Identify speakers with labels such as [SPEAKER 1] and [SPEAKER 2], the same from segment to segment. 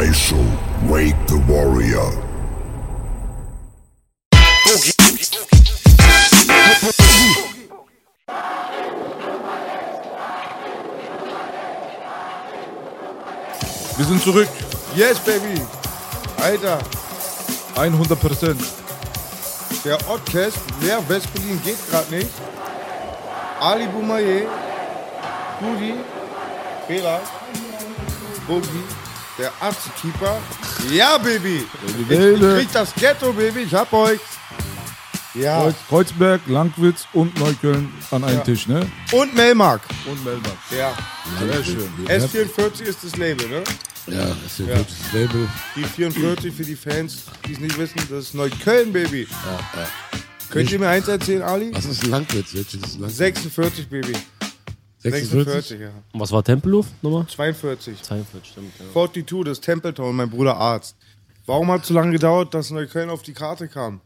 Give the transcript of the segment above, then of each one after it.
[SPEAKER 1] Daiso, Wake the Warrior.
[SPEAKER 2] Wir sind zurück.
[SPEAKER 3] Yes, baby. Alter,
[SPEAKER 2] 100 Prozent.
[SPEAKER 3] der Oddcast, mehr West-Berlin geht gerade nicht. Ali Boumaier, Rudi, Bela, Bogi, der Keeper. Ja, Baby. Ich, ich krieg das Ghetto, Baby. Ich hab euch. Ja.
[SPEAKER 2] Kreuz, Kreuzberg, Langwitz und Neukölln an einen
[SPEAKER 3] Ja.
[SPEAKER 2] Tisch, ne?
[SPEAKER 3] Und Melmark.
[SPEAKER 2] Und Melbourne.
[SPEAKER 3] Ja.
[SPEAKER 2] Sehr schön.
[SPEAKER 3] S44 ist das Label, ne?
[SPEAKER 4] Ja, das ist ja. wirklich das Label.
[SPEAKER 3] Die 44 für die Fans, die es nicht wissen, das ist Neukölln, Baby. Könnt ihr mir eins erzählen, Ali?
[SPEAKER 4] Was ist Langwitz? Welches ist Langwitz?
[SPEAKER 3] 46, Baby.
[SPEAKER 4] 46?
[SPEAKER 3] 46, ja.
[SPEAKER 5] Und was war Tempelhof nochmal?
[SPEAKER 3] 42.
[SPEAKER 5] 42, stimmt. Ja.
[SPEAKER 3] 42, das ist Templetown, mein Bruder Arzt. Warum hat es so lange gedauert, dass Neukölln auf die Karte kam?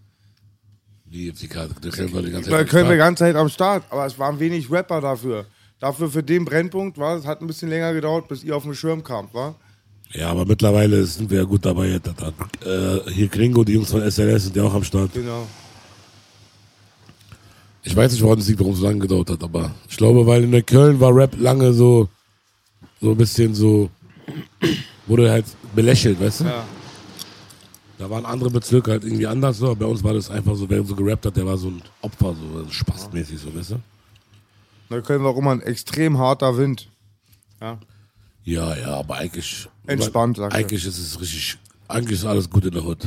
[SPEAKER 4] Wie auf die Karte? Neukölln war die ganze
[SPEAKER 3] Neukölln war die
[SPEAKER 4] Zeit.
[SPEAKER 3] ganze Zeit am Start, aber es waren wenig Rapper dafür. Dafür für den Brennpunkt war es hat ein bisschen länger gedauert, bis ihr auf den Schirm kamt, war?
[SPEAKER 4] Ja, aber mittlerweile sind wir ja gut dabei. Äh, hier Gringo, die Jungs von SLS sind ja auch am Start.
[SPEAKER 3] Genau.
[SPEAKER 4] Ich weiß nicht, woran es liegt, warum es so lange gedauert hat, aber ich glaube, weil in Neukölln war Rap lange so, so ein bisschen so, wurde halt belächelt, weißt du?
[SPEAKER 3] Ja.
[SPEAKER 4] Da waren andere Bezirke halt irgendwie anders so, aber bei uns war das einfach so, wer so gerappt hat, der war so ein Opfer, so spastmäßig, so, weißt du?
[SPEAKER 3] Neukölln war immer ein extrem harter Wind. Ja.
[SPEAKER 4] Ja, ja, aber eigentlich.
[SPEAKER 3] Entspannt, sagt er.
[SPEAKER 4] Eigentlich ist es richtig. Eigentlich ist alles gut in der Hut.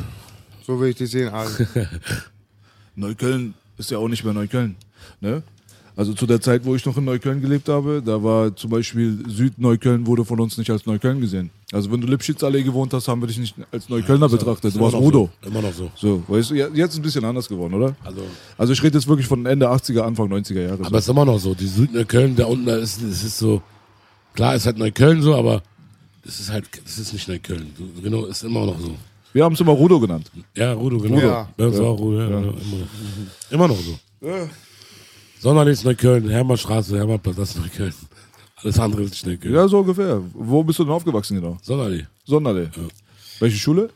[SPEAKER 3] So will ich dich sehen, Ali.
[SPEAKER 2] Neukölln ist ja auch nicht mehr Neukölln. Ne? Also zu der Zeit, wo ich noch in Neukölln gelebt habe, da war zum Beispiel Südneukölln wurde von uns nicht als Neukölln gesehen. Also wenn du Lipschitzallee gewohnt hast, haben wir dich nicht als Neuköllner betrachtet. Du warst Udo.
[SPEAKER 4] So. Immer noch so.
[SPEAKER 2] So, weißt du, ja, jetzt ist ein bisschen anders geworden, oder?
[SPEAKER 4] Also,
[SPEAKER 2] Also ich rede jetzt wirklich von Ende 80er, Anfang 90er Jahre.
[SPEAKER 4] aber es ist immer noch so. Die Südneukölln, da unten, da ist, es ist so. Klar, ist halt Neukölln so, aber das ist halt, das ist nicht Neukölln. So, Genau, ist immer noch so.
[SPEAKER 2] Wir haben es immer Rudo genannt.
[SPEAKER 4] Ja, Rudo, genau.
[SPEAKER 3] Ja.
[SPEAKER 4] Bei uns auch Rudo, ja, ja. Immer, noch. immer noch so. Sonderlich ist Neukölln, Hermannstraße, Hermannplatz, das ist Neukölln. Alles andere ist nicht Neukölln.
[SPEAKER 2] Ja, so ungefähr. Wo bist du denn aufgewachsen genau?
[SPEAKER 4] Sonderlich.
[SPEAKER 2] Sonderlee. Welche Schule?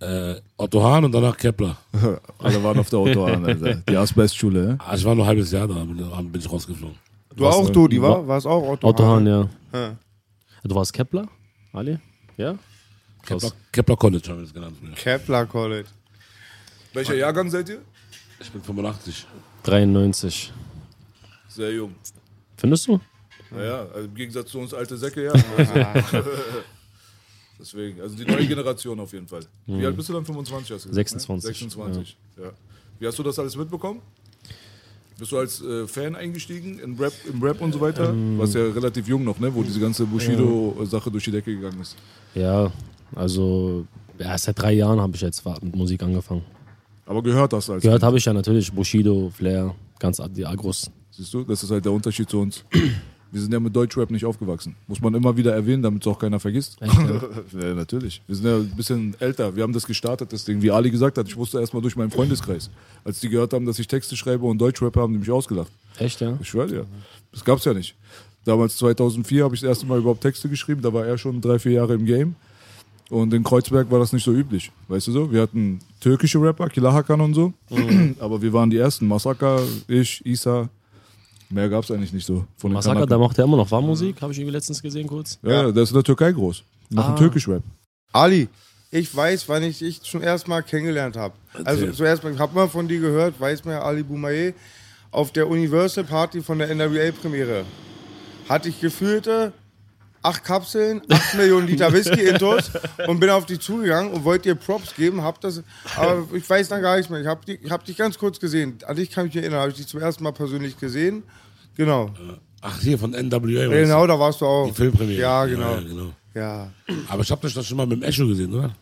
[SPEAKER 4] Äh, Otto Hahn und danach Kepler.
[SPEAKER 2] Alle waren auf der Autobahn, Alter. Die Asbestschule, ne?
[SPEAKER 4] Ah, Ich war nur ein halbes Jahr da, bin, dann bin ich rausgeflogen.
[SPEAKER 3] Du auch, Dodi, war? War es auch Otto,
[SPEAKER 5] Otto Hahn,
[SPEAKER 3] Hahn?
[SPEAKER 5] ja.
[SPEAKER 3] Ja.
[SPEAKER 5] Du warst Kepler? Ali? Ja?
[SPEAKER 4] Kepler, Kepler College haben wir das genannt. früher.
[SPEAKER 3] Kepler College.
[SPEAKER 2] Welcher Jahrgang seid ihr?
[SPEAKER 4] Ich bin 85.
[SPEAKER 5] 93.
[SPEAKER 2] Sehr jung.
[SPEAKER 5] Findest du?
[SPEAKER 2] Naja, also im Gegensatz zu uns alte Säcke, ja. Also, Deswegen, also die neue Generation auf jeden Fall. Wie alt bist du dann? 25 hast du gesagt,
[SPEAKER 5] 26,
[SPEAKER 2] Ne? 26, ja. Wie hast du das alles mitbekommen? Bist du als äh, Fan eingestiegen in Rap, im Rap und so weiter?
[SPEAKER 5] Ähm.
[SPEAKER 2] Warst ja relativ jung noch, ne? Wo diese ganze Bushido-Sache durch die Decke gegangen ist.
[SPEAKER 5] Ja, also ja, seit drei Jahren habe ich jetzt mit Musik angefangen.
[SPEAKER 2] Aber gehört hast du als
[SPEAKER 5] Gehört habe ich ja natürlich Bushido, Flair, ganz die Agros.
[SPEAKER 2] Siehst du, das ist halt der Unterschied zu uns. Wir sind ja mit Deutschrap nicht aufgewachsen. Muss man immer wieder erwähnen, damit es auch keiner vergisst. ja, natürlich. Wir sind ja ein bisschen älter. Wir haben das gestartet, das Ding. Wie Ali gesagt hat, ich wusste erst mal durch meinen Freundeskreis. Als die gehört haben, dass ich Texte schreibe und Deutschrapper, haben die mich ausgelacht.
[SPEAKER 5] Echt, ja?
[SPEAKER 2] Ich schwöre dir. Das gab's ja nicht. Damals 2004 habe ich das erste Mal überhaupt Texte geschrieben. Da war er schon drei, vier Jahre im Game. Und in Kreuzberg war das nicht so üblich. Weißt du so? Wir hatten türkische Rapper, Killa Hakan und so. Aber wir waren die ersten. Massaker, ich, Isa. Mehr gab's eigentlich nicht so. Von den
[SPEAKER 5] Massaker,
[SPEAKER 2] Kanaken.
[SPEAKER 5] da macht er immer noch Warmusik, habe ich irgendwie letztens gesehen kurz.
[SPEAKER 2] Ja, der ist in der Türkei groß. Machen
[SPEAKER 5] Ah.
[SPEAKER 2] türkisch Rap.
[SPEAKER 3] Ali, ich weiß, wann ich dich schon erstmal kennengelernt habe. Also zuerst mal, ich habe mal von dir gehört, weiß man ja, Ali Boumaier, auf der Universal Party von der NWA-Premiere. Hatte ich gefühlte acht Kapseln, acht Millionen Liter Whisky intus und bin auf dich zugegangen und wollte dir Props geben, hab das, aber ich weiß dann gar nichts mehr. Ich habe ich hab dich ganz kurz gesehen. An dich kann ich mich erinnern, habe ich dich zum ersten Mal persönlich gesehen. Genau.
[SPEAKER 4] Ach, hier von NWA.
[SPEAKER 3] Genau, da warst du auch.
[SPEAKER 4] Die Filmpremiere.
[SPEAKER 3] Ja, genau.
[SPEAKER 4] Ja, genau.
[SPEAKER 3] Ja,
[SPEAKER 4] Aber ich hab dich das schon mal mit dem Echo gesehen, oder?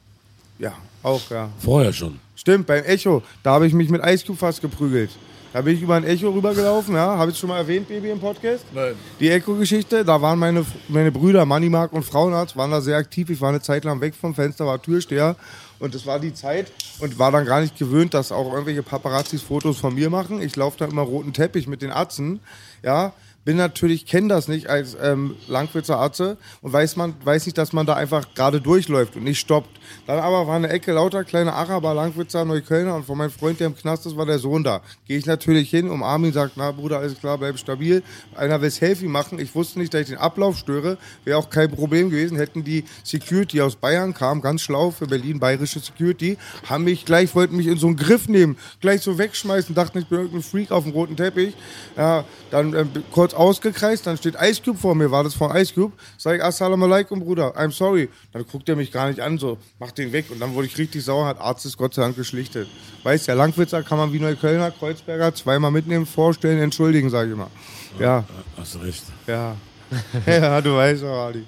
[SPEAKER 3] ja, auch, ja.
[SPEAKER 4] Vorher schon.
[SPEAKER 3] Stimmt, beim Echo, da habe ich mich mit Ice Cube fast geprügelt. Da bin ich über ein Echo rübergelaufen, ja. Habe ich schon mal erwähnt, Baby, im Podcast?
[SPEAKER 2] Nein.
[SPEAKER 3] Die Echo-Geschichte, da waren meine, meine Brüder, Moneymark und Frauenarzt, waren da sehr aktiv. Ich war eine Zeit lang weg vom Fenster, war Türsteher. Und das war die Zeit und war dann gar nicht gewöhnt, dass auch irgendwelche Paparazzis Fotos von mir machen. Ich laufe da immer roten Teppich mit den Atzen, ja. Bin natürlich, kenne das nicht als ähm, Langwitzer Atze und weiß, man, weiß nicht, dass man da einfach gerade durchläuft und nicht stoppt. Dann aber war eine Ecke lauter kleine Araber, Langwitzer, Neuköllner und von meinem Freund, der im Knast ist, war der Sohn da. Gehe ich natürlich hin, umarme ihn, sagt, na Bruder, alles klar, bleib stabil. Einer will Selfie machen. Ich wusste nicht, dass ich den Ablauf störe. Wäre auch kein Problem gewesen. Hätten die Security aus Bayern kam, ganz schlau für Berlin, bayerische Security, haben mich gleich, wollten mich in so einen Griff nehmen, gleich so wegschmeißen, dachten, ich bin irgendein Freak auf dem roten Teppich. Ja, dann ähm, kurz ausgekreist, dann steht Ice Cube vor mir, war das von Ice Cube. Sag ich, Assalamu alaikum, Bruder, I'm sorry. Dann guckt er mich gar nicht an, so, macht den weg. Und dann wurde ich richtig sauer, hat Arzt ist Gott sei Dank geschlichtet. Weißt ja, Langwitzer kann man wie Neuköllner, Kreuzberger zweimal mitnehmen, vorstellen, entschuldigen, sage ich immer. Ja,
[SPEAKER 4] Hast du recht.
[SPEAKER 3] ja. ja, du weißt doch, Ali.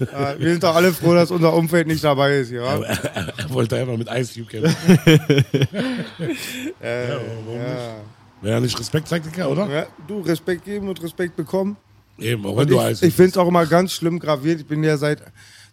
[SPEAKER 3] Ja, wir sind doch alle froh, dass unser Umfeld nicht dabei ist, ja.
[SPEAKER 4] Er wollte einfach mit Ice Cube kämpfen.
[SPEAKER 3] Äh, ja.
[SPEAKER 4] Wer nicht Respekt zeigt, Digga, oder?
[SPEAKER 3] ja. Du, Respekt geben und Respekt bekommen.
[SPEAKER 4] Eben, auch wenn du
[SPEAKER 3] ich
[SPEAKER 4] Ice
[SPEAKER 3] ich finde es auch immer ganz schlimm graviert. Ich bin ja seit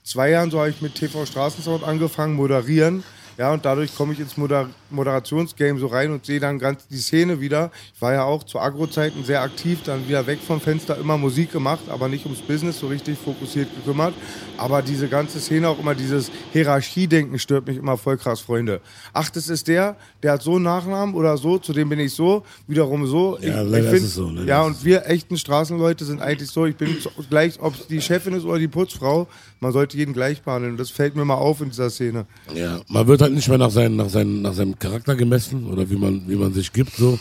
[SPEAKER 3] zwei Jahren, so habe ich mit TV Straßensound angefangen, moderieren. Ja, und dadurch komme ich ins Moder Moderationsgame so rein und sehe dann ganz die Szene wieder. Ich war ja auch zu Agro-Zeiten sehr aktiv, dann wieder weg vom Fenster, immer Musik gemacht, aber nicht ums Business so richtig fokussiert gekümmert. Aber diese ganze Szene, auch immer dieses Hierarchiedenken stört mich immer voll krass, Freunde. Ach, das ist der, der hat so einen Nachnamen oder so, zu dem bin ich so, wiederum so.
[SPEAKER 4] Ja,
[SPEAKER 3] ich,
[SPEAKER 4] leider
[SPEAKER 3] ich
[SPEAKER 4] ist
[SPEAKER 3] find-
[SPEAKER 4] es so, leider
[SPEAKER 3] Ja,
[SPEAKER 4] ist
[SPEAKER 3] und wir echten Straßenleute sind eigentlich so, ich bin gleich, ob es die Chefin ist oder die Putzfrau, man sollte jeden gleich behandeln. Das fällt mir mal auf in dieser Szene.
[SPEAKER 4] Ja, man wird halt nicht mehr nach, seinen, nach, seinen, nach seinem Charakter gemessen oder wie man, wie man sich gibt, so.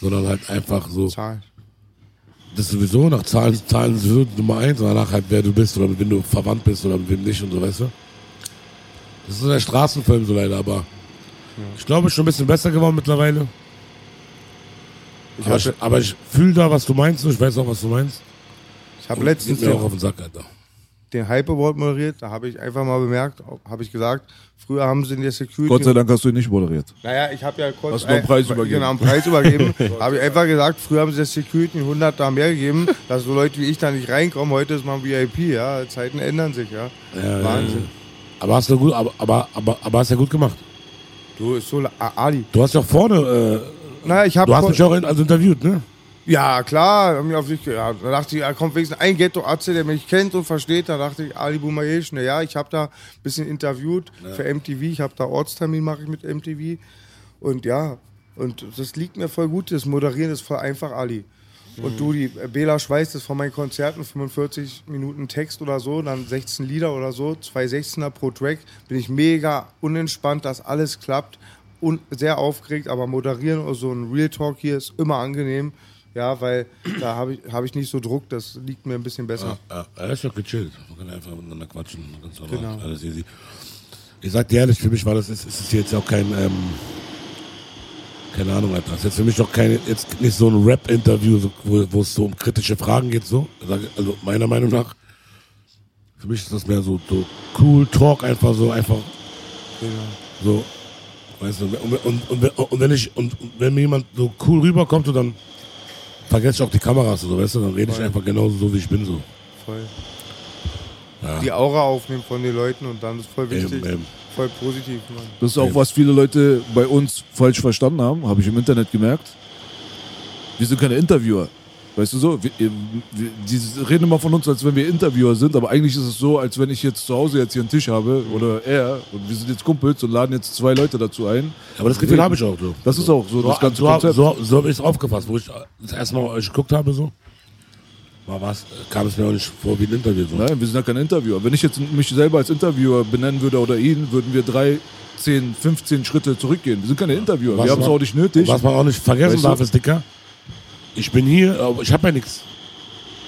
[SPEAKER 4] Sondern halt einfach so.
[SPEAKER 3] Zahlen.
[SPEAKER 4] Das sowieso, nach Zahlen, Zahlen sowieso Nummer eins, und danach halt, wer du bist oder mit wem du verwandt bist oder mit wem nicht und so, weißt du? Das ist so der Straßenfilm so leider, aber ich glaube, schon ein bisschen besser geworden mittlerweile.
[SPEAKER 3] Ich
[SPEAKER 4] aber, ich, aber ich fühle da, was du meinst, so, ich weiß auch, was du meinst.
[SPEAKER 3] Ich habe
[SPEAKER 4] Und
[SPEAKER 3] letztens
[SPEAKER 4] geht mir auch auf den Sack, Alter.
[SPEAKER 3] Den Hype Award moderiert, da habe ich einfach mal bemerkt, habe ich gesagt, früher haben sie in der Security.
[SPEAKER 2] Gott sei Dank hast du ihn nicht moderiert.
[SPEAKER 3] Naja, ich habe ja kurz.
[SPEAKER 2] Hast du einen Preis
[SPEAKER 3] äh,
[SPEAKER 2] übergeben?
[SPEAKER 3] Genau, einen Preis übergeben. habe ich einfach gesagt, früher haben sie der Security 100 da mehr gegeben, dass so Leute wie ich da nicht reinkommen. Heute ist man VIP, ja. Zeiten ändern sich, ja.
[SPEAKER 4] Ja,
[SPEAKER 3] Wahnsinn.
[SPEAKER 4] Ja. Aber hast du gut, aber, aber, aber, aber hast ja gut gemacht.
[SPEAKER 3] Du, ist so. Ali.
[SPEAKER 4] Du hast ja vorne, äh,
[SPEAKER 3] Naja, ich habe.
[SPEAKER 4] du hast mich auch also interviewt, ne?
[SPEAKER 3] Ja, klar. Auf dich, ja, da dachte ich, da kommt wenigstens ein Ghetto-Atze, der mich kennt und versteht. Da dachte ich, Ali Boumaier, ne, ja, ich habe da ein bisschen interviewt für MTV. Ich habe da Ortstermin, mache ich mit MTV. Und ja, und das liegt mir voll gut. Das Moderieren ist voll einfach, Ali. Und du, die äh, Bela Schweiß, das von meinen Konzerten, 45 Minuten Text oder so, dann 16 Lieder oder so, zwei 16er pro Track, bin ich mega unentspannt, dass alles klappt und sehr aufgeregt, aber moderieren oder so ein Real Talk hier ist immer angenehm. Ja, weil da habe ich, hab ich nicht so Druck, das liegt mir ein bisschen besser.
[SPEAKER 4] Ja, er ist doch gechillt. Man kann einfach miteinander quatschen. Ganz normal.
[SPEAKER 3] Genau.
[SPEAKER 4] Alles easy. Ich sag dir ehrlich, für mich war das, ist, ist jetzt auch kein, ähm, keine Ahnung, Alter. Das ist jetzt für mich auch kein, jetzt nicht so ein Rap-Interview, wo, wo es so um kritische Fragen geht, so. Also, meiner Meinung nach. Für mich ist das mehr so, so cool Talk, einfach so, einfach, so. Weißt du, und, und, und, wenn- und wenn ich, und, und wenn mir jemand so cool rüberkommt, so, dann vergesse ich auch die Kameras, so, weißt du, dann rede ich einfach genauso so, wie ich bin, so.
[SPEAKER 3] Voll.
[SPEAKER 4] Ja.
[SPEAKER 3] Die Aura aufnehmen von den Leuten und dann ist voll wichtig.
[SPEAKER 4] Eben, eben.
[SPEAKER 3] Voll positiv, Mann.
[SPEAKER 2] Das ist auch, was viele Leute bei uns falsch verstanden haben, habe ich im Internet gemerkt. Wir sind keine Interviewer. Weißt du so? Wir, wir, die reden immer von uns, als wenn wir Interviewer sind, aber eigentlich ist es so, als wenn ich jetzt zu Hause jetzt hier einen Tisch habe oder er und wir sind jetzt Kumpels und laden jetzt zwei Leute dazu ein.
[SPEAKER 4] Aber das Gefühl habe ich auch so.
[SPEAKER 2] Das ist auch so, das ganze
[SPEAKER 4] so,
[SPEAKER 2] Konzept.
[SPEAKER 4] So, so habe ich es aufgefasst, wo ich das erste Mal euch geguckt habe, so. War was, kam es mir auch nicht vor wie ein Interview. So.
[SPEAKER 2] Nein, wir sind ja kein Interviewer. Wenn ich jetzt mich selber als Interviewer benennen würde oder ihn, würden wir drei, zehn, 15 Schritte zurückgehen. Wir sind keine Interviewer.
[SPEAKER 4] Was
[SPEAKER 2] wir haben es auch nicht nötig.
[SPEAKER 4] Was man auch nicht vergessen
[SPEAKER 2] Weißt du?
[SPEAKER 4] darf, ist, Dicker, ich bin hier, aber ich habe ja nichts.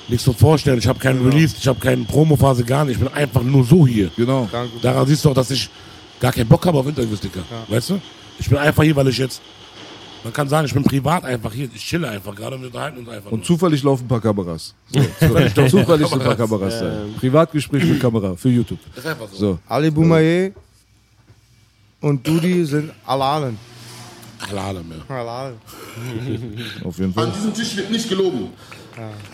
[SPEAKER 4] Nichts zum Vorstellen. Ich habe keinen Release, ich habe keine Promophase, gar nicht. Ich bin einfach nur so hier.
[SPEAKER 2] Genau.
[SPEAKER 4] Daran siehst du auch, dass ich gar keinen Bock habe auf Interviews, Dicker. Weißt du? Ich bin einfach hier, weil ich jetzt, Man kann sagen, ich bin privat einfach hier, ich chille einfach gerade und wir unterhalten uns einfach.
[SPEAKER 2] Und
[SPEAKER 4] nur.
[SPEAKER 2] zufällig laufen ein paar Kameras. So, zufällig sind ein paar Kameras da. Privatgespräch mit Kamera für YouTube.
[SPEAKER 4] Das ist einfach so.
[SPEAKER 2] So.
[SPEAKER 3] Ali Boumaier und Dudi sind Alanen.
[SPEAKER 4] Halale mehr.
[SPEAKER 3] Alanen.
[SPEAKER 2] Auf jeden Fall.
[SPEAKER 1] An diesem Tisch wird nicht gelogen.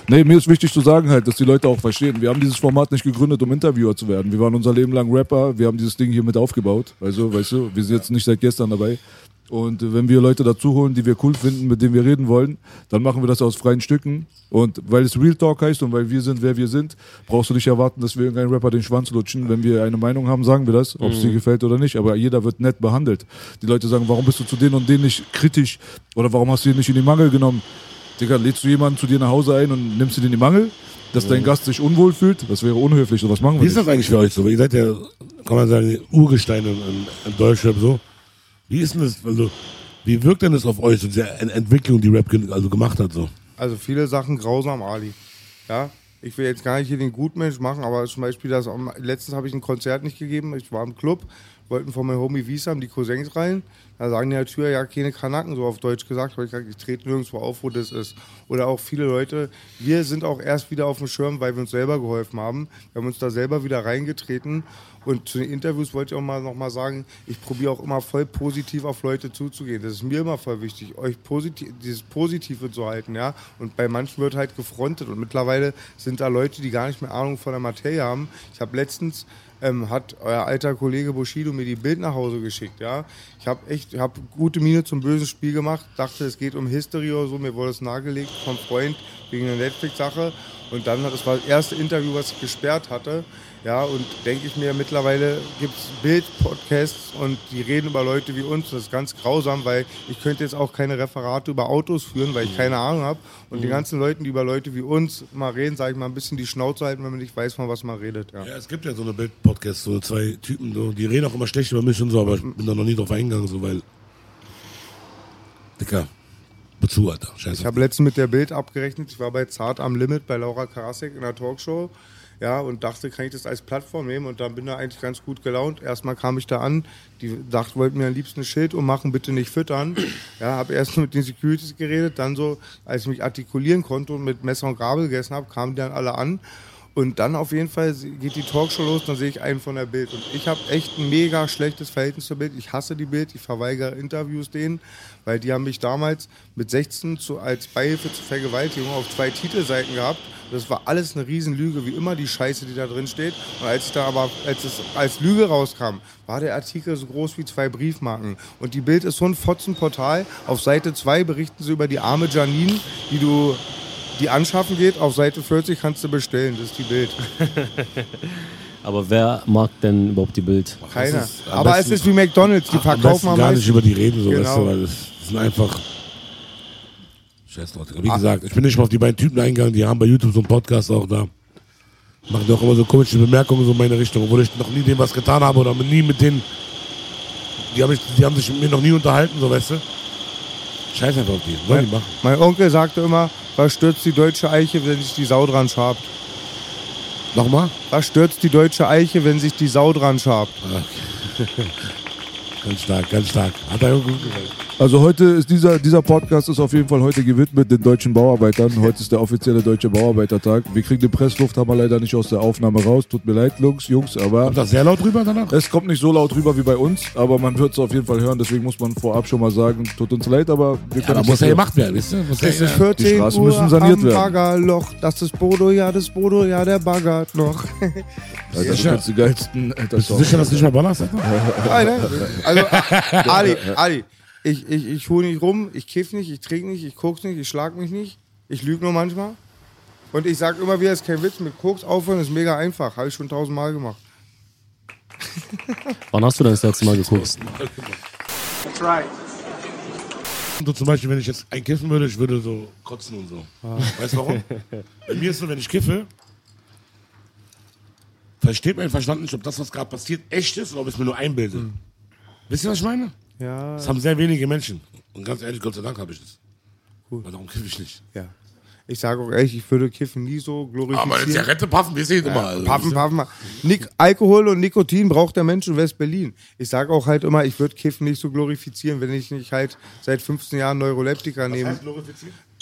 [SPEAKER 2] Nee, mir ist wichtig zu sagen halt, dass die Leute auch verstehen. Wir haben dieses Format nicht gegründet, um Interviewer zu werden. Wir waren unser Leben lang Rapper. Wir haben dieses Ding hier mit aufgebaut. Also, weißt du, wir sind jetzt nicht seit gestern dabei. Und wenn wir Leute dazu holen, die wir cool finden, mit denen wir reden wollen, dann machen wir das aus freien Stücken. Und weil es Real Talk heißt und weil wir sind, wer wir sind, brauchst du nicht erwarten, dass wir irgendeinen Rapper den Schwanz lutschen. Wenn wir eine Meinung haben, sagen wir das, ob es dir gefällt oder nicht. Aber jeder wird nett behandelt. Die Leute sagen, warum bist du zu denen und denen nicht kritisch? Oder warum hast du ihn nicht in die Mangel genommen? Digga, lädst du jemanden zu dir nach Hause ein und nimmst ihn in die Mangel? Dass dein Gast sich unwohl fühlt? Das wäre unhöflich. So was machen wir
[SPEAKER 4] Wie ist
[SPEAKER 2] nicht.
[SPEAKER 4] das eigentlich für euch so? Ihr seid ja, kann man sagen, Urgesteine in, in, Deutschrap so. Wie ist denn das, also, wie wirkt denn das auf euch, diese Ent- Entwicklung, die Rap also gemacht hat so?
[SPEAKER 3] Also viele Sachen grausam, Ali. Ja, ich will jetzt gar nicht hier den Gutmensch machen, aber zum Beispiel das, letztens habe ich ein Konzert nicht gegeben, ich war im Club, wollten von meinem Homie Wiesam die Cousins rein, da sagen die Tür, ja, keine Kanaken, so auf Deutsch gesagt, habe ich ich trete nirgendwo auf, wo das ist. Oder auch viele Leute, wir sind auch erst wieder auf dem Schirm, weil wir uns selber geholfen haben. Wir haben uns da selber wieder reingetreten und zu den Interviews wollte ich auch mal noch mal sagen, ich probiere auch immer voll positiv auf Leute zuzugehen. Das ist mir immer voll wichtig, euch positiv, dieses Positive zu halten, ja. Und bei manchen wird halt gefrontet und mittlerweile sind da Leute, die gar nicht mehr Ahnung von der Materie haben. Ich habe letztens ähm, hat euer alter Kollege Bushido mir die Bild nach Hause geschickt, ja. Ich habe echt, habe gute Miene zum bösen Spiel gemacht, dachte, es geht um History oder so, mir wurde es nahegelegt vom Freund wegen einer Netflix-Sache und dann, das war das erste Interview, was ich gesperrt hatte, ja, und denke ich mir, mittlerweile gibt es Bild-Podcasts und die reden über Leute wie uns. Das ist ganz grausam, weil ich könnte jetzt auch keine Referate über Autos führen, weil ich keine Ahnung habe. Und die ganzen Leuten, die über Leute wie uns mal reden, sage ich mal, ein bisschen die Schnauze halten, wenn man nicht weiß, von was man redet. Ja.
[SPEAKER 4] Ja, es gibt ja so eine Bild-Podcast, so zwei Typen, so, die reden auch immer schlecht über mich und so, aber ich bin da noch nie drauf eingegangen, so, weil. Dicker, wozu, Alter? Scheiße.
[SPEAKER 3] Ich habe letztens mit der Bild abgerechnet. Ich war bei Zart am Limit bei Laura Karasek in der Talkshow. Ja, und dachte, kann ich das als Plattform nehmen? Und dann bin da eigentlich ganz gut gelaunt. Erstmal kam ich da an, die dachten, wollten mir am liebsten ein Schild ummachen, bitte nicht füttern. Ja, habe erst mit den Securities geredet, dann so, als ich mich artikulieren konnte und mit Messer und Gabel gegessen habe, kamen die dann alle an. Und dann auf jeden Fall geht die Talkshow los, dann sehe ich einen von der Bild. Und ich habe echt ein mega schlechtes Verhältnis zur Bild. Ich hasse die Bild, ich verweigere Interviews denen, weil die haben mich damals mit 16 zu, als Beihilfe zur Vergewaltigung auf zwei Titelseiten gehabt. Das war alles eine Riesenlüge, wie immer die Scheiße, die da drin steht. Und als ich da aber, als es als Lüge rauskam, war der Artikel so groß wie zwei Briefmarken. Und die Bild ist so ein Fotzenportal. Auf Seite 2 berichten sie über die arme Janine, die du die anschaffen geht. Auf Seite 40 kannst du bestellen. Das ist die Bild.
[SPEAKER 5] Aber wer mag denn überhaupt die Bild?
[SPEAKER 3] Keiner. Aber es ist wie McDonalds. Die verkaufen am
[SPEAKER 4] gar nicht über die reden, so, weißt
[SPEAKER 3] Genau.
[SPEAKER 4] du, weil das, das sind einfach. Scheiß Leute. Wie gesagt, ich bin nicht mal auf die beiden Typen eingegangen, die haben bei YouTube so einen Podcast auch da. Machen auch immer so komische Bemerkungen so in meine Richtung, obwohl ich noch nie denen was getan habe oder nie mit denen. Die haben, mich, die haben sich mit mir noch nie unterhalten, so weißt du. Scheiß einfach auf die. Sollen die machen.
[SPEAKER 3] Mein Onkel sagte immer, was stürzt die deutsche Eiche, wenn sich die Sau dran schabt?
[SPEAKER 4] Nochmal?
[SPEAKER 3] Was stürzt die deutsche Eiche, wenn sich die Sau dran schabt?
[SPEAKER 4] Ganz stark, ganz stark. Hat er gut gefallen.
[SPEAKER 2] Also heute ist dieser, dieser Podcast ist auf jeden Fall heute gewidmet den deutschen Bauarbeitern. Heute ist der offizielle deutsche Bauarbeitertag. Wir kriegen den Pressluft, haben wir leider nicht aus der Aufnahme raus. Tut mir leid, Jungs, Jungs, aber
[SPEAKER 4] Kommt das sehr laut rüber danach?
[SPEAKER 2] es kommt nicht so laut rüber wie bei uns, aber man wird es auf jeden Fall hören. Deswegen muss man vorab schon mal sagen, tut uns leid, aber wir
[SPEAKER 4] Ja,
[SPEAKER 2] können
[SPEAKER 4] da
[SPEAKER 2] es
[SPEAKER 4] muss ja
[SPEAKER 2] nicht
[SPEAKER 4] gemacht werden, weißt du? Muss
[SPEAKER 3] Es
[SPEAKER 4] ja,
[SPEAKER 3] ist 14
[SPEAKER 2] Die Straßen
[SPEAKER 3] Uhr
[SPEAKER 2] müssen saniert
[SPEAKER 3] am
[SPEAKER 2] werden.
[SPEAKER 3] Baggerloch. Das ist Bodo, ja, das Bodo, ja, der baggert noch.
[SPEAKER 2] Alter, du kennst die geilsten Alter,
[SPEAKER 4] Bist du sicher, dass du nicht mehr ballerst, Alter?
[SPEAKER 3] Nein, nein. Also, Ali, Ali, ich, ich, ich hole nicht rum, ich kiff nicht, ich trinke nicht, ich koks nicht, ich schlag mich nicht, ich lüge nur manchmal. Und ich sag immer wieder, es ist kein Witz, mit Koks aufhören ist mega einfach. Habe ich schon tausendmal gemacht.
[SPEAKER 5] Wann hast du denn das letzte Mal geguckt?
[SPEAKER 4] Und so zum Beispiel, wenn ich jetzt einkiffen würde, ich würde so kotzen und so. Weißt du warum? Bei mir ist so, wenn ich kiffe, versteht mein Verstand nicht, ob das, was gerade passiert, echt ist oder ob ich es mir nur einbilde. Wisst ihr, was ich meine?
[SPEAKER 3] Ja.
[SPEAKER 4] Das haben sehr wenige Menschen. Und ganz ehrlich, Gott sei Dank habe ich das. Weil darum kiffe ich nicht.
[SPEAKER 3] ja. Ich sage auch ehrlich, ich würde Kiffen nie so glorifizieren.
[SPEAKER 4] Aber eine Zigarette paffen, wir sehen immer. Also,
[SPEAKER 3] Paffen, paffen. Nik Alkohol und Nikotin braucht der Mensch in West-Berlin. Ich sage auch halt immer, ich würde Kiffen nicht so glorifizieren, wenn ich nicht halt seit 15 Jahren Neuroleptika nehme.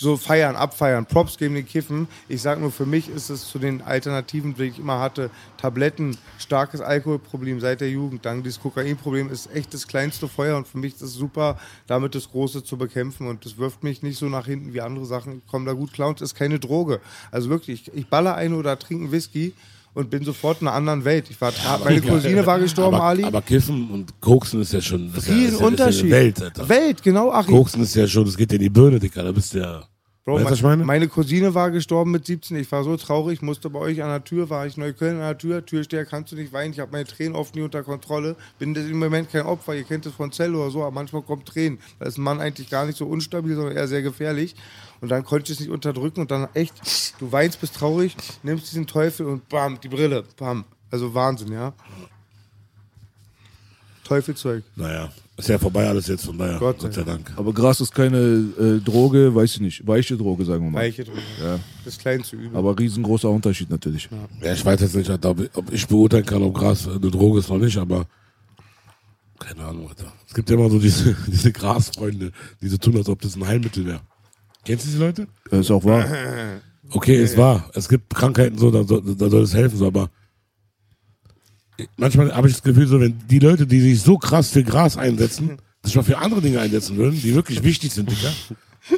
[SPEAKER 3] So feiern, abfeiern, Props geben den Kiffen. Ich sage nur, für mich ist es zu den Alternativen, die ich immer hatte, Tabletten, starkes Alkoholproblem seit der Jugend, dann dieses Kokainproblem ist echt das kleinste Feuer und für mich ist es super, damit das Große zu bekämpfen und das wirft mich nicht so nach hinten wie andere Sachen. Ich komme da gut klar und ist keine Droge. Also wirklich, ich, ich baller eine oder trinke einen Whisky und bin sofort in einer anderen Welt. Ich war, meine Cousine war gestorben,
[SPEAKER 4] aber,
[SPEAKER 3] Ali.
[SPEAKER 4] Aber Kiffen und Koksen ist ja schon. Das ist ja- ist ja- das ist ja Welt, Alter.
[SPEAKER 3] Welt, genau, Achim.
[SPEAKER 4] Koksen ist ja schon, das geht ja in die Birne, Dicker. Da bist du ja.
[SPEAKER 3] Bro,
[SPEAKER 4] weißt was meine?
[SPEAKER 3] meine Cousine war gestorben mit 17. Ich war so traurig, musste bei euch an der Tür, war ich Neukölln an der Tür, Türsteher, kannst du nicht weinen. Ich habe meine Tränen oft nie unter Kontrolle. Bin im Moment kein Opfer, ihr kennt es von Zell oder so, aber manchmal kommt Tränen. Da ist ein Mann eigentlich gar nicht so unstabil, sondern eher sehr gefährlich. Und dann konnte ich es nicht unterdrücken und dann echt, du weinst, bist traurig, nimmst diesen Teufel und bam, die Brille, bam. Also Wahnsinn, ja. Teufelzeug.
[SPEAKER 4] Naja, ist ja vorbei alles jetzt, von daher.
[SPEAKER 3] Gott
[SPEAKER 4] Gott,
[SPEAKER 3] sei
[SPEAKER 4] Dank.
[SPEAKER 2] Aber Gras ist keine äh, Droge, weiß ich nicht. Weiche Droge, sagen wir mal.
[SPEAKER 3] Weiche Droge.
[SPEAKER 2] Ja.
[SPEAKER 3] Das kleinste Übel.
[SPEAKER 2] Aber riesengroßer Unterschied natürlich.
[SPEAKER 4] Ja, ich weiß jetzt nicht, ob ich- ob ich beurteilen kann, ob Gras eine Droge ist oder nicht, aber keine Ahnung, Alter. Es gibt ja immer so diese, diese Grasfreunde, die so tun, als ob das ein Heilmittel wäre. Kennst du diese Leute?
[SPEAKER 2] Das ist auch wahr.
[SPEAKER 4] Okay, ist wahr. Es gibt Krankheiten so, da, soll- da soll es helfen, so, aber manchmal habe ich das Gefühl, so, wenn die Leute, die sich so krass für Gras einsetzen, sich mal für andere Dinge einsetzen würden, die wirklich wichtig sind, Digga,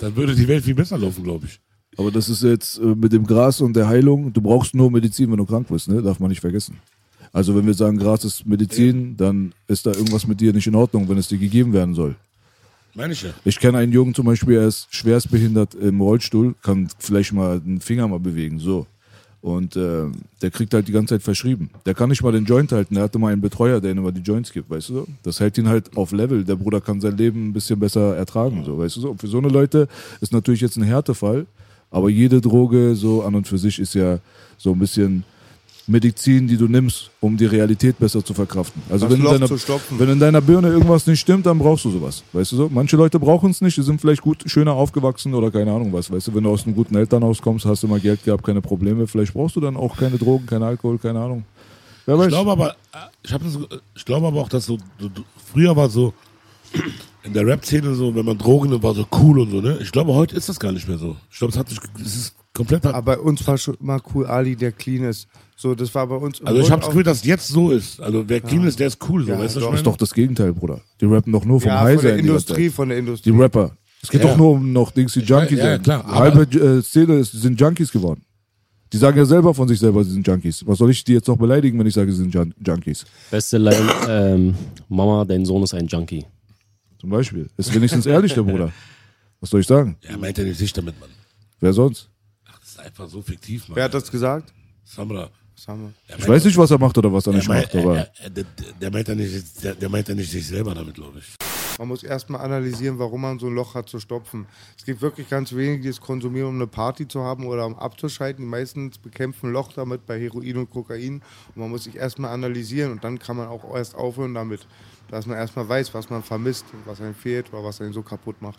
[SPEAKER 4] dann würde die Welt viel besser laufen, glaube ich.
[SPEAKER 2] Aber das ist jetzt äh, mit dem Gras und der Heilung, du brauchst nur Medizin, wenn du krank bist, ne? Darf man nicht vergessen. Also wenn wir sagen, Gras ist Medizin, dann ist da irgendwas mit dir nicht in Ordnung, wenn es dir gegeben werden soll.
[SPEAKER 4] Meine ich ja.
[SPEAKER 2] Ich kenne einen Jungen zum Beispiel, er ist schwerstbehindert im Rollstuhl, kann vielleicht mal den Finger mal bewegen, so. Und äh, der kriegt halt die ganze Zeit verschrieben. Der kann nicht mal den Joint halten. Der hatte mal einen Betreuer, der ihm immer die Joints gibt, weißt du so? Das hält ihn halt auf Level. Der Bruder kann sein Leben ein bisschen besser ertragen, so, weißt du so? Und für so eine Leute ist natürlich jetzt ein Härtefall, aber jede Droge so an und für sich ist ja so ein bisschen Medizin, die du nimmst, um die Realität besser zu verkraften. Also wenn in, deiner, wenn in deiner Birne irgendwas nicht stimmt, dann brauchst du sowas. Weißt du so? Manche Leute brauchen es nicht, die sind vielleicht gut, schöner aufgewachsen oder keine Ahnung was. Weißt du, wenn du aus einem guten Elternhaus kommst, hast du mal Geld gehabt, keine Probleme. Vielleicht brauchst du dann auch keine Drogen, kein Alkohol, keine Ahnung. Wer weiß.
[SPEAKER 4] Ich glaube aber, äh, ich, so- ich glaube aber auch, dass so, so, früher war so, in der Rap-Szene so, wenn man Drogen nimmt, war so cool und so, ne? Ich glaube, heute ist das gar nicht mehr so. Ich glaube, es hat sich, es ist komplett,
[SPEAKER 3] Aber bei uns war schon immer cool, Ali, der clean ist. So, das war bei uns.
[SPEAKER 4] also ich habe das Gefühl, dass es jetzt so ist. Also wer clean ist, der ist cool, so,
[SPEAKER 3] Ja,
[SPEAKER 4] weißt du,
[SPEAKER 2] das ist doch das Gegenteil, Bruder. Die rappen doch nur vom
[SPEAKER 3] ja,
[SPEAKER 2] High
[SPEAKER 3] von der Industrie, von der Industrie.
[SPEAKER 2] Die Rapper. Es geht
[SPEAKER 4] Ja.
[SPEAKER 2] doch nur um noch Dings, die Junkies
[SPEAKER 4] ja, ja,
[SPEAKER 2] sind.
[SPEAKER 4] klar,
[SPEAKER 2] halbe äh, Szene ist, sind Junkies geworden. Die sagen ja selber von sich selber, sie sind Junkies. Was soll ich die jetzt noch beleidigen, wenn ich sage, sie sind Jun Junkies?
[SPEAKER 5] Beste Line, ähm, Mama, dein Sohn ist ein Junkie.
[SPEAKER 2] Zum Beispiel. Ist wenigstens ehrlich, der Bruder. Was soll ich sagen?
[SPEAKER 4] Ja, meint er nicht sich damit, Mann.
[SPEAKER 2] Wer sonst?
[SPEAKER 4] Das ist einfach so fiktiv, Mann.
[SPEAKER 3] Wer hat das gesagt?
[SPEAKER 4] Samra.
[SPEAKER 2] Ich
[SPEAKER 4] meint-
[SPEAKER 2] weiß nicht, was er macht oder was er nicht
[SPEAKER 4] meint-
[SPEAKER 2] macht, aber
[SPEAKER 4] er- er- der, der, meint ja nicht, der, der meint ja nicht sich selber damit, glaube ich.
[SPEAKER 3] Man muss erstmal analysieren, warum man so ein Loch hat zu stopfen. Es gibt wirklich ganz wenige, die es konsumieren, um eine Party zu haben oder um abzuschalten. Die meisten bekämpfen ein Loch damit bei Heroin und Kokain. Und man muss sich erstmal analysieren und dann kann man auch erst aufhören damit. Dass man erstmal weiß, was man vermisst, was einem fehlt oder was einen so kaputt macht.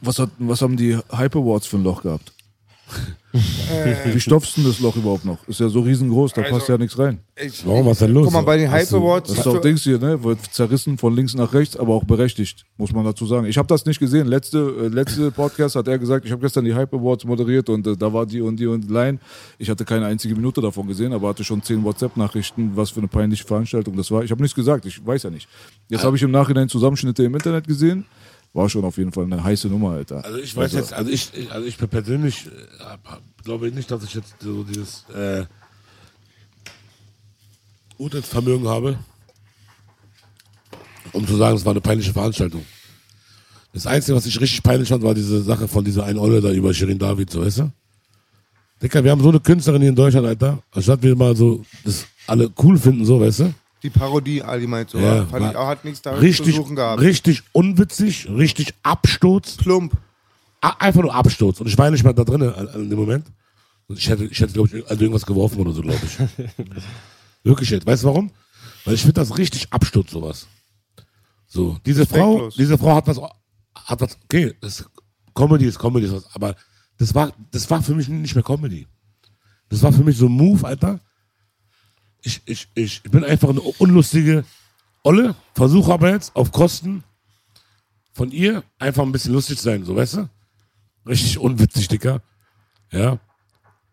[SPEAKER 2] was, hat, was haben die Hype Awards für ein Loch gehabt? Wie stopfst du denn das Loch überhaupt noch? Ist ja so riesengroß, da
[SPEAKER 3] Also-
[SPEAKER 2] passt ja nichts rein.
[SPEAKER 3] Ich,
[SPEAKER 4] Warum, was ist denn los?
[SPEAKER 3] Guck mal, bei den Hype Awards.
[SPEAKER 2] Das ist auch Dings hier, ne? Wird zerrissen von links nach rechts, aber auch berechtigt, muss man dazu sagen. Ich habe das nicht gesehen. Letzte, äh, letzte Podcast hat er gesagt, ich habe gestern die Hype Awards moderiert und äh, da war die und die und Line. Ich hatte keine einzige Minute davon gesehen, aber hatte schon zehn WhatsApp-Nachrichten, was für eine peinliche Veranstaltung das war. Ich habe nichts gesagt, ich weiß ja nicht. Jetzt habe ich im Nachhinein Zusammenschnitte im Internet gesehen. War schon auf jeden Fall eine heiße Nummer, Alter.
[SPEAKER 4] Also ich weiß jetzt, also ich, also ich persönlich äh, glaube nicht, dass ich jetzt so dieses äh, Urteilsvermögen habe, um zu sagen, es war eine peinliche Veranstaltung. Das Einzige, was ich richtig peinlich fand, war diese Sache von dieser einen Olle da über Shirin David, so weißt du? Dicker, wir haben so eine Künstlerin hier in Deutschland, Alter. Anstatt wir mal so das alle cool finden, so, weißt du?
[SPEAKER 3] Die Parodie, Ali meint so.
[SPEAKER 4] Ja,
[SPEAKER 3] fand ich auch, hat nichts damit
[SPEAKER 4] Richtig,
[SPEAKER 3] zu suchen gehabt.
[SPEAKER 4] richtig unwitzig, richtig Absturz.
[SPEAKER 3] Plump.
[SPEAKER 4] A- einfach nur Absturz. Und ich war nicht mal da drin an dem Moment. Ich hätte, ich hätte glaube ich, also irgendwas geworfen oder so, glaube ich. Wirklich jetzt. Weißt du warum? Weil ich finde das richtig Absturz, sowas. So, diese Frau, diese Frau hat was, hat was, okay, das Comedy ist Comedy, ist was, aber das war, das war für mich nicht mehr Comedy. Das Das war für mich so ein Move, Alter. Ich, ich, ich bin einfach eine unlustige Olle, versuche aber jetzt auf Kosten von ihr einfach ein bisschen lustig zu sein, so weißt du? Richtig unwitzig, Dicker. Ja.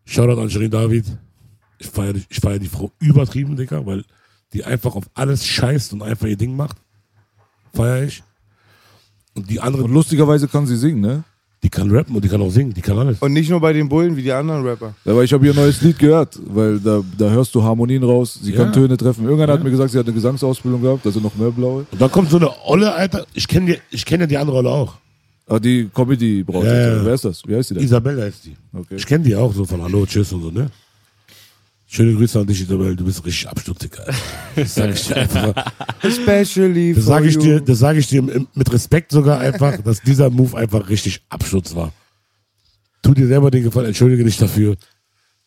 [SPEAKER 4] Shoutout an Shirin David. Ich feiere ich feier die Frau übertrieben, Dicker, weil die einfach auf alles scheißt und einfach ihr Ding macht. Feier ich. Und die andere,
[SPEAKER 2] Und lustigerweise kann sie singen, ne?
[SPEAKER 4] Die kann rappen und die kann auch singen, die kann alles.
[SPEAKER 3] Und nicht nur bei den Bullen wie die anderen Rapper.
[SPEAKER 2] Ja, aber ich habe ihr neues Lied gehört, weil da, da hörst du Harmonien raus, sie
[SPEAKER 4] Ja.
[SPEAKER 2] kann Töne treffen. Irgendeiner hat
[SPEAKER 4] Ja.
[SPEAKER 2] mir gesagt, sie hat eine Gesangsausbildung gehabt, also noch mehr blaue.
[SPEAKER 4] Und dann kommt so eine Olle, Alter. Ich kenne die, ich kenne ja die andere Olle auch.
[SPEAKER 2] Ah, die Comedy-Braut.
[SPEAKER 4] Ja, ja.
[SPEAKER 2] Wer ist das? Wie heißt die denn?
[SPEAKER 4] Isabella heißt die.
[SPEAKER 2] Okay.
[SPEAKER 4] Ich kenne die auch so von Hallo, Tschüss und so, ne? Schöne Grüße an dich, Isabel. Du bist richtig abstutzig, Alter. Das sage ich dir einfach.
[SPEAKER 3] Especially
[SPEAKER 4] Das sage ich
[SPEAKER 3] you.
[SPEAKER 4] dir, das sage ich dir mit Respekt sogar einfach, dass dieser Move einfach richtig Absturz war. Tu dir selber den Gefallen, entschuldige dich dafür,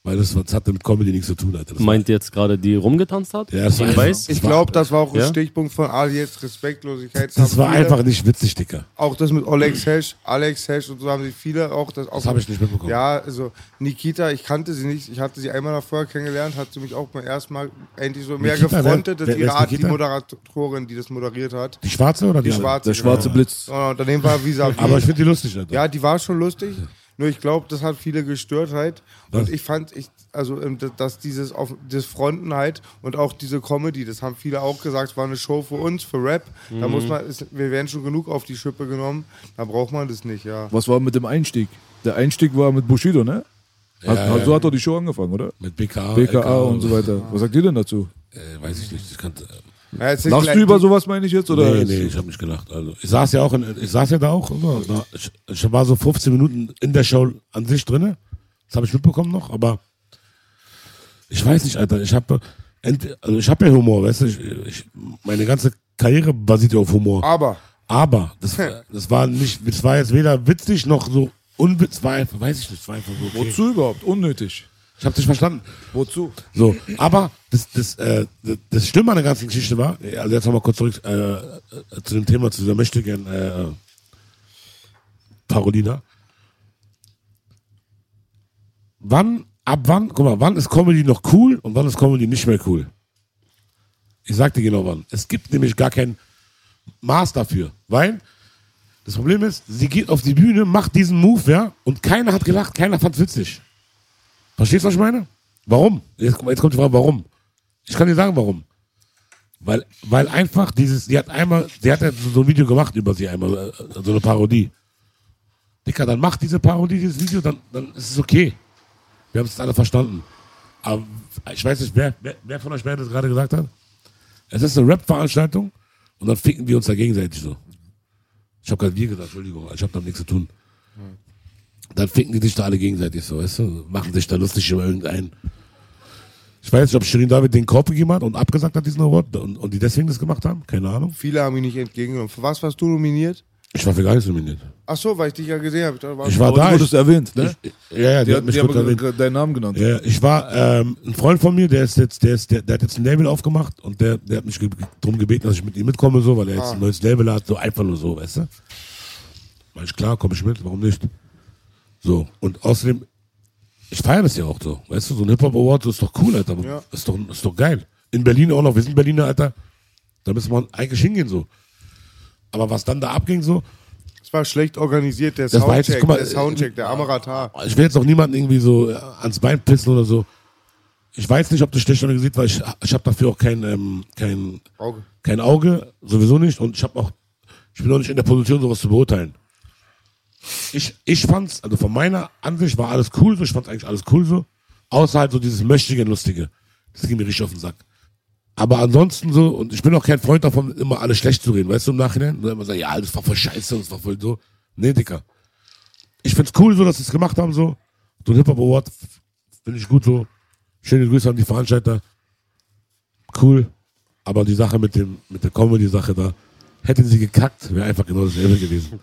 [SPEAKER 4] weil das, das hatte mit Comedy nichts zu tun, Alter. Das
[SPEAKER 5] Meint ihr jetzt gerade, die rumgetanzt hat?
[SPEAKER 4] Ja, das war
[SPEAKER 5] Ich weiß.
[SPEAKER 3] Ich glaube, das war auch ein
[SPEAKER 5] Ja?
[SPEAKER 3] Stichpunkt von Ali jetzt Respektlosigkeit.
[SPEAKER 4] war, das war
[SPEAKER 3] Haben viele-
[SPEAKER 4] einfach nicht witzig, Dicker.
[SPEAKER 3] Auch das mit Alex Hesch, Alex Hesch und so haben sich viele auch das.
[SPEAKER 4] Das habe ich nicht mitbekommen.
[SPEAKER 3] Ja, also Nikita, ich kannte sie nicht. Ich hatte sie einmal davor kennengelernt, hat sie mich auch beim ersten Mal endlich so mehr
[SPEAKER 4] Nikita,
[SPEAKER 3] gefrontet.
[SPEAKER 4] wer-
[SPEAKER 3] Das ist
[SPEAKER 4] wer
[SPEAKER 3] ihre
[SPEAKER 4] ist
[SPEAKER 3] Art, die
[SPEAKER 4] Nikita?
[SPEAKER 3] Moderatorin, die das moderiert hat.
[SPEAKER 4] Die schwarze oder die,
[SPEAKER 3] Die
[SPEAKER 4] andere?
[SPEAKER 3] schwarze.
[SPEAKER 2] Der schwarze
[SPEAKER 3] genau.
[SPEAKER 2] Blitz.
[SPEAKER 3] Und Unternehmen war Visa.
[SPEAKER 4] Aber ich finde die lustig, Alter.
[SPEAKER 3] Ja, die war schon lustig. Nur ich glaube, das hat viele gestört halt.
[SPEAKER 4] Was?
[SPEAKER 3] Und ich fand, ich, also, ähm, dass- dieses auf das Fronten halt und auch diese Comedy, das haben viele auch gesagt, es war eine Show für uns, für Rap. Da muss man, ist, wir werden schon genug auf die Schippe genommen. Da braucht man das nicht, ja.
[SPEAKER 2] Was war mit dem Einstieg? Der Einstieg war mit Bushido, ne? Hat,
[SPEAKER 4] Ja, ja.
[SPEAKER 2] So hat doch die Show angefangen, oder?
[SPEAKER 4] Mit BKA.
[SPEAKER 2] BKA
[SPEAKER 4] LKA
[SPEAKER 2] und so weiter. Was sagt ihr denn dazu?
[SPEAKER 4] Äh, weiß ich nicht. Ich kann,
[SPEAKER 3] ja
[SPEAKER 2] Lachst du über sowas, meine ich jetzt? Oder
[SPEAKER 4] nee, nee, ich habe nicht gelacht. Also, ich saß ja auch, in, ich saß ja da auch. Immer. Da- Ich, ich war so 15 Minuten in der Show an sich drinne. Das habe ich mitbekommen noch, aber ich weiß nicht, Alter. Ich habe, also ich habe ja Humor, weißt du. Ich, ich, meine ganze Karriere basiert ja auf Humor.
[SPEAKER 3] Aber
[SPEAKER 4] Aber das, das war nicht, das war jetzt weder witzig noch so unwitz, war einfach, weiß ich nicht, es war einfach so. Okay.
[SPEAKER 2] Wozu überhaupt? Unnötig.
[SPEAKER 4] Ich habe dich verstanden.
[SPEAKER 2] Wozu?
[SPEAKER 4] So, aber das, das, äh, das- Schlimme an der ganzen Geschichte war, also jetzt nochmal kurz zurück äh, äh, zu dem Thema, zu dieser Möchtegern äh, Parolina. Wann, ab wann, guck mal, wann ist Comedy noch cool und wann ist Comedy nicht mehr cool? Ich sag dir genau wann. Es gibt nämlich gar kein Maß dafür, weil das Problem ist, sie geht auf die Bühne, macht diesen Move, ja, und keiner hat gelacht, keiner fand's witzig. Verstehst du, was ich meine? Warum? Jetzt, jetzt kommt die Frage, warum? Ich kann dir sagen, warum. Weil, weil einfach dieses, sie hat einmal, sie hat ja so ein Video gemacht über sie einmal, äh, so eine Parodie. Dicker, dann macht diese Parodie, dieses Video, dann, dann ist es okay. Wir haben es alle verstanden. Aber ich weiß nicht, wer, wer, wer von euch beiden das gerade gesagt hat. Es ist eine Rap-Veranstaltung und dann ficken wir uns da gegenseitig so. Ich habe gerade wir gesagt, Entschuldigung, ich habe damit nichts zu tun. Dann ficken die sich da alle gegenseitig so, weißt du? Machen sich da lustig über irgendeinen. Ich weiß nicht, ob Shirin David den Korb gegeben hat und abgesagt hat diesen Award und, und die deswegen das gemacht haben. Keine Ahnung.
[SPEAKER 3] viele haben ihn nicht entgegengenommen. Für was warst du nominiert?
[SPEAKER 4] Ich war für gar nichts nominiert.
[SPEAKER 3] Ach so, weil ich dich ja gesehen habe. Da war
[SPEAKER 4] Ich war da.
[SPEAKER 2] du wurdest
[SPEAKER 4] Ich,
[SPEAKER 2] erwähnt, ne?
[SPEAKER 4] ich, ja, ja, die,
[SPEAKER 2] Die,
[SPEAKER 4] hat mich
[SPEAKER 2] die
[SPEAKER 4] kurz
[SPEAKER 2] haben
[SPEAKER 4] erwähnt.
[SPEAKER 2] deinen Namen genannt.
[SPEAKER 4] Ja, ich war ähm, ein Freund von mir, der ist jetzt, der ist, der, der hat jetzt ein Label aufgemacht und der, der hat mich ge darum gebeten, dass ich mit ihm mitkomme, so, weil er jetzt ein neues Label hat, so einfach nur so, weißt du? War ich klar, komme ich mit, warum nicht? So, und außerdem, ich feiere das ja auch so, weißt du, so ein Hip-Hop-Award, so ist doch cool, Alter,
[SPEAKER 3] Ja.
[SPEAKER 4] ist, doch, ist doch geil. In Berlin auch noch, wir sind Berliner, Alter, da müssen wir eigentlich hingehen, so. Aber was dann da abging, so,
[SPEAKER 3] Es war schlecht organisiert, der Soundcheck,
[SPEAKER 4] guck mal,
[SPEAKER 3] der Soundcheck, der Amaratar.
[SPEAKER 4] ich will jetzt auch niemanden irgendwie so äh, ans Bein pissen oder so. Ich weiß nicht, ob das schlecht organisiert war. Ich, ich habe dafür auch kein, ähm, kein,
[SPEAKER 3] Auge.
[SPEAKER 4] kein Auge, sowieso nicht. Und ich habe auch, ich bin auch nicht in der Position, sowas zu beurteilen. Ich, ich fand's, also von meiner Ansicht war alles cool so. Ich fand's eigentlich alles cool so. Außer halt so dieses Möchtigen Lustige. Das ging mir richtig auf den Sack. Aber ansonsten so, und ich bin auch kein Freund davon, immer alles schlecht zu reden, weißt du, im Nachhinein? Und immer sagen, ja, das war voll scheiße, das war voll so. Nee, Dicker. Ich find's cool so, dass sie es gemacht haben, so. So ein Hip-Hop-Award finde ich gut so. Schöne Grüße an die Veranstalter. Cool. Aber die Sache mit dem, mit der Comedy-Sache da, hätten sie gekackt, wäre einfach genau dasselbe gewesen.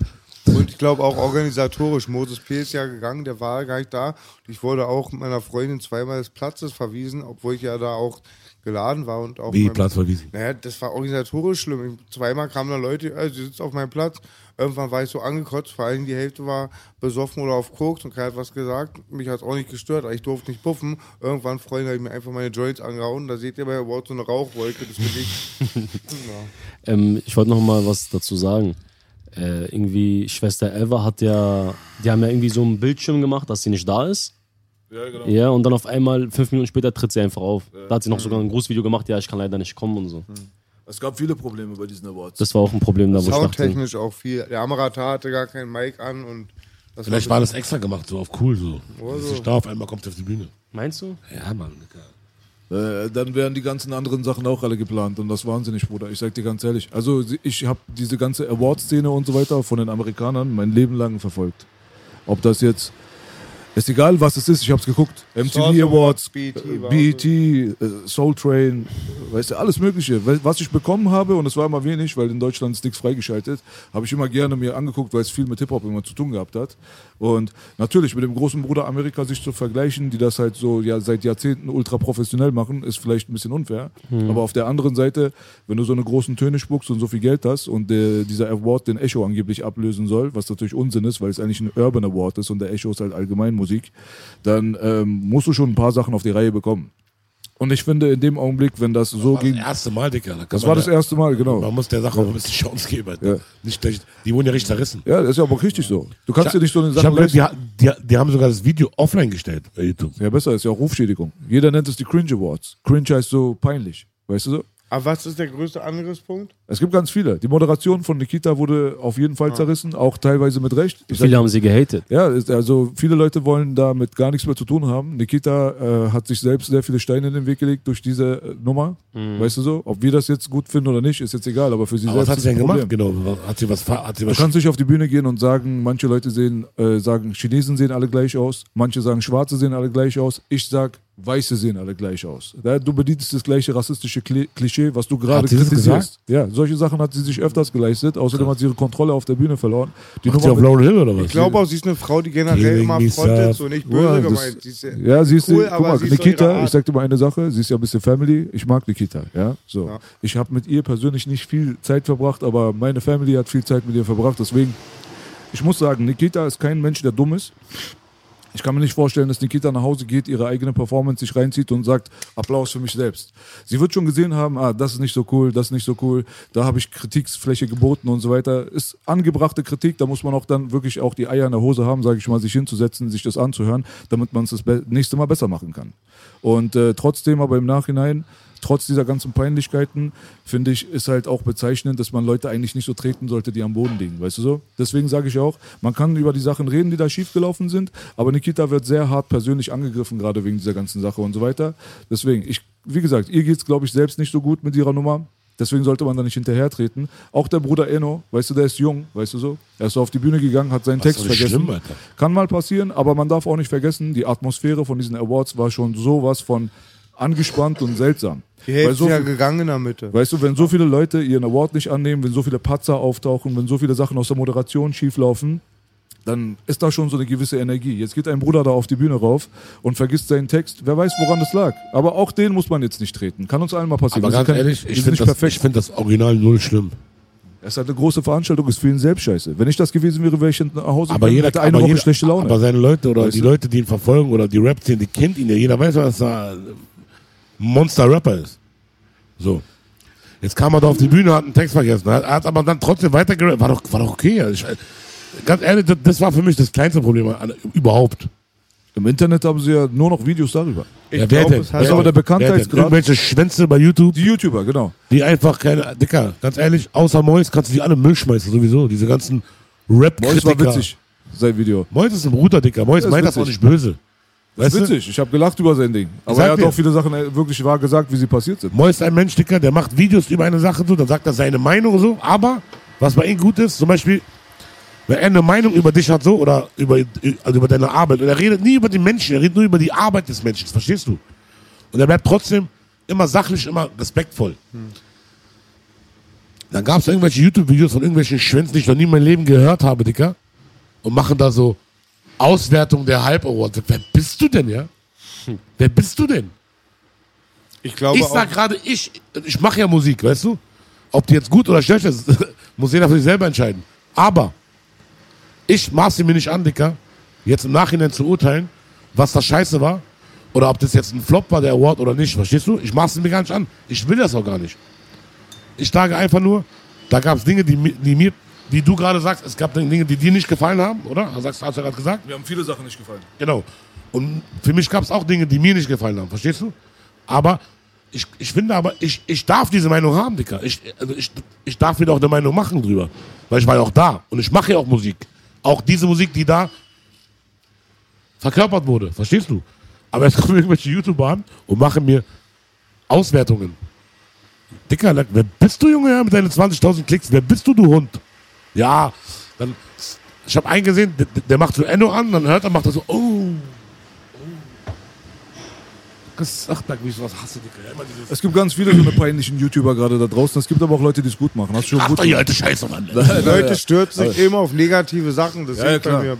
[SPEAKER 3] Und ich glaube auch organisatorisch. Moses P. ist ja gegangen, der war gar nicht da. Ich wurde auch mit meiner Freundin zweimal des Platzes verwiesen, obwohl ich ja da auch geladen war und auch.
[SPEAKER 4] Wie
[SPEAKER 3] mein-
[SPEAKER 4] Platz verwiesen?
[SPEAKER 3] Naja, das war organisatorisch schlimm. Zweimal kamen da Leute, also sie sitzt auf meinem Platz. Irgendwann war ich so angekotzt, vor allem die Hälfte war besoffen oder auf Koks und keiner hat was gesagt. Mich hat es auch nicht gestört, aber ich durfte nicht puffen. Irgendwann, Freunde, habe ich mir einfach meine Joints angehauen. Da seht ihr bei Award so eine Rauchwolke, das bin ich. ja.
[SPEAKER 5] Ähm, ich wollte noch mal was dazu sagen. Äh, irgendwie, Schwester Eva hat ja, die haben ja irgendwie so einen Bildschirm gemacht, dass sie nicht da ist.
[SPEAKER 2] Ja, genau.
[SPEAKER 5] Ja, und dann auf einmal, fünf Minuten später, tritt sie einfach auf. Da hat sie noch sogar ein Großvideo gemacht, ja, ich kann leider nicht kommen und so.
[SPEAKER 2] Es gab viele Probleme bei diesen Awards.
[SPEAKER 5] Das war auch ein Problem da, wo ich dachte,
[SPEAKER 3] Soundtechnisch auch viel. Der Amaratar hatte gar keinen Mic an und das
[SPEAKER 4] Vielleicht war das extra gemacht, so auf cool so.
[SPEAKER 3] Oder
[SPEAKER 4] Dass
[SPEAKER 3] so.
[SPEAKER 4] ich da auf einmal kommt auf die Bühne.
[SPEAKER 5] meinst du?
[SPEAKER 4] Ja, Mann. Digga.
[SPEAKER 2] Äh, dann wären die ganzen anderen Sachen auch alle geplant und das wahnsinnig, Bruder. Ich sag dir ganz ehrlich. Also ich habe diese ganze Award-Szene und so weiter von den Amerikanern mein Leben lang verfolgt. Ob das jetzt ist egal, was es ist. Ich habe es geguckt. MTV Awards,
[SPEAKER 3] BET
[SPEAKER 2] äh, BET, äh, Soul Train, weißt du, alles Mögliche. Was ich bekommen habe, und es war immer wenig, weil in Deutschland ist nichts freigeschaltet, habe ich immer gerne mir angeguckt, weil es viel mit Hip-Hop immer zu tun gehabt hat. Und natürlich mit dem großen Bruder Amerika sich zu vergleichen, die das halt so ja seit Jahrzehnten ultra professionell machen, ist vielleicht ein bisschen unfair. Aber auf der anderen Seite, wenn du so eine großen Töne spuckst und so viel Geld hast und der, dieser Award den Echo angeblich ablösen soll, was natürlich Unsinn ist, weil es eigentlich ein Urban Award ist und der Echo ist halt Allgemeinmusik, dann ähm, musst du schon ein paar Sachen auf die Reihe bekommen. Und ich finde in dem Augenblick, wenn das so
[SPEAKER 4] Das
[SPEAKER 2] ging,
[SPEAKER 4] erste Mal, Digga. Da
[SPEAKER 2] das war das
[SPEAKER 4] ja-
[SPEAKER 2] erste Mal, genau.
[SPEAKER 4] Man muss der Sache auch ein bisschen Chance geben. Alter.
[SPEAKER 2] Ja.
[SPEAKER 4] Nicht. Die wurden ja richtig zerrissen.
[SPEAKER 2] Ja, das ist ja aber auch richtig so. Du kannst dir nicht so eine Sache
[SPEAKER 4] hab die, die, die haben sogar das Video offline gestellt bei YouTube.
[SPEAKER 2] Ja, besser, ist ja auch Rufschädigung. Jeder nennt es die Cringe Awards. Cringe heißt so peinlich, weißt du so?
[SPEAKER 3] Aber was ist der größte Angriffspunkt?
[SPEAKER 2] Es gibt ganz viele. Die Moderation von Nikita wurde auf jeden Fall zerrissen, auch teilweise mit Recht. Ich
[SPEAKER 5] Viele
[SPEAKER 2] sag-
[SPEAKER 5] haben sie gehatet.
[SPEAKER 2] ja, ist- also viele Leute wollen damit gar nichts mehr zu tun haben. Nikita äh, hat sich selbst sehr viele Steine in den Weg gelegt durch diese äh, Nummer. Weißt du so? Ob wir das jetzt gut finden oder nicht, ist jetzt egal, aber für sie
[SPEAKER 4] Aber was
[SPEAKER 2] selbst
[SPEAKER 4] hat
[SPEAKER 2] ist
[SPEAKER 4] sie
[SPEAKER 2] es
[SPEAKER 4] denn
[SPEAKER 2] ein
[SPEAKER 4] gemacht?
[SPEAKER 2] Problem.
[SPEAKER 4] Genau. Hat sie was, hat sie
[SPEAKER 2] Du
[SPEAKER 4] was
[SPEAKER 2] kannst nicht auf die Bühne gehen und sagen, manche Leute sehen, äh, sagen, Chinesen sehen alle gleich aus, manche sagen, Schwarze sehen alle gleich aus, ich sag, Weiße sehen alle gleich aus. Du bedienst das gleiche rassistische Kli Klischee, was du gerade
[SPEAKER 4] Hat sie das
[SPEAKER 2] kritisierst. Ja, solche Sachen hat sie sich öfters geleistet, außerdem hat sie ihre Kontrolle auf der Bühne verloren. Die
[SPEAKER 4] Macht sie
[SPEAKER 2] Nummer
[SPEAKER 4] auf Laurel Hill oder was?
[SPEAKER 3] Ich glaube auch, sie ist eine Frau, die generell
[SPEAKER 4] Killing
[SPEAKER 3] immer
[SPEAKER 4] me
[SPEAKER 3] frontet, so nicht böse
[SPEAKER 2] Ja,
[SPEAKER 3] gemeint. Sie ist
[SPEAKER 2] Ja, sie ist,
[SPEAKER 3] cool,
[SPEAKER 2] guck
[SPEAKER 3] aber
[SPEAKER 2] mal, Nikita, ich sag dir mal eine Sache, sie ist ja ein bisschen Family, ich mag Nikita, ja, so.
[SPEAKER 3] Ja.
[SPEAKER 2] Ich habe mit ihr persönlich nicht viel Zeit verbracht, aber meine Family hat viel Zeit mit ihr verbracht, deswegen, ich muss sagen, Nikita ist kein Mensch, der dumm ist. Ich kann mir nicht vorstellen, dass Nikita nach Hause geht, ihre eigene Performance sich reinzieht und sagt, Applaus für mich selbst. Sie wird schon gesehen haben, ah, das ist nicht so cool, das ist nicht so cool, da habe ich Kritikfläche geboten und so weiter. Ist angebrachte Kritik, da muss man auch dann wirklich auch die Eier in der Hose haben, sage ich mal, sich hinzusetzen, sich das anzuhören, damit man es das nächste Mal besser machen kann. Und äh, trotzdem aber im Nachhinein, trotz dieser ganzen Peinlichkeiten, finde ich, ist halt auch bezeichnend, dass man Leute eigentlich nicht so treten sollte, die am Boden liegen, weißt du so? Deswegen sage ich auch, man kann über die Sachen reden, die da schiefgelaufen sind, aber Nikita wird sehr hart persönlich angegriffen, gerade wegen dieser ganzen Sache und so weiter. Deswegen, ich, wie gesagt, ihr geht's, glaube ich, selbst nicht so gut mit ihrer Nummer. Deswegen sollte man da nicht hinterhertreten. Auch der Bruder Eno, weißt du, der ist jung, weißt du so. Er ist so auf die Bühne gegangen, hat seinen
[SPEAKER 4] ist
[SPEAKER 2] Text vergessen.
[SPEAKER 4] schlimm.
[SPEAKER 2] Kann mal passieren, aber man darf auch nicht vergessen, die Atmosphäre von diesen Awards war schon sowas von angespannt und seltsam.
[SPEAKER 3] Die
[SPEAKER 2] Weil so
[SPEAKER 3] ja
[SPEAKER 2] viel-
[SPEAKER 3] gegangen in der Mitte.
[SPEAKER 2] Weißt du, wenn so viele Leute ihren Award nicht annehmen, wenn so viele Patzer auftauchen, wenn so viele Sachen aus der Moderation schieflaufen, dann ist da schon so eine gewisse Energie. Jetzt geht ein Bruder da auf die Bühne rauf und vergisst seinen Text. Wer weiß, woran das lag. Aber auch den muss man jetzt nicht treten. Kann uns allen mal passieren.
[SPEAKER 4] Aber
[SPEAKER 2] sind
[SPEAKER 4] ganz ehrlich, ich finde das,
[SPEAKER 2] perfekt.
[SPEAKER 4] ich find das Original null schlimm.
[SPEAKER 2] Es ist halt eine große Veranstaltung, ist für ihn selbst scheiße. Wenn ich das gewesen wäre, wäre ich nach Hause
[SPEAKER 4] Aber jeder,
[SPEAKER 2] hätte eine
[SPEAKER 4] aber,
[SPEAKER 2] Woche
[SPEAKER 4] jeder,
[SPEAKER 2] schlechte Laune.
[SPEAKER 4] aber seine Leute oder
[SPEAKER 2] Weißt
[SPEAKER 4] die
[SPEAKER 2] du?
[SPEAKER 4] Leute, die ihn verfolgen oder die Rap-Szene, die kennt ihn ja. Jeder weiß, was ein Monster-Rapper ist. So. Jetzt kam er da auf die Bühne, hat einen Text vergessen. Er hat aber dann trotzdem weitergerappt. War doch, war doch okay. Ich, ganz ehrlich, das, das war für mich das kleinste Problem an, überhaupt.
[SPEAKER 2] Im Internet haben sie ja nur noch Videos darüber.
[SPEAKER 3] Ich
[SPEAKER 4] Ja, wer
[SPEAKER 3] glaube,
[SPEAKER 4] denn?
[SPEAKER 3] hat
[SPEAKER 2] ist aber der Bekanntheitsgrad-?
[SPEAKER 4] Irgendwelche Schwänze bei YouTube,
[SPEAKER 2] Die YouTuber, genau.
[SPEAKER 4] die einfach keine, Dicker, ganz ehrlich, außer Mois kannst du die alle Müll schmeißen, sowieso. Diese ganzen Rap-Kritiker.
[SPEAKER 2] Mois war witzig, sein Video.
[SPEAKER 4] Mois ist ein Bruder, Dicker. Mois meint das auch nicht böse.
[SPEAKER 2] Das ist
[SPEAKER 4] Weißt du?
[SPEAKER 2] witzig. Ich habe gelacht über sein Ding. Aber
[SPEAKER 4] Sag
[SPEAKER 2] er hat
[SPEAKER 4] mir.
[SPEAKER 2] auch viele Sachen äh, wirklich wahr gesagt, wie sie passiert sind.
[SPEAKER 4] Mois ist ein Mensch, Dicker, der macht Videos über eine Sache so, dann sagt er seine Meinung so, aber was bei ihm gut ist, zum Beispiel, wenn er eine Meinung über dich hat so oder über, also über deine Arbeit und er redet nie über den Menschen, er redet nur über die Arbeit des Menschen, verstehst du? Und er bleibt trotzdem immer sachlich, immer respektvoll. Dann gab es irgendwelche YouTube-Videos von irgendwelchen Schwänzen, die ich noch nie in meinem Leben gehört habe, Dicker. und machen da so Auswertung der Hype Awards. Wer bist du denn, ja? Wer bist du denn?
[SPEAKER 3] Ich glaube
[SPEAKER 4] Ich sag gerade, ich, ich mache ja Musik, weißt du? Ob die jetzt gut oder schlecht ist, muss jeder für sich selber entscheiden. Aber ich maße mir nicht an, Dicker, jetzt im Nachhinein zu urteilen, was das Scheiße war oder ob das jetzt ein Flop war, der Award oder nicht. Verstehst du? Ich maße mir gar nicht an. Ich will das auch gar nicht. Ich sage einfach nur, da gab es Dinge, die, die mir, wie du gerade sagst, es gab Dinge, die dir nicht gefallen haben, oder? Sagst, hast du ja gerade gesagt?
[SPEAKER 2] Mir haben viele Sachen nicht gefallen.
[SPEAKER 4] Genau. Und für mich gab es auch Dinge, die mir nicht gefallen haben, verstehst du? Aber ich, ich finde aber, ich, ich darf diese Meinung haben, Dicker. Ich, also ich, ich darf mir doch eine Meinung machen drüber. Weil ich war ja auch da. Und ich mache ja auch Musik. Auch diese Musik, die da verkörpert wurde, verstehst du? Aber jetzt kommen irgendwelche YouTuber an und machen mir Auswertungen. Dicker, wer bist du, Junge, mit deinen 20.000 Klicks? Wer bist du, du Hund? Ja, dann, ich habe einen gesehen, der, der macht so Enno an, dann hört er, macht er so, oh. Gesagt, wie ich sowas hasse. Ja, immer dieses,
[SPEAKER 2] Es gibt ganz viele so eine peinlichen YouTuber gerade da draußen. Es gibt aber auch Leute, die es gut machen. Hast du schon
[SPEAKER 4] ach
[SPEAKER 2] gut
[SPEAKER 4] ihr alte Scheiße, Mann.
[SPEAKER 3] die Leute stürzen sich immer auf negative Sachen. Das
[SPEAKER 2] Ja, ja, klar.
[SPEAKER 3] mir.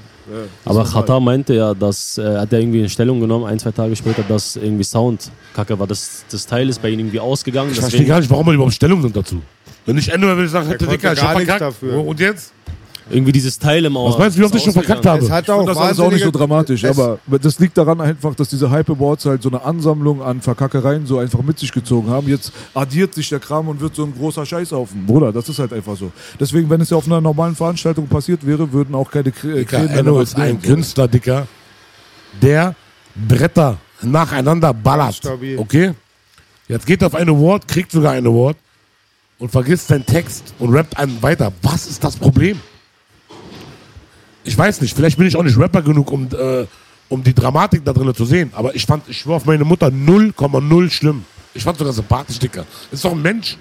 [SPEAKER 5] Aber Chata meinte ja, dass äh, hat er irgendwie eine Stellung genommen, ein, zwei Tage später, dass irgendwie Sound kacke war. Das, das Teil ist bei ihm irgendwie ausgegangen.
[SPEAKER 4] Ich verstehe gar nicht, warum man überhaupt Stellung nimmt dazu. Wenn ich Ende würde ich sagen, hätte Dicker, ich
[SPEAKER 3] gar
[SPEAKER 4] hab
[SPEAKER 3] nichts
[SPEAKER 4] verkackt.
[SPEAKER 3] dafür.
[SPEAKER 4] Und jetzt?
[SPEAKER 5] irgendwie dieses Teil im Ohr.
[SPEAKER 4] Was meinst du, wie oft
[SPEAKER 5] ist
[SPEAKER 4] ich schon verkackt habe?
[SPEAKER 3] Es hat auch
[SPEAKER 2] das alles auch nicht so dramatisch, aber das liegt daran einfach, dass diese Hype Awards halt so eine Ansammlung an Verkackereien so einfach mit sich gezogen haben. Jetzt addiert sich der Kram und wird so ein großer Scheißhaufen. Bruder, das ist halt einfach so. Deswegen, wenn es ja auf einer normalen Veranstaltung passiert wäre, würden auch keine Krähen
[SPEAKER 4] Enno ist ein. Künstler, Dicker, der Bretter nacheinander ballert.
[SPEAKER 3] Stabil.
[SPEAKER 4] Okay? Jetzt geht er auf ein Award, kriegt sogar ein Award und vergisst seinen Text und rappt einen weiter. Was ist das Problem? Ich weiß nicht, vielleicht bin ich auch nicht Rapper genug, um, äh, um die Dramatik da drin zu sehen. Aber ich fand, ich schwör auf meine Mutter 0,0 schlimm. Ich fand sogar sympathisch, Dicker. Ist doch ein Mensch.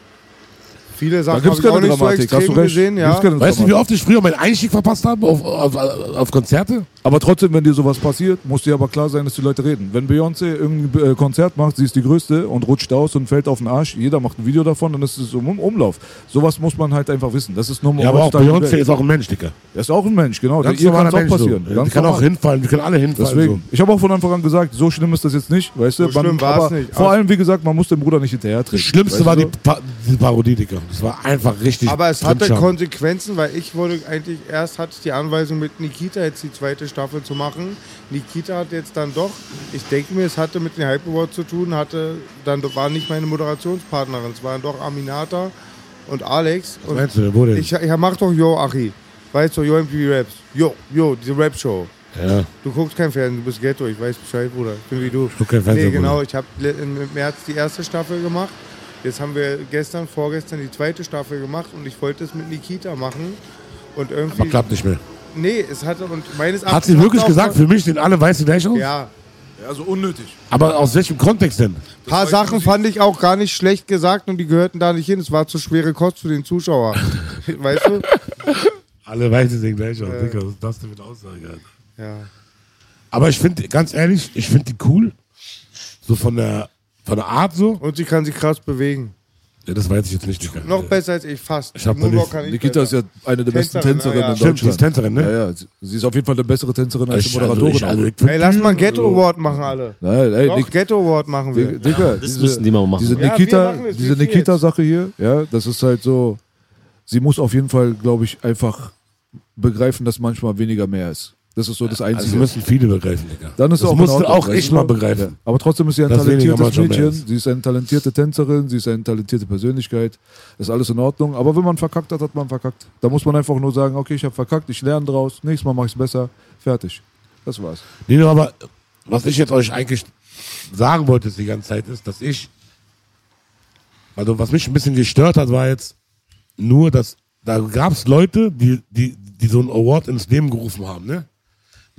[SPEAKER 3] Viele Sachen habe ich auch nicht so
[SPEAKER 2] Dramatik, hast du
[SPEAKER 3] extrem gesehen. Ja.
[SPEAKER 4] Weißt du, wie oft ich früher meinen Einstieg verpasst habe auf, auf, auf Konzerte?
[SPEAKER 2] Aber trotzdem, wenn dir sowas passiert, muss dir aber klar sein, dass die Leute reden. Wenn Beyoncé irgendein äh, Konzert macht, sie ist die Größte und rutscht aus und fällt auf den Arsch, jeder macht ein Video davon, dann ist es um Umlauf. Sowas muss man halt einfach wissen. Das ist normal.
[SPEAKER 4] Ja, aber auch Beyoncé ist auch ein Mensch, Dicker.
[SPEAKER 2] Er ist auch ein Mensch, genau.
[SPEAKER 4] Ganz
[SPEAKER 2] Ihr kann es auch passieren.
[SPEAKER 4] So.
[SPEAKER 2] Ganz
[SPEAKER 4] Die kann auch hinfallen, wir können alle hinfallen.
[SPEAKER 2] Deswegen. Ich habe auch von Anfang an gesagt, so schlimm ist das jetzt nicht, weißt du?
[SPEAKER 3] So schlimm war's
[SPEAKER 2] aber
[SPEAKER 3] nicht.
[SPEAKER 2] Vor allem, wie gesagt, man muss dem Bruder nicht hinterher
[SPEAKER 4] Das
[SPEAKER 2] treten.
[SPEAKER 4] Schlimmste
[SPEAKER 2] weißt
[SPEAKER 4] war die, pa die Parodie, Dicker. Das war einfach richtig.
[SPEAKER 3] Aber es hatte. Konsequenzen, weil ich wurde eigentlich, erst hatte ich die Anweisung mit Nikita jetzt die zweite Staffel zu machen. Nikita hat jetzt dann doch, ich denke mir, es hatte mit dem Hype Award zu tun, hatte, dann war nicht meine Moderationspartnerin, es waren doch Aminata und Alex.
[SPEAKER 4] Was
[SPEAKER 3] Und
[SPEAKER 4] meinst du wo denn?
[SPEAKER 3] ich, ich mach doch Yo, Achi. Weißt du, Yo MTV Raps. Yo, Yo, diese Rap-Show.
[SPEAKER 4] ja.
[SPEAKER 3] Du guckst kein Fernsehen, du bist Ghetto, ich weiß Bescheid, Bruder. Ich bin wie du.
[SPEAKER 4] guck kein Fernsehen,
[SPEAKER 3] Nee, genau. Ich habe im März die erste Staffel gemacht. Jetzt haben wir gestern, vorgestern die zweite Staffel gemacht und ich wollte es mit Nikita machen. Und irgendwie.
[SPEAKER 4] Aber klappt nicht mehr.
[SPEAKER 3] Nee, es hatte und meines
[SPEAKER 4] Hat sie
[SPEAKER 3] Erachtens
[SPEAKER 4] wirklich gesagt, für mich sehen alle Weiße gleich aus?
[SPEAKER 3] Ja.
[SPEAKER 2] Ja, so unnötig.
[SPEAKER 4] Aber aus welchem Kontext denn?
[SPEAKER 3] Ein paar Sachen fand ich auch gar nicht schlecht gesagt und die gehörten da nicht hin. Es war zu schwere Kost für den Zuschauer. weißt du?
[SPEAKER 4] Alle Weiße sehen gleich aus. Dicker, was ist das denn für eine Aussage, Alter?
[SPEAKER 3] Ja.
[SPEAKER 4] Aber ich finde, ganz ehrlich, ich finde die cool. So von der, von der Art so.
[SPEAKER 3] Und sie kann sich krass bewegen.
[SPEAKER 4] Ja, das weiß ich jetzt nicht, Dicker.
[SPEAKER 3] Noch besser als ich fast.
[SPEAKER 4] Ich hab
[SPEAKER 3] Moonwalk
[SPEAKER 4] noch nicht-
[SPEAKER 3] kann ich
[SPEAKER 2] Nikita ist
[SPEAKER 3] besser.
[SPEAKER 2] ja eine der besten
[SPEAKER 3] Tänzerin,
[SPEAKER 2] Tänzerinnen
[SPEAKER 3] ja, ja.
[SPEAKER 2] in
[SPEAKER 4] Stimmt, sie ist
[SPEAKER 2] Deutschland.
[SPEAKER 4] Tänzerin, ne?
[SPEAKER 2] Ja, ja, sie- ist auf jeden Fall eine bessere Tänzerin als die
[SPEAKER 4] also,
[SPEAKER 2] Moderatorin.
[SPEAKER 4] ich, also, ich find
[SPEAKER 3] Ey, lass mal ein Ghetto Award machen alle.
[SPEAKER 2] Nein, ey,
[SPEAKER 3] Doch,
[SPEAKER 2] Nik-
[SPEAKER 3] Ghetto Award machen wir.
[SPEAKER 2] Dicker,
[SPEAKER 5] das müssen die mal machen.
[SPEAKER 2] Diese
[SPEAKER 3] Ja,
[SPEAKER 2] Nikita,
[SPEAKER 3] machen es,
[SPEAKER 2] diese
[SPEAKER 3] wie viel
[SPEAKER 2] Nikita-Sache hier, ja, das ist halt so, sie muss auf jeden Fall, glaube ich, einfach begreifen, dass manchmal weniger mehr ist. Das ist so das
[SPEAKER 4] Also
[SPEAKER 2] Einzige.
[SPEAKER 4] müssen viele begreifen, Digga.
[SPEAKER 2] Dann ist
[SPEAKER 4] das
[SPEAKER 2] auch
[SPEAKER 4] musste auch ich mal begreifen.
[SPEAKER 2] Ja. Aber trotzdem ist sie ein
[SPEAKER 4] weniger
[SPEAKER 2] talentiertes Mädchen,
[SPEAKER 4] ist.
[SPEAKER 2] sie ist eine talentierte Tänzerin, sie ist eine talentierte Persönlichkeit, ist alles in Ordnung. Aber wenn man verkackt hat, hat man verkackt. Da muss man einfach nur sagen, okay, ich habe verkackt, ich lerne draus, nächstes Mal mache ich es besser, fertig. Das war's.
[SPEAKER 4] Nur aber was ich jetzt euch eigentlich sagen wollte die ganze Zeit ist, dass ich, also was mich ein bisschen gestört hat, war jetzt nur, dass da gab es Leute, die, die, die so einen Award ins Leben gerufen haben, ne?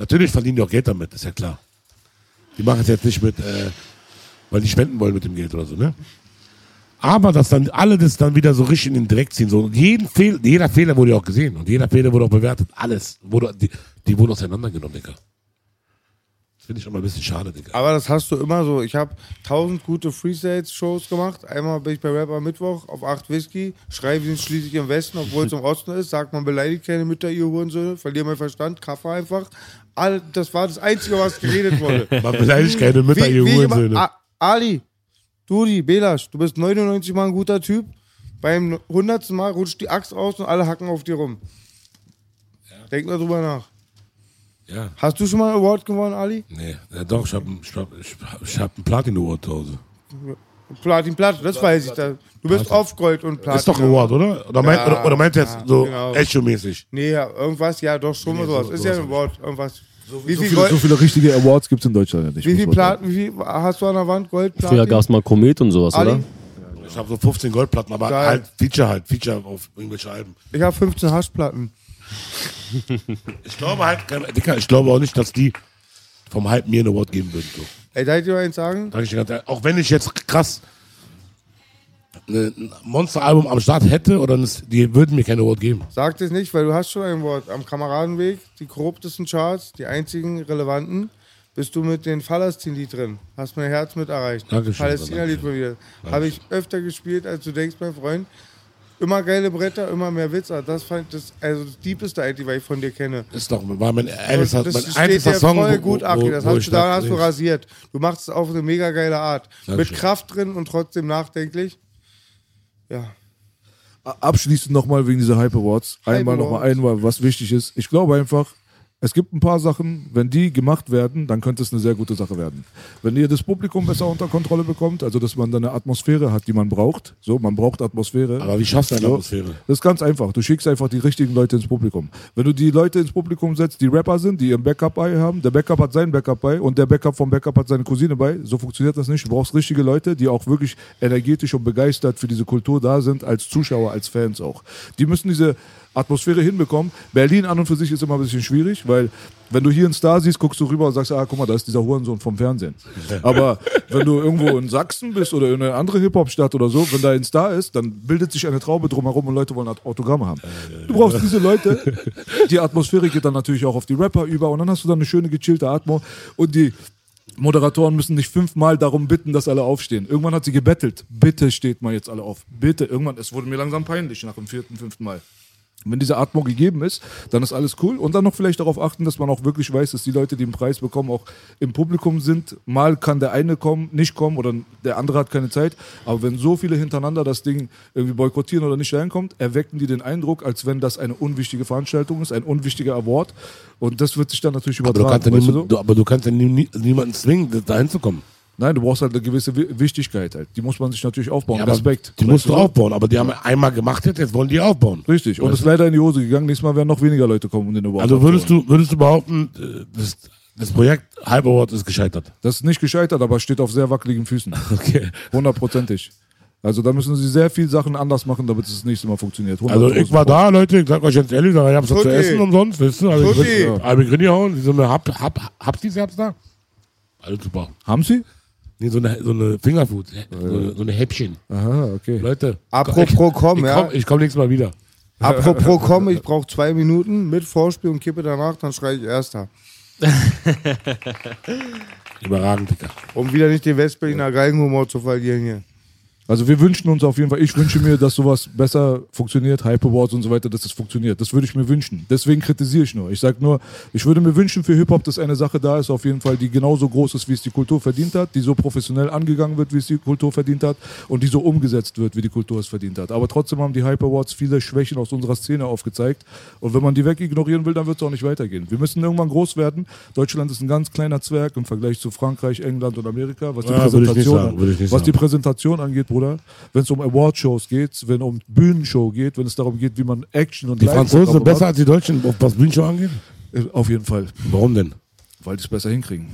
[SPEAKER 4] Natürlich verdienen die auch Geld damit, ist ja klar. Die machen es jetzt nicht mit, äh, weil die spenden wollen mit dem Geld oder so, ne? Aber dass dann alle das dann wieder so richtig in den Dreck ziehen. So, und jeden Fehl, jeder Fehler wurde ja auch gesehen und jeder Fehler wurde auch bewertet. Alles. Wurde, die, die wurden auseinandergenommen, Digga. Das finde ich immer ein bisschen schade, Digga.
[SPEAKER 3] Aber das hast du immer so. Ich habe tausend gute Freestyle-Shows gemacht. Einmal bin ich bei Rapper Mittwoch auf 8 Whisky, schreibe, sind schließlich im Westen, obwohl es im Osten ist. Sagt man, beleidigt keine Mütter, ihr Hurensöhne, verliere mein Verstand, Kaffee einfach. All, das war das Einzige, was geredet wurde.
[SPEAKER 4] Man beleidigt keine Mütter, ihr
[SPEAKER 3] jemand-
[SPEAKER 4] Hurensöhne.
[SPEAKER 3] A- Ali, Dudi, Belasch, du bist 99 Mal ein guter Typ. Beim 100. Mal rutscht die Axt aus und alle hacken auf dir rum. Denk mal drüber nach.
[SPEAKER 4] Ja.
[SPEAKER 3] Hast du schon mal einen Award gewonnen, Ali?
[SPEAKER 4] Nee, ja, doch, ich habe ich hab, ich hab, ich hab einen Platin-Award zu Hause.
[SPEAKER 3] Platin, Platin, das weiß ich. Da. Du bist auf Gold und Platin.
[SPEAKER 4] Ist doch ein Award, oder? Oder, meint,
[SPEAKER 3] Ja,
[SPEAKER 4] oder, oder meint ihr jetzt
[SPEAKER 3] ja,
[SPEAKER 4] so
[SPEAKER 3] genau.
[SPEAKER 4] Echo-mäßig?
[SPEAKER 3] Nee, ja, irgendwas, ja, doch schon mal sowas.
[SPEAKER 4] so-
[SPEAKER 3] ist
[SPEAKER 4] sowas
[SPEAKER 3] ja ein Wort, irgendwas. wie,
[SPEAKER 2] So
[SPEAKER 3] viel
[SPEAKER 2] viele, so viele richtige Awards gibt es in Deutschland ja nicht.
[SPEAKER 3] wie viel. Platin, wie viel hast du an der Wand? Gold, Platin?
[SPEAKER 5] Früher gab es mal Komet und sowas,
[SPEAKER 3] Ali?
[SPEAKER 5] oder?
[SPEAKER 4] Ich habe so 15 Goldplatten, aber
[SPEAKER 3] Geil.
[SPEAKER 4] halt Feature halt, Feature auf irgendwelche Alben.
[SPEAKER 3] Ich habe 15 Haschplatten.
[SPEAKER 4] Ich glaube halt, Dicker, ich glaube auch nicht, dass die vom Hype mir einen Award geben würden. So.
[SPEAKER 3] Ey, darf ich dir mal eins sagen?
[SPEAKER 4] Sag ich dir ganz ehrlich. Auch wenn ich jetzt krass ein Monster-Album am Start hätte, oder die würden mir keinen Award geben.
[SPEAKER 3] Sag das nicht, weil du hast schon ein Wort. Am Kameradenweg, die korruptesten Charts, die einzigen relevanten, bist du mit den Palästin-Lied drin. Hast mein Herz mit erreicht.
[SPEAKER 4] Dankeschön,
[SPEAKER 3] Palästina-Lied mal wieder. Habe ich öfter gespielt, als du denkst, mein Freund. Immer geile Bretter, immer mehr Witz. Das fand ich das, also das Diepeste eigentlich, was ich von dir kenne.
[SPEAKER 4] Ist doch, war mein, ehrlichster,
[SPEAKER 3] das
[SPEAKER 4] mein
[SPEAKER 3] steht
[SPEAKER 4] einziger
[SPEAKER 3] dir
[SPEAKER 4] Song,
[SPEAKER 3] voll gut, Aki. Das
[SPEAKER 4] wo
[SPEAKER 3] hast du, da hast du rasiert. Du machst es auf eine mega geile Art.
[SPEAKER 4] Dankeschön.
[SPEAKER 3] Mit Kraft drin und trotzdem nachdenklich. Ja.
[SPEAKER 2] Abschließend nochmal wegen dieser Hype Awards. Einmal nochmal einmal, was wichtig ist. Ich glaube einfach, es gibt ein paar Sachen, wenn die gemacht werden, dann könnte es eine sehr gute Sache werden. Wenn ihr das Publikum besser unter Kontrolle bekommt, also dass man da eine Atmosphäre hat, die man braucht. So, man braucht Atmosphäre.
[SPEAKER 4] Aber wie schaffst du eine
[SPEAKER 2] So.
[SPEAKER 4] Atmosphäre?
[SPEAKER 2] Das ist ganz einfach. Du schickst einfach die richtigen Leute ins Publikum. Wenn du die Leute ins Publikum setzt, die Rapper sind, die ihren Backup bei haben, der Backup hat seinen Backup bei und der Backup vom Backup hat seine Cousine bei, so funktioniert das nicht. Du brauchst richtige Leute, die auch wirklich energetisch und begeistert für diese Kultur da sind, als Zuschauer, als Fans auch. Die müssen diese Atmosphäre hinbekommen. Berlin an und für sich ist immer ein bisschen schwierig, weil wenn du hier einen Star siehst, guckst du rüber und sagst, ah, guck mal, da ist dieser Hurensohn vom Fernsehen. Aber wenn du irgendwo in Sachsen bist oder in eine andere Hip-Hop-Stadt oder so, wenn da ein Star ist, dann bildet sich eine Traube drumherum und Leute wollen Autogramme haben. Du brauchst diese Leute. Die Atmosphäre geht dann natürlich auch auf die Rapper über und dann hast du dann eine schöne gechillte Atmo und die Moderatoren müssen nicht fünfmal darum bitten, dass alle aufstehen. Irgendwann hat sie gebettelt. Bitte steht mal jetzt alle auf. Bitte. Irgendwann, es wurde mir langsam peinlich nach dem vierten, fünften Mal. Wenn diese Atmo gegeben ist, dann ist alles cool. Und dann noch vielleicht darauf achten, dass man auch wirklich weiß, dass die Leute, die den Preis bekommen, auch im Publikum sind. Mal kann der eine kommen, nicht kommen oder der andere hat keine Zeit. Aber wenn so viele hintereinander das Ding irgendwie boykottieren oder nicht reinkommt, erwecken die den Eindruck, als wenn das eine unwichtige Veranstaltung ist, ein unwichtiger Award. Und das wird sich dann natürlich
[SPEAKER 4] Aber du
[SPEAKER 2] übertragen.
[SPEAKER 4] kannst ja,
[SPEAKER 2] weißt du so?
[SPEAKER 4] aber du kannst ja nie, niemanden zwingen, da hinzukommen.
[SPEAKER 2] Nein, du brauchst halt eine gewisse Wi- Wichtigkeit halt. Die muss man sich natürlich aufbauen.
[SPEAKER 4] Ja,
[SPEAKER 2] Respekt.
[SPEAKER 4] Die musst du aufbauen, aber die haben einmal gemacht jetzt, jetzt wollen die aufbauen.
[SPEAKER 2] Richtig. Und es ist leider in die Hose gegangen. Nächstes Mal werden noch weniger Leute kommen, um den Award
[SPEAKER 4] Also würdest du, würdest du behaupten, äh, das, das Projekt Hype Award ist gescheitert?
[SPEAKER 2] Das ist nicht gescheitert, aber steht auf sehr wackeligen Füßen.
[SPEAKER 4] Okay.
[SPEAKER 2] Hundertprozentig. Also da müssen sie sehr viele Sachen anders machen, damit es das nächste Mal funktioniert.
[SPEAKER 4] Also ich war da, Leute, ich sag euch jetzt ehrlich, ich hab's was zu essen umsonst, weißt du? Also ich bin, hab ich reingehauen, wie so eine Hab, Hab, ihr Herbst da? Alles super.
[SPEAKER 2] Haben sie?
[SPEAKER 4] Nee, so eine, so eine Fingerfood, so, so eine Häppchen.
[SPEAKER 2] Aha, okay.
[SPEAKER 4] Leute.
[SPEAKER 3] Apropos komm,
[SPEAKER 4] ich,
[SPEAKER 3] ja.
[SPEAKER 4] ich komm nächstes Mal wieder.
[SPEAKER 3] Apropos komm, ich brauche zwei Minuten mit Vorspiel und kippe danach, dann schreie ich Erster.
[SPEAKER 4] Überragend, Dicker.
[SPEAKER 3] Um wieder nicht den Westberliner Geigenhumor zu verlieren hier.
[SPEAKER 2] Also wir wünschen uns auf jeden Fall, ich wünsche mir, dass sowas besser funktioniert, Hype Awards und so weiter, dass es funktioniert. Das würde ich mir wünschen. Deswegen kritisiere ich nur. Ich sage nur, ich würde mir wünschen für Hip-Hop, dass eine Sache da ist, auf jeden Fall, die genauso groß ist, wie es die Kultur verdient hat, die so professionell angegangen wird, wie es die Kultur verdient hat und die so umgesetzt wird, wie die Kultur es verdient hat. Aber trotzdem haben die Hype Awards viele Schwächen aus unserer Szene aufgezeigt. Und wenn man die wegignorieren will, dann wird es auch nicht weitergehen. Wir müssen irgendwann groß werden. Deutschland ist ein ganz kleiner Zwerg im Vergleich zu Frankreich, England und Amerika, was die
[SPEAKER 4] Ja,
[SPEAKER 2] Präsentation,
[SPEAKER 4] sagen,
[SPEAKER 2] was die. Präsentation angeht, Bruder. Wenn es um Awardshows geht, wenn es um Bühnenshow geht, wenn es darum geht, wie man Action und
[SPEAKER 4] Die Franzosen sind besser als die Deutschen, auf was Bühnenshow angeht?
[SPEAKER 2] äh, Auf jeden Fall,
[SPEAKER 4] Warum denn?
[SPEAKER 2] weil die es besser hinkriegen.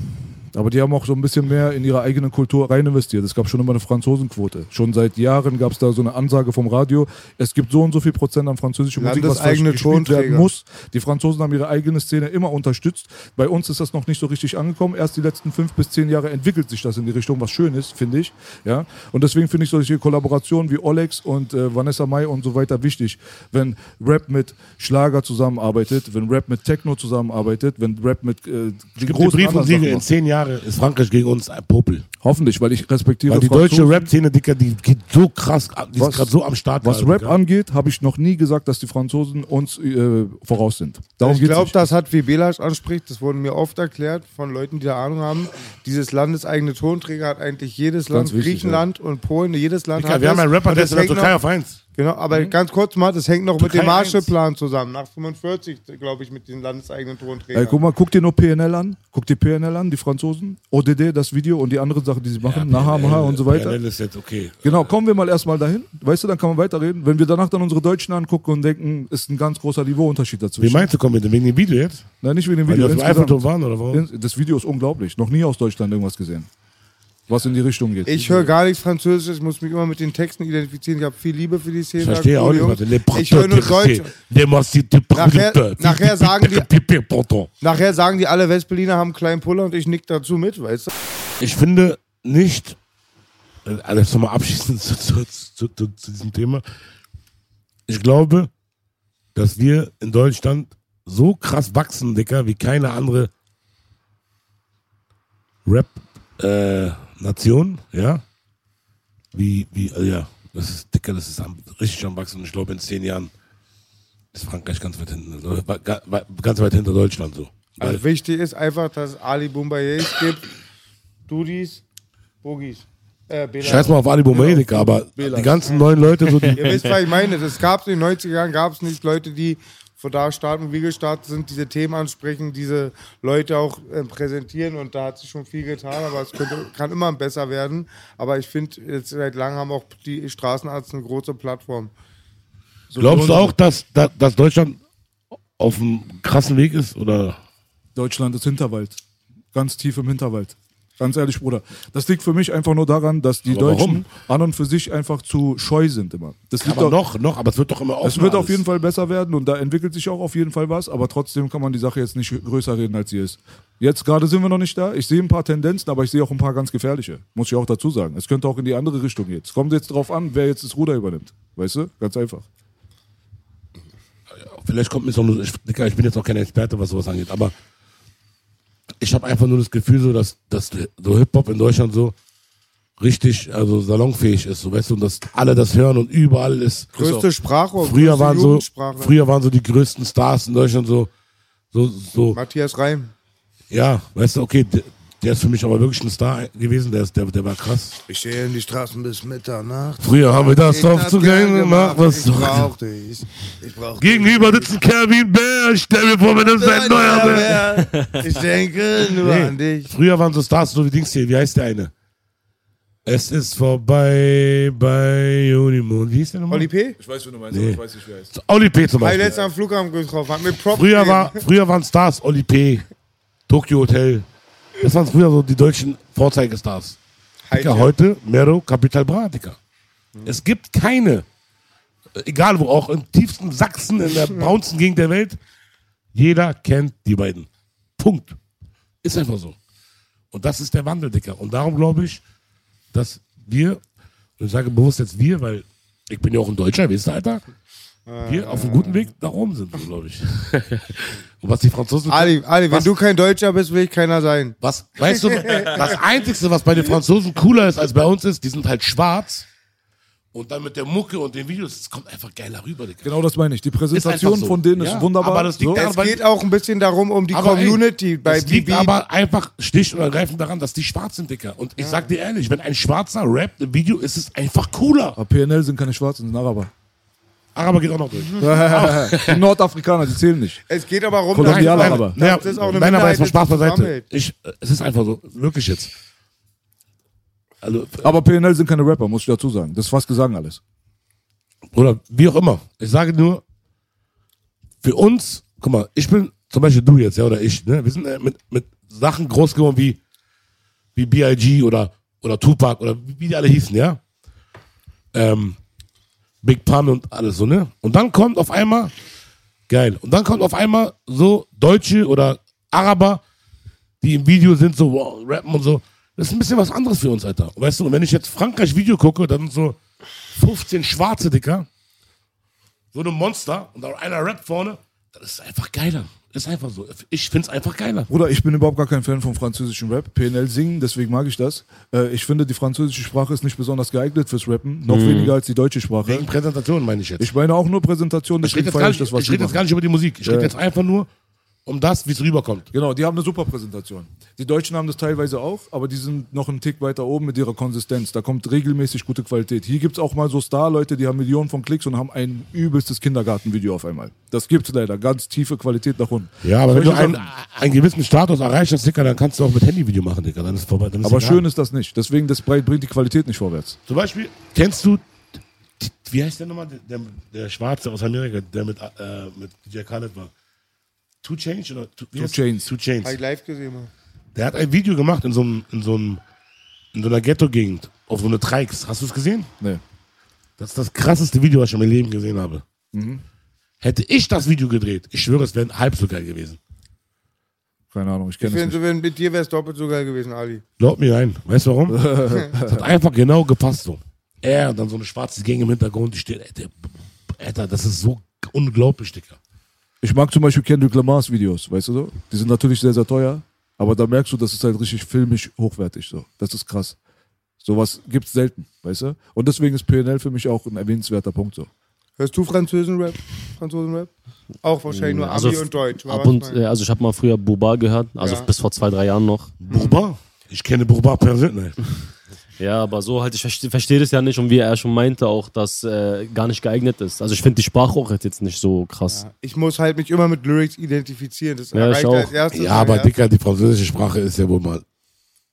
[SPEAKER 2] Aber die haben auch so ein bisschen mehr in ihre eigene Kultur rein investiert. Es gab schon immer eine Franzosenquote. Schon seit Jahren gab es da so eine Ansage vom Radio. Es gibt so und so viel Prozent an französischer Musik, was
[SPEAKER 3] Landeseigene
[SPEAKER 2] gespielt werden muss. Die Franzosen haben ihre eigene Szene immer unterstützt. Bei uns ist das noch nicht so richtig angekommen. Erst die letzten fünf bis zehn Jahre entwickelt sich das in die Richtung, was schön ist, finde ich. Ja? Und deswegen finde ich solche Kollaborationen wie Olex und äh, Vanessa Mai und so weiter wichtig. Wenn Rap mit Schlager zusammenarbeitet, wenn Rap mit Techno zusammenarbeitet, wenn Rap mit äh, großen
[SPEAKER 4] Brief und Siegel, in zehn Jahren ist Frankreich gegen uns ein Popel.
[SPEAKER 2] Hoffentlich, weil ich respektiere
[SPEAKER 4] Weil die deutsche
[SPEAKER 2] Franzosen.
[SPEAKER 4] Rap-Szene, Dicker, die geht so krass, die
[SPEAKER 2] Was-
[SPEAKER 4] ist gerade so am Start.
[SPEAKER 2] Was Rap
[SPEAKER 4] Dicker.
[SPEAKER 2] angeht, habe ich noch nie gesagt, dass die Franzosen uns äh, voraus sind. Darum
[SPEAKER 3] ich glaube, das hat, wie Belasch anspricht, das wurde mir oft erklärt von Leuten, die da Ahnung haben. Dieses landeseigene Tonträger hat eigentlich jedes Land,
[SPEAKER 2] Ganz wichtig,
[SPEAKER 3] Griechenland und Polen, jedes Land
[SPEAKER 4] Dicker,
[SPEAKER 3] hat
[SPEAKER 4] wir haben
[SPEAKER 3] das.
[SPEAKER 4] einen Rapper, der ist in der Türkei auf eins.
[SPEAKER 3] Genau, aber ganz kurz mal, das hängt noch mit dem Marshallplan zusammen, nach 45, glaube ich, mit den landeseigenen Tonträgern.
[SPEAKER 2] Ey, guck mal, guck dir nur PNL an. Guck dir PNL an, die Franzosen. ODD, das Video und die anderen Sachen, die sie machen. Nahamha und so weiter.
[SPEAKER 4] PNL ist jetzt okay.
[SPEAKER 2] Genau, kommen wir mal erstmal dahin. Weißt du, dann kann man weiterreden. Wenn wir danach dann unsere Deutschen angucken und denken, ist ein ganz großer Niveauunterschied
[SPEAKER 4] Wie
[SPEAKER 2] dazwischen.
[SPEAKER 4] meinst du, kommen wir denn wegen dem Video jetzt?
[SPEAKER 2] Nein, nicht wegen dem
[SPEAKER 4] Weil die
[SPEAKER 2] Video.
[SPEAKER 4] auf dem. Eiffelturm waren oder warum?
[SPEAKER 2] Das Video ist unglaublich. Noch nie aus Deutschland irgendwas gesehen. Was in die Richtung geht.
[SPEAKER 3] Ich höre gar nichts Französisch, ich muss mich immer mit den Texten identifizieren. Ich habe viel Liebe für die Szene.
[SPEAKER 4] Ich verstehe auch nicht, was
[SPEAKER 3] Ich höre nur Deutsch. Nachher- nachher sagen die- Nachher sagen die alle Westberliner haben einen kleinen Puller und ich nick dazu mit, weißt du?
[SPEAKER 4] Ich finde nicht, äh, alles nochmal abschließend zu, zu, zu, zu, zu diesem Thema. Ich glaube, dass wir in Deutschland so krass wachsen, Dicker, wie keine andere Rap-Nation, ja. Wie, wie, also ja, das ist, Dicker, das ist am, richtig am Wachsen. Ich glaube, in zehn Jahren ist Frankreich ganz weit hinten, also, ganz weit hinter Deutschland so.
[SPEAKER 3] Also wichtig ist einfach, dass Ali Boumbayes gibt, Dudis, Bogis. Äh.
[SPEAKER 4] Scheiß mal auf Ali
[SPEAKER 3] Genau.
[SPEAKER 4] Dicker, aber
[SPEAKER 3] Bela.
[SPEAKER 4] die ganzen neuen Leute, so die,
[SPEAKER 3] Ihr wisst, was ich meine. Das gab es in den 90er Jahren, gab es nicht Leute, die von da starten, wie gestartet sind, diese Themen ansprechen, diese Leute auch äh, präsentieren und da hat sich schon viel getan, aber es könnte, kann immer besser werden. Aber ich finde, jetzt seit langem haben auch die Straßenärzte eine große Plattform.
[SPEAKER 4] Glaubst du auch, dass, dass, dass Deutschland auf einem krassen Weg ist? Oder?
[SPEAKER 2] Deutschland ist Hinterwald. Ganz tief im Hinterwald. Ganz ehrlich, Bruder. Das liegt für mich einfach nur daran, dass die
[SPEAKER 4] Aber
[SPEAKER 2] Deutschen
[SPEAKER 4] warum?
[SPEAKER 2] an und für sich einfach zu scheu sind immer. Das liegt
[SPEAKER 4] Aber
[SPEAKER 2] doch,
[SPEAKER 4] noch, noch, aber es wird doch immer
[SPEAKER 2] es wird auf jeden Fall besser werden und da entwickelt sich auch auf jeden Fall was, aber trotzdem kann man die Sache jetzt nicht größer reden, als sie ist. Jetzt gerade sind wir noch nicht da. Ich sehe ein paar Tendenzen, aber ich sehe auch ein paar ganz gefährliche. Muss ich auch dazu sagen. Es könnte auch in die andere Richtung gehen. Es kommt jetzt drauf an, wer jetzt das Ruder übernimmt. Weißt du? Ganz einfach.
[SPEAKER 4] Vielleicht kommt mir so, ich, ich bin jetzt auch kein Experte, was sowas angeht, aber ich habe einfach nur das Gefühl, so, dass, dass so Hip-Hop in Deutschland so richtig, also salonfähig ist, so, weißt du, und dass alle das hören und überall ist.
[SPEAKER 3] Größte Sprachrohr,
[SPEAKER 4] Früher waren so, früher waren so die größten Stars in Deutschland so, so, so,
[SPEAKER 3] Matthias Reim.
[SPEAKER 4] ja, weißt du, okay, der, ist für mich aber wirklich ein Star gewesen, der, ist, der, der war krass.
[SPEAKER 3] Ich stehe in die Straßen bis Mitternacht.
[SPEAKER 4] Früher haben wir das doch zu gern gemacht, was
[SPEAKER 3] ich brauchte ich. Ich brauchte
[SPEAKER 4] Gegenüber sitzt ein Kerl wie ein Bär, ich stell mir vor, wenn das ein neuer Bär.
[SPEAKER 3] Ich denke nur
[SPEAKER 4] Nee.
[SPEAKER 3] an dich.
[SPEAKER 4] Früher waren so Stars, so wie Dings hier, wie heißt der eine? Es ist vorbei bei Unimond. Wie hieß der nochmal?
[SPEAKER 3] Oli P.
[SPEAKER 2] Ich weiß, wie du meinst,
[SPEAKER 4] Nee.
[SPEAKER 2] ich weiß nicht, wer heißt.
[SPEAKER 4] Oli P. zum
[SPEAKER 3] Habe ich
[SPEAKER 4] Beispiel.
[SPEAKER 3] letztens am Flughafen getroffen. Hat mir Props
[SPEAKER 4] Früher, war, früher waren Stars Oli P., Tokyo Hotel. Das waren früher so die deutschen Vorzeigestars. Dicker,
[SPEAKER 3] Heidje.
[SPEAKER 4] heute Mero Capital Bra, Dicker. Es gibt keine, egal wo, auch im tiefsten Sachsen, in der braunsten Gegend der Welt, jeder kennt die beiden. Punkt. Ist einfach so. Und das ist der Wandel, Dicker. Und darum glaube ich, dass wir, und ich sage bewusst jetzt wir, weil ich bin ja auch ein Deutscher, weißt du, Alter, wir auf einem guten Weg nach oben sind, glaube ich. Und was die Franzosen...
[SPEAKER 3] Ali, Ali, wenn
[SPEAKER 4] was,
[SPEAKER 3] du kein Deutscher bist, will ich keiner sein.
[SPEAKER 4] was, weißt du, das Einzige, was bei den Franzosen cooler ist als bei uns ist, die sind halt schwarz. Und dann mit der Mucke und den Videos, es kommt einfach geiler rüber, Digga.
[SPEAKER 2] Genau das meine ich. Die Präsentation
[SPEAKER 4] so.
[SPEAKER 2] von denen
[SPEAKER 4] Ja,
[SPEAKER 2] ist wunderbar.
[SPEAKER 4] aber das liegt
[SPEAKER 2] so.
[SPEAKER 4] daran,
[SPEAKER 3] Es geht auch ein bisschen darum, um die
[SPEAKER 4] Aber ey,
[SPEAKER 3] Community bei
[SPEAKER 4] es liegt aber einfach schlicht und ergreifend daran, dass die schwarz sind, Dicker. Und ich sag dir ehrlich, wenn ein Schwarzer rappt im Video, ist es einfach cooler.
[SPEAKER 2] Aber PNL sind keine Schwarzen, sind Araber.
[SPEAKER 4] Araber geht auch noch durch.
[SPEAKER 2] Die Nordafrikaner, die zählen nicht.
[SPEAKER 3] es geht aber darum,
[SPEAKER 2] Koloniale
[SPEAKER 3] dass-
[SPEAKER 2] aber.
[SPEAKER 4] Naja,
[SPEAKER 3] dass es auch eine
[SPEAKER 4] nein, aber jetzt mal Spaß beiseite. Ich, es ist einfach so, wirklich jetzt. Also,
[SPEAKER 2] Aber PNL sind keine Rapper, muss ich dazu sagen. Das ist fast Gesang alles.
[SPEAKER 4] oder wie auch immer. Ich sage nur, für uns, guck mal, ich bin zum Beispiel du jetzt, ja, oder ich, ne, wir sind äh, mit, mit Sachen groß geworden wie wie B.I.G. oder, oder Tupac oder wie die alle hießen, ja. Ähm, Big Pun und alles so, ne? Und dann kommt auf einmal, geil, und dann kommt auf einmal so Deutsche oder Araber, die im Video sind, so wow, rappen und so. Das ist ein bisschen was anderes für uns, Alter. Weißt du, und wenn ich jetzt Frankreich Video gucke, dann sind so 15 schwarze Dicker, so eine Monster und da einer rappt vorne, das ist einfach geiler. Ist einfach so. Ich find's einfach geiler.
[SPEAKER 2] Bruder, ich bin überhaupt gar kein Fan vom französischen Rap. PNL singen, deswegen mag ich das. Äh, ich finde, die französische Sprache ist nicht besonders geeignet fürs Rappen. Noch weniger als die deutsche Sprache.
[SPEAKER 4] Wegen Präsentation meine ich jetzt.
[SPEAKER 2] Ich meine auch nur Präsentation,
[SPEAKER 4] Ich rede
[SPEAKER 2] deswegen
[SPEAKER 4] jetzt, gar
[SPEAKER 2] feiere
[SPEAKER 4] nicht,
[SPEAKER 2] ich das, was
[SPEAKER 4] ich
[SPEAKER 2] die
[SPEAKER 4] rede jetzt gar nicht über die Musik. Ich rede jetzt einfach nur um das, wie es rüberkommt.
[SPEAKER 2] Genau, die haben eine super Präsentation. Die Deutschen haben das teilweise auch, aber die sind noch einen Tick weiter oben mit ihrer Konsistenz. Da kommt regelmäßig gute Qualität. Hier gibt es auch mal so Star-Leute, die haben Millionen von Klicks und haben ein übelstes Kindergartenvideo auf einmal. Das gibt's leider. Ganz tiefe Qualität nach unten.
[SPEAKER 4] Ja, aber wenn du
[SPEAKER 2] Solche
[SPEAKER 4] einen, gewissen Status erreicht hast, Dicker, dann kannst du auch mit Handyvideo machen, Dicker. Dann ist es vorbei. Dann ist
[SPEAKER 2] Aber
[SPEAKER 4] egal.
[SPEAKER 2] schön ist das nicht. Deswegen, das bringt die Qualität nicht vorwärts.
[SPEAKER 4] Zum Beispiel, kennst du, wie heißt der nochmal? Der, der Schwarze aus Amerika, der mit, äh, mit DJ Khaled war. Two Change oder Two,
[SPEAKER 2] Two Chainz.
[SPEAKER 4] Two Chains.
[SPEAKER 3] Habe ich live gesehen, Mann.
[SPEAKER 4] Der hat ein Video gemacht in so einem, in so einem, in so einer Ghetto-Gegend auf so eine Trikes. Hast du es gesehen?
[SPEAKER 2] Nee.
[SPEAKER 4] Das ist das krasseste Video, was ich in meinem Leben gesehen habe.
[SPEAKER 2] Mhm.
[SPEAKER 4] Hätte ich das Video gedreht, ich schwöre, es wäre halb so geil gewesen.
[SPEAKER 2] Keine Ahnung, ich kenne es
[SPEAKER 3] finde,
[SPEAKER 2] nicht.
[SPEAKER 3] wenn mit dir wäre es doppelt so geil gewesen, Ali.
[SPEAKER 4] Glaub mir ein. Weißt du warum? Es hat einfach genau gepasst so. Er und dann so eine schwarze Gang im Hintergrund, die steht, Alter, Alter, das ist so unglaublich, Dicker.
[SPEAKER 2] Ich mag zum Beispiel Kendrick Lamars Videos, weißt du so? Die sind natürlich sehr, sehr teuer, aber da merkst du, das ist halt richtig filmisch hochwertig so. Das ist krass. Sowas gibt's selten, weißt du? Und deswegen ist PNL für mich auch ein erwähnenswerter Punkt so.
[SPEAKER 3] Hörst du Französen-Rap? Franzosen-Rap? Auch wahrscheinlich nur
[SPEAKER 5] Also
[SPEAKER 3] Abi und Deutsch. oder
[SPEAKER 5] Ab und, äh, also ich habe mal früher Buba gehört, also
[SPEAKER 3] Ja.
[SPEAKER 5] bis vor zwei, drei Jahren noch.
[SPEAKER 4] Burba? Ich kenne Burba persönlich.
[SPEAKER 5] Ja, aber so halt, ich verstehe versteh das ja nicht und wie er schon meinte auch, dass äh, gar nicht geeignet ist. Also ich finde die Sprache auch jetzt nicht so krass.
[SPEAKER 3] Ich muss halt mich immer mit Lyrics identifizieren. Das
[SPEAKER 5] Ja, ich
[SPEAKER 3] erreicht
[SPEAKER 5] auch.
[SPEAKER 3] als erstes.
[SPEAKER 4] Ja, aber
[SPEAKER 3] ja.
[SPEAKER 4] Dicker, die französische Sprache ist ja wohl mal,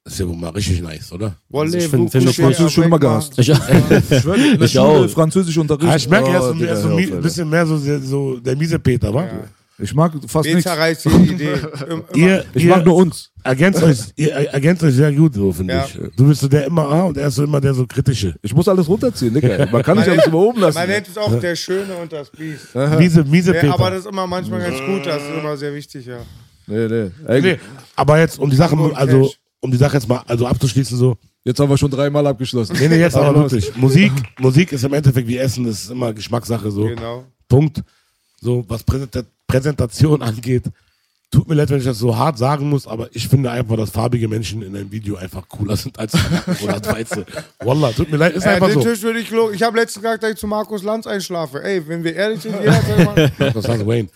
[SPEAKER 4] ist ja wohl mal richtig nice, oder?
[SPEAKER 3] Wolle,
[SPEAKER 5] ich find-
[SPEAKER 3] vous
[SPEAKER 5] find
[SPEAKER 2] Französisch schon immer gehasst.
[SPEAKER 5] Ich,
[SPEAKER 2] Ich schwör, der
[SPEAKER 5] Ich
[SPEAKER 2] Schule,
[SPEAKER 5] auch.
[SPEAKER 2] Französischunterricht.
[SPEAKER 4] Ah, ich merke, er ist,
[SPEAKER 2] oh,
[SPEAKER 4] so, ein bisschen mehr so, so der miese Peter, wa?
[SPEAKER 2] Ich mag fast nichts.
[SPEAKER 3] zerreißt jede Idee.
[SPEAKER 4] Ihr,
[SPEAKER 2] Ich
[SPEAKER 4] ihr
[SPEAKER 2] mag nur uns.
[SPEAKER 4] ergänzt euch, ihr ergänzt euch sehr gut, so finde
[SPEAKER 3] Ja.
[SPEAKER 4] ich. Du bist so der immer A und er ist so immer der so kritische.
[SPEAKER 2] Ich muss alles runterziehen, Digga. Man kann nicht alles immer oben lassen.
[SPEAKER 3] Man nennt es auch der Schöne und das Biest.
[SPEAKER 4] Miese, miese
[SPEAKER 3] Ja,
[SPEAKER 4] Peter.
[SPEAKER 3] aber das ist immer manchmal ganz gut. Das ist immer sehr wichtig, ja.
[SPEAKER 2] Nee, nee.
[SPEAKER 4] Nee, aber jetzt, um die Sache, also, um die Sache jetzt mal also abzuschließen, so.
[SPEAKER 2] Jetzt haben wir schon dreimal abgeschlossen.
[SPEAKER 4] Nee, nee, jetzt aber wirklich. Musik, Musik ist im Endeffekt wie Essen, das ist immer Geschmackssache, so.
[SPEAKER 3] Genau.
[SPEAKER 4] Punkt. So, was Präsenta Präsentation angeht, tut mir leid, wenn ich das so hart sagen muss, aber ich finde einfach, dass farbige Menschen in einem Video einfach cooler sind als oder als Weiße. Wallah, tut mir leid, ist
[SPEAKER 3] Äh,
[SPEAKER 4] einfach
[SPEAKER 3] den
[SPEAKER 4] so.
[SPEAKER 3] Tisch würde ich lo- Ich habe letztens gesagt, dass ich zu Markus Lanz einschlafe. Ey, wenn wir ehrlich sind, jeder soll mal.
[SPEAKER 4] Das heißt Wayne.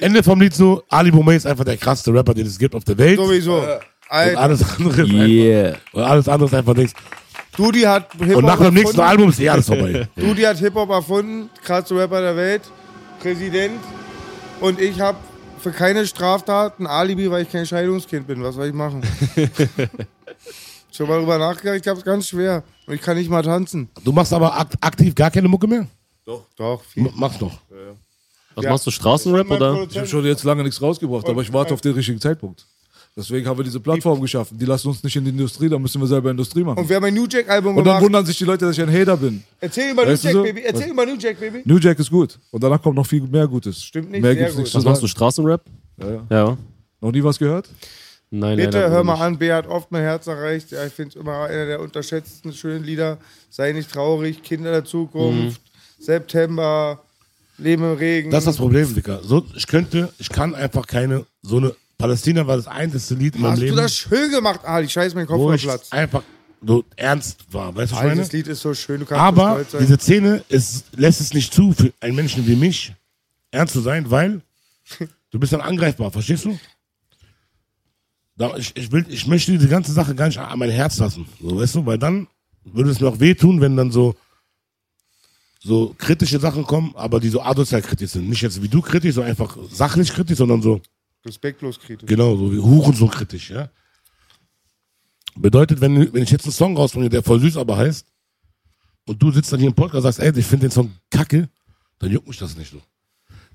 [SPEAKER 4] Ende vom Lied so, Ali Boumé ist einfach der krasseste Rapper, den es gibt auf der Welt. Und
[SPEAKER 3] Sowieso. Alter,
[SPEAKER 4] alles andere ist
[SPEAKER 5] Yeah.
[SPEAKER 4] einfach, und alles andere ist einfach nichts.
[SPEAKER 3] Dudi hat Hip-Hop
[SPEAKER 4] Und nach dem nächsten
[SPEAKER 3] erfunden.
[SPEAKER 4] Album ist eh alles vorbei.
[SPEAKER 3] Dudi hat Hip-Hop erfunden, krassester Rapper der Welt, Präsident. Und ich habe für keine Straftat ein Alibi, weil ich kein Scheidungskind bin. Was soll ich machen? Schon mal drüber nachgedacht, ich hab's ganz schwer. Und ich kann nicht mal tanzen.
[SPEAKER 4] Du machst aber akt aktiv gar keine Mucke mehr?
[SPEAKER 3] Doch, viel.
[SPEAKER 4] M machst noch.
[SPEAKER 5] Was
[SPEAKER 3] Ja.
[SPEAKER 5] machst du, Straßenrap oder?
[SPEAKER 2] Ich habe schon jetzt lange nichts rausgebracht, aber ich warte auf den richtigen Zeitpunkt. Deswegen haben wir diese Plattform geschaffen. Die lassen uns nicht in die Industrie, da müssen wir selber Industrie machen.
[SPEAKER 3] Und wir haben ein New Jack-Album
[SPEAKER 2] Und dann
[SPEAKER 3] gemacht.
[SPEAKER 2] wundern sich die Leute, dass ich ein Hater bin.
[SPEAKER 3] Erzähl über New
[SPEAKER 2] Weißt
[SPEAKER 3] Jack,
[SPEAKER 2] so?
[SPEAKER 3] Baby. Erzähl über New Jack, Baby.
[SPEAKER 2] New Jack ist gut. Und danach kommt noch viel mehr Gutes.
[SPEAKER 3] Stimmt nicht,
[SPEAKER 2] Mehr
[SPEAKER 3] sehr
[SPEAKER 2] gibt's
[SPEAKER 3] gut.
[SPEAKER 2] nicht
[SPEAKER 5] Was machst du. Straßenrap?
[SPEAKER 2] Ja, ja.
[SPEAKER 5] Ja.
[SPEAKER 2] Noch nie was gehört?
[SPEAKER 5] Nein,
[SPEAKER 3] Bitte
[SPEAKER 5] leider
[SPEAKER 3] hör mal
[SPEAKER 5] nicht.
[SPEAKER 3] an, B hat oft mein Herz erreicht. Ja, ich finde es immer einer der unterschätzten schönen Lieder. Sei nicht traurig, Kinder der Zukunft, September, Leben im Regen.
[SPEAKER 4] Das ist das Problem, Dicker. So, ich könnte, ich kann einfach keine, so eine, Palästina war das einzige Lied in meinem
[SPEAKER 3] Hast
[SPEAKER 4] Leben,
[SPEAKER 3] du das schön gemacht, Ali? Scheiß mein Kopf
[SPEAKER 4] wo
[SPEAKER 3] auf
[SPEAKER 4] ich
[SPEAKER 3] Platz.
[SPEAKER 4] einfach so ernst war. Weißt du, was ich meine?
[SPEAKER 3] das Lied ist so schön, du kannst so
[SPEAKER 4] Aber
[SPEAKER 3] sein.
[SPEAKER 4] diese Szene ist, lässt es nicht zu, für einen Menschen wie mich ernst zu sein, weil du bist dann angreifbar, verstehst du? Da, ich, ich, will, ich möchte diese ganze Sache gar nicht an mein Herz lassen, so, weißt du, weil dann würde es mir auch wehtun, wenn dann so, so kritische Sachen kommen, aber die so asozial kritisch sind. Nicht jetzt wie du kritisch, so einfach sachlich kritisch, sondern so,
[SPEAKER 3] Respektlos kritisch.
[SPEAKER 4] Genau, so wie Hurensohn kritisch, ja. Bedeutet, wenn, wenn ich jetzt einen Song rausbringe, der voll süß aber heißt, und du sitzt dann hier im Podcast und sagst, ey, ich finde den Song kacke, dann juckt mich das nicht so.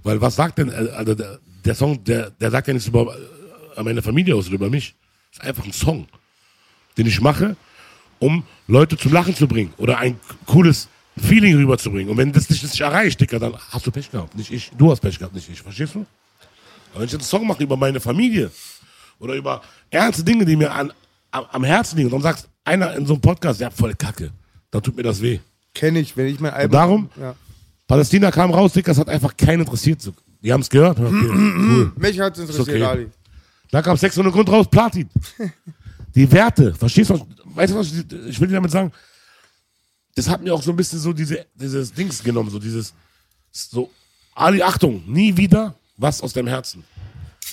[SPEAKER 4] Weil was sagt denn, äh, also der, der Song, der, der sagt ja nichts über äh, meine Familie aus oder über mich. Ist einfach ein Song. den ich mache, um Leute zum Lachen zu bringen oder ein cooles Feeling rüberzubringen. Und wenn das das nicht erreicht, Dicker, dann hast du Pech gehabt. Nicht ich. Du hast Pech gehabt, nicht ich. Verstehst du? Aber wenn ich jetzt einen Song mache über meine Familie oder über ernste Dinge, die mir an, am, am Herzen liegen, und dann sagst einer in so einem Podcast, ja, voll Kacke, dann tut mir das weh.
[SPEAKER 3] Kenne ich, wenn ich mein Album.
[SPEAKER 4] darum?
[SPEAKER 3] Ja.
[SPEAKER 4] Palästina kam raus, Dicker, das hat einfach keinen interessiert. Die haben es gehört. Okay, cool.
[SPEAKER 3] Mich hat es interessiert,
[SPEAKER 4] okay.
[SPEAKER 3] Ali.
[SPEAKER 4] Da kam 600 Grund raus, Platin. Die Werte, verstehst du? was- Weißt du, was ich, ich will dir damit sagen? Das hat mir auch so ein bisschen so diese, dieses Dings genommen, so dieses, so, Ali, Achtung, nie wieder was aus deinem Herzen.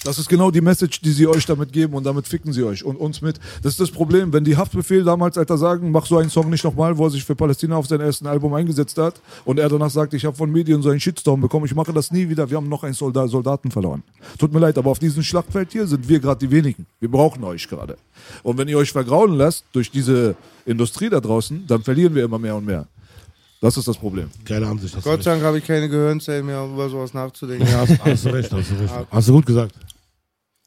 [SPEAKER 2] Das ist genau die Message, die sie euch damit geben und damit ficken sie euch und uns mit. Das ist das Problem, wenn die Haftbefehl damals, Alter, sagen, mach so einen Song nicht nochmal, wo er sich für Palästina auf seinem ersten Album eingesetzt hat und er danach sagt, ich habe von Medien so einen Shitstorm bekommen, ich mache das nie wieder, wir haben noch einen Soldat, Soldaten verloren. Tut mir leid, aber auf diesem Schlachtfeld hier sind wir gerade die wenigen. Wir brauchen euch gerade. Und wenn ihr euch vergraulen lasst durch diese Industrie da draußen, dann verlieren wir immer mehr und mehr. Das ist das Problem.
[SPEAKER 4] Geile Ansicht.
[SPEAKER 3] Gott sei Dank habe ich keine Gehirnzellen mehr, um über sowas nachzudenken.
[SPEAKER 4] Ja, hast, hast du recht, hast du recht. Hast du gut gesagt.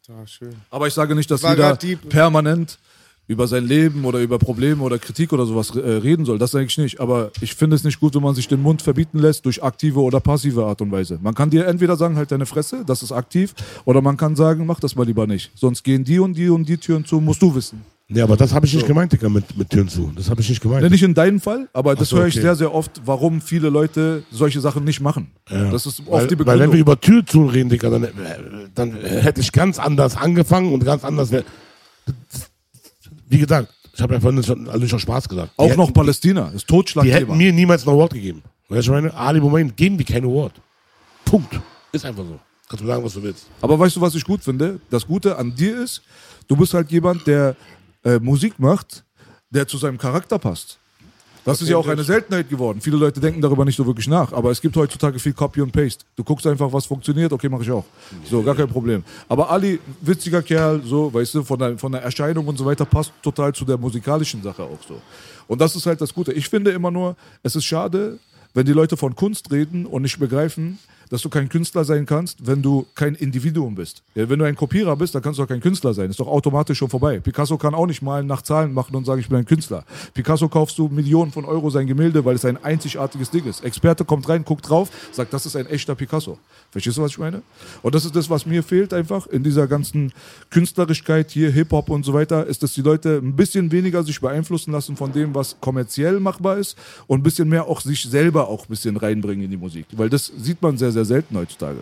[SPEAKER 3] Ja, schön.
[SPEAKER 2] Aber ich sage nicht, dass
[SPEAKER 3] War
[SPEAKER 2] jeder permanent über sein Leben oder über Probleme oder Kritik oder sowas äh, reden soll. Das sage ich nicht. Aber ich finde es nicht gut, wenn man sich den Mund verbieten lässt durch aktive oder passive Art und Weise. Man kann dir entweder sagen, halt deine Fresse, das ist aktiv, oder man kann sagen, mach das mal lieber nicht. Sonst gehen die und die und die Türen zu, musst du wissen.
[SPEAKER 4] Ja, aber das habe ich nicht gemeint, Dicker, mit, mit Türen zu. Das habe ich nicht gemeint.
[SPEAKER 2] Ja, nicht in deinem Fall, aber das
[SPEAKER 4] so,
[SPEAKER 2] höre ich
[SPEAKER 4] okay.
[SPEAKER 2] sehr, sehr oft, warum viele Leute solche Sachen nicht machen.
[SPEAKER 4] Ja.
[SPEAKER 2] Das ist oft
[SPEAKER 4] weil,
[SPEAKER 2] die
[SPEAKER 4] weil wenn wir
[SPEAKER 2] Begründung.
[SPEAKER 4] über Tür zu reden, Dicker, dann, äh, dann hätte ich ganz anders angefangen und ganz anders. Wie gesagt, ich habe ja vorhin schon, also schon Spaß gesagt. Die
[SPEAKER 2] Auch
[SPEAKER 4] hätten,
[SPEAKER 2] noch Palästina, ist
[SPEAKER 4] Die hätten
[SPEAKER 2] Totschlagthema.
[SPEAKER 4] mir niemals ein Award gegeben. Weißt du, ich meine? Ali Boumaier geben die kein Award. Punkt. Ist einfach so. Kannst du sagen, was du willst.
[SPEAKER 2] Aber weißt du, was ich gut finde? Das Gute an dir ist, du bist halt jemand, der äh, Musik macht, der zu seinem Charakter passt. Das ist ja auch eine Seltenheit geworden. Viele Leute denken darüber nicht so wirklich nach. Aber es gibt heutzutage viel Copy und Paste. Du guckst einfach, was funktioniert, okay, mache ich auch. So, gar kein Problem. Aber Ali, witziger Kerl, so, weißt du, von der, von der Erscheinung und so weiter, passt total zu der musikalischen Sache auch so. Und das ist halt das Gute. Ich finde immer nur, es ist schade, wenn die Leute von Kunst reden und nicht begreifen, dass du kein Künstler sein kannst, wenn du kein Individuum bist. Ja, wenn du ein Kopierer bist, dann kannst du auch kein Künstler sein. Ist doch automatisch schon vorbei. Picasso kann auch nicht malen nach Zahlen machen und sagen, ich bin ein Künstler. Picasso kaufst du Millionen von Euro sein Gemälde, weil es ein einzigartiges Ding ist. Experte kommt rein, guckt drauf, sagt, das ist ein echter Picasso. Verstehst du, was ich meine? Und das ist das, was mir fehlt einfach in dieser ganzen Künstlerischkeit hier, Hip-Hop und so weiter, ist, dass die Leute ein bisschen weniger sich beeinflussen lassen von dem, was kommerziell machbar ist und ein bisschen mehr auch sich selber auch ein bisschen reinbringen in die Musik. Weil das sieht man sehr, sehr selten heutzutage.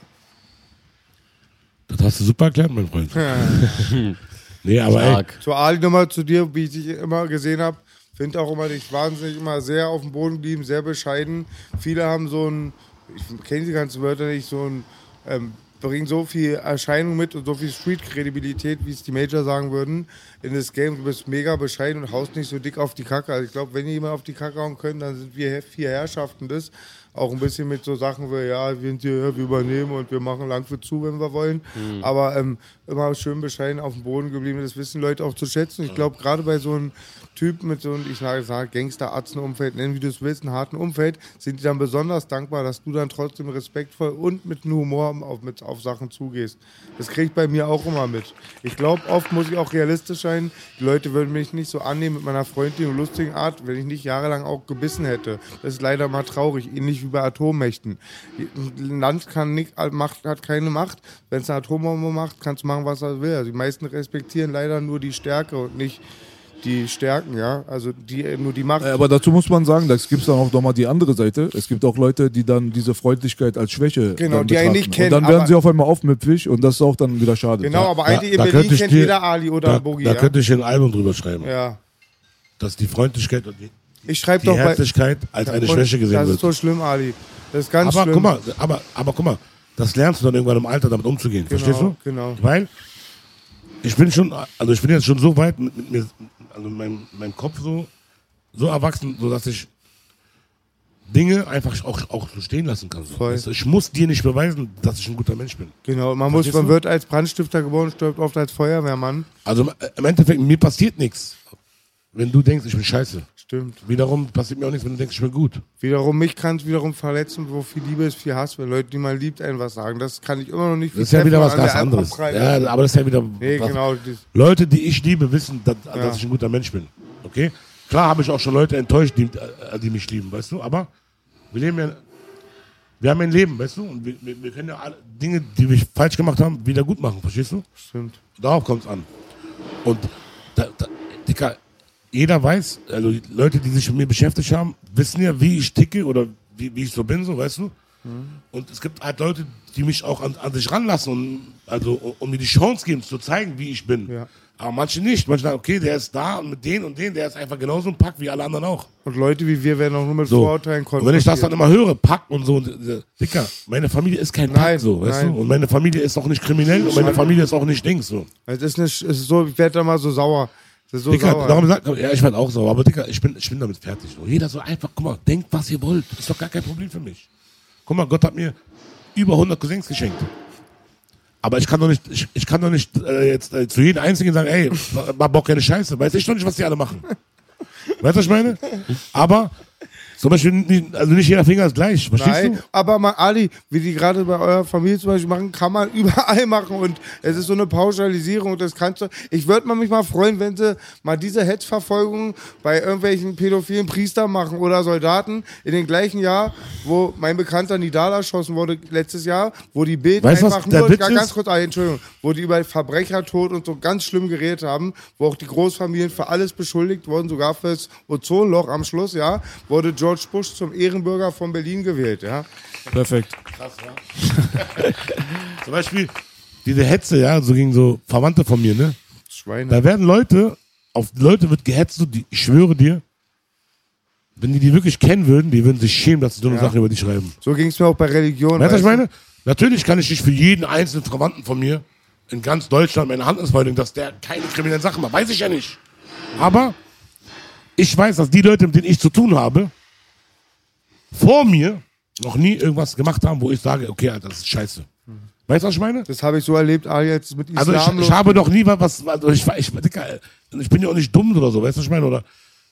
[SPEAKER 4] Das hast du super erklärt, mein Freund. nee, aber ey,
[SPEAKER 5] Stark.
[SPEAKER 3] So, Ali, nochmal zu dir, wie ich dich immer gesehen habe. Finde auch immer dich wahnsinnig immer sehr auf dem Boden geblieben, sehr bescheiden. Viele haben so ein, ich kenne die ganzen Wörter nicht, so ein, ähm, bringen so viel Erscheinung mit und so viel Street-Kredibilität, wie es die Major sagen würden, in das Game. Du bist mega bescheiden und haust nicht so dick auf die Kacke. Also ich glaube, wenn ihr jemand auf die Kacke hauen könnt, dann sind wir vier Herrschaften das. Auch ein bisschen mit so Sachen wie, ja, wir sind hier, wir übernehmen und wir machen Landwirt zu, wenn wir wollen. Aber ähm, immer schön bescheiden auf dem Boden geblieben. Das wissen Leute auch zu schätzen. Ich glaube, gerade bei so einem Typ mit so einem, ich sage, Gangster-Atzen-Umfeld, nennen wie du es willst, einem harten Umfeld, sind die dann besonders dankbar, dass du dann trotzdem respektvoll und mit einem Humor auf, mit, auf Sachen zugehst. Das kriege ich bei mir auch immer mit. Ich glaube, oft muss ich auch realistisch sein. Die Leute würden mich nicht so annehmen mit meiner freundlichen und lustigen Art, wenn ich nicht jahrelang auch gebissen hätte. Das ist leider mal traurig, ähnlich wie bei Atommächten. Ein Land kann nicht, macht, hat keine Macht. Wenn es eine Atombombe macht, kannst du machen, was er will. Also die meisten respektieren leider nur die Stärke und nicht die Stärken, ja. Also die, nur die Macht.
[SPEAKER 2] Äh, Aber dazu muss man sagen, da gibt es dann auch nochmal die andere Seite. Es gibt auch Leute, die dann diese Freundlichkeit als Schwäche
[SPEAKER 3] Genau, die einen
[SPEAKER 2] betrachten.
[SPEAKER 3] nicht kennen,
[SPEAKER 2] Und dann werden sie auf einmal aufmüpfig und das ist auch dann wieder schade.
[SPEAKER 3] genau, aber eigentlich in
[SPEAKER 4] da
[SPEAKER 3] Berlin
[SPEAKER 4] könnte ich
[SPEAKER 3] kennt
[SPEAKER 4] dir-
[SPEAKER 3] jeder Ali oder
[SPEAKER 4] da,
[SPEAKER 3] Boogie.
[SPEAKER 4] da
[SPEAKER 3] ja?
[SPEAKER 4] könnte ich ein Album drüber schreiben.
[SPEAKER 3] ja.
[SPEAKER 4] Dass die Freundlichkeit und die,
[SPEAKER 3] Ich schreibe
[SPEAKER 4] die
[SPEAKER 3] doch bei.
[SPEAKER 4] Herzlichkeit als eine Schwäche gesehen
[SPEAKER 3] Das
[SPEAKER 4] wird.
[SPEAKER 3] ist so schlimm, Ali. Das ist ganz
[SPEAKER 4] aber
[SPEAKER 3] schlimm.
[SPEAKER 4] guck mal, aber, aber guck mal, das lernst du dann irgendwann im Alter damit umzugehen.
[SPEAKER 3] Genau,
[SPEAKER 4] Verstehst du?
[SPEAKER 3] genau.
[SPEAKER 4] Weil ich bin schon, also ich bin jetzt schon so weit mit, mit mir, also mein, mein Kopf so, so erwachsen, so dass ich Dinge einfach auch, auch so stehen lassen kann. So.
[SPEAKER 3] Voll.
[SPEAKER 4] Ich muss dir nicht beweisen, dass ich ein guter Mensch bin.
[SPEAKER 3] Genau, man, muss, man
[SPEAKER 4] du?
[SPEAKER 3] wird als Brandstifter geboren, stirbt oft als Feuerwehrmann.
[SPEAKER 4] Also im Endeffekt, mir passiert nichts. Wenn du denkst, ich bin scheiße.
[SPEAKER 3] Stimmt.
[SPEAKER 4] Wiederum passiert mir auch nichts, wenn du denkst, ich bin gut.
[SPEAKER 3] Wiederum, mich kann es wiederum verletzen, wo viel Liebe ist, viel Hass, wenn Leute, die man liebt, einem was sagen. Das kann ich immer noch nicht
[SPEAKER 4] Das ist ja wieder was ganz anderes. Ja, aber das ist ja wieder.
[SPEAKER 3] Nee,
[SPEAKER 4] was,
[SPEAKER 3] genau.
[SPEAKER 4] Leute, die ich liebe, wissen, dass, dass ich ein guter Mensch bin. Okay? Klar habe ich auch schon Leute enttäuscht, die, äh, die mich lieben, weißt du? Aber wir leben ja. Wir haben ein Leben, weißt du? Und wir, wir, wir können ja alle Dinge, die wir falsch gemacht haben, wieder gut machen, verstehst du?
[SPEAKER 3] Stimmt.
[SPEAKER 4] Darauf kommt es an. Und da, da, Dicker, jeder weiß, also die Leute, die sich mit mir beschäftigt haben, wissen ja, wie ich ticke oder wie, wie ich so bin, so, weißt du? Und es gibt halt Leute, die mich auch an, an sich ranlassen und also um mir die Chance geben, zu zeigen, wie ich bin.
[SPEAKER 3] Ja.
[SPEAKER 4] Aber manche nicht. Manche sagen, okay, der ist da und mit denen und denen, der ist einfach genauso ein Pack wie alle anderen auch.
[SPEAKER 3] Und Leute wie wir werden auch nur mit
[SPEAKER 4] So.
[SPEAKER 3] Vorurteilen
[SPEAKER 4] Und wenn ich das dann
[SPEAKER 3] konfrontiert.
[SPEAKER 4] immer höre, Pack und so, und, äh, Dicker, meine Familie ist kein Pack
[SPEAKER 3] Nein,
[SPEAKER 4] so, weißt
[SPEAKER 3] nein.
[SPEAKER 4] du? Und meine Familie ist auch nicht kriminell und meine Familie ist auch nicht Dings so.
[SPEAKER 3] Es ist, nicht, es ist so, ich werde da mal so sauer. So
[SPEAKER 4] Dicker, darum sagt, ja, ich werde auch sauer, aber Dicker, ich bin, ich bin damit fertig. So. Jeder so einfach, guck mal, denkt, was ihr wollt. Ist doch gar kein Problem für mich. Guck mal, Gott hat mir über 100 Cousins geschenkt. Aber ich kann doch nicht, ich, ich kann doch nicht äh, jetzt äh, zu jedem Einzigen sagen, ey, mach Bock keine Scheiße. Weiß ich doch nicht, was die alle machen. Weißt du, was ich meine? Aber zum Beispiel, also nicht jeder Finger ist gleich, verstehst
[SPEAKER 3] Nein,
[SPEAKER 4] du?
[SPEAKER 3] aber mal Ali, wie die gerade bei eurer Familie zum Beispiel machen, kann man überall machen und es ist so eine Pauschalisierung und das kannst du. Ich würde mich mal freuen, wenn sie mal diese Hetzverfolgung bei irgendwelchen pädophilen Priestern machen oder Soldaten in dem gleichen Jahr, wo mein Bekannter Nidal erschossen wurde letztes Jahr, wo die Bild
[SPEAKER 4] Weißt
[SPEAKER 3] einfach nur,
[SPEAKER 4] Witz ist?
[SPEAKER 3] ganz kurz, Ali, Entschuldigung, wo die über Verbrechertod und so ganz schlimm geredet haben, wo auch die Großfamilien für alles beschuldigt wurden, sogar fürs Ozonloch am Schluss, ja, wurde George Bush zum Ehrenbürger von Berlin gewählt, ja.
[SPEAKER 2] Perfekt.
[SPEAKER 4] Zum Beispiel diese Hetze, ja, so gegen so Verwandte von mir, ne?
[SPEAKER 3] Schweine.
[SPEAKER 4] Da werden Leute, auf Leute wird gehetzt, so die, ich schwöre dir, wenn die die wirklich kennen würden, die würden sich schämen, dass sie so eine
[SPEAKER 3] Ja.
[SPEAKER 4] Sache über die schreiben.
[SPEAKER 3] So ging es mir auch bei Religion.
[SPEAKER 4] Weißt du, was ich meine? Natürlich kann ich nicht für jeden einzelnen Verwandten von mir in ganz Deutschland meine Hand ins Feuer legen, dass der keine kriminellen Sachen macht. Weiß ich ja nicht. Aber ich weiß, dass die Leute, mit denen ich zu tun habe, vor mir noch nie irgendwas gemacht haben, wo ich sage, okay, Alter, das ist scheiße. Weißt du, was ich meine?
[SPEAKER 3] Das habe ich so erlebt, Ali, jetzt mit
[SPEAKER 4] Also
[SPEAKER 3] Islam.
[SPEAKER 4] ich, ich habe noch nie was, also ich, ich, Dicker, ich bin ja auch nicht dumm oder so, weißt du, was ich meine? Oder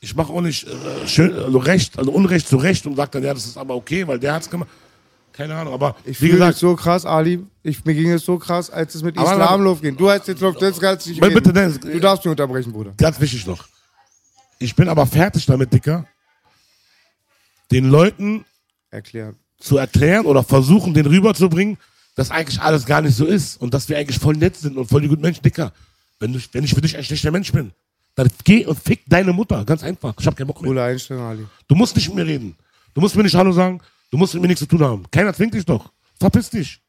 [SPEAKER 4] ich mache auch nicht äh, schön, also Recht, also Unrecht zu Recht und sage dann, ja, das ist aber okay, weil der hat's gemacht. Keine Ahnung, aber
[SPEAKER 3] ich
[SPEAKER 4] wie
[SPEAKER 3] fühle
[SPEAKER 4] gesagt,
[SPEAKER 3] so krass, Ali. Ich, mir ging es so krass, als es mit
[SPEAKER 4] Aber-
[SPEAKER 3] Islam losging. Du hast jetzt noch, das kannst nicht
[SPEAKER 4] Bitte. Dennis,
[SPEAKER 3] Du darfst mich unterbrechen, Bruder.
[SPEAKER 4] ganz wichtig noch. Ich bin aber fertig damit, Dicker, den Leuten
[SPEAKER 3] Erklären.
[SPEAKER 4] zu erklären oder versuchen, den rüberzubringen, dass eigentlich alles gar nicht so ist und dass wir eigentlich voll nett sind und voll die guten Menschen, Dicker. Wenn, du, wenn ich für dich ein schlechter Mensch bin, dann geh und fick deine Mutter, ganz einfach. Ich hab keinen Bock mehr.
[SPEAKER 3] Coole Einstellung, Ali.
[SPEAKER 4] Du musst nicht mit mir reden. Du musst mir nicht Hallo sagen. Du musst mit mir nichts zu tun haben. Keiner zwingt dich doch. Verpiss dich.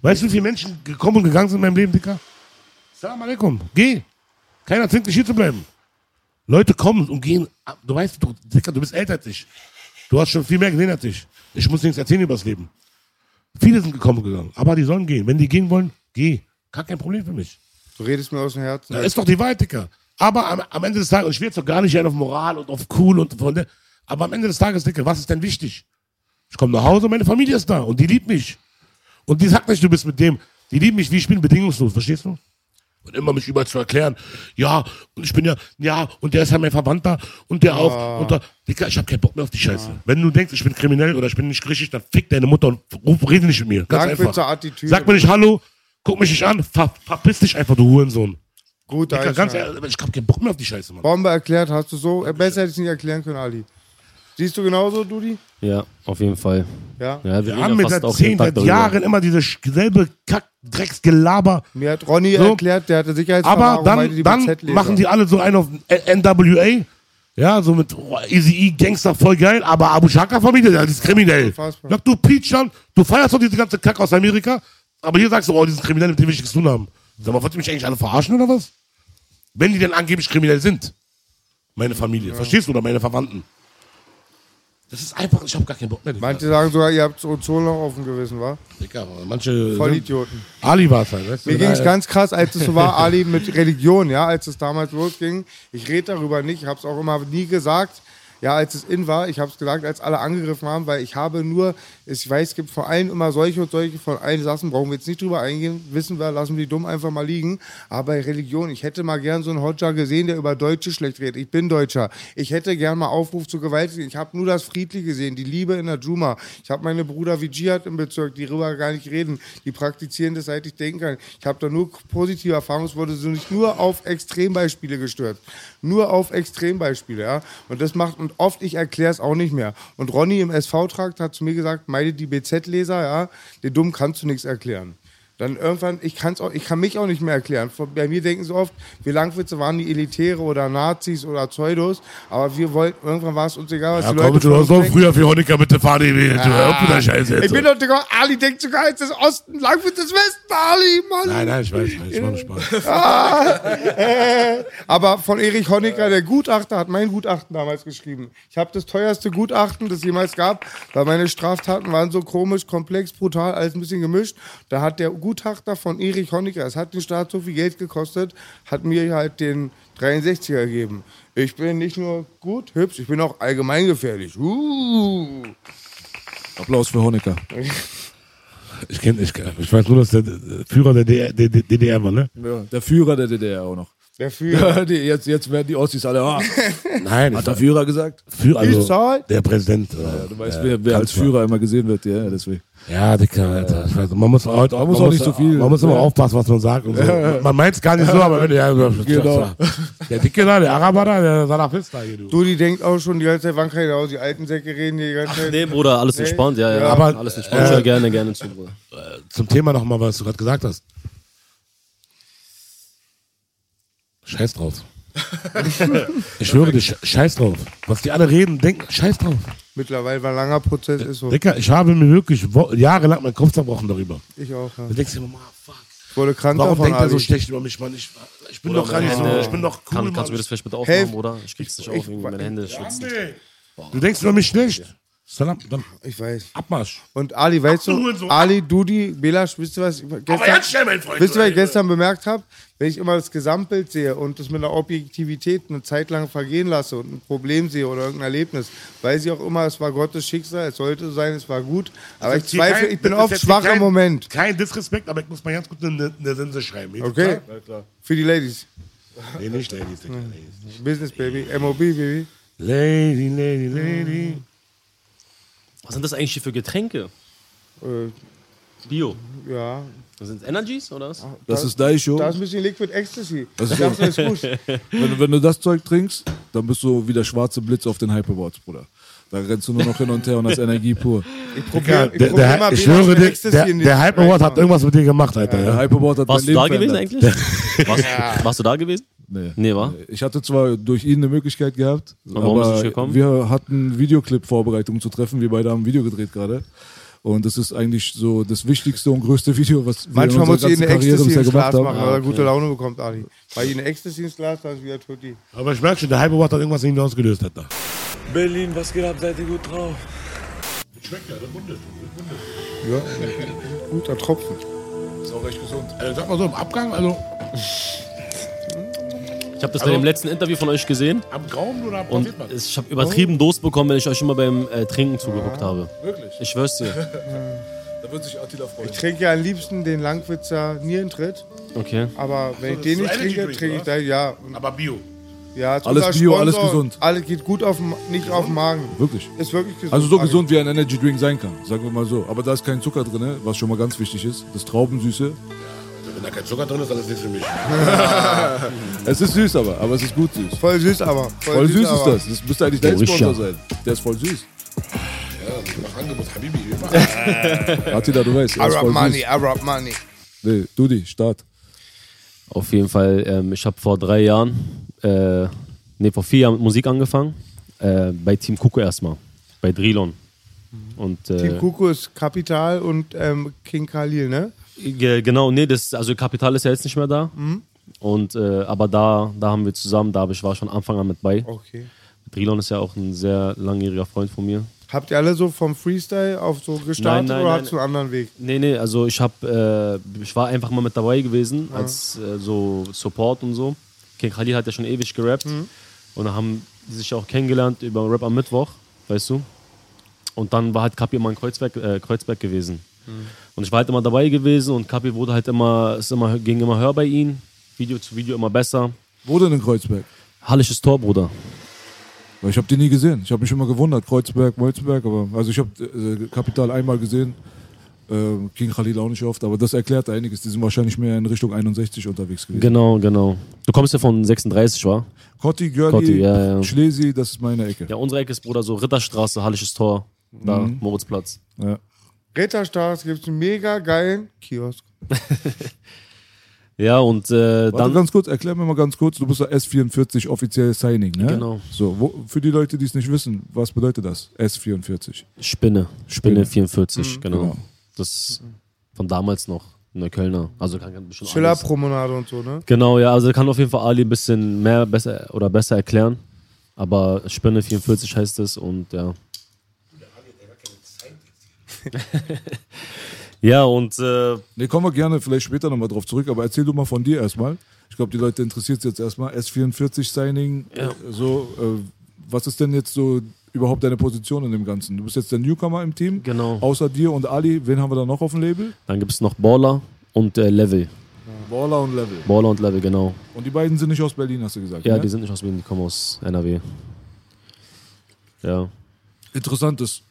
[SPEAKER 4] Weißt du, wie viele Menschen gekommen und gegangen sind in meinem Leben, Dicker? Salam alaikum. Geh. Keiner zwingt dich hier zu bleiben. Leute kommen und gehen. Du weißt, du, Dicker, du bist älter als ich. Du hast schon viel mehr gesehen als ich. Ich muss dir nichts erzählen über das Leben. Viele sind gekommen und gegangen. Aber die sollen gehen. Wenn die gehen wollen, geh. Gar kein Problem für mich.
[SPEAKER 3] Du redest mir aus dem Herzen.
[SPEAKER 4] Ja, ist doch die Wahrheit, Dicker. Aber am, am Ende des Tages, und ich will jetzt doch gar nicht auf Moral und auf cool und von der, aber am Ende des Tages, Dicker, was ist denn wichtig? Ich komme nach Hause, meine Familie ist da und die liebt mich. Und die sagt nicht, du bist mit dem. Die lieben mich, wie ich bin, bedingungslos, verstehst du? Und immer mich überall zu erklären, ja, und ich bin ja, ja, und der ist ja mein Verwandter und der auch. Und da, Dicker, ich hab keinen Bock mehr auf die Scheiße. Wenn du denkst, ich bin kriminell oder ich bin nicht richtig, dann fick deine Mutter und ruf, rede nicht mit mir. Ganz
[SPEAKER 3] Sag
[SPEAKER 4] einfach.
[SPEAKER 3] bitte Attitüde.
[SPEAKER 4] Sag mir nicht Hallo, guck mich nicht an, ver, verpiss dich einfach, du Hurensohn.
[SPEAKER 3] Gut,
[SPEAKER 4] Dicker, ganz ehrlich, ich hab keinen Bock mehr auf die Scheiße, Mann.
[SPEAKER 3] Bombe erklärt hast du so. Äh, Besser hätte ich es nicht erklären können, Ali. Siehst du genauso, Dudi?
[SPEAKER 5] Ja, auf jeden Fall.
[SPEAKER 3] Ja.
[SPEAKER 5] Ja, wir
[SPEAKER 4] Wir haben
[SPEAKER 5] ja fast
[SPEAKER 4] seit
[SPEAKER 5] auch jeden
[SPEAKER 4] 10,
[SPEAKER 5] Tag
[SPEAKER 4] seit
[SPEAKER 5] darüber.
[SPEAKER 4] Jahren immer diese selbe Kack-Drecksgelaber.
[SPEAKER 3] Mir hat Ronny
[SPEAKER 4] So.
[SPEAKER 3] erklärt, der hatte Sicherheitsverwahrung,
[SPEAKER 4] Aber
[SPEAKER 3] meinte die
[SPEAKER 4] dann, dann machen die alle so einen auf NWA. Ja, so mit oh, Easy E, Gangster, voll geil. Aber Abu Shaka-Familie, das ist kriminell.
[SPEAKER 3] unfassbar.
[SPEAKER 4] Sag du Peach dann, du feierst doch diese ganze Kack aus Amerika. Aber hier sagst du, oh, die sind kriminell, mit denen will ich nichts zu tun haben. Sag mal, wollt ihr mich eigentlich alle verarschen oder was? Wenn die denn angeblich kriminell sind. Meine Familie, verstehst du? Oder meine Verwandten. Das ist einfach, ich hab gar keinen Bock mehr.
[SPEAKER 3] Manche sagen sogar, ihr habt Ozonloch auf dem Gewissen, wa?
[SPEAKER 4] Digga, manche.
[SPEAKER 3] Vollidioten.
[SPEAKER 4] Ali war es halt, weißt du?
[SPEAKER 3] Mir ging es ganz krass, als es so war, Ali, mit Religion, ja, als es damals losging. Ich rede darüber nicht, ich habe es auch immer nie gesagt. Ja, als es in war, ich habe es gesagt, als alle angegriffen haben, weil ich habe nur, ich weiß, es gibt vor allem immer solche und solche, von allen Sachen brauchen wir jetzt nicht drüber eingehen, wissen wir, lassen wir die dumm einfach mal liegen. Aber bei Religion, ich hätte mal gern so einen Hodja gesehen, der über Deutsche schlecht redet. Ich bin Deutscher. Ich hätte gern mal Aufruf zur Gewalt gesehen. Ich habe nur das Friedliche gesehen, die Liebe in der Juma. Ich habe meine Brüder wie Dschihad im Bezirk, die darüber gar nicht reden, die praktizieren das, seit ich denken kann. Ich habe da nur positive Erfahrungen, es wurde so nicht nur auf Extrembeispiele gestört. Nur auf Extrembeispiele, ja. Und das macht, und oft, ich erkläre es auch nicht mehr. Und Ronny im SV-Trakt hat zu mir gesagt, meide die BZ-Leser, ja, den Dumm kannst du nichts erklären. Dann irgendwann, ich, kann's auch, ich kann mich auch nicht mehr erklären. Bei mir denken sie oft, wir Langwitze waren die Elitäre oder Nazis oder Pseudos, aber wir wollten, irgendwann war es uns egal, was
[SPEAKER 4] Ja,
[SPEAKER 3] die
[SPEAKER 4] komm,
[SPEAKER 3] Leute
[SPEAKER 4] du hast doch früher für Honecker mit der Fahne gewählt. Du mit der Scheiße jetzt.
[SPEAKER 3] Ich bin doch, Digga, Ali denkt sogar, es ist Osten, Langwitz ist Westen, Ali, Mann.
[SPEAKER 4] Nein, nein, ich weiß, ich weiß, ich war nur Spaß.
[SPEAKER 3] Aber von Erich Honecker, der Gutachter, hat mein Gutachten damals geschrieben. Ich habe das teuerste Gutachten, das jemals gab, weil meine Straftaten waren so komisch, komplex, brutal, alles ein bisschen gemischt. Da hat der Gutachter von Erich Honecker, es hat den Staat so viel Geld gekostet, hat mir halt den 63er gegeben. Ich bin nicht nur gut, hübsch, ich bin auch allgemeingefährlich. Uh.
[SPEAKER 2] Applaus für Honecker.
[SPEAKER 4] Ich kenn, ich, ich weiß nur, dass der äh, Führer der DDR, der DDR war, ne?
[SPEAKER 2] Ja, der Führer der DDR auch noch.
[SPEAKER 3] Der Führer.
[SPEAKER 2] Ja, die, jetzt, jetzt werden die Ossis alle. Ah,
[SPEAKER 4] Nein, ich
[SPEAKER 2] hat der Führer gesagt?
[SPEAKER 4] Führer, also
[SPEAKER 3] zahl.
[SPEAKER 4] der Präsident. Oder,
[SPEAKER 2] Du weißt, wer, wer als. Führer immer gesehen wird, ja, deswegen.
[SPEAKER 4] Ja, Dicker, Alter. Ich weiß, man muss, heute,
[SPEAKER 2] Man muss auch nicht so viel-
[SPEAKER 4] Man muss immer
[SPEAKER 2] Ja.
[SPEAKER 4] aufpassen, was man sagt. Und so. Man meint es gar nicht so, aber wenn du ja,
[SPEAKER 2] Genau.
[SPEAKER 4] der Dicke da, der Araber da, der Salafista hier, du.
[SPEAKER 3] Du, die denkt auch schon die ganze Zeit, wann kann ich raus? Die alten Säcke reden die ganze Zeit.
[SPEAKER 5] Nee, Bruder, alles entspannt, ja, ja.
[SPEAKER 3] Ja.
[SPEAKER 4] Aber,
[SPEAKER 5] alles entspannt. Ich höre gerne, gerne zu, Bruder.
[SPEAKER 4] Zum Thema nochmal, was du gerade gesagt hast. Scheiß drauf. ich schwöre dir, sch- scheiß drauf. Was die alle reden, denken, scheiß drauf.
[SPEAKER 3] Mittlerweile war ein langer Prozess, ist so.
[SPEAKER 4] Dicker, ich habe mir wirklich jahrelang meinen Kopf zerbrochen darüber.
[SPEAKER 3] Ich auch, ja.
[SPEAKER 4] Du denkst dir immer, fuck.
[SPEAKER 3] Ich wurde krank
[SPEAKER 4] Warum denkt er so schlecht über mich, Mann? Ich, ich bin
[SPEAKER 5] Bruder,
[SPEAKER 4] doch gar nicht so, ich bin doch cool,
[SPEAKER 5] Kann, kannst du mir das vielleicht bitte
[SPEAKER 3] Helf.
[SPEAKER 5] aufmachen, Bruder? Ich krieg's nicht
[SPEAKER 3] Ich-
[SPEAKER 5] auf, irgendwie meine Hände schwitzen.
[SPEAKER 4] Du denkst über mich schlecht. Salam, dann
[SPEAKER 3] Ich weiß.
[SPEAKER 4] Abmarsch.
[SPEAKER 3] Und Ali, weißt
[SPEAKER 4] du Hurensohn.
[SPEAKER 3] Ali, Dudi, Belasch, wisst ihr was? ich Gestern,
[SPEAKER 4] ganz schnell, mein Freund.
[SPEAKER 3] Wisst ihr, was ich gestern bemerkt habe? Wenn ich immer das Gesamtbild sehe und das mit einer Objektivität eine Zeit lang vergehen lasse und ein Problem sehe oder irgendein Erlebnis, weiß ich auch immer, es war Gottes Schicksal, es sollte so sein, es war gut. Aber ich zweifle,
[SPEAKER 4] kein-
[SPEAKER 3] ich bin oft
[SPEAKER 4] jetzt
[SPEAKER 3] schwach
[SPEAKER 4] kein,
[SPEAKER 3] im Moment.
[SPEAKER 4] Kein Disrespekt, aber ich muss mal ganz kurz eine, eine Sense schreiben. Geht
[SPEAKER 3] Okay?
[SPEAKER 4] klar?
[SPEAKER 3] Für die Ladies.
[SPEAKER 4] Nee, nicht Ladies.
[SPEAKER 3] Business, Baby. MOB, Baby.
[SPEAKER 4] Lady, Lady, Lady.
[SPEAKER 5] Was sind das eigentlich hier für Getränke?
[SPEAKER 3] Äh,
[SPEAKER 5] Bio.
[SPEAKER 3] ja.
[SPEAKER 5] Das sind Energies oder was?
[SPEAKER 2] Das ist Daisho.
[SPEAKER 3] Da ist ein bisschen Liquid Ecstasy.
[SPEAKER 2] Das ist
[SPEAKER 3] das ist gut.
[SPEAKER 2] Wenn, du- wenn du das Zeug trinkst, dann bist du wie der schwarze Blitz auf den Hyperboards, Bruder. Da rennst du nur noch hin und her und hast Energie pur.
[SPEAKER 3] Ich probiere ich
[SPEAKER 4] der,
[SPEAKER 3] probier
[SPEAKER 4] der,
[SPEAKER 3] immer
[SPEAKER 4] ich schwöre
[SPEAKER 3] mit
[SPEAKER 4] dir,
[SPEAKER 3] Ecstasy
[SPEAKER 4] der,
[SPEAKER 3] in
[SPEAKER 4] der Hyperboard hat irgendwas mit dir gemacht, Alter.
[SPEAKER 2] Der
[SPEAKER 4] Ja.
[SPEAKER 2] Hyperboard hat
[SPEAKER 5] Warst du
[SPEAKER 2] Leben
[SPEAKER 5] da gewesen eigentlich? warst, warst du da gewesen?
[SPEAKER 2] Nee.
[SPEAKER 5] Nee, war?
[SPEAKER 2] Ich hatte zwar durch ihn eine Möglichkeit gehabt,
[SPEAKER 5] warum bist du
[SPEAKER 2] aber
[SPEAKER 5] nicht gekommen?
[SPEAKER 2] wir hatten Videoclip-Vorbereitungen zu treffen. Wir beide haben ein Video gedreht gerade. Und das ist eigentlich so das wichtigste und größte Video, was wir
[SPEAKER 3] Manchmal
[SPEAKER 2] in
[SPEAKER 3] muss
[SPEAKER 2] unserer ganzen Karriere
[SPEAKER 3] Ecstasy
[SPEAKER 2] bisher
[SPEAKER 3] ins
[SPEAKER 2] gemacht
[SPEAKER 3] Glas machen,
[SPEAKER 2] haben.
[SPEAKER 3] weil er gute Laune bekommt, Ali. Weil ich eine Ecstasy ins Glas, dann ist wieder Tutti.
[SPEAKER 4] Aber ich merke schon, der Hyperboard hat irgendwas in ihm ausgelöst, Alter.
[SPEAKER 6] Berlin, was geht ab? Seid ihr gut drauf?
[SPEAKER 3] Ja, guter Tropfen.
[SPEAKER 2] Ist auch recht gesund.
[SPEAKER 4] Also, sag mal so, im Abgang, also
[SPEAKER 5] Ich habe das bei dem letzten Interview von euch gesehen
[SPEAKER 4] am Gaumen oder am
[SPEAKER 5] und ich habe übertrieben Durst bekommen, wenn ich euch immer beim äh, Trinken zugeguckt habe.
[SPEAKER 2] Wirklich?
[SPEAKER 5] Ich schwör's dir.
[SPEAKER 2] Da wird sich Attila freuen.
[SPEAKER 3] Ich trinke ja am liebsten den Langwitzer Nierentritt.
[SPEAKER 5] Okay.
[SPEAKER 3] Aber wenn ich
[SPEAKER 4] das
[SPEAKER 3] den nicht
[SPEAKER 4] so Energy
[SPEAKER 3] trinke,
[SPEAKER 4] Drink,
[SPEAKER 3] trinke ich da, ja.
[SPEAKER 4] Aber Bio.
[SPEAKER 3] ja
[SPEAKER 2] Alles Bio, alles
[SPEAKER 3] Sponsor.
[SPEAKER 2] gesund.
[SPEAKER 3] Alles geht gut auf dem, nicht auf den Magen.
[SPEAKER 2] Wirklich.
[SPEAKER 3] Ist wirklich gesund.
[SPEAKER 2] Also so
[SPEAKER 3] Ali.
[SPEAKER 2] gesund wie ein Energy Drink sein kann, sagen wir mal so. Aber da ist kein Zucker drin, was schon mal ganz wichtig ist. Das Traubensüße.
[SPEAKER 4] Wenn da kein Zucker drin ist, dann ist nichts für mich.
[SPEAKER 2] Es ist süß aber, aber es ist gut süß.
[SPEAKER 3] Voll süß aber. Voll,
[SPEAKER 2] Voll süß ist
[SPEAKER 3] aber.
[SPEAKER 2] das. Das müsste eigentlich dein. Sponsor sein. Der ist voll süß.
[SPEAKER 4] Ja, ich mach Angebot, Habibi. immer.
[SPEAKER 2] Attila, du weißt, ist
[SPEAKER 3] Arab Money,
[SPEAKER 2] süß.
[SPEAKER 3] Arab Money.
[SPEAKER 2] Nee, Dudi, Start.
[SPEAKER 5] Auf jeden Fall, ähm, ich habe vor drei Jahren, äh, nee, vor vier Jahren mit Musik angefangen. Äh, bei Team Kuko erstmal. Bei Drilon. Und, äh,
[SPEAKER 3] Team Kuku ist Kapital und ähm, King Khalil, ne?
[SPEAKER 5] Ge- Genau, nee, das, also Kapital ist ja jetzt nicht mehr da. Und, äh, aber da, da haben wir zusammen, da ich war schon Anfang an mit bei.
[SPEAKER 3] Okay.
[SPEAKER 5] Drilon ist ja auch ein sehr langjähriger Freund von mir.
[SPEAKER 3] Habt ihr alle so vom Freestyle auf so gestartet
[SPEAKER 5] Nein, nein,
[SPEAKER 3] oder
[SPEAKER 5] nein.
[SPEAKER 3] habt ihr einen anderen Weg?
[SPEAKER 5] Nee, nee, also ich hab, äh, ich war einfach mal mit dabei gewesen, als äh, so Support und so. King Khalil hat ja schon ewig gerappt. Und dann haben die sich auch kennengelernt über Rap am Mittwoch, weißt du. Und dann war halt Kapi immer in Kreuzberg, äh, Kreuzberg gewesen. Und ich war halt immer dabei gewesen und Kapi wurde halt immer, es immer, ging immer höher bei ihm. Video zu Video immer besser.
[SPEAKER 2] Wo denn in Kreuzberg?
[SPEAKER 5] Hallisches Tor, Bruder.
[SPEAKER 2] Weil ich habe die nie gesehen. Ich habe mich immer gewundert, Kreuzberg, Wolfsberg, aber also ich habe äh, Kapital einmal gesehen, äh, King Khalil auch nicht oft, aber das erklärt einiges. Die sind wahrscheinlich mehr in Richtung 61 unterwegs gewesen.
[SPEAKER 5] Genau, genau. Du kommst ja von 36, wa?
[SPEAKER 2] Kotti, Görli,
[SPEAKER 5] Kotti, ja, ja.
[SPEAKER 2] Schlesi, das ist meine Ecke.
[SPEAKER 5] Ja, unsere Ecke ist, Bruder, so Ritterstraße, Hallisches Tor, da, Moritzplatz.
[SPEAKER 2] Ja.
[SPEAKER 3] Ritterstraße gibt es einen mega geilen Kiosk.
[SPEAKER 5] Ja, und äh,
[SPEAKER 2] Warte
[SPEAKER 5] dann.
[SPEAKER 2] ganz kurz, erklär mir mal ganz kurz, du bist ja S44 offiziell Signing, ne?
[SPEAKER 5] Genau.
[SPEAKER 2] So, wo, für die Leute, die es nicht wissen, was bedeutet das? S44.
[SPEAKER 5] Spinne. Spinne 44, genau.
[SPEAKER 2] genau.
[SPEAKER 5] Das von damals noch. Neuköllner. Also kann, kann bestimmt alles.
[SPEAKER 3] Schillerpromenade und so, ne?
[SPEAKER 5] Genau, ja, also kann auf jeden Fall Ali ein bisschen mehr besser oder besser erklären. Aber Spinne 44 heißt es und ja. ja, und äh,
[SPEAKER 2] Ne, kommen wir gerne vielleicht später nochmal drauf zurück, aber erzähl du mal von dir erstmal. Ich glaube, die Leute interessiert es jetzt erstmal. S44 Signing,
[SPEAKER 5] Ja.
[SPEAKER 2] äh, so, äh, was ist denn jetzt so überhaupt deine Position in dem Ganzen? Du bist jetzt der Newcomer im Team.
[SPEAKER 5] Genau.
[SPEAKER 2] Außer dir und Ali, wen haben wir da noch auf dem Label?
[SPEAKER 5] dann gibt es noch Baller und äh, Level.
[SPEAKER 2] Baller und Level.
[SPEAKER 5] Baller und Level, genau.
[SPEAKER 2] Und die beiden sind nicht aus Berlin, hast du gesagt.
[SPEAKER 5] Ja,
[SPEAKER 2] ne?
[SPEAKER 5] die sind nicht aus Berlin, die kommen aus NRW. Ja.
[SPEAKER 2] Interessant ist,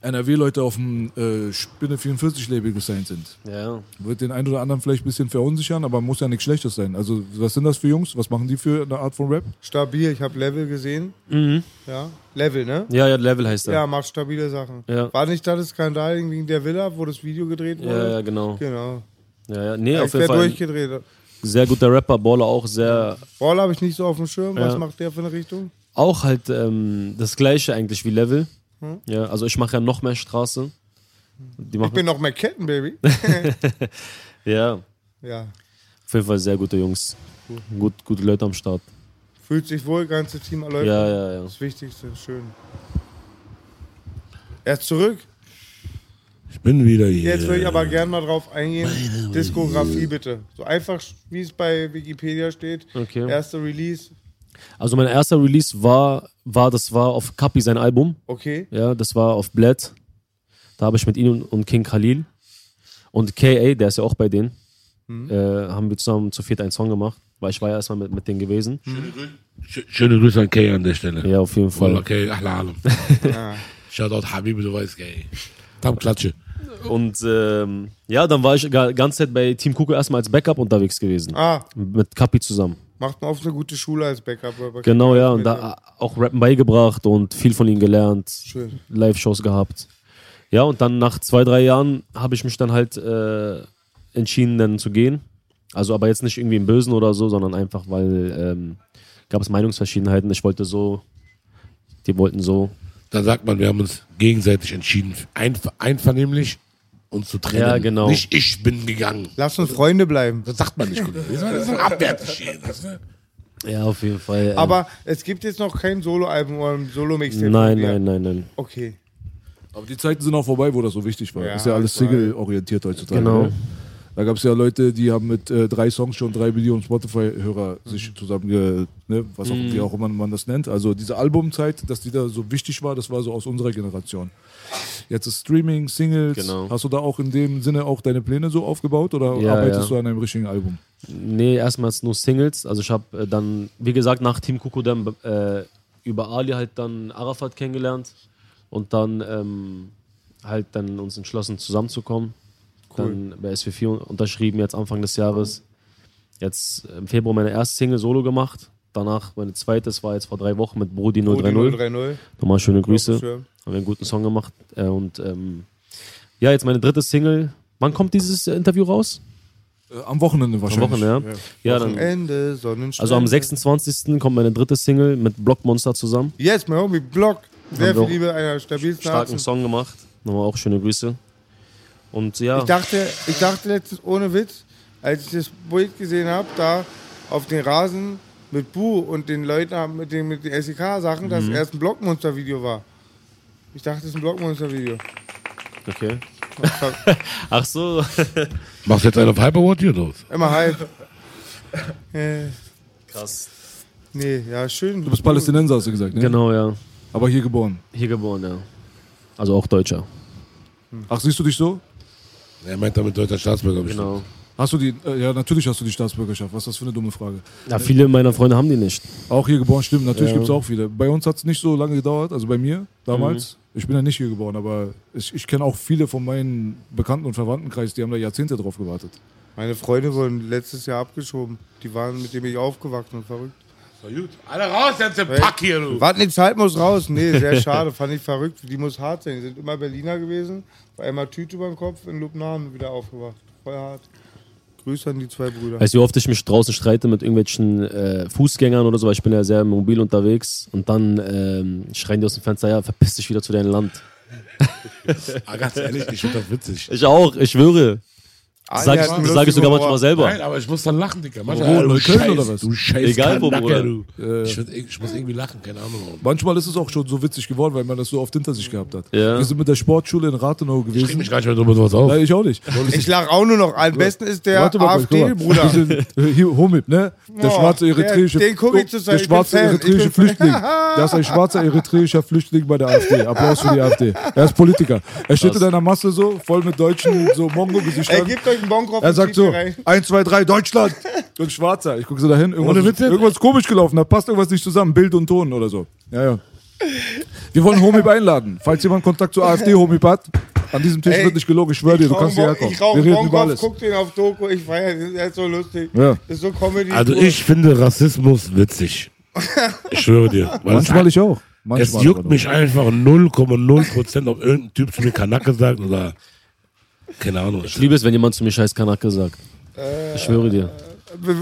[SPEAKER 2] NRW-Leute auf dem äh, Spinne 44 Label gesigned sind.
[SPEAKER 5] Ja.
[SPEAKER 2] Wird den einen oder anderen vielleicht ein bisschen verunsichern, aber muss ja nichts Schlechtes sein. Also, was sind das für Jungs? Was machen die für eine Art von Rap?
[SPEAKER 3] Stabil, ich habe Level gesehen.
[SPEAKER 5] Mhm.
[SPEAKER 3] Ja, Level, ne?
[SPEAKER 5] Ja, ja, Level heißt er.
[SPEAKER 3] Ja, macht stabile Sachen.
[SPEAKER 5] Ja.
[SPEAKER 3] War nicht da das Skandal wegen der Villa, wo das Video gedreht wurde?
[SPEAKER 5] ja, ja, genau.
[SPEAKER 3] Genau.
[SPEAKER 5] Ja, ja. Nee,
[SPEAKER 3] Ja,
[SPEAKER 5] auf
[SPEAKER 3] ich
[SPEAKER 5] jeden Fall.
[SPEAKER 3] durchgedreht.
[SPEAKER 5] Sehr guter Rapper, Baller auch sehr.
[SPEAKER 3] Ball habe ich nicht so auf dem Schirm. Was
[SPEAKER 5] Ja.
[SPEAKER 3] macht der für eine Richtung?
[SPEAKER 5] Auch halt ähm, das gleiche eigentlich wie Level.
[SPEAKER 3] Hm?
[SPEAKER 5] Ja, also ich mache ja noch mehr Straße. Die
[SPEAKER 3] Ich bin noch McKetten, Baby.
[SPEAKER 5] ja,
[SPEAKER 3] ja.
[SPEAKER 5] auf jeden Fall sehr gute Jungs. Gut, gute Leute am Start.
[SPEAKER 3] Fühlt sich wohl, ganze Team läuft.
[SPEAKER 5] Ja, ja, ja.
[SPEAKER 3] Das Wichtigste, schön. Er ist zurück.
[SPEAKER 4] Ich bin wieder hier.
[SPEAKER 3] Jetzt würde ich aber gerne mal drauf eingehen. Diskografie bitte. So einfach, wie es bei Wikipedia steht.
[SPEAKER 5] Okay.
[SPEAKER 3] Erster Release.
[SPEAKER 5] Also mein erster Release war, war das war auf Kapi sein Album.
[SPEAKER 3] Okay.
[SPEAKER 5] Ja, das war auf Bled. Da habe ich mit ihm und King Khalil und KA, der ist ja auch bei denen,
[SPEAKER 3] Mhm.
[SPEAKER 5] äh, haben wir zusammen zu viert einen Song gemacht, weil ich war ja erstmal mit, mit denen gewesen.
[SPEAKER 4] Sch- Schöne Grüße an Kay an der Stelle.
[SPEAKER 5] Ja, auf jeden Fall.
[SPEAKER 4] Wallah, Kay, ahla alam. Shoutout Habibi, du weißt, Kay. Tam Klatsche.
[SPEAKER 5] Und ähm, ja, dann war ich die ganze Zeit bei Team Kuko erstmal als Backup unterwegs gewesen.
[SPEAKER 3] Ah,
[SPEAKER 5] Mit Kapi zusammen.
[SPEAKER 3] Macht man auf eine gute Schule als Backup. aber-
[SPEAKER 5] Genau, ja. Und da auch Rappen beigebracht und viel von ihm gelernt.
[SPEAKER 3] Schön.
[SPEAKER 5] Live-Shows gehabt. Ja, und dann nach zwei, drei Jahren habe ich mich dann halt äh, entschieden, dann zu gehen. Also aber jetzt nicht irgendwie im Bösen oder so, sondern einfach, weil ähm, gab es Meinungsverschiedenheiten. Ich wollte so, die wollten so.
[SPEAKER 4] Da sagt man, wir haben uns gegenseitig entschieden, einver einvernehmlich uns zu trennen.
[SPEAKER 5] Ja, genau.
[SPEAKER 4] Nicht ich bin gegangen.
[SPEAKER 3] Lass uns Freunde bleiben.
[SPEAKER 4] Das sagt man nicht gut. Das ist ein ne?
[SPEAKER 5] Ja, auf jeden Fall.
[SPEAKER 3] Aber es gibt jetzt noch kein Soloalbum oder ein Solo-Mixtape.
[SPEAKER 5] nein, nein, nein, nein.
[SPEAKER 3] Okay.
[SPEAKER 2] Aber die Zeiten sind auch vorbei, wo das so wichtig war.
[SPEAKER 3] Ja,
[SPEAKER 2] ist ja alles. Single-orientiert heutzutage.
[SPEAKER 5] Genau.
[SPEAKER 2] Da gab es ja Leute, die haben mit äh, drei Songs schon drei Millionen Spotify-Hörer
[SPEAKER 3] Mhm.
[SPEAKER 2] sich zusammen, ge, ne, was auch, wie auch immer man das nennt. Also diese Albumzeit, dass die da so wichtig war, das war so aus unserer Generation. Jetzt ist Streaming, Singles.
[SPEAKER 5] Genau.
[SPEAKER 2] Hast du da auch in dem Sinne auch deine Pläne so aufgebaut oder
[SPEAKER 5] Ja,
[SPEAKER 2] arbeitest
[SPEAKER 5] ja.
[SPEAKER 2] du an einem richtigen Album?
[SPEAKER 5] Nee, erstmals nur Singles. Also ich habe äh, dann, wie gesagt, nach Team Kukudem äh, über Ali halt dann Arafat kennengelernt und dann ähm, halt dann uns entschlossen zusammenzukommen. Dann bei SW4 unterschrieben jetzt Anfang des Jahres. Jetzt im Februar meine erste Single solo gemacht. Danach meine zweite, das war jetzt vor drei Wochen mit Brody 030.
[SPEAKER 3] 030.
[SPEAKER 5] Nochmal schöne Grüße. Haben wir einen guten Song gemacht. Äh, und ähm, ja, jetzt meine dritte Single. Wann kommt dieses äh, Interview raus?
[SPEAKER 2] Äh, am Wochenende
[SPEAKER 5] Am
[SPEAKER 2] wahrscheinlich.
[SPEAKER 5] Wochenende, ja. Ja, dann,
[SPEAKER 3] Ende, Sonnenschein.
[SPEAKER 5] also am 26. kommt meine dritte Single mit Blockmonster zusammen.
[SPEAKER 3] Yes, mein Homie, Block. Sehr viel Liebe, einer stabilsten
[SPEAKER 5] Starken
[SPEAKER 3] Herzen.
[SPEAKER 5] Song gemacht. Nochmal auch schöne Grüße. Und ja,
[SPEAKER 3] Ich dachte, ich dachte letztens ohne Witz, als ich das Bild gesehen habe, da auf den Rasen mit Bu und den Leuten mit den, mit den SEK-Sachen,
[SPEAKER 5] Mhm.
[SPEAKER 3] dass es erst ein Blockmonster-Video war. Ich dachte, es ist ein Blockmonster-Video.
[SPEAKER 5] okay. Ach so.
[SPEAKER 4] Machst du jetzt einen auf Hyperword hier los?
[SPEAKER 3] Immer halb. äh,
[SPEAKER 5] Krass.
[SPEAKER 3] Nee, ja, schön.
[SPEAKER 2] Du bist Palästinenser, hast du gesagt, ne?
[SPEAKER 5] Genau, ja.
[SPEAKER 2] Aber hier geboren.
[SPEAKER 5] Hier geboren, ja. Also auch Deutscher.
[SPEAKER 2] Ach, siehst du dich so?
[SPEAKER 4] Er meint damit deutscher Staatsbürger bestimmt.
[SPEAKER 5] Genau.
[SPEAKER 2] Hast du die, äh, ja, natürlich hast du die Staatsbürgerschaft. Was ist das für eine dumme Frage?
[SPEAKER 5] Ja, viele meiner Freunde haben die nicht.
[SPEAKER 2] Auch hier geboren, stimmt. Natürlich
[SPEAKER 5] Ja.
[SPEAKER 2] gibt es auch viele. Bei uns hat es nicht so lange gedauert, also bei mir damals. Ich bin ja nicht hier geboren, aber ich, ich kenne auch viele von meinen Bekannten und Verwandtenkreis, die haben da Jahrzehnte drauf gewartet.
[SPEAKER 3] Meine Freunde wurden letztes Jahr abgeschoben. Die waren mit dem ich aufgewachsen und verrückt.
[SPEAKER 4] So gut. Alle raus, jetzt den Pack hier, du.
[SPEAKER 3] Warten, die Zeit muss raus. Nee, sehr schade. Fand ich verrückt. Die muss hart sein. Die sind immer Berliner gewesen. War einmal Tüte über den Kopf in Lubnan wieder aufgewacht. Voll hart. Grüße an die zwei Brüder.
[SPEAKER 5] Weißt du, wie oft ich mich draußen streite mit irgendwelchen äh, Fußgängern oder so, weil ich bin ja sehr mobil unterwegs und dann ähm, schreien die aus dem Fenster, ja, verpiss dich wieder zu deinem Land.
[SPEAKER 4] Ah, ganz ehrlich, ich finde das witzig.
[SPEAKER 5] Ich auch, ich schwöre. Sag ich, das sage ich sogar manchmal selber.
[SPEAKER 4] Nein, aber ich muss dann lachen, Digga. Manchmal,
[SPEAKER 2] Wo,
[SPEAKER 4] du
[SPEAKER 2] Neukölln
[SPEAKER 4] Scheiß,
[SPEAKER 2] oder was?
[SPEAKER 4] Du scheiß
[SPEAKER 5] Egal wo, Bruder.
[SPEAKER 4] du. Ich, würd- ich muss irgendwie lachen, keine Ahnung warum.
[SPEAKER 2] Manchmal ist es auch schon so witzig geworden, weil man das so oft hinter sich gehabt hat.
[SPEAKER 5] Ja.
[SPEAKER 2] Wir sind mit der Sportschule in
[SPEAKER 4] Ich reg
[SPEAKER 2] gewesen.
[SPEAKER 4] mich gar nicht mehr drüber sowas auf.
[SPEAKER 2] Nein, ich auch nicht.
[SPEAKER 3] Ich lach auch nur noch. Am besten ist der
[SPEAKER 2] Warte mal, guck mal.
[SPEAKER 3] AfD-Bruder.
[SPEAKER 2] Wir sind, äh, Hier, Homit, ne? Der
[SPEAKER 3] Oh,
[SPEAKER 2] schwarze eritreische,
[SPEAKER 3] der- den guck ich Zeit,
[SPEAKER 2] der
[SPEAKER 3] ich
[SPEAKER 2] schwarze
[SPEAKER 3] ich
[SPEAKER 2] eritreische. Flüchtling. Der ist ein schwarzer eritreischer Flüchtling bei der AfD. Applaus für die AfD. Er ist Politiker. Er steht in einer Masse so, voll mit deutschen, so Mongo-Gesichtern.
[SPEAKER 3] euch einen Bon
[SPEAKER 2] Er sagt so, 1, 2, 3, Deutschland. Und Schwarzer. Ich gucke so dahin. Irgendwas,
[SPEAKER 4] Ohne
[SPEAKER 2] ist,
[SPEAKER 4] Witz jetzt?
[SPEAKER 2] irgendwas komisch gelaufen. Da passt irgendwas nicht zusammen. Bild und Ton oder so. Ja, ja. Wir wollen Homib einladen. Falls jemand Kontakt zu AfD Homib hat, an diesem Tisch
[SPEAKER 3] Ey,
[SPEAKER 2] wird nicht gelogen. Ich schwöre dir, du kannst hierher kommen.
[SPEAKER 3] Ich rauche
[SPEAKER 2] Wir reden über alles.
[SPEAKER 3] guck den auf Doku. Ich feier den. Der ist so lustig.
[SPEAKER 2] Ja.
[SPEAKER 3] Ist so Comedy.
[SPEAKER 4] Also ich finde Rassismus witzig. Ich schwöre dir. Weil
[SPEAKER 2] Manchmal
[SPEAKER 4] es,
[SPEAKER 2] ich auch. Manchmal
[SPEAKER 4] es juckt mich einfach 0,0%, ob irgendein Typ zu mir Kanacke sagt oder keine Ahnung.
[SPEAKER 5] Ich liebe es, wenn jemand zu mir scheiß Kanake sagt. Ich schwöre dir.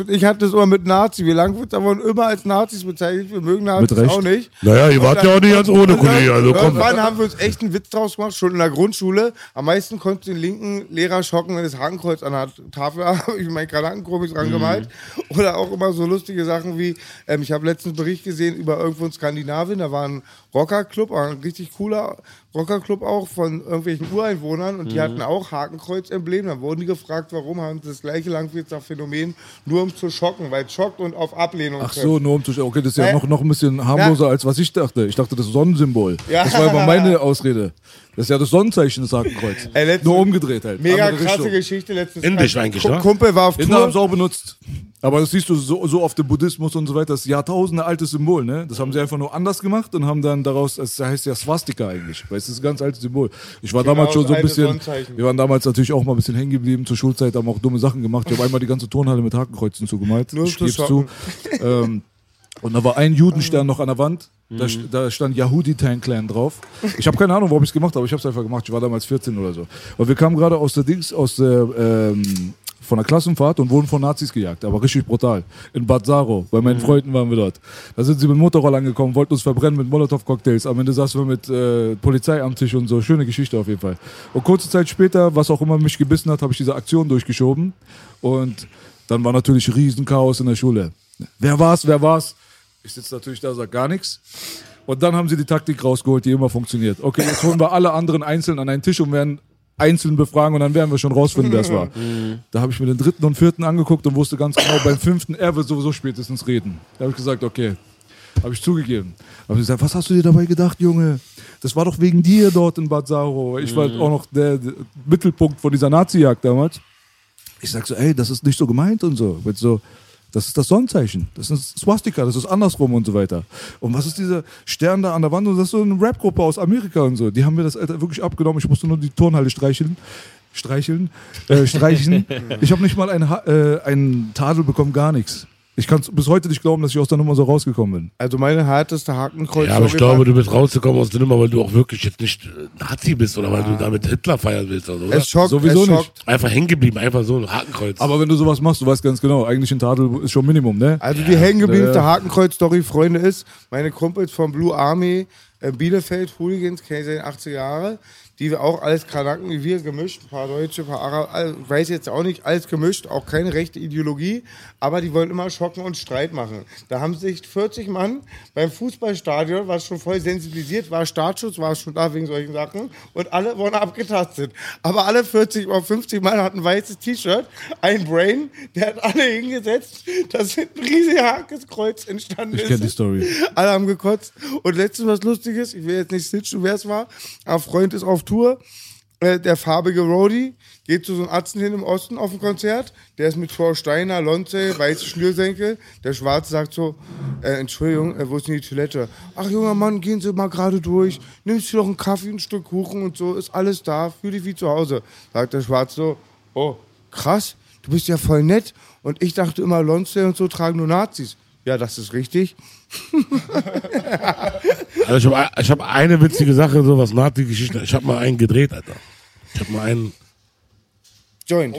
[SPEAKER 3] Ich hatte das immer mit Nazi. Wir Langwitzer wurden immer als Nazis bezeichnet. Wir mögen Nazis
[SPEAKER 2] Mit Recht.
[SPEAKER 3] auch nicht.
[SPEAKER 4] Naja, ihr wart ja auch nicht ganz ohne, Kollege. Also komm.
[SPEAKER 3] Irgendwann haben wir uns echt einen Witz draus gemacht, schon in der Grundschule. Am meisten konnte den linken Lehrer schocken, wenn das Hakenkreuz an der Tafel habe ich mein Granatenkomics dran gemalt. Oder auch immer so lustige Sachen wie, ähm, ich habe letztens einen Bericht gesehen über irgendwo in Skandinavien, da war ein Rockerclub, ein richtig cooler Rockerclub auch von irgendwelchen Ureinwohnern und die hatten auch Hakenkreuz-Emblem. Dann wurden die gefragt, warum haben sie das gleiche Langwitzer Phänomen, nur um zu schocken, weil es schockt und auf Ablehnung
[SPEAKER 2] Ach so, nur um zu Okay, das ist ja
[SPEAKER 3] Äh,
[SPEAKER 2] noch, noch ein bisschen harmloser, als was ich dachte. Ich dachte, das Sonnensymbol.
[SPEAKER 3] Ja.
[SPEAKER 2] Das war immer meine Ausrede. Das ist ja das Sonnenzeichen des Hakenkreuz.
[SPEAKER 3] Ey, letztens-
[SPEAKER 2] Nur umgedreht halt.
[SPEAKER 3] Mega
[SPEAKER 2] Andere
[SPEAKER 3] krasse
[SPEAKER 2] Richtung.
[SPEAKER 3] Geschichte letztens.
[SPEAKER 4] Indisch eigentlich,
[SPEAKER 3] Ku-
[SPEAKER 4] ne?
[SPEAKER 3] Kumpel war auf
[SPEAKER 2] Inder haben es
[SPEAKER 3] Tour.
[SPEAKER 2] auch benutzt. Aber das siehst du so, so oft im Buddhismus und so weiter. Das ist Jahrtausende altes Symbol, ne? Das haben sie einfach nur anders gemacht und haben dann daraus, das heißt ja Swastika eigentlich. Weil es ist ein ganz altes Symbol. Ich war
[SPEAKER 3] Genau,
[SPEAKER 2] damals schon
[SPEAKER 3] das
[SPEAKER 2] so ein
[SPEAKER 3] alte
[SPEAKER 2] bisschen,
[SPEAKER 3] Sonnenzeichen.
[SPEAKER 2] wir waren damals natürlich auch mal ein bisschen hängen geblieben. Zur Schulzeit haben auch dumme Sachen gemacht. Ich habe einmal die ganze Turnhalle mit Hakenkreuzen zugemalt.
[SPEAKER 3] Nur
[SPEAKER 2] ich
[SPEAKER 3] zu
[SPEAKER 2] geb's zu.
[SPEAKER 3] schocken.
[SPEAKER 2] Ähm, und da war ein Judenstern noch an der Wand. Da, st- da stand Yahudi Tan Clan drauf. Ich habe keine Ahnung, warum ich es gemacht habe, aber ich habe es einfach gemacht. Ich war damals 14 oder so. Und wir kamen gerade aus der Dings, aus der ähm, von der Klassenfahrt und wurden von Nazis gejagt, aber richtig brutal. In Bad Saro, bei meinen Freunden waren wir dort. Da sind sie mit Motorroller angekommen, wollten uns verbrennen mit Molotow-Cocktails. Am Ende saßen wir mit äh, Polizei am Tisch und so. Schöne Geschichte auf jeden Fall. Und kurze Zeit später, was auch immer mich gebissen hat, habe ich diese Aktion durchgeschoben. Und dann war natürlich Riesenchaos in der Schule. Wer war's, wer war's? Ich sitze natürlich da, sag gar nichts. Und dann haben sie die Taktik rausgeholt, die immer funktioniert. Okay, jetzt holen wir alle anderen einzeln an einen Tisch und werden einzeln befragen und dann werden wir schon rausfinden, wer es war. Da habe ich mir den dritten und vierten angeguckt und wusste ganz genau, beim fünften, er wird sowieso spätestens reden. Da habe ich gesagt, okay, habe ich zugegeben. Habe ich gesagt, was hast du dir dabei gedacht, Junge? Das war doch wegen dir dort in Bad Saro. Ich war auch noch der, der Mittelpunkt von dieser Nazi-Jagd damals. Ich sag so, ey, das ist nicht so gemeint und so. Mit so das ist das Sonnenzeichen. Das ist Swastika, das ist andersrum und so weiter. Und was ist dieser Stern da an der Wand? Und das ist so eine Rap-Gruppe aus Amerika und so. Die haben mir das Alter, wirklich abgenommen. Ich musste nur die Turnhalle streicheln. Streicheln? Äh, streichen. ich habe nicht mal einen, Ha- äh, einen Tadel bekommen, gar nichts. Ich kann bis heute nicht glauben, dass ich aus der Nummer so rausgekommen bin.
[SPEAKER 3] Also meine härteste Hakenkreuz.
[SPEAKER 4] Ja, aber ich glaube, du bist rausgekommen aus der Nummer, weil du auch wirklich jetzt nicht äh, Nazi bist oder weil du damit Hitler feiern willst oder so. Oder?
[SPEAKER 3] es schockt,
[SPEAKER 2] Sowieso
[SPEAKER 3] es
[SPEAKER 2] nicht.
[SPEAKER 3] schockt.
[SPEAKER 4] Einfach hängen geblieben, einfach so ein Hakenkreuz.
[SPEAKER 2] Aber wenn du sowas machst, du weißt ganz genau, eigentlich ein Tadel ist schon Minimum, ne?
[SPEAKER 3] Also die hängengebliebenste
[SPEAKER 2] Ja.
[SPEAKER 3] Hakenkreuz-Story, Freunde, ist, meine Kumpels vom Blue Army äh, Bielefeld Hooligans, kenne ich seit den 80er Jahre, die auch alles Kanaken wie wir gemischt, ein paar Deutsche, ein paar Araber, weiß jetzt auch nicht, alles gemischt, auch keine rechte Ideologie, aber die wollen immer schocken und Streit machen. Da haben sich 40 Mann beim Fußballstadion, was schon voll sensibilisiert war, Startschutz war schon da wegen solchen Sachen und alle wurden abgetastet. Aber alle 40 oder 50 Mann hatten ein weißes T-Shirt, ein Brain, der hat alle hingesetzt, dass ein riesiges Hakeskreuz entstanden
[SPEAKER 2] Ich
[SPEAKER 3] ist.
[SPEAKER 2] kenn die Story.
[SPEAKER 3] Alle haben gekotzt. Und letztens was Lustiges, ich will jetzt nicht snitchen, wer es war, aber Freund ist auf Tour. Äh, der farbige Rody geht zu so einem Atzen hin im Osten auf ein Konzert. Der ist mit Frau Steiner, Lonze, weiße Schnürsenkel. Der Schwarze sagt so, äh, Entschuldigung, äh, wo ist denn die Toilette? Ach, junger Mann, gehen Sie mal gerade durch. Nimmst du doch einen Kaffee, ein Stück Kuchen und so, ist alles da, fühl dich wie zu Hause. Sagt der Schwarze so, oh, krass, du bist ja voll nett. Und ich dachte immer, Lonze und so tragen nur Nazis. Ja, das ist richtig.
[SPEAKER 4] Also ich habe ich hab eine witzige Sache, so was Nazi-Geschichte. Ich habe mal einen gedreht, Alter. Ich habe mal einen,
[SPEAKER 3] Joint.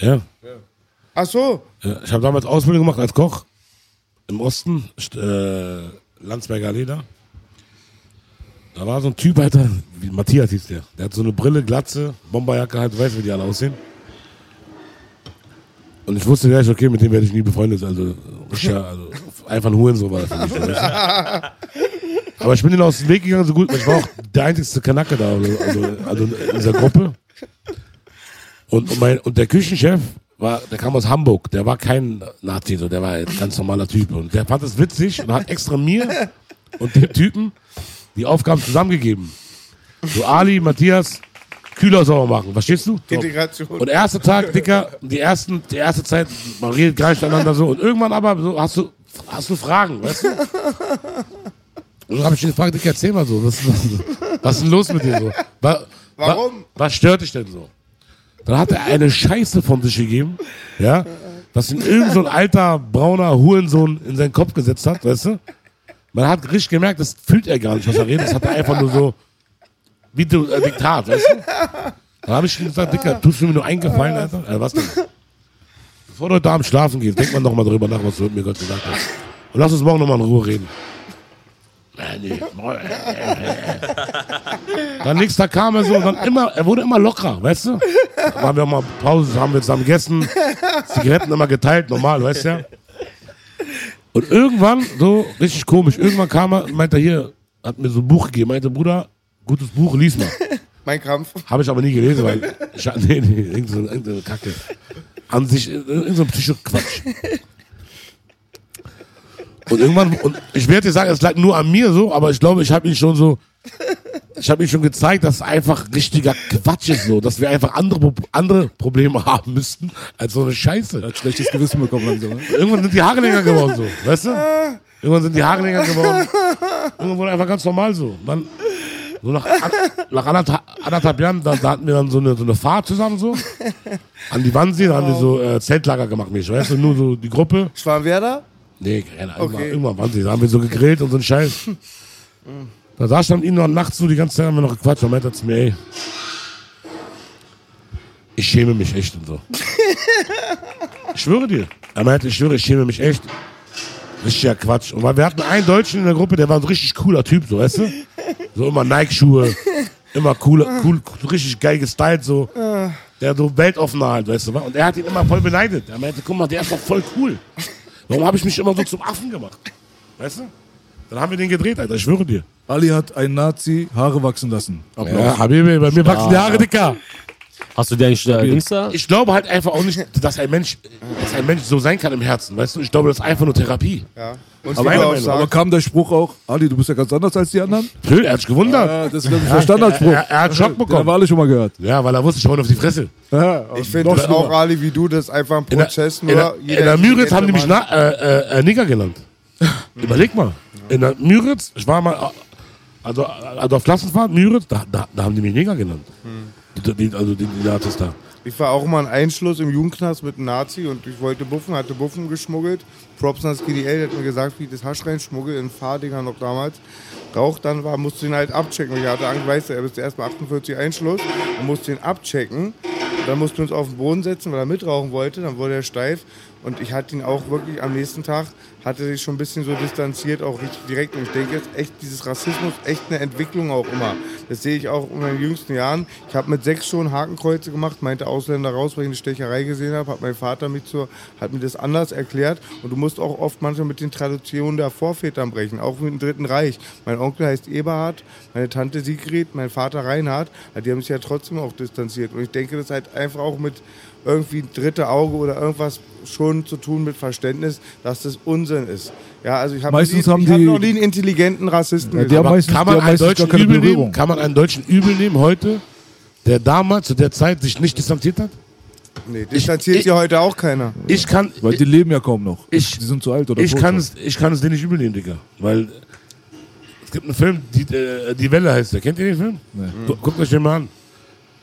[SPEAKER 4] ja.
[SPEAKER 3] Ach so.
[SPEAKER 4] ja. Ich habe damals Ausbildung gemacht als Koch im Osten, St- äh, Landsberger Allee da. Da war so ein Typ, Alter, wie Matthias hieß der. Der hat so eine Brille, Glatze, Bomberjacke, halt, du weißt, wie die alle aussehen. Und ich wusste gleich, okay, mit dem werde ich nie befreundet. Also, ja, also einfach ein Hurensohn war das für mich. du? Aber ich bin ihnen aus dem Weg gegangen, so gut. Ich war auch der einzigste Kanacke da, also, also, also in dieser Gruppe. Und, und, mein, und der Küchenchef, war, der kam aus Hamburg, der war kein Nazi, so, der war ein ganz normaler Typ. Und der fand es witzig und hat extra mir und dem Typen die Aufgaben zusammengegeben. So Ali, Matthias, Kühler sauber machen, verstehst du? So.
[SPEAKER 3] Integration.
[SPEAKER 4] Und der erste Tag, Dicker, die, ersten, die erste Zeit, man redet gar nicht miteinander so. Und irgendwann aber so, hast, du, hast du Fragen, weißt du? Und dann habe ich ihn gefragt, Dicker, erzähl mal so, was, was, was ist denn los mit dir so? Wa- wa-
[SPEAKER 3] Warum?
[SPEAKER 4] Was stört dich denn so? Dann hat er eine Scheiße von sich gegeben, ja, was ihn irgend so ein alter, brauner Hurensohn in seinen Kopf gesetzt hat, weißt du? Man hat richtig gemerkt, das fühlt er gar nicht, was er redet. Das hat er einfach nur so, wie du, äh, Diktat, weißt du? Dann habe ich ihm gesagt, Dicker, tust du mir nur eingefallen, Alter? Äh, was denn? Bevor du heute Abend schlafen gehst, denk mal noch mal drüber nach, was du mir gerade gesagt hast. Und lass uns morgen noch mal in Ruhe reden. Nee. Dann nächsten Tag kam er so und dann immer, er wurde immer lockerer, weißt du? Dann haben wir auch mal Pause, haben wir zusammen gegessen, Zigaretten immer geteilt, normal, weißt du ja? Und irgendwann, so richtig komisch, irgendwann kam er, meinte er hier, hat mir so ein Buch gegeben, meinte, Bruder, gutes Buch, lies mal.
[SPEAKER 3] Mein Krampf.
[SPEAKER 4] Habe ich aber nie gelesen, weil ich, nee, nee, irgendeine, irgendeine Kacke. An sich, irgendein so ein Psycho-Quatsch. Und irgendwann, und ich werde dir sagen, es lag nur an mir so, aber ich glaube, ich habe ihn schon so, ich habe ihm schon gezeigt, dass es einfach richtiger Quatsch ist so, dass wir einfach andere, andere Probleme haben müssten, als so eine Scheiße.
[SPEAKER 2] Er hat schlechtes Gewissen bekommen langsam. Ne?
[SPEAKER 4] Irgendwann sind die Haare länger geworden so, weißt du? Irgendwann sind die Haare länger geworden. Irgendwann wurde einfach ganz normal so. Dann, so nach, an, nach anderthalb, anderthalb Jahren, da, da hatten wir dann so eine, so eine Fahrt zusammen so. An die Wannsee, da haben wir so äh, Zeltlager gemacht, mich, weißt du? Nur so die Gruppe.
[SPEAKER 3] Schwarmwerder?
[SPEAKER 4] Nee, keine Ahnung,
[SPEAKER 3] Okay.
[SPEAKER 4] irgendwann Wannsee, da haben wir so gegrillt und so ein Scheiß. Da saß ich dann mit ihm noch nachts so, die ganze Zeit haben wir noch gequatscht. Und meinte zu mir, ey, ich schäme mich echt und so. ich schwöre dir. Er meinte, ich schwöre, ich schäme mich echt. Richtiger Quatsch. Und weil wir hatten einen Deutschen in der Gruppe, der war ein richtig cooler Typ, so, weißt du? So immer Nike-Schuhe, immer cooler, cool, richtig geil gestylt, so. Der so weltoffen halt, weißt du? wa? Und er hat ihn immer voll beneidet. Er meinte, guck mal, der ist doch voll cool. Warum habe ich mich immer so zum Affen gemacht? Weißt du? Dann haben wir den gedreht, Alter, ich schwöre dir.
[SPEAKER 2] Ali hat ein Nazi Haare wachsen lassen. Applaus.
[SPEAKER 4] Ja, Habibi, bei mir wachsen die Haare dicker.
[SPEAKER 5] Hast du dir eigentlich äh, Dings da?
[SPEAKER 4] Ich glaube halt einfach auch nicht, dass ein Mensch, dass ein Mensch so sein kann im Herzen, weißt du? Ich glaube, das ist einfach nur Therapie.
[SPEAKER 3] Ja. Und
[SPEAKER 4] Aber meiner Meinung,
[SPEAKER 2] Aber kam der Spruch auch, Ali, du bist ja ganz anders als die anderen?
[SPEAKER 4] Phil, er hat sich gewundert.
[SPEAKER 2] Ja, das ist der Standardspruch.
[SPEAKER 4] Er, er hat Schock
[SPEAKER 2] Den haben
[SPEAKER 4] bekommen.
[SPEAKER 2] wir alle schon mal gehört.
[SPEAKER 4] Ja, weil er wusste, ich hau ihn auf die Fresse.
[SPEAKER 2] Ja,
[SPEAKER 3] ich finde das auch. Ali, wie du, das ist einfach ein
[SPEAKER 4] In der,
[SPEAKER 3] Prozess.
[SPEAKER 4] in der,
[SPEAKER 3] nur
[SPEAKER 4] in der Müritz haben die mich na, äh, äh, äh, Nigger genannt. Überleg mal. In der Müritz, ich war mal, äh, also, also auf Klassenfahrt, Müritz, da, da, da haben die mich Neger genannt. Die, also die Nazis da.
[SPEAKER 3] Ich war auch mal ein Einschluss im Jugendknast mit einem Nazi und ich wollte buffen, hatte Buffen geschmuggelt. Props an das GDL, der hat mir gesagt, wie ich das Hasch reinschmuggel, in Fahrdinger noch damals. Rauch dann war, musste ihn halt abchecken. Ich hatte Angst, weißt du, er ist erstmal 48 Einschluss und musste ihn abchecken. Dann mussten wir uns auf den Boden setzen, weil er mitrauchen wollte. Dann wurde er steif Und ich hatte ihn auch wirklich am nächsten Tag, hatte sich schon ein bisschen so distanziert, auch richtig direkt. Und ich denke jetzt echt, dieses Rassismus, echt eine Entwicklung auch immer. Das sehe ich auch in meinen jüngsten Jahren. Ich habe mit sechs schon Hakenkreuze gemacht, meinte Ausländer raus, weil ich eine Stecherei gesehen habe, hat mein Vater mich zur, hat mir das anders erklärt. Und du musst auch oft manchmal mit den Traditionen der Vorvätern brechen, auch mit dem Dritten Reich. Mein Onkel heißt Eberhard, meine Tante Sigrid, mein Vater Reinhard. Die haben sich ja trotzdem auch distanziert. Und ich denke, das hat einfach auch mit irgendwie ein dritte Auge oder irgendwas schon zu tun mit Verständnis, dass das Unsinn ist. Ja, also ich habe
[SPEAKER 2] Meistens
[SPEAKER 3] nie,
[SPEAKER 2] haben
[SPEAKER 3] ich hab
[SPEAKER 2] die-
[SPEAKER 3] noch nie einen intelligenten Rassisten
[SPEAKER 2] Ja,
[SPEAKER 4] Aber
[SPEAKER 2] meistens,
[SPEAKER 4] kann man,
[SPEAKER 2] haben
[SPEAKER 4] einen deutschen übel nehmen? Kann man einen Deutschen übel nehmen heute, der damals zu der Zeit sich nicht distanziert hat?
[SPEAKER 3] Nee, distanziert
[SPEAKER 4] ich-
[SPEAKER 3] sich heute auch keiner.
[SPEAKER 4] Ich kann,
[SPEAKER 2] Weil die leben ja kaum noch.
[SPEAKER 4] Ich-
[SPEAKER 2] die sind zu alt oder
[SPEAKER 4] ich kann, es, ich kann es denen nicht übel nehmen, Digga. Weil es gibt einen Film, die, äh, die Welle heißt der. Kennt ihr den Film? Gu- Guckt euch den mal an.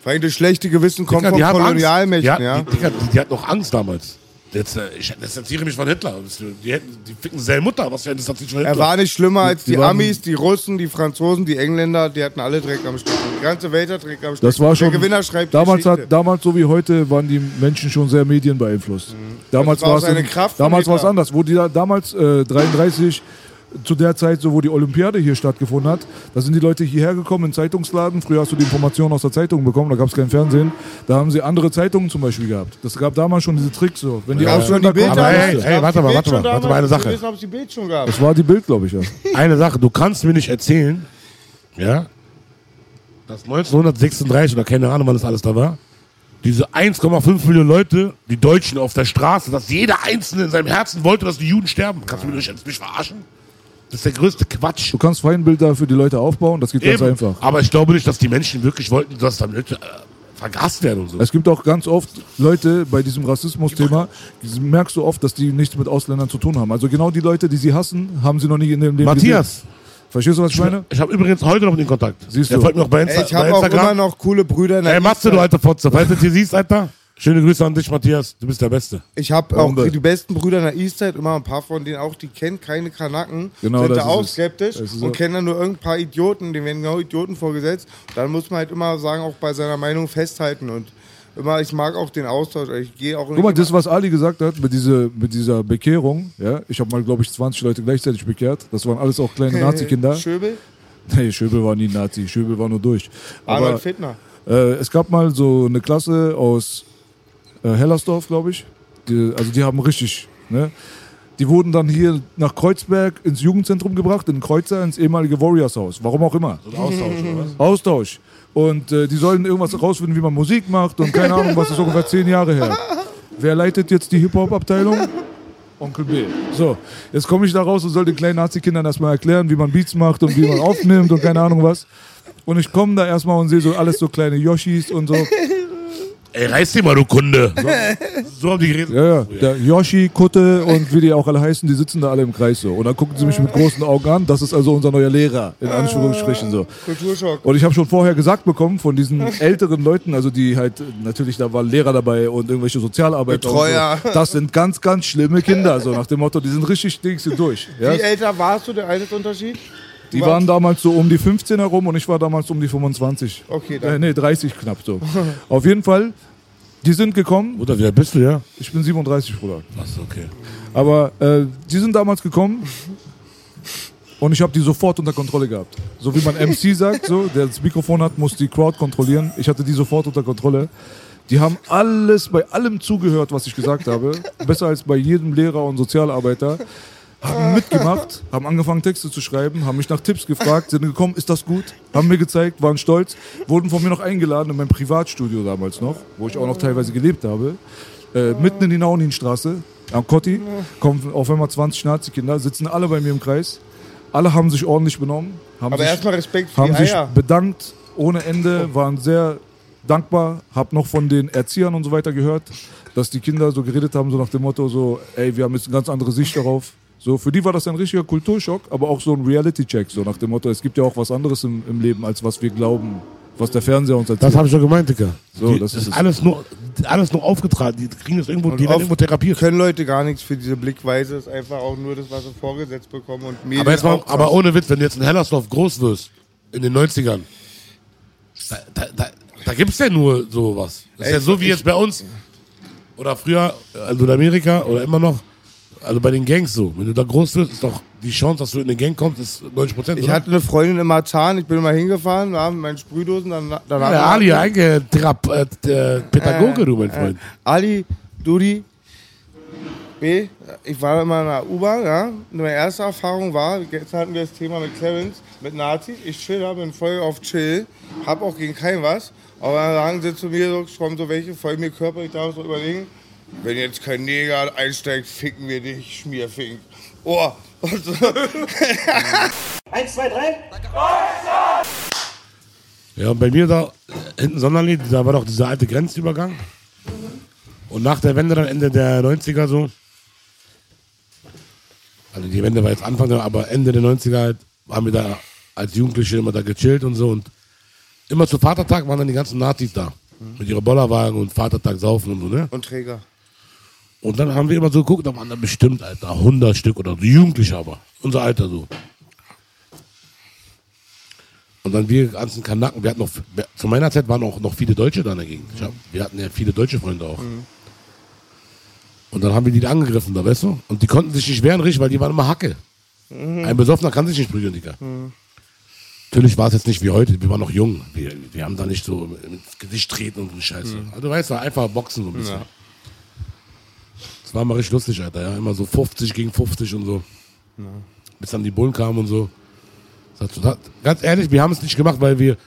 [SPEAKER 3] Vor allem das schlechte Gewissen kommt
[SPEAKER 4] Digga,
[SPEAKER 3] von. Kolonialmächten,
[SPEAKER 4] Die,
[SPEAKER 3] ja.
[SPEAKER 4] die, Digga, die, die hat noch Angst damals. Jetzt, äh, ich distanziere mich von Hitler. Die, hätten, die ficken seine Mutter. Was für ein von Hitler?
[SPEAKER 3] Er war nicht schlimmer als
[SPEAKER 2] Die
[SPEAKER 3] die, Amis, die Russen, die Franzosen, die Engländer, die hatten alle Dreck am Stecken. Die ganze Welt hat Dreck am Stecken.
[SPEAKER 2] Das war schon.
[SPEAKER 3] Der Gewinner schreibt
[SPEAKER 2] damals, hat, damals, so wie heute, waren die Menschen schon sehr medienbeeinflusst. Damals
[SPEAKER 3] Das war auch
[SPEAKER 2] es damals war es anders. Wo die da, damals äh, 33 zu der Zeit, so wo die Olympiade hier stattgefunden hat, da sind die Leute hierher gekommen in Zeitungsladen. Früher hast du die Informationen aus der Zeitung bekommen, da gab es kein Fernsehen. Da haben sie andere Zeitungen zum Beispiel gehabt. Das gab damals schon diese Tricks so. Wenn die
[SPEAKER 3] die
[SPEAKER 2] Ausländer
[SPEAKER 3] Bilder?
[SPEAKER 2] kommen,
[SPEAKER 4] Aber hey, hey,
[SPEAKER 3] die
[SPEAKER 4] warte mal,
[SPEAKER 3] Bild
[SPEAKER 4] warte mal, warte mal, eine
[SPEAKER 3] Ich
[SPEAKER 4] Sache.
[SPEAKER 3] weiß, ob es die Bild schon gab.
[SPEAKER 2] das war die Bild, glaube ich. Ja.
[SPEAKER 4] Eine Sache, du kannst mir nicht erzählen, ja, dass 1936 oder keine Ahnung, wann das alles da war, diese 1,5 Millionen Leute, die Deutschen auf der Straße, dass jeder Einzelne in seinem Herzen wollte, dass die Juden sterben. Kannst du mich nicht mich verarschen? Das ist der größte Quatsch.
[SPEAKER 2] Du kannst Feindbilder für die Leute aufbauen, das geht ganz
[SPEAKER 4] Eben.
[SPEAKER 2] einfach.
[SPEAKER 4] Aber ich glaube nicht, dass die Menschen wirklich wollten, dass da Leute äh, vergast werden und so.
[SPEAKER 2] Es gibt auch ganz oft Leute bei diesem Rassismus-Thema, die merkst du oft, dass die nichts mit Ausländern zu tun haben. Also genau die Leute, die sie hassen, haben sie noch nie in dem Leben
[SPEAKER 4] Matthias,
[SPEAKER 2] gesehen. Verstehst du, was ich meine?
[SPEAKER 4] ich habe übrigens heute noch ihm Kontakt.
[SPEAKER 2] Siehst
[SPEAKER 4] Der
[SPEAKER 2] du.
[SPEAKER 4] folgt mir auch bei, Insta
[SPEAKER 3] Ey, ich habe
[SPEAKER 4] bei
[SPEAKER 3] auch immer
[SPEAKER 4] Instagram.
[SPEAKER 3] noch coole Brüder in der
[SPEAKER 4] Ey, Matze,
[SPEAKER 3] Eastside.
[SPEAKER 4] du alter Fotze. Falls du das hier siehst, Alter, schöne Grüße an dich, Matthias. Du bist der Beste.
[SPEAKER 3] Ich habe auch
[SPEAKER 2] Bombe.
[SPEAKER 3] die besten Brüder in der Eastside, immer ein paar von denen auch, die kennen keine Kanaken,
[SPEAKER 2] Genau,
[SPEAKER 3] sind da auch
[SPEAKER 2] es.
[SPEAKER 3] skeptisch und
[SPEAKER 2] so.
[SPEAKER 3] kennen dann nur irgendein paar Idioten, denen werden genau Idioten vorgesetzt. Dann muss man halt immer sagen, auch bei seiner Meinung festhalten und immer, ich mag auch den Austausch. Ich gehe auch
[SPEAKER 2] Guck mal, das, was Ali gesagt hat, mit, diese, mit dieser Bekehrung, ja, ich habe mal, glaube ich, 20 Leute gleichzeitig bekehrt. Das waren alles auch kleine
[SPEAKER 3] immer-
[SPEAKER 2] Nazi-Kinder.
[SPEAKER 3] Schöbel,
[SPEAKER 2] Nee, Schöbel war nie Nazi, Schöbel war nur durch.
[SPEAKER 3] Arnold
[SPEAKER 2] Aber
[SPEAKER 3] Fittner.
[SPEAKER 2] äh, es gab mal so eine Klasse aus äh, Hellersdorf, glaube ich. Die, also die haben richtig, ne? Die wurden dann hier nach Kreuzberg ins Jugendzentrum gebracht, in Kreuzer, ins ehemalige Warriors-Haus. Warum auch immer.
[SPEAKER 4] Austausch, oder was?
[SPEAKER 2] Austausch. Und äh, die sollen irgendwas rausfinden, wie man Musik macht und keine Ahnung, was ist ungefähr zehn Jahre her. Wer leitet jetzt die Hip-Hop-Abteilung? Onkel B. So, jetzt komme ich da raus und soll den kleinen Nazi-Kindern erstmal erklären, wie man Beats macht und wie man aufnimmt und keine Ahnung was. Und ich komme da erstmal und sehe so alles so kleine Yoshis und so.
[SPEAKER 4] Ey, reiß dich mal, du Kunde. So, so haben die geredet.
[SPEAKER 2] Ja, ja. Der Yoshi, Kutte und wie die auch alle heißen, die sitzen da alle im Kreis so. Und dann gucken sie mich mit großen Augen an. Das ist also unser neuer Lehrer, in Anführungsstrichen so.
[SPEAKER 3] Kulturschock.
[SPEAKER 2] Und ich habe schon vorher gesagt bekommen von diesen älteren Leuten, also die halt, natürlich, da waren Lehrer dabei und irgendwelche Sozialarbeiter.
[SPEAKER 3] Betreuer.
[SPEAKER 2] Und so. Das sind ganz, ganz schlimme Kinder, so nach dem Motto, die sind richtig Dings sind durch. Ja?
[SPEAKER 3] Wie älter warst du, der Altersunterschied?
[SPEAKER 2] Die waren damals so um die 15 herum und ich war damals um die 25.
[SPEAKER 3] Okay, dann.
[SPEAKER 2] Äh, nee, 30 knapp so. Auf jeden Fall, die sind gekommen.
[SPEAKER 4] Bruder, wie alt bist du, ja?
[SPEAKER 2] Ich bin 37, Bruder.
[SPEAKER 4] Achso, okay.
[SPEAKER 2] Aber äh, die sind damals gekommen und ich habe die sofort unter Kontrolle gehabt. So wie man MC sagt, so, der das Mikrofon hat, muss die Crowd kontrollieren. Ich hatte die sofort unter Kontrolle. Die haben alles, bei allem zugehört, was ich gesagt habe. Besser als bei jedem Lehrer und Sozialarbeiter. Haben mitgemacht, haben angefangen Texte zu schreiben, haben mich nach Tipps gefragt, sind gekommen, ist das gut? Haben mir gezeigt, waren stolz, wurden von mir noch eingeladen in mein Privatstudio damals noch, wo ich auch noch teilweise gelebt habe. Äh, mitten in die Nauninstraße, am Kotti, kommen auf einmal 20 Nazi-Kinder, sitzen alle bei mir im Kreis. Alle haben sich ordentlich benommen, haben
[SPEAKER 3] Aber
[SPEAKER 2] sich,
[SPEAKER 3] Respekt
[SPEAKER 2] haben sich bedankt ohne Ende, waren sehr dankbar, hab noch von den Erziehern und so weiter gehört, dass die Kinder so geredet haben, so nach dem Motto, so, ey, wir haben jetzt eine ganz andere Sicht darauf. So, für die war das ein richtiger Kulturschock, aber auch so ein Reality-Check, so nach dem Motto, es gibt ja auch was anderes im, im Leben, als was wir glauben, was der Fernseher uns erzählt.
[SPEAKER 4] Das habe ich schon gemeint, Digga.
[SPEAKER 2] So,
[SPEAKER 4] die,
[SPEAKER 2] das ist
[SPEAKER 4] ist
[SPEAKER 2] es.
[SPEAKER 4] alles nur, alles nur aufgetragen. Die kriegen das irgendwo, die werden irgendwo therapiert.
[SPEAKER 3] können Leute gar nichts für diese Blickweise, ist einfach auch nur das, was sie vorgesetzt bekommen und Medien
[SPEAKER 4] Aber jetzt mal, aber ohne Witz, wenn du jetzt in Hellersdorf groß wirst, in den 90ern, da, da, da, da gibt's ja nur sowas. Das ist
[SPEAKER 3] Ey,
[SPEAKER 4] ja so wie
[SPEAKER 3] ich-
[SPEAKER 4] jetzt bei uns. Oder früher, also in Amerika oder immer noch, also bei den Gangs so. Wenn du da groß wirst, ist doch die Chance, dass du in eine Gang kommst, ist 90 Prozent.
[SPEAKER 3] Ich hatte eine Freundin in Marzahn, ich bin immer hingefahren, da haben meine Sprühdosen, dann, danach...
[SPEAKER 4] ja, Ali, eigentlich Thera- äh, äh, Pädagoge, du mein Freund.
[SPEAKER 3] Ali, Dudi, B, ich war immer in der U-Bahn, ja. Und meine erste Erfahrung war, gestern hatten wir das Thema mit Clarence, mit Nazis. Ich chill da, bin voll auf Chill, hab auch gegen keinen was. Aber dann sagen sie zu mir so, kommen so welche, voll mir körperlich da so überlegen, wenn jetzt kein Neger einsteigt, ficken wir dich, Schmierfink. Oh.
[SPEAKER 7] Eins, zwei, drei.
[SPEAKER 4] Ja, und bei mir da hinten Sonderlied, da war doch dieser alte Grenzübergang. Und nach der Wende dann Ende der 90er so. Also die Wende war jetzt Anfang, der- aber Ende der 90er halt, haben wir da als Jugendliche immer da gechillt und so. Und immer zu Vatertag waren dann die ganzen Nazis da. Mit ihren Bollerwagen und Vatertag saufen und so, ne?
[SPEAKER 3] Und Träger.
[SPEAKER 4] Und dann haben wir immer so geguckt, da waren da bestimmt, Alter, 100 Stück oder so, Jugendliche aber. Unser Alter so. Und dann wir ganzen Kanaken, wir hatten noch, zu meiner Zeit waren auch noch viele Deutsche da. Ich hab, wir hatten ja viele deutsche Freunde auch. Und dann haben wir die da angegriffen, da weißt du? Und die konnten sich nicht wehren, richtig, weil die waren immer Hacke. Ein Besoffener kann sich nicht prügeln, Digga. Natürlich war es jetzt nicht wie heute, wir waren noch jung. Wir, wir haben da nicht so ins Gesicht treten und so Scheiße. Also du weißt, war einfach Boxen so ein bisschen. Das war mal richtig lustig, Alter. Ja? Immer so 50 gegen 50 und so. Bis dann die Bullen kamen und so. Ganz ehrlich, wir haben es nicht gemacht, weil wir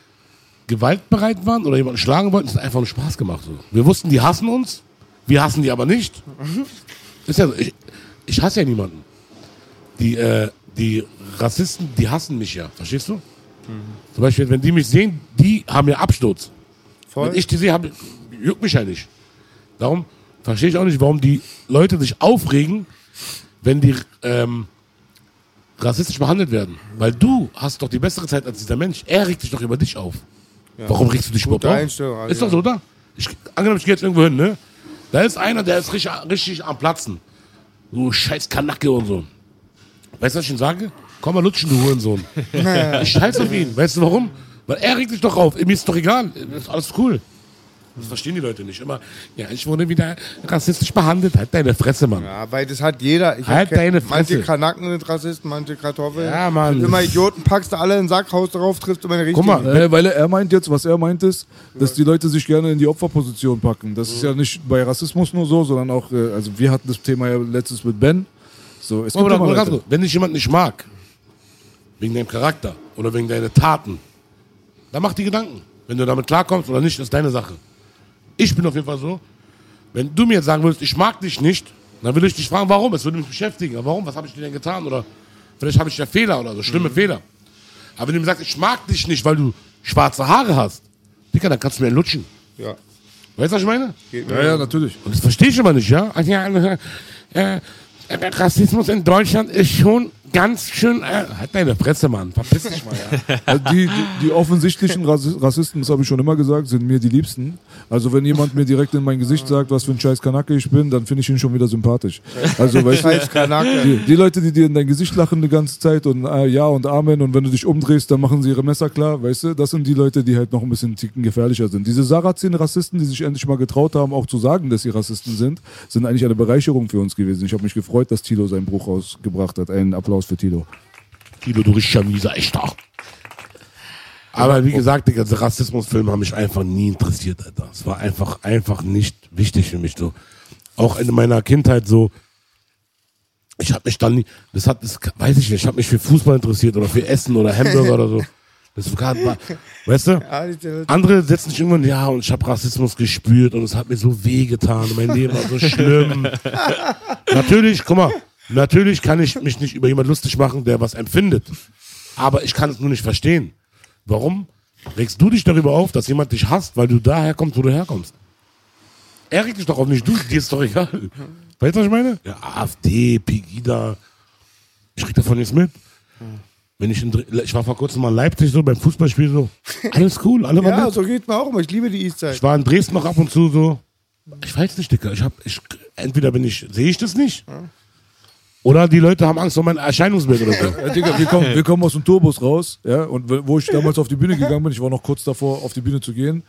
[SPEAKER 4] gewaltbereit waren oder jemanden schlagen wollten. Es hat einfach nur Spaß gemacht. So. Wir wussten, die hassen uns. Wir hassen die aber nicht. Ist ja so. Ich, ich hasse ja niemanden. Die, äh, die Rassisten, die hassen mich ja. Verstehst du? Zum Beispiel, wenn die mich sehen, die haben ja Absturz.
[SPEAKER 3] Voll.
[SPEAKER 4] Wenn ich die sehe, hab, juckt mich ja nicht. Darum verstehe ich auch nicht, warum die Leute sich aufregen, wenn die ähm, rassistisch behandelt werden. Weil du hast doch die bessere Zeit als dieser Mensch. Er regt sich doch über dich auf. Warum regst du dich überhaupt
[SPEAKER 3] Gute
[SPEAKER 4] auf?
[SPEAKER 3] Einstellung, also,
[SPEAKER 4] Ist doch so, oder? Ich, angenommen, ich gehe jetzt irgendwo hin, ne? Da ist einer, der ist richtig, richtig am Platzen. Du scheiß Kanacke und so. Weißt du, was ich ihm sage? Komm mal lutschen, du Hurensohn. ich scheiß auf ihn. Weißt du warum? Weil er regt sich doch auf. Mir ist doch egal. Ist alles cool. Das verstehen die Leute nicht. Immer, ja, ich wurde wieder rassistisch behandelt. Halt deine Fresse, Mann.
[SPEAKER 3] Ja, weil das hat jeder. Ich
[SPEAKER 4] Halt deine Fresse.
[SPEAKER 3] Manche Kanaken sind Rassisten, manche Kartoffeln.
[SPEAKER 4] Ja, Mann.
[SPEAKER 3] Und immer Idioten, packst du alle in den Sack, haust drauf, triffst du meine richtigen.
[SPEAKER 4] Guck mal,
[SPEAKER 2] Äh, weil er, meint jetzt, was er meint ist, dass die Leute sich gerne in die Opferposition packen. Das ist ja nicht bei Rassismus nur so, sondern auch, äh, also wir hatten das Thema ja letztens mit Ben. So, es gibt
[SPEAKER 4] oder ganz
[SPEAKER 2] Leute.
[SPEAKER 4] kurz, wenn dich jemand nicht mag, wegen deinem Charakter oder wegen deiner Taten, dann mach die Gedanken. Wenn du damit klarkommst oder nicht, ist deine Sache. Ich bin auf jeden Fall so, wenn du mir jetzt sagen würdest, ich mag dich nicht, dann würde ich dich fragen, warum? Es würde mich beschäftigen. Warum? Was habe ich dir denn getan? Oder vielleicht habe ich ja Fehler oder so, schlimme Fehler. Aber wenn du mir sagst, ich mag dich nicht, weil du schwarze Haare hast, Dicker, dann kannst du mir einen lutschen.
[SPEAKER 3] Ja.
[SPEAKER 4] Weißt du, was ich meine?
[SPEAKER 2] Ja, ja, natürlich.
[SPEAKER 4] Und das verstehe ich immer nicht, ja? Also, ja äh, äh, Rassismus in Deutschland ist schon ganz schön. Äh, halt deine Fresse, Mann. Verpiss dich mal, ja.
[SPEAKER 2] Also die, die, die offensichtlichen Rassi- Rassisten, das habe ich schon immer gesagt, sind mir die Liebsten. Also wenn jemand mir direkt in mein Gesicht sagt, was für ein scheiß Kanacke ich bin, dann finde ich ihn schon wieder sympathisch. Also weißt
[SPEAKER 3] Scheiß
[SPEAKER 2] du,
[SPEAKER 3] Kanake.
[SPEAKER 2] die, die Leute, die dir in dein Gesicht lachen die ganze Zeit und äh, ja und Amen und wenn du dich umdrehst, dann machen sie ihre Messer klar, weißt du, das sind die Leute, die halt noch ein bisschen Ticken gefährlicher sind. Diese Sarrazin-Rassisten, die sich endlich mal getraut haben, auch zu sagen, dass sie Rassisten sind, sind eigentlich eine Bereicherung für uns gewesen. Ich habe mich gefreut, dass Tilo seinen Bruch rausgebracht hat. Einen Applaus für Tilo.
[SPEAKER 4] Kilo, du richtiger mieser Echter. Aber wie gesagt, die ganze Rassismusfilme haben mich einfach nie interessiert, Alter. Es war einfach, einfach nicht wichtig für mich so. Auch in meiner Kindheit so. Ich habe mich dann nie, das hat, das weiß ich nicht, ich habe mich für Fußball interessiert oder für Essen oder Hamburger oder so. Das war, weißt du? Andere setzen sich irgendwann, ja, und ich habe Rassismus gespürt und es hat mir so wehgetan und mein Leben war so schlimm. natürlich, guck mal, natürlich kann ich mich nicht über jemanden lustig machen, der was empfindet. Aber ich kann es nur nicht verstehen. Warum regst du dich darüber auf, dass jemand dich hasst, weil du daher kommst, wo du herkommst? Er regt dich doch auf nicht, du, dir ist doch egal. Weißt du, was ich meine? Ja, AfD, Pegida. Ich krieg davon nichts mit. Wenn ich, in, ich war vor kurzem mal in Leipzig so beim Fußballspiel so, alles cool, alle waren
[SPEAKER 3] Ja,
[SPEAKER 4] nett.
[SPEAKER 3] so geht mir auch immer. Ich liebe die Eastside.
[SPEAKER 4] Ich war in Dresden noch ab und zu so. Ich weiß nicht, Dicker. Ich hab, ich, entweder bin ich, sehe ich das nicht. Oder die Leute haben Angst vor meinem Erscheinungsbild oder so.
[SPEAKER 2] Ja, Digga, wir kommen, wir kommen aus dem Tourbus raus, ja, und wo ich damals auf die Bühne gegangen bin, ich war noch kurz davor, auf die Bühne zu gehen,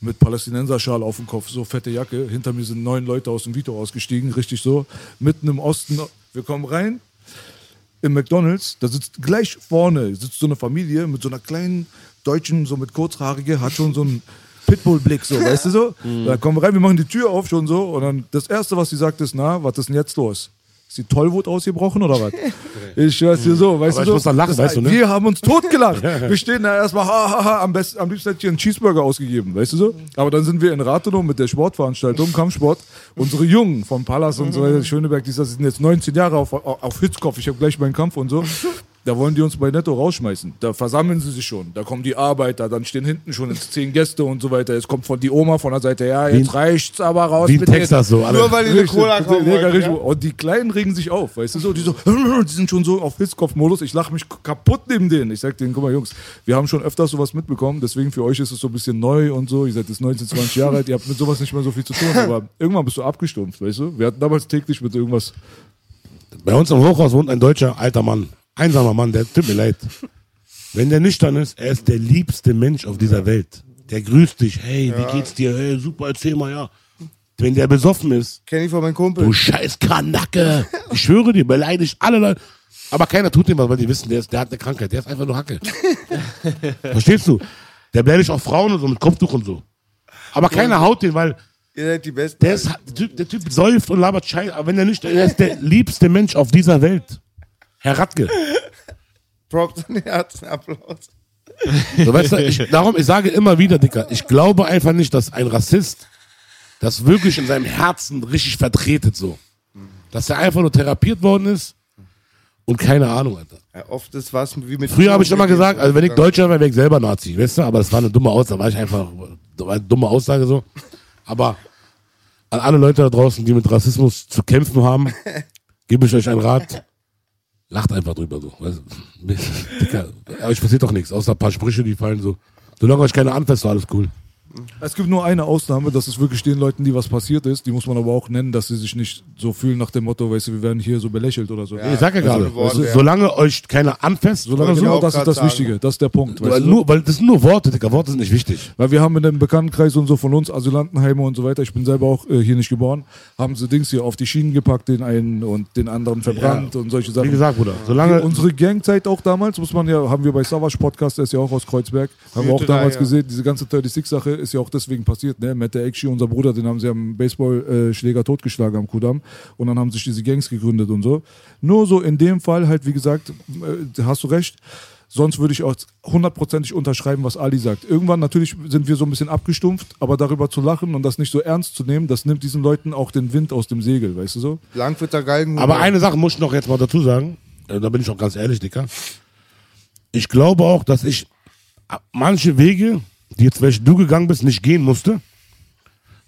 [SPEAKER 2] mit Palästinenserschal auf dem Kopf, so fette Jacke. Hinter mir sind neun Leute aus dem Vito ausgestiegen, richtig so. Mitten im Osten. Wir kommen rein. Im McDonalds, da sitzt gleich vorne sitzt so eine Familie mit so einer kleinen Deutschen, so mit Kurzhaarige, hat schon so einen Pitbull-Blick, so, weißt du so? Da kommen wir rein, wir machen die Tür auf schon so und dann das Erste, was sie sagt, ist, na, was ist denn jetzt los? Ist die Tollwut ausgebrochen oder was? Ich schwör's dir so, weißt
[SPEAKER 4] Aber
[SPEAKER 2] du
[SPEAKER 4] ich
[SPEAKER 2] so?
[SPEAKER 4] muss dann lachen,
[SPEAKER 2] das,
[SPEAKER 4] weißt du, ne?
[SPEAKER 2] Wir haben uns totgelacht. wir stehen da erstmal, ha, ha, ha, am, besten, am liebsten hätte ich einen Cheeseburger ausgegeben, weißt du so? Aber dann sind wir in Rathenow mit der Sportveranstaltung, Kampfsport. Unsere Jungen vom Pallas und so weiter, Schöneberg, die sind jetzt 19 Jahre auf, auf Hitzkopf, ich habe gleich meinen Kampf und so. Da wollen die uns bei Netto rausschmeißen. Da versammeln sie sich schon. Da kommen die Arbeiter, dann stehen hinten schon jetzt zehn Gäste und so weiter. Jetzt kommt von die Oma von der Seite, ja, jetzt
[SPEAKER 4] Wie-
[SPEAKER 2] reicht's aber raus.
[SPEAKER 4] Wie in
[SPEAKER 2] mit den-
[SPEAKER 4] Texas so. Alle.
[SPEAKER 3] Nur weil die eine
[SPEAKER 2] Richtig,
[SPEAKER 3] Cola kaufen ja?
[SPEAKER 2] Und die Kleinen regen sich auf, weißt du so, die so, die sind schon so auf Hitzkopf-Modus. Ich lache mich kaputt neben denen. Ich sag denen, guck mal, Jungs, wir haben schon öfters sowas mitbekommen, deswegen für euch ist es so ein bisschen neu und so. Ihr seid jetzt 19, 20 Jahre alt, ihr habt mit sowas nicht mehr so viel zu tun, aber irgendwann bist du abgestumpft, weißt du? Wir hatten damals täglich mit irgendwas.
[SPEAKER 4] Bei uns im Hochhaus wohnt ein deutscher alter Mann. Einsamer Mann, der tut mir leid. Wenn der nüchtern ist, er ist der liebste Mensch auf dieser Welt. Der grüßt dich. Hey, wie geht's dir? Hey, super, erzähl mal, ja. Wenn der besoffen ist,
[SPEAKER 3] Kenn ich von meinem Kumpel.
[SPEAKER 4] du scheiß Kanacke. Ich schwöre dir, beleidigt alle Leute. Aber keiner tut ihm was, weil die wissen, der, ist, der hat eine Krankheit. Der ist einfach nur Hacke. Verstehst du? Der beleidigt auch Frauen und so mit Kopftuch und so. Aber keiner haut den, weil
[SPEAKER 3] Ihr seid die Besten.
[SPEAKER 4] der, ist, der, typ, der Typ säuft und labert Scheiße. Aber wenn er nicht, er ist der liebste Mensch auf dieser Welt. Herr Radke.
[SPEAKER 3] Props an Herzen, Applaus.
[SPEAKER 4] So, weißt du, ich, darum, ich sage immer wieder, Dicker, ich glaube einfach nicht, dass ein Rassist das wirklich in seinem Herzen richtig vertretet so. Dass er einfach nur therapiert worden ist und keine Ahnung, Alter.
[SPEAKER 3] Ja, oft ist was wie mit.
[SPEAKER 4] Früher habe ich immer gesagt, also wenn ich Deutscher wäre, wäre ich selber Nazi, weißt du? Aber das war eine dumme Aussage, war ich einfach, war eine dumme Aussage so. Aber an alle Leute da draußen, die mit Rassismus zu kämpfen haben, gebe ich euch einen Rat. Lacht einfach drüber so. Weißt? Dicker, euch passiert doch nichts, außer ein paar Sprüche, die fallen so. Solange euch keiner anfasst, war alles cool.
[SPEAKER 2] Es gibt nur eine Ausnahme, das ist wirklich den Leuten, die was passiert ist, die muss man aber auch nennen, dass sie sich nicht so fühlen nach dem Motto, weißt du, wir werden hier so belächelt oder so.
[SPEAKER 4] ich sag ja gerade,
[SPEAKER 3] ein Wort,
[SPEAKER 4] weißt du,
[SPEAKER 3] ja.
[SPEAKER 4] solange euch keiner anfasst, solange so,
[SPEAKER 2] Genau das ist das
[SPEAKER 3] sagen.
[SPEAKER 2] Wichtige, das ist der Punkt. Weißt
[SPEAKER 4] weil,
[SPEAKER 2] du?
[SPEAKER 4] nur, weil das sind nur Worte, Dicker, Worte sind nicht wichtig.
[SPEAKER 2] Weil wir haben in dem Bekanntenkreis und so von uns Asylantenheime und so weiter, ich bin selber auch äh, hier nicht geboren, haben sie Dings hier auf die Schienen gepackt, den einen und den anderen verbrannt und solche Sachen.
[SPEAKER 4] Wie gesagt, Bruder,
[SPEAKER 2] Die,
[SPEAKER 4] solange
[SPEAKER 2] unsere Gangzeit auch damals, muss man ja, haben wir bei Savage Podcast, der ist ja auch aus Kreuzberg, haben wir auch damals
[SPEAKER 3] ja.
[SPEAKER 2] gesehen, diese ganze 36-Sache ist ja auch deswegen passiert, ne? Mette Ekshi, unser Bruder, den haben sie am Baseballschläger totgeschlagen am Kudamm und dann haben sich diese Gangs gegründet und so. Nur so in dem Fall halt, wie gesagt, äh, hast du recht, Sonst würde ich auch hundertprozentig unterschreiben, was Ali sagt. Irgendwann natürlich sind wir so ein bisschen abgestumpft, aber darüber zu lachen und das nicht so ernst zu nehmen, das nimmt diesen Leuten auch den Wind aus dem Segel, weißt du so?
[SPEAKER 3] Langwitzer Galgen.
[SPEAKER 4] Aber eine Sache muss ich noch jetzt mal dazu sagen, äh, da bin ich auch ganz ehrlich, Dicker. Ich glaube auch, dass ich äh, manche Wege, jetzt welche du gegangen bist, nicht gehen musste,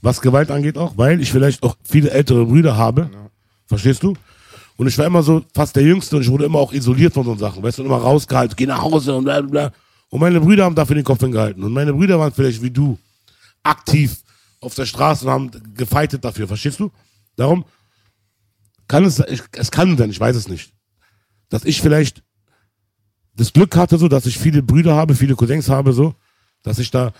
[SPEAKER 4] was Gewalt angeht auch, weil ich vielleicht auch viele ältere Brüder habe. Verstehst du? Und ich war immer so fast der Jüngste und ich wurde immer auch isoliert von so Sachen. Weißt du, und immer rausgehalten, geh nach Hause und bla bla bla. Und meine Brüder haben dafür den Kopf hingehalten. Und meine Brüder waren vielleicht wie du aktiv auf der Straße und haben gefeitet dafür. Verstehst du? Darum kann es, ich, es kann sein, ich weiß es nicht, dass ich vielleicht das Glück hatte, so, dass ich viele Brüder habe, viele Cousins habe, so, dass ich da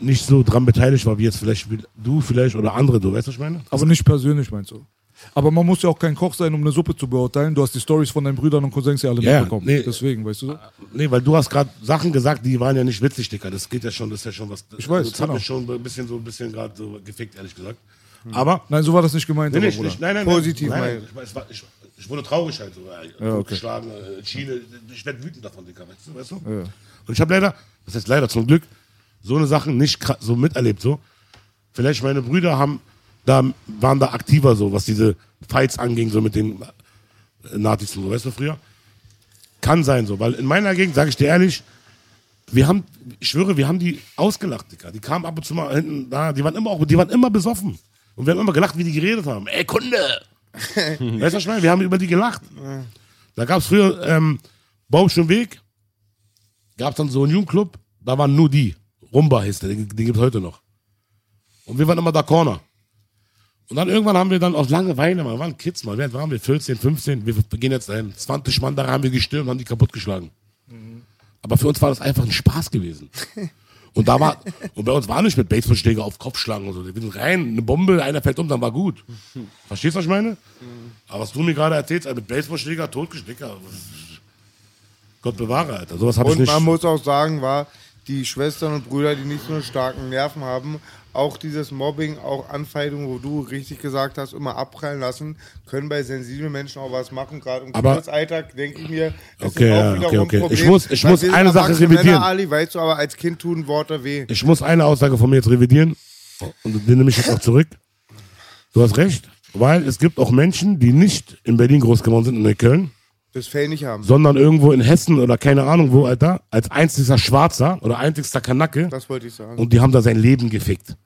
[SPEAKER 4] nicht so dran beteiligt war, wie jetzt vielleicht du vielleicht oder andere, du weißt, was ich meine?
[SPEAKER 2] Aber nicht persönlich, meinst du? Aber man muss ja auch kein Koch sein, um eine Suppe zu beurteilen. Du hast die Stories von deinen Brüdern und Cousins ja alle
[SPEAKER 4] Ja,
[SPEAKER 2] mitbekommen.
[SPEAKER 4] nee.
[SPEAKER 2] Deswegen, weißt du so?
[SPEAKER 4] Nee, weil du hast gerade Sachen gesagt, die waren ja nicht witzig, Dicker. Das geht ja schon, das ist ja schon was.
[SPEAKER 2] Ich weiß,
[SPEAKER 4] Das hat
[SPEAKER 2] genau.
[SPEAKER 4] mich schon ein bisschen so ein bisschen gerade so gefickt, ehrlich gesagt. Aber.
[SPEAKER 2] Nein, so war das nicht gemeint.
[SPEAKER 4] Nee,
[SPEAKER 2] aber,
[SPEAKER 4] nicht, nein, nein,
[SPEAKER 3] Positiv,
[SPEAKER 4] nein. nein ich, war, ich, ich wurde traurig halt so. Ja,
[SPEAKER 2] okay.
[SPEAKER 4] Geschlagen, äh, Schiene. Ich werde wütend davon, Dicker, weißt du? Weißt du? Und ich habe leider, das heißt leider zum Glück, so eine Sachen nicht so miterlebt. So. Vielleicht meine Brüder haben da, waren da aktiver so, was diese Fights anging, so mit den äh, Nazis und so, weißt du, früher. Kann sein so, weil in meiner Gegend, sage ich dir ehrlich, wir haben, ich schwöre, wir haben die ausgelacht, Dicker. Die kamen ab und zu mal hinten da, die waren immer auch, die waren immer besoffen. Und wir haben immer gelacht, wie die geredet haben. Ey, Kunde! weißt du, was ich meine? Wir haben über die gelacht. Da gab es früher ähm, Baumschen Weg, gab es dann so einen Jugendclub, da waren nur die. Rumba hieß der, den, den gibt es heute noch. Und wir waren immer da Corner. Und dann irgendwann haben wir dann aus Langeweile, man waren Kids, mal, wie alt waren wir? 14, 15, wir gehen jetzt dahin. 20 Mann da haben wir gestürmt, haben die kaputtgeschlagen. Aber für uns war das einfach ein Spaß gewesen. Und da war, und bei uns war nicht mit Baseballschläger auf Kopf schlagen und so. Wir sind rein, eine Bombe, einer fällt um, dann war gut. Verstehst du, was ich meine? Aber was du mir gerade erzählst, also mit Baseballschläger totgeschlägt, Gott bewahre, Alter. Sowas habe ich
[SPEAKER 3] Und
[SPEAKER 4] nicht.
[SPEAKER 3] man muss auch sagen, war die Schwestern und Brüder, die nicht so starken Nerven haben, auch dieses Mobbing, auch Anfeindungen, wo du richtig gesagt hast, immer abprallen lassen, können bei sensiblen Menschen auch was machen. Gerade im Kindheitsalter denke ich mir, das
[SPEAKER 4] Okay,
[SPEAKER 3] ist auch
[SPEAKER 4] ja,
[SPEAKER 3] wiederum
[SPEAKER 4] okay, okay.
[SPEAKER 3] Problem.
[SPEAKER 4] Ich muss- ich muss eine Sache revidieren.
[SPEAKER 3] Männer, Ali, weißt du, aber als Kind tun Worte weh.
[SPEAKER 4] Ich muss eine Aussage von mir jetzt revidieren und den nehme ich jetzt auch zurück. Du hast recht, weil es gibt auch Menschen, die nicht in Berlin groß geworden sind, in Neukölln,
[SPEAKER 3] Das Fell nicht haben.
[SPEAKER 4] sondern irgendwo in Hessen oder keine Ahnung wo, Alter, als einzigster Schwarzer oder einzigster Kanacke
[SPEAKER 3] Das wollte ich sagen.
[SPEAKER 4] und die haben da sein Leben gefickt.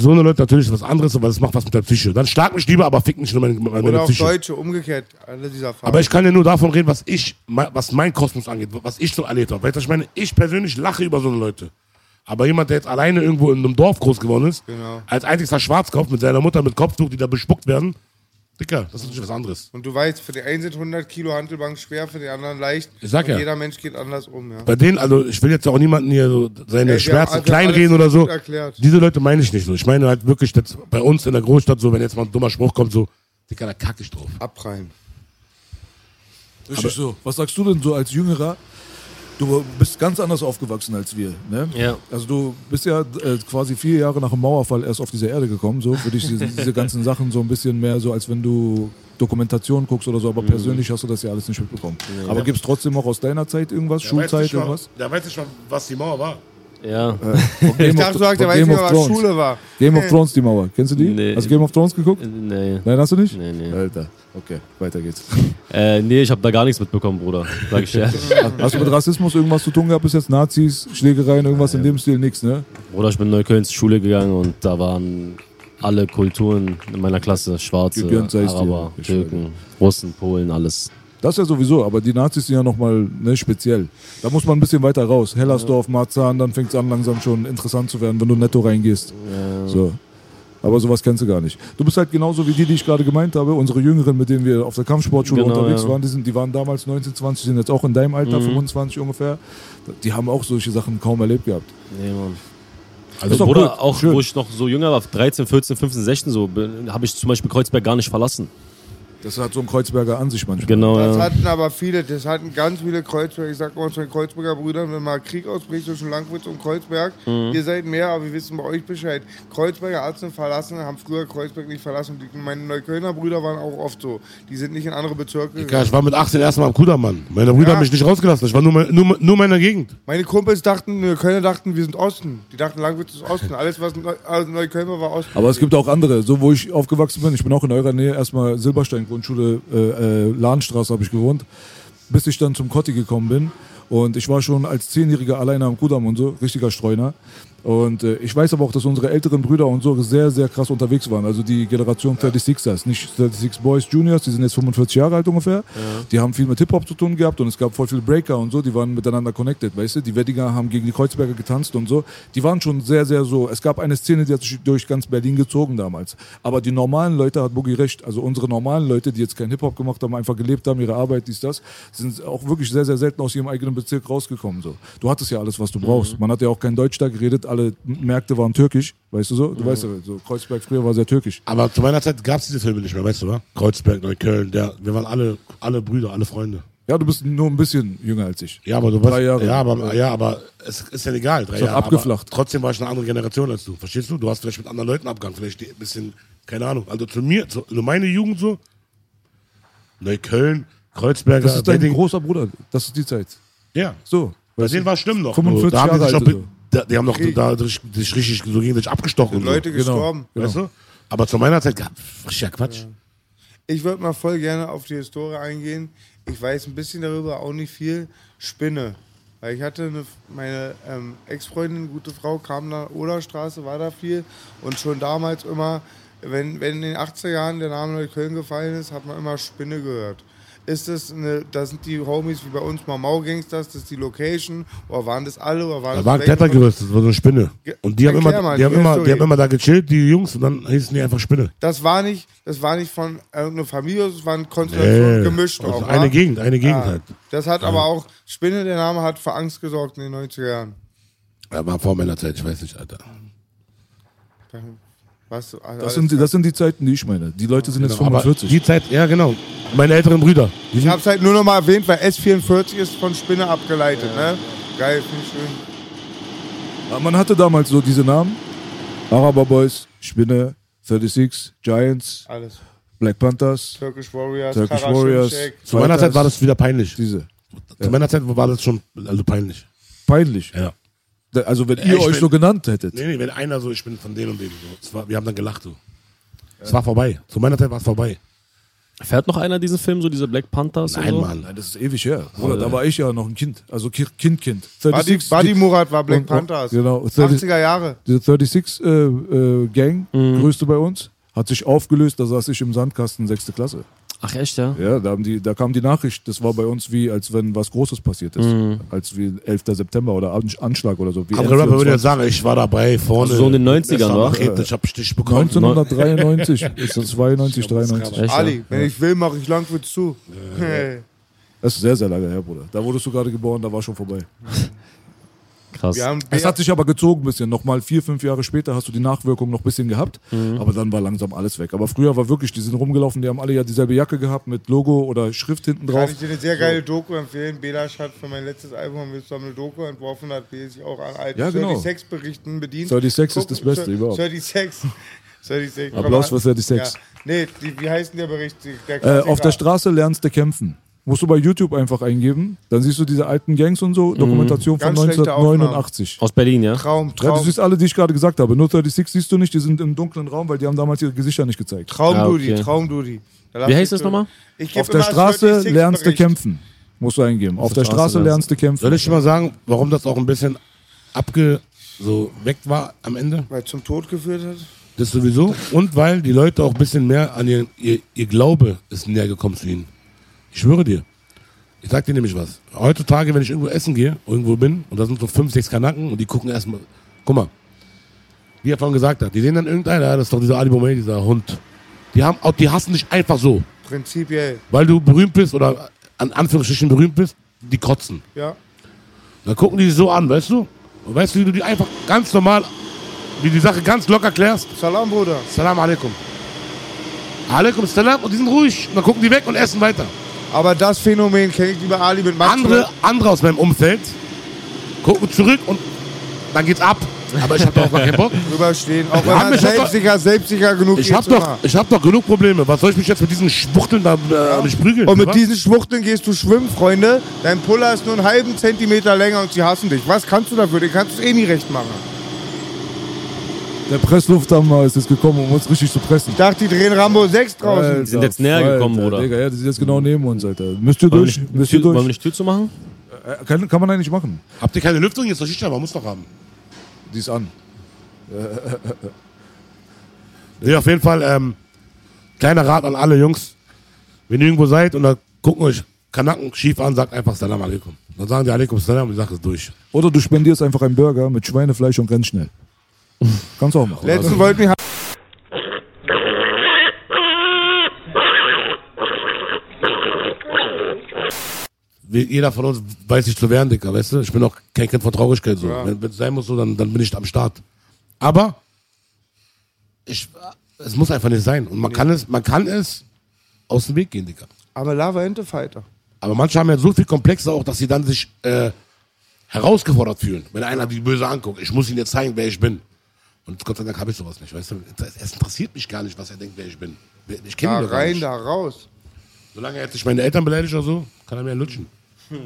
[SPEAKER 4] So eine Leute natürlich ist was anderes, aber das macht was mit der Psyche. Dann schlag mich lieber, aber fick nicht nur meine, meine
[SPEAKER 3] Oder
[SPEAKER 4] Psyche.
[SPEAKER 3] Deutsche, umgekehrt, alle dieser Farben.
[SPEAKER 4] Aber ich kann ja nur davon reden, was ich, was mein Kosmos angeht, was ich so erlebt habe. Weißt du, was ich meine, ich persönlich lache über so eine Leute. Aber jemand, der jetzt alleine irgendwo in einem Dorf groß geworden ist,
[SPEAKER 3] Genau.
[SPEAKER 4] als einzigster Schwarzkopf mit seiner Mutter mit Kopftuch, die da bespuckt werden, Dicker, das ist natürlich was anderes.
[SPEAKER 3] Und du weißt, für die einen sind 100 Kilo Hantelbank schwer, für die anderen leicht.
[SPEAKER 4] Ich sag
[SPEAKER 3] und
[SPEAKER 4] ja.
[SPEAKER 3] Jeder Mensch geht anders um, ja.
[SPEAKER 4] Bei denen, also ich will jetzt auch niemanden hier so seine
[SPEAKER 3] Ey, wir
[SPEAKER 4] Schmerzen
[SPEAKER 3] haben
[SPEAKER 4] kleinreden oder so.
[SPEAKER 3] erklärt.
[SPEAKER 4] Diese Leute meine ich nicht so. Ich meine halt wirklich jetzt bei uns in der Großstadt so, wenn jetzt mal ein dummer Spruch kommt, so, Dicker, da kack ich drauf.
[SPEAKER 3] Abprallen.
[SPEAKER 2] Richtig so. Was sagst du denn so als Jüngerer? Du bist ganz anders aufgewachsen als wir. Ne?
[SPEAKER 5] Ja.
[SPEAKER 2] Also du bist ja äh, quasi vier Jahre nach dem Mauerfall erst auf diese Erde gekommen. So für dich diese, diese ganzen Sachen so ein bisschen mehr so, als wenn du Dokumentation guckst oder so. Aber persönlich hast du das ja alles nicht mitbekommen. Aber gibt es trotzdem auch aus deiner Zeit irgendwas?
[SPEAKER 4] Weiß
[SPEAKER 2] Schulzeit
[SPEAKER 4] mal-
[SPEAKER 2] irgendwas?
[SPEAKER 4] Der weiß nicht mal, was die Mauer war.
[SPEAKER 5] Ja.
[SPEAKER 2] Von
[SPEAKER 3] Ich
[SPEAKER 2] Game
[SPEAKER 3] dachte, du sagst, der
[SPEAKER 2] von
[SPEAKER 3] weiß
[SPEAKER 2] Game
[SPEAKER 3] nicht,
[SPEAKER 2] of
[SPEAKER 3] was
[SPEAKER 2] Thrones.
[SPEAKER 3] Schule war.
[SPEAKER 2] Game of Thrones, die Mauer. Kennst du die?
[SPEAKER 5] Nee.
[SPEAKER 2] Hast du Game of Thrones geguckt?
[SPEAKER 5] Nee.
[SPEAKER 2] Nein, hast du nicht?
[SPEAKER 5] Nee, nee.
[SPEAKER 2] Alter, okay, weiter geht's.
[SPEAKER 5] Äh, nee, ich habe da gar nichts mitbekommen, Bruder. Sag ich ehrlich.
[SPEAKER 2] Hast du mit Rassismus irgendwas zu tun gehabt bis jetzt? Nazis, Schlägereien, irgendwas in dem Stil? Nix, ne?
[SPEAKER 5] Bruder, ich bin in Neukölln zur Schule gegangen und da waren alle Kulturen in meiner Klasse. Schwarze,
[SPEAKER 2] Gegönnt sei es dir.
[SPEAKER 5] Araber, Türken, Russen, Polen, alles.
[SPEAKER 2] Das ja sowieso, aber die Nazis sind ja nochmal ne, speziell. Da muss man ein bisschen weiter raus. Hellersdorf, Marzahn, dann fängt es an, langsam schon interessant zu werden, wenn du netto reingehst. So. Aber sowas kennst du gar nicht. Du bist halt genauso wie die, die ich gerade gemeint habe, unsere Jüngeren, mit denen wir auf der Kampfsportschule
[SPEAKER 5] Genau,
[SPEAKER 2] unterwegs
[SPEAKER 5] ja.
[SPEAKER 2] waren, die, sind, die waren damals 19, 20, sind jetzt auch in deinem Alter,
[SPEAKER 5] Mhm.
[SPEAKER 2] 25 ungefähr. Die haben auch solche Sachen kaum erlebt gehabt.
[SPEAKER 5] Nee, Mann.
[SPEAKER 2] Also
[SPEAKER 5] Bruder,
[SPEAKER 2] gut,
[SPEAKER 5] auch
[SPEAKER 2] schön.
[SPEAKER 5] wo ich noch so jünger war, 13, 14, 15, 16, so, habe ich zum Beispiel Kreuzberg gar nicht verlassen.
[SPEAKER 2] Das hat so ein Kreuzberger an sich manchmal.
[SPEAKER 5] Genau,
[SPEAKER 3] Das
[SPEAKER 5] ja.
[SPEAKER 3] hatten aber viele, das hatten ganz viele Kreuzberger, ich sag mal unseren Kreuzberger Brüdern, wenn mal Krieg ausbricht zwischen Langwitz und Kreuzberg,
[SPEAKER 5] Mhm.
[SPEAKER 3] ihr seid mehr, aber wir wissen bei euch Bescheid. Kreuzberger Ärzte verlassen, haben früher Kreuzberg nicht verlassen. Die, meine Neuköllner Brüder waren auch oft so. Die sind nicht in andere Bezirke gegangen.
[SPEAKER 4] ich war mit 18 erstmal am Kudermann. Meine Brüder
[SPEAKER 3] Ja.
[SPEAKER 4] haben mich nicht rausgelassen. Ich war nur, nur, nur meiner Gegend.
[SPEAKER 3] Meine Kumpels dachten, Neuköllner dachten, wir sind Osten. Die dachten, Langwitz ist Osten. Alles, was also Neukölln war, war Osten.
[SPEAKER 2] Aber es gibt auch andere. So, wo ich aufgewachsen bin, ich bin auch in eurer Nähe, erstmal Silberstein-Grundschule, äh, äh, Lahnstraße habe ich gewohnt, bis ich dann zum Kotti gekommen bin. Und ich war schon als Zehnjähriger alleine am Kudamm und so, richtiger Streuner. Und äh, ich weiß aber auch, dass unsere älteren Brüder und so sehr, sehr krass unterwegs waren. Also die Generation 36ers, nicht 36 Boys Juniors, die sind jetzt 45 Jahre alt ungefähr. Die haben viel mit Hip-Hop zu tun gehabt und es gab voll viele Breaker und so, die waren miteinander connected, weißt du? Die Weddinger haben gegen die Kreuzberger getanzt und so. Die waren schon sehr, sehr so. Es gab eine Szene, die hat sich durch ganz Berlin gezogen damals. Aber die normalen Leute, hat Boogie recht, also unsere normalen Leute, die jetzt kein Hip-Hop gemacht haben, einfach gelebt haben, ihre Arbeit, dies, das, sind auch wirklich sehr, sehr selten aus ihrem eigenen Bezirk rausgekommen. So. Du hattest ja alles, was du brauchst. Man hat ja auch kein Deutsch da geredet, alle Märkte waren türkisch, weißt du so? Du weißt ja, so Kreuzberg früher war sehr türkisch.
[SPEAKER 4] Aber zu meiner Zeit gab es diese Filme nicht mehr, weißt du, wa? Kreuzberg, Neukölln, der, wir waren alle, alle Brüder, alle Freunde.
[SPEAKER 2] Ja, du bist nur ein bisschen jünger als ich.
[SPEAKER 4] Ja, aber du warst,
[SPEAKER 2] Drei Jahre.
[SPEAKER 4] Ja, aber, ja, aber es ist ja egal, drei
[SPEAKER 2] doch
[SPEAKER 4] Jahre.
[SPEAKER 2] abgeflacht.
[SPEAKER 4] Trotzdem war ich eine andere Generation als du, verstehst du? Du hast vielleicht mit anderen Leuten abgegangen, vielleicht ein bisschen, keine Ahnung. Also zu mir, zu, zu meine Jugend so, Neukölln, Kreuzberger,
[SPEAKER 2] Das ist dein
[SPEAKER 4] Wedding.
[SPEAKER 2] großer Bruder. Das ist die Zeit.
[SPEAKER 4] Ja,
[SPEAKER 2] So.
[SPEAKER 4] bei denen war es schlimm noch.
[SPEAKER 2] 45
[SPEAKER 4] da haben die
[SPEAKER 2] Jahre alt.
[SPEAKER 4] Da, die haben noch da, sich sich richtig so gegen sich abgestochen.
[SPEAKER 3] Leute
[SPEAKER 4] so.
[SPEAKER 3] gestorben.
[SPEAKER 4] Weißt du? Aber zu meiner Zeit gab es ja Quatsch.
[SPEAKER 3] Ich würde mal voll gerne auf die Historie eingehen. Ich weiß ein bisschen darüber, auch nicht viel. Spinne. Weil ich hatte eine, meine ähm, Ex-Freundin, gute Frau, kam nach Oderstraße, war da viel. Und schon damals immer, wenn, wenn in den 80er Jahren der Name Neukölln gefallen ist, hat man immer Spinne gehört. Ist das eine, das sind die Homies wie bei uns mal Mau-Gangsters, das ist die Location? Oder waren das alle? Oder waren
[SPEAKER 4] Da
[SPEAKER 3] das
[SPEAKER 4] war ein? Klettergerüst, das war so eine Spinne. Und die haben, immer,
[SPEAKER 3] mal,
[SPEAKER 4] die, haben
[SPEAKER 3] die
[SPEAKER 4] immer,
[SPEAKER 3] Story.
[SPEAKER 4] die haben immer da gechillt, die Jungs, und dann hießen die einfach Spinne.
[SPEAKER 3] Das war nicht, das war nicht von irgendeiner Familie, das waren Konstellationen
[SPEAKER 4] Nee,
[SPEAKER 3] gemischt
[SPEAKER 4] also
[SPEAKER 3] auch.
[SPEAKER 4] eine
[SPEAKER 3] wa?
[SPEAKER 4] Gegend, eine Gegend halt.
[SPEAKER 3] Das hat aber auch, Spinne, der Name hat für Angst gesorgt in den 90er Jahren.
[SPEAKER 4] Er war vor meiner Zeit, ich weiß nicht, Alter.
[SPEAKER 3] Was, also
[SPEAKER 2] Das sind, die- das sind die Zeiten, die ich meine. Die Leute sind jetzt
[SPEAKER 4] Genau, aber
[SPEAKER 2] 45.
[SPEAKER 4] die Zeit, ja genau. Meine älteren Brüder.
[SPEAKER 3] Ich
[SPEAKER 4] sind,
[SPEAKER 3] hab's halt nur noch mal erwähnt, weil S44 ist von Spinne abgeleitet, ne? Geil, finde ich schön.
[SPEAKER 2] Aber man hatte damals so diese Namen. Araber Boys, Spinne, 36, Giants,
[SPEAKER 3] Alles.
[SPEAKER 2] Black Panthers,
[SPEAKER 3] Turkish Warriors,
[SPEAKER 2] Turkish Warriors.
[SPEAKER 4] Zu meiner Zeit war das wieder peinlich.
[SPEAKER 2] Diese.
[SPEAKER 4] Zu meiner Zeit war das schon also peinlich.
[SPEAKER 2] Peinlich.
[SPEAKER 4] Ja.
[SPEAKER 2] Also wenn
[SPEAKER 4] Ja,
[SPEAKER 2] ihr
[SPEAKER 4] ich
[SPEAKER 2] euch
[SPEAKER 4] bin-
[SPEAKER 2] so genannt hättet.
[SPEAKER 4] Nee, nee, wenn einer so, ich bin von denen und denen. So. War, wir haben dann gelacht so. Es war vorbei. Zu meiner Zeit war es vorbei.
[SPEAKER 5] Fährt noch einer diesen Film, so diese Black Panthers?
[SPEAKER 4] Nein,
[SPEAKER 5] so?
[SPEAKER 4] Mann.
[SPEAKER 2] Nein, das ist ewig her. Bruder, da war ich ja noch ein Kind. Also Ki- Kind, Kind. 36
[SPEAKER 3] Buddy, Buddy Murat war Black
[SPEAKER 2] und-
[SPEAKER 3] Panthers.
[SPEAKER 2] Genau. 30
[SPEAKER 3] 80er Jahre.
[SPEAKER 2] Diese 36 äh, äh, Gang,
[SPEAKER 5] Mhm.
[SPEAKER 2] größte bei uns, hat sich aufgelöst, da saß ich im Sandkasten, sechste Klasse.
[SPEAKER 5] Ach echt, ja?
[SPEAKER 2] Ja, da, haben die, da kam die Nachricht, das war bei uns wie, als wenn was Großes passiert ist.
[SPEAKER 5] Mhm.
[SPEAKER 2] Als wie 11. September oder An- Anschlag oder so. Wie
[SPEAKER 4] Andere Rapper würde ja
[SPEAKER 2] N24.
[SPEAKER 4] sagen, ich war dabei vorne.
[SPEAKER 5] Also so in den 90ern, wa?
[SPEAKER 4] Machete, Ich hab Stich bekommen.
[SPEAKER 2] 1993 ist das 92, 93.
[SPEAKER 5] Echt,
[SPEAKER 3] Ali,
[SPEAKER 5] ja?
[SPEAKER 3] wenn ich will, mache ich Langwitz zu. Hey.
[SPEAKER 2] Das ist sehr, sehr lange her, Bruder. Da wurdest du gerade geboren, da war schon vorbei.
[SPEAKER 5] Krass.
[SPEAKER 3] Wir haben
[SPEAKER 2] Es hat sich aber gezogen ein bisschen. Nochmal vier, fünf Jahre später hast du die Nachwirkung noch ein bisschen gehabt,
[SPEAKER 5] Mhm.
[SPEAKER 2] aber dann war langsam alles weg. Aber früher war wirklich, die sind rumgelaufen, die haben alle ja dieselbe Jacke gehabt mit Logo oder Schrift hinten
[SPEAKER 3] Kann
[SPEAKER 2] drauf.
[SPEAKER 3] ich dir eine sehr geile Doku empfehlen. Belasch hat für mein letztes Album haben wir zusammen eine Doku entworfen, hat die sich auch an alten
[SPEAKER 2] Ja, genau.
[SPEAKER 3] 36-Berichten bedient.
[SPEAKER 2] 36 ist
[SPEAKER 3] Guck,
[SPEAKER 2] das Beste überhaupt.
[SPEAKER 3] 36. 36.
[SPEAKER 2] Applaus für 36.
[SPEAKER 3] Ja. Nee, die, wie heißt denn der Bericht? Der
[SPEAKER 2] Äh, auf der Straße lernst du kämpfen. Musst du bei YouTube einfach eingeben. Dann siehst du diese alten Gangs und so. Dokumentation von
[SPEAKER 3] Ganz schlechte
[SPEAKER 2] 1989.
[SPEAKER 5] Aus Berlin, ja?
[SPEAKER 3] Traum,
[SPEAKER 2] Ja, du
[SPEAKER 3] Traum.
[SPEAKER 2] siehst alle, die ich gerade gesagt habe. Nur 36 siehst du nicht, die sind im dunklen Raum, weil die haben damals ihre Gesichter nicht gezeigt.
[SPEAKER 3] Traumdudi,
[SPEAKER 5] Ah, okay.
[SPEAKER 3] Traumdudi.
[SPEAKER 5] Wie heißt das nochmal?
[SPEAKER 2] Auf der Straße
[SPEAKER 3] 36
[SPEAKER 2] lernst du kämpfen. Musst du eingeben. Auf der
[SPEAKER 5] der
[SPEAKER 2] Straße
[SPEAKER 5] Straße
[SPEAKER 2] lernst du kämpfen.
[SPEAKER 4] Soll ich schon mal sagen, warum das auch ein bisschen abge so weg war am Ende?
[SPEAKER 3] Weil zum Tod geführt hat.
[SPEAKER 4] Das sowieso. Und weil die Leute auch ein bisschen mehr an ihr, ihr, ihr Glaube ist näher gekommen zu ihnen. Ich schwöre dir. Ich sag dir nämlich was. Heutzutage, wenn ich irgendwo essen gehe, irgendwo bin, und da sind so fünf, sechs Kanaken und die gucken erstmal, guck mal, wie er vorhin gesagt hat, die sehen dann irgendeiner, das ist doch dieser Ali Boumaier, dieser Hund. Die, haben, auch- die hassen dich einfach so,
[SPEAKER 3] Prinzipiell.
[SPEAKER 4] weil du berühmt bist oder an Anführungsstrichen berühmt bist, die kotzen.
[SPEAKER 3] Ja.
[SPEAKER 4] Dann gucken die dich so an, weißt du? Und weißt du, wie du die einfach ganz normal, wie die Sache ganz locker klärst?
[SPEAKER 3] Salam, Bruder.
[SPEAKER 4] Salam alaikum. Alaikum salam und die sind ruhig. Und dann gucken die weg und essen weiter.
[SPEAKER 3] Aber das Phänomen kenne ich lieber Ali mit Max.
[SPEAKER 4] Andere, andere aus meinem Umfeld gucken zurück und dann geht's ab. Aber ich hab doch gar keinen Bock.
[SPEAKER 3] Rüberstehen. Auch wenn
[SPEAKER 4] Ja,
[SPEAKER 3] man
[SPEAKER 4] ich hab doch-
[SPEAKER 3] selbstsicher, selbstsicher genug
[SPEAKER 4] Ich hab, doch,
[SPEAKER 3] immer.
[SPEAKER 4] ich hab doch genug Probleme. Was soll ich mich jetzt mit diesen Schwuchteln da äh, mich prügeln?
[SPEAKER 3] Und mit
[SPEAKER 4] oder?
[SPEAKER 3] diesen Schwuchteln gehst du schwimmen, Freunde. Dein Puller ist nur einen halben Zentimeter länger und sie hassen dich. Was kannst du dafür? Den kannst du eh nie recht machen.
[SPEAKER 2] Der Presslufthammer ist jetzt gekommen, um uns richtig zu pressen.
[SPEAKER 3] Ich dachte, die drehen Rambo 6 draußen.
[SPEAKER 2] Alter,
[SPEAKER 5] sind jetzt näher
[SPEAKER 2] Alter,
[SPEAKER 5] gekommen, Bruder.
[SPEAKER 2] Digga, ja, die sind jetzt genau neben uns, Alter. Müsst ihr
[SPEAKER 5] Wollen wir
[SPEAKER 2] durch?
[SPEAKER 5] nicht,
[SPEAKER 2] Müsst ihr
[SPEAKER 5] Tür, wollen wir
[SPEAKER 2] durch?
[SPEAKER 5] nicht Tür zu machen?
[SPEAKER 2] Äh, Kann, kann man eigentlich machen.
[SPEAKER 4] Habt ihr keine Lüftung? Jetzt doch man muss doch haben.
[SPEAKER 2] Die ist an.
[SPEAKER 4] Nee, auf jeden Fall, ähm, kleiner Rat an alle Jungs. Wenn ihr irgendwo seid und da gucken euch Kanaken schief an, sagt einfach Salam alaikum. Dann sagen die alaikum salam und die Sache ist durch.
[SPEAKER 2] Oder du spendierst einfach einen Burger mit Schweinefleisch und ganz schnell. Kannst du auch machen.
[SPEAKER 3] Letzten wollten wir.
[SPEAKER 4] Jeder von uns weiß sich zu wehren, Dicker, weißt du? Ich bin auch kein Kind von Traurigkeit so. Wenn es sein muss, so, dann, dann bin ich am Start. Aber ich, es muss einfach nicht sein. Und man kann es, man kann es aus dem Weg gehen, Dicker.
[SPEAKER 3] Aber Lava Ente Fighter.
[SPEAKER 4] Aber manche haben ja so viel Komplexe auch, dass sie dann sich äh, herausgefordert fühlen. Wenn einer die böse anguckt, ich muss ihnen jetzt zeigen, wer ich bin. Und Gott sei Dank habe ich sowas nicht, weißt du? Es interessiert mich gar nicht, was er denkt, wer ich bin. Ich kenne
[SPEAKER 3] Da
[SPEAKER 4] ihn doch gar
[SPEAKER 3] rein,
[SPEAKER 4] nicht.
[SPEAKER 3] da raus.
[SPEAKER 4] Solange er jetzt nicht meine Eltern beleidigt oder so, kann er mir lutschen.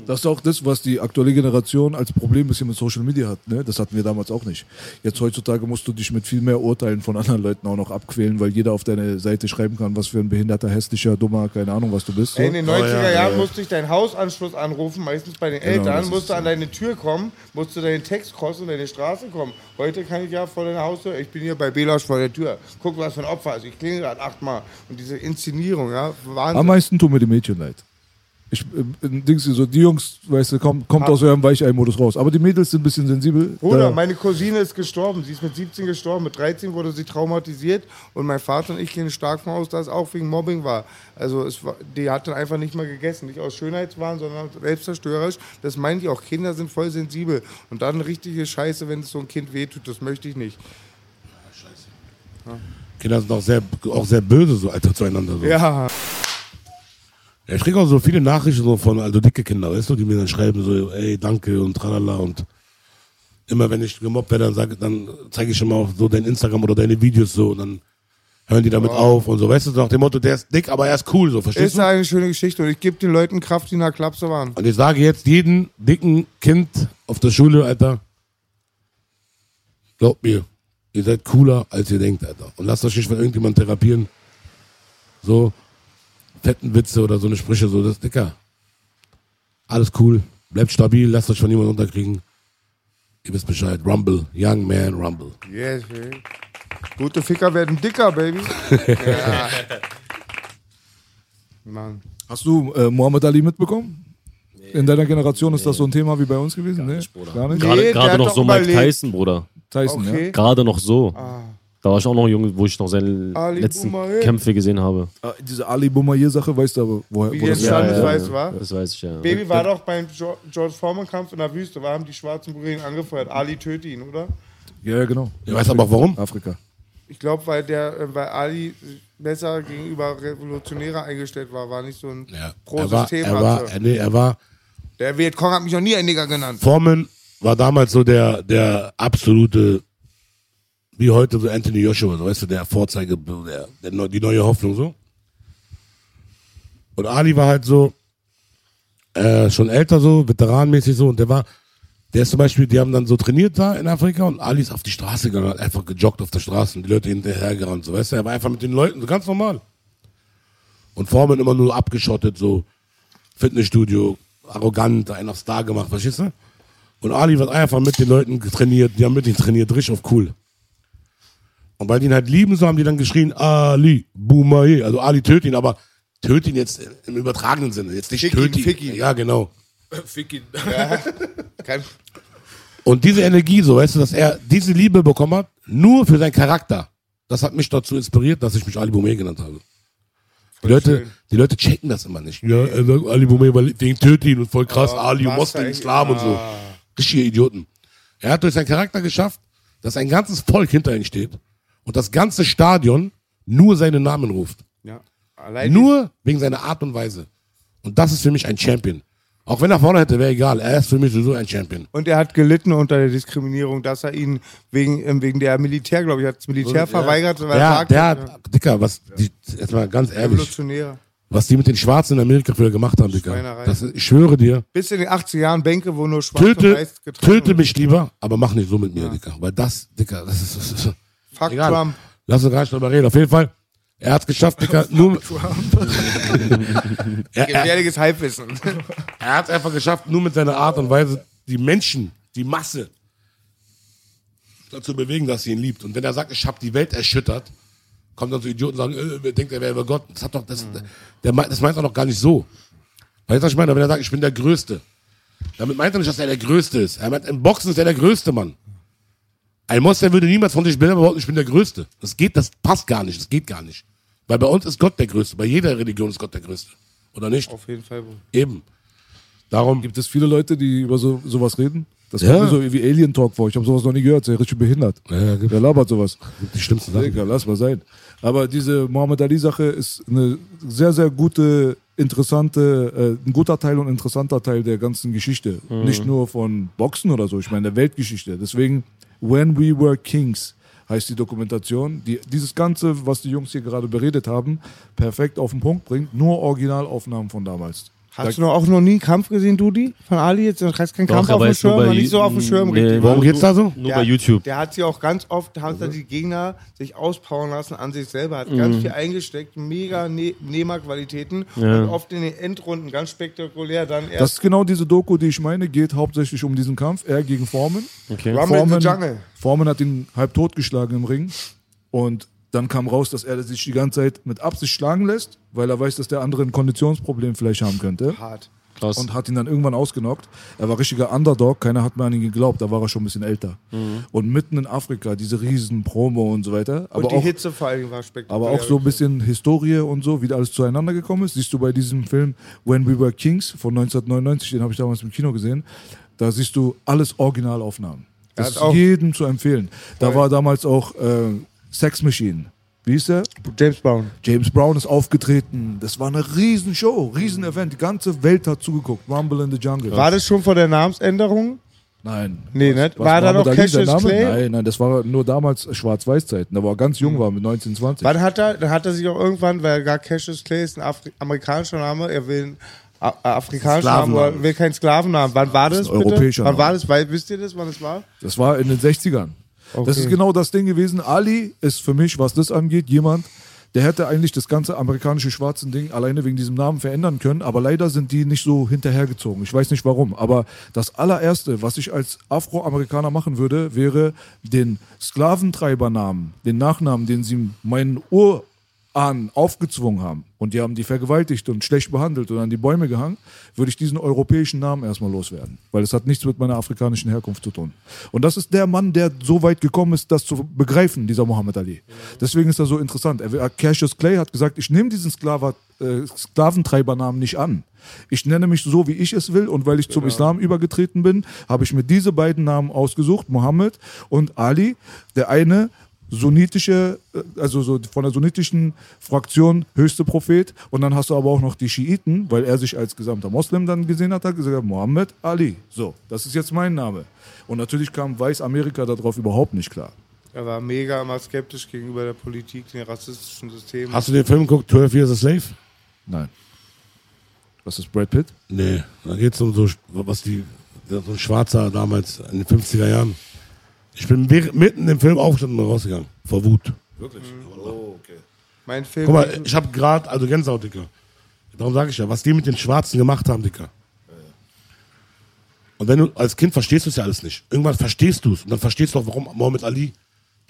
[SPEAKER 2] Das ist auch das, was die aktuelle Generation als Problem bisschen mit Social Media hat. Ne? Das hatten wir damals auch nicht. Jetzt heutzutage musst du dich mit viel mehr Urteilen von anderen Leuten auch noch abquälen, weil jeder auf deine Seite schreiben kann, was für ein behinderter, hässlicher, dummer, keine Ahnung, was du bist. So.
[SPEAKER 3] In den 90er
[SPEAKER 4] Oh, ja,
[SPEAKER 3] Jahren
[SPEAKER 4] ja.
[SPEAKER 3] musste ich deinen Hausanschluss anrufen, meistens bei den
[SPEAKER 2] Genau,
[SPEAKER 3] Eltern, musste
[SPEAKER 2] so.
[SPEAKER 3] an deine Tür kommen, musste deinen Text crossen und deine Straße kommen. Heute kann ich ja vor deiner Haustür, ich bin hier bei Belasch vor der Tür. Guck, was für ein Opfer ist. Ich klinge gerade achtmal. Und diese Inszenierung, ja,
[SPEAKER 2] Am
[SPEAKER 3] Wahnsinn.
[SPEAKER 2] meisten tun mir die Mädchen leid. Ich, äh, Dings, so, die Jungs, weißt du, kommt, kommt aus eurem Weichei-Modus raus. Aber die Mädels sind ein bisschen sensibel.
[SPEAKER 3] Bruder,
[SPEAKER 2] Da-
[SPEAKER 3] meine Cousine ist gestorben. Sie ist mit 17 gestorben. Mit 13 wurde sie traumatisiert. Und mein Vater und ich gehen stark von aus, dass es auch wegen Mobbing war. Also es war, die hat dann einfach nicht mehr gegessen. Nicht aus Schönheitswahn, sondern selbstzerstörerisch. Das meinen die auch. Kinder sind voll sensibel. Und dann richtige Scheiße, wenn es so ein Kind wehtut. Das möchte ich nicht.
[SPEAKER 4] Kinder sind auch sehr, auch sehr böse so, Alter, zueinander. So.
[SPEAKER 3] Ja.
[SPEAKER 4] Ja, ich kriege auch so viele Nachrichten so von also dicke Kinder, weißt du, die mir dann schreiben so, ey, danke und tralala und immer wenn ich gemobbt werde, dann, sag, dann zeige ich immer auch so dein Instagram oder deine Videos so und dann hören die damit auf und so, weißt du, nach dem Motto, der ist dick, aber er ist cool, so, verstehst
[SPEAKER 3] Ist
[SPEAKER 4] du?
[SPEAKER 3] eine schöne Geschichte. Und ich gebe den Leuten Kraft, die in der Klapse waren.
[SPEAKER 4] Und ich sage jetzt jedem dicken Kind auf der Schule, Alter, glaubt mir, ihr seid cooler, als ihr denkt, Alter. Und lasst euch nicht von irgendjemandem therapieren. So, Witze oder so eine Sprüche, so, das ist dicker. Alles cool, bleibt stabil, lasst euch von niemandem unterkriegen. Ihr wisst Bescheid. Rumble, Young Man Rumble.
[SPEAKER 3] Yes, baby. Gute Ficker werden dicker, Baby. ja. Mann.
[SPEAKER 2] Hast du äh, Muhammad Ali mitbekommen? In deiner Generation ist das so ein Thema wie bei uns gewesen? Nee, gar nicht.
[SPEAKER 5] Gerade,
[SPEAKER 3] der
[SPEAKER 5] gerade
[SPEAKER 3] hat
[SPEAKER 5] noch so Mike
[SPEAKER 3] überlebt.
[SPEAKER 5] Tyson, Bruder.
[SPEAKER 2] Tyson,
[SPEAKER 3] Okay.
[SPEAKER 2] ja.
[SPEAKER 5] Gerade noch so.
[SPEAKER 3] Ah.
[SPEAKER 5] Da war ich auch noch jung, wo ich noch seine
[SPEAKER 3] Ali
[SPEAKER 5] letzten
[SPEAKER 3] Boumaier.
[SPEAKER 5] Kämpfe gesehen habe.
[SPEAKER 2] Ah, Diese Ali Boumaier-Sache, weißt du aber, woher
[SPEAKER 3] Wie
[SPEAKER 2] wo
[SPEAKER 3] die
[SPEAKER 2] das
[SPEAKER 5] Ja,
[SPEAKER 3] ist,
[SPEAKER 5] ja,
[SPEAKER 3] weißt du,
[SPEAKER 5] ja.
[SPEAKER 3] wa?
[SPEAKER 5] Das weiß ich ja.
[SPEAKER 3] Baby war doch beim George Foreman-Kampf in der Wüste. Da haben die schwarzen Brüder ihn angefeuert. Ali töte ihn, oder?
[SPEAKER 2] Ja, ja, genau.
[SPEAKER 4] Ihr weißt aber auch warum?
[SPEAKER 2] Afrika.
[SPEAKER 3] Ich glaube, weil, der, äh, weil Ali besser gegenüber Revolutionäre eingestellt war. War nicht so ein
[SPEAKER 4] Ja. Er war,
[SPEAKER 3] Pro-System.
[SPEAKER 4] er war, er, nee, er war,
[SPEAKER 3] Der Vietcong hat mich noch nie ein Nigger genannt.
[SPEAKER 4] Foreman war damals so der, der absolute, wie heute so Anthony Joshua, so weißt du, der Vorzeige, der, der, die neue Hoffnung so. Und Ali war halt so, äh, schon älter so, veteranmäßig so, und der war, der ist zum Beispiel, die haben dann so trainiert da in Afrika und Ali ist auf die Straße gegangen, hat einfach gejoggt auf der Straße und die Leute hinterhergerannt, so weißt du, er war einfach mit den Leuten, so ganz normal. Und Foreman immer nur abgeschottet, so Fitnessstudio, arrogant, einen auf Star gemacht, verstehst du? Und Ali wird einfach mit den Leuten trainiert, die haben mit ihm trainiert, richtig auf cool. Und weil die ihn halt lieben, so haben die dann geschrien, Ali, Boumaye, also Ali töt ihn, aber töt ihn jetzt im übertragenen Sinne, jetzt nicht
[SPEAKER 3] Fick ihn,
[SPEAKER 4] ihn.
[SPEAKER 3] fick ihn.
[SPEAKER 4] Ja, genau.
[SPEAKER 3] Kein,
[SPEAKER 4] Und diese Energie, so weißt du, dass er diese Liebe bekommen hat, nur für seinen Charakter, das hat mich dazu inspiriert, dass ich mich Ali Boumé genannt habe. Die Leute, die Leute checken das immer nicht. Ja, er sagt Ali Boumé, weil wegen tötet ihn und voll krass, Ali und
[SPEAKER 3] was
[SPEAKER 4] Moslem? Islam und so.
[SPEAKER 3] Ah.
[SPEAKER 4] Richtige Idioten. Er hat durch seinen Charakter geschafft, dass ein ganzes Volk hinter ihm steht und das ganze Stadion nur seinen Namen ruft.
[SPEAKER 3] ja. Allein
[SPEAKER 4] Nur wegen seiner Art und Weise. Und das ist für mich ein Champion. Auch wenn er vorne hätte, wäre egal. Er ist für mich sowieso ein Champion.
[SPEAKER 3] Und er hat gelitten unter der Diskriminierung, dass er ihn wegen, ähm, wegen der Militär, glaube ich, hat das Militär verweigert, weil er
[SPEAKER 4] Ja,
[SPEAKER 3] sagt,
[SPEAKER 4] der
[SPEAKER 3] ja,
[SPEAKER 4] hat, Dicker, was, die, jetzt mal ganz ehrlich,
[SPEAKER 3] Revolutionäre.
[SPEAKER 4] was die mit den Schwarzen in Amerika früher gemacht haben, Dicker.
[SPEAKER 3] Schweinerei.
[SPEAKER 4] Das, ich schwöre dir,
[SPEAKER 3] Bis in den 80er Jahren Bänke, wo nur schwarz und
[SPEAKER 4] töte, töte mich lieber, aber mach nicht so mit mir, Dicker. Weil das, Dicker, das ist, das ist
[SPEAKER 3] Fuck
[SPEAKER 4] egal.
[SPEAKER 3] Trump.
[SPEAKER 4] Lass uns gar nicht drüber reden. Auf jeden Fall, er hat es geschafft, Dicker, nur, er,
[SPEAKER 3] Gefährliches Halbwissen.
[SPEAKER 4] er hat es einfach geschafft, nur mit seiner Art und Weise die Menschen, die Masse dazu bewegen, dass sie ihn liebt. Und wenn er sagt, ich habe die Welt erschüttert, kommt dann so Idioten und sagen, äh, wer denkt, er wäre über Gott. Das hat doch, das, der, meint- das meint er doch gar nicht so. Weißt du, was ich meine? Wenn er sagt, ich bin der Größte. Damit meint er nicht, dass er der Größte ist. Er meint, im Boxen ist er der Größte, Mann. Ein Moslem würde niemals von sich bilden, behaupten, ich bin der Größte. Das geht, das passt gar nicht, das geht gar nicht. Weil bei uns ist Gott der Größte. Bei jeder Religion ist Gott der Größte. Oder nicht?
[SPEAKER 3] Auf jeden Fall. Bruder.
[SPEAKER 4] Eben. Darum,
[SPEAKER 2] Gibt es viele Leute, die über so, sowas reden? Das
[SPEAKER 4] Ja.
[SPEAKER 2] kommt mir so wie Alien Talk vor. Ich habe sowas noch nie gehört. Der ist richtig behindert.
[SPEAKER 4] Ja, gibt-
[SPEAKER 2] Der labert sowas.
[SPEAKER 4] die schlimmsten Sachen.
[SPEAKER 2] Digga, lass mal sein. Aber diese Muhammad Ali-Sache ist eine sehr, sehr gute, interessante, äh, ein guter Teil und interessanter Teil der ganzen Geschichte. Nicht nur von Boxen oder so, ich meine der Weltgeschichte. Deswegen, When We Were Kings heißt die Dokumentation, die dieses Ganze, was die Jungs hier gerade beredet haben, perfekt auf den Punkt bringt. Nur Originalaufnahmen von damals.
[SPEAKER 3] Hast du noch auch noch nie einen Kampf gesehen, Dudi? Von Ali jetzt? Du hast keinen
[SPEAKER 5] Doch,
[SPEAKER 3] Kampf auf dem Schirm, nicht so auf dem Schirm.
[SPEAKER 5] Nee,
[SPEAKER 3] richtig.
[SPEAKER 4] Worum geht's da so?
[SPEAKER 5] Nur
[SPEAKER 3] Der-
[SPEAKER 5] bei YouTube.
[SPEAKER 3] Der hat sie auch ganz oft, haben da die Gegner sich auspowern lassen an sich selber, hat ganz
[SPEAKER 5] Mhm.
[SPEAKER 3] viel eingesteckt, mega ne Nehmerqualitäten
[SPEAKER 5] Ja.
[SPEAKER 3] und oft in den Endrunden ganz spektakulär dann erst
[SPEAKER 2] Das ist genau diese Doku, die ich meine, geht hauptsächlich um diesen Kampf. Er gegen Foreman.
[SPEAKER 5] Okay.
[SPEAKER 3] Rumble in the
[SPEAKER 2] Foreman,
[SPEAKER 3] Jungle.
[SPEAKER 2] Foreman hat ihn halb totgeschlagen im Ring und Dann kam raus, dass er sich die ganze Zeit mit Absicht schlagen lässt, weil er weiß, dass der andere ein Konditionsproblem vielleicht haben könnte.
[SPEAKER 3] Hart.
[SPEAKER 5] Krass.
[SPEAKER 2] Und hat ihn dann irgendwann ausgenockt. Er war richtiger Underdog, keiner hat mehr an ihn geglaubt, da war er schon ein bisschen älter.
[SPEAKER 5] Mhm.
[SPEAKER 2] Und mitten in Afrika, diese riesen Promo und so weiter. Aber
[SPEAKER 3] Und die
[SPEAKER 2] auch,
[SPEAKER 3] Hitze vor allem war spektakulär.
[SPEAKER 2] aber auch so ein bisschen Historie und so, wie da alles zueinander gekommen ist. Siehst du bei diesem Film When We Were Kings von 1999, den habe ich damals im Kino gesehen. Da siehst du alles Originalaufnahmen. Das ist jedem zu empfehlen. Da war damals auch äh, Sex Machine. Wie hieß der?
[SPEAKER 3] James Brown.
[SPEAKER 2] James Brown ist aufgetreten. Das war eine Riesenshow, Riesenevent. Die ganze Welt hat zugeguckt. Rumble in the Jungle.
[SPEAKER 3] War das schon vor der Namensänderung?
[SPEAKER 2] Nein.
[SPEAKER 3] Nee,
[SPEAKER 2] Was-
[SPEAKER 3] nicht?
[SPEAKER 2] was
[SPEAKER 3] War da noch Cassius
[SPEAKER 2] Name?
[SPEAKER 3] Clay?
[SPEAKER 2] Nein, nein, das war nur damals Schwarz-Weiß-Zeiten. Da war er ganz jung war mit 19, 20.
[SPEAKER 3] Wann hat er, dann hat er sich auch irgendwann, weil gar Cassius Clay ist ein Afri amerikanischer Name, er will einen A äh, afrikanischen Namen, aber will keinen Sklavennamen. Wann war das,
[SPEAKER 2] ist ein
[SPEAKER 3] bitte?
[SPEAKER 2] europäischer
[SPEAKER 3] Wann war das? Weil, wisst ihr das, wann es war?
[SPEAKER 2] Das war in den 60ern. Das
[SPEAKER 3] Okay.
[SPEAKER 2] ist genau das Ding gewesen. Ali ist für mich, was das angeht, jemand, der hätte eigentlich das ganze amerikanische schwarzen Ding alleine wegen diesem Namen verändern können, aber leider sind die nicht so hinterhergezogen. Ich weiß nicht warum. Aber das allererste, was ich als Afroamerikaner machen würde, wäre den Sklaventreibernamen, den Nachnamen, den sie meinen Urahnen aufgezwungen haben und die haben die vergewaltigt und schlecht behandelt und an die Bäume gehangen, würde ich diesen europäischen Namen erstmal loswerden. Weil es hat nichts mit meiner afrikanischen Herkunft zu tun. Und das ist der Mann, der so weit gekommen ist, das zu begreifen, dieser Muhammad Ali. Deswegen ist er so interessant. Er, Cassius Clay hat gesagt, ich nehme diesen Sklava, äh, Sklaventreibernamen nicht an. Ich nenne mich so, wie ich es will und weil ich zum Islam übergetreten bin, habe ich mir diese beiden Namen ausgesucht, Mohammed und Ali. Der eine sunnitische, äh, also so von der sunnitischen Fraktion höchste Prophet und dann hast du aber auch noch die Schiiten, weil er sich als gesamter Moslem dann gesehen hat, hat gesagt, Mohammed Ali. So, das ist jetzt mein Name. Und natürlich kam Weiß-Amerika darauf überhaupt nicht klar.
[SPEAKER 3] Er war mega immer skeptisch gegenüber der Politik, den rassistischen Systemen.
[SPEAKER 4] Hast du den Film geguckt, 12 Years a Slave?
[SPEAKER 2] Nein. Was ist Brad Pitt?
[SPEAKER 4] Nee, da geht es um so, was die, so ein Schwarzer damals in den 50er Jahren. Ich bin mitten im Film aufgestanden und rausgegangen. Vor Wut. Wirklich.
[SPEAKER 2] Oh, okay.
[SPEAKER 3] mein Film.
[SPEAKER 4] Guck mal, ich habe gerade, also Gänsehaut, Dicker. Darum sage ich ja, was die mit den Schwarzen gemacht haben, Dicker. Und wenn du als Kind verstehst du es ja alles nicht. Irgendwann verstehst du es und dann verstehst du auch, warum Mohammed Ali.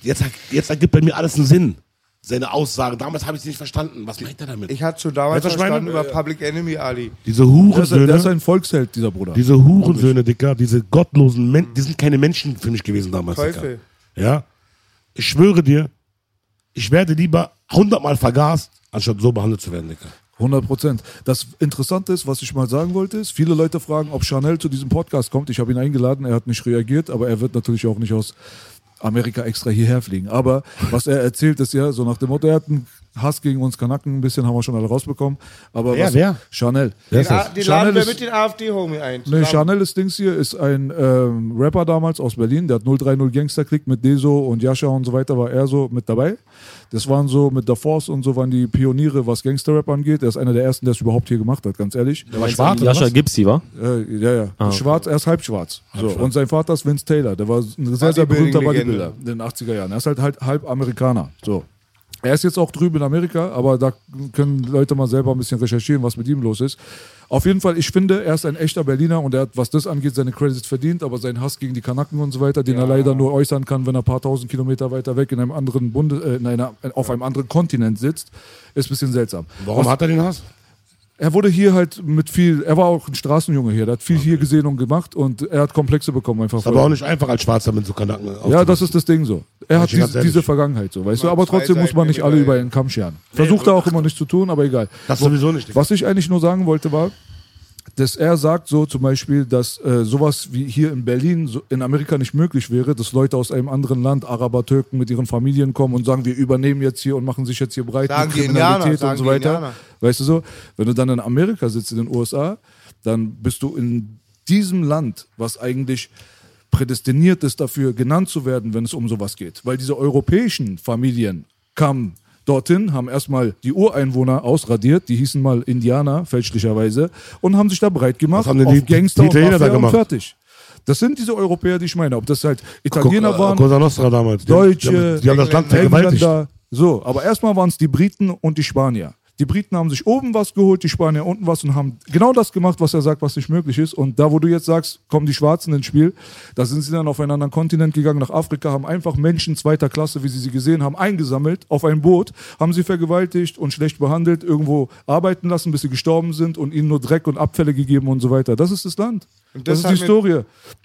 [SPEAKER 4] Jetzt, jetzt ergibt bei mir alles einen Sinn. Seine Aussage. Damals habe ich es nicht verstanden. Was meint er damit?
[SPEAKER 3] ich hatte schon damals
[SPEAKER 4] Weißt du, was ich meine?
[SPEAKER 3] verstanden über Public Enemy Ali.
[SPEAKER 4] Diese
[SPEAKER 2] Der ist, der ist ein Volksheld, dieser Bruder.
[SPEAKER 4] Diese Hurensöhne, Dicker, diese gottlosen Menschen, die sind keine Menschen für mich gewesen damals.
[SPEAKER 3] Teufel.
[SPEAKER 4] Dicker. Ja? Ich schwöre dir, ich werde lieber hundertmal vergast, anstatt so behandelt zu werden, Dicker.
[SPEAKER 2] 100 Prozent. Das Interessante ist, was ich mal sagen wollte, ist, viele Leute fragen, ob Chanel zu diesem Podcast kommt. Ich habe ihn eingeladen, er hat nicht reagiert, aber er wird natürlich auch nicht aus Amerika extra hierher fliegen. Aber was er erzählt, ist ja so nach dem Motto, er hat einen Hass gegen uns Kanaken, ein bisschen haben wir schon alle rausbekommen. Aber
[SPEAKER 4] Wer,
[SPEAKER 2] was,
[SPEAKER 4] wer?
[SPEAKER 2] Chanel.
[SPEAKER 3] Den, den
[SPEAKER 2] Chanel
[SPEAKER 3] laden wir
[SPEAKER 2] ist-
[SPEAKER 3] mit den AfD-Homie ein.
[SPEAKER 2] Nee. Chanel ist Dings hier, ist ein ähm, Rapper damals aus Berlin, der hat 030 Gangster Click mit Deso und Yasha und so weiter, war er so mit dabei. Das waren so mit der Force und so waren die Pioniere, was Gangster-Rap angeht. Er ist einer der ersten, der es überhaupt hier gemacht hat, ganz ehrlich.
[SPEAKER 4] Der war schwarz,
[SPEAKER 5] Jascha? Gipsy, wa?
[SPEAKER 2] Äh, ja, ja. Schwarz, er ist halb schwarz. So. Und sein Vater ist Vince Taylor. Der war ein sehr, sehr berühmter. Bodybuilder in den 80er Jahren. Er ist halt, halt halb Amerikaner. So. Er ist jetzt auch drüben in Amerika, aber da können Leute mal selber ein bisschen recherchieren, was mit ihm los ist. Auf jeden Fall, ich finde, er ist ein echter Berliner und er hat, was das angeht, seine Credits verdient, aber sein Hass gegen die Kanaken und so weiter, den er leider nur äußern kann, wenn er ein paar tausend Kilometer weiter weg in einem anderen Bunde, äh, in einer, auf einem anderen Kontinent sitzt, ist ein bisschen seltsam.
[SPEAKER 4] Warum hat er den Hass?
[SPEAKER 2] Er wurde hier halt mit viel, er war auch ein Straßenjunge hier, der hat viel hier gesehen und gemacht und er hat Komplexe bekommen einfach.
[SPEAKER 4] Ist aber auch nicht einfach als Schwarzer mit so Kanaken
[SPEAKER 2] ja, das ist das Ding so. Er hat
[SPEAKER 4] ganz
[SPEAKER 2] diese, Vergangenheit so, weißt du, aber trotzdem muss man nicht alle über einen Kamm scheren. Versucht er auch immer nicht zu tun, aber egal.
[SPEAKER 4] Das sowieso nicht.
[SPEAKER 2] Was ich eigentlich nur sagen wollte war, dass er sagt so zum Beispiel, dass äh, sowas wie hier in Berlin so in Amerika nicht möglich wäre, dass Leute aus einem anderen Land, Araber, Türken mit ihren Familien kommen und sagen, wir übernehmen jetzt hier und machen sich jetzt hier breit
[SPEAKER 3] Sagen
[SPEAKER 2] mit
[SPEAKER 3] die Indianer,
[SPEAKER 2] Kriminalität
[SPEAKER 3] sagen
[SPEAKER 2] und so weiter.
[SPEAKER 3] Indianer.
[SPEAKER 2] Weißt du so? Wenn du dann in Amerika sitzt, in den USA, dann bist du in diesem Land, was eigentlich prädestiniert ist dafür, genannt zu werden, wenn es um sowas geht. Weil diese europäischen Familien kamen dorthin, haben erstmal die Ureinwohner ausradiert, die hießen mal Indianer, fälschlicherweise, und haben sich da breit gemacht
[SPEAKER 4] Was haben denn die-
[SPEAKER 2] Gangster
[SPEAKER 4] die Italiener da gemacht?
[SPEAKER 2] fertig. Das sind diese Europäer, die ich meine. Ob das halt Italiener
[SPEAKER 4] Guck, äh,
[SPEAKER 2] waren,
[SPEAKER 4] Cosa Nostra damals.
[SPEAKER 2] Deutsche,
[SPEAKER 4] Die haben, die haben das Land vergewaltigt.
[SPEAKER 2] Engländer. So, aber erstmal waren es die Briten und die Spanier. Die Briten haben sich oben was geholt, die Spanier unten was und haben genau das gemacht, was er sagt, was nicht möglich ist. Und da, wo du jetzt sagst, kommen die Schwarzen ins Spiel, da sind sie dann auf einen anderen Kontinent gegangen, nach Afrika, haben einfach Menschen zweiter Klasse, wie sie sie gesehen haben, eingesammelt auf ein Boot, haben sie vergewaltigt und schlecht behandelt, irgendwo arbeiten lassen, bis sie gestorben sind und ihnen nur Dreck und Abfälle gegeben und so weiter. Das ist das Land.
[SPEAKER 3] Und
[SPEAKER 2] Das,
[SPEAKER 3] das
[SPEAKER 2] ist die Historie.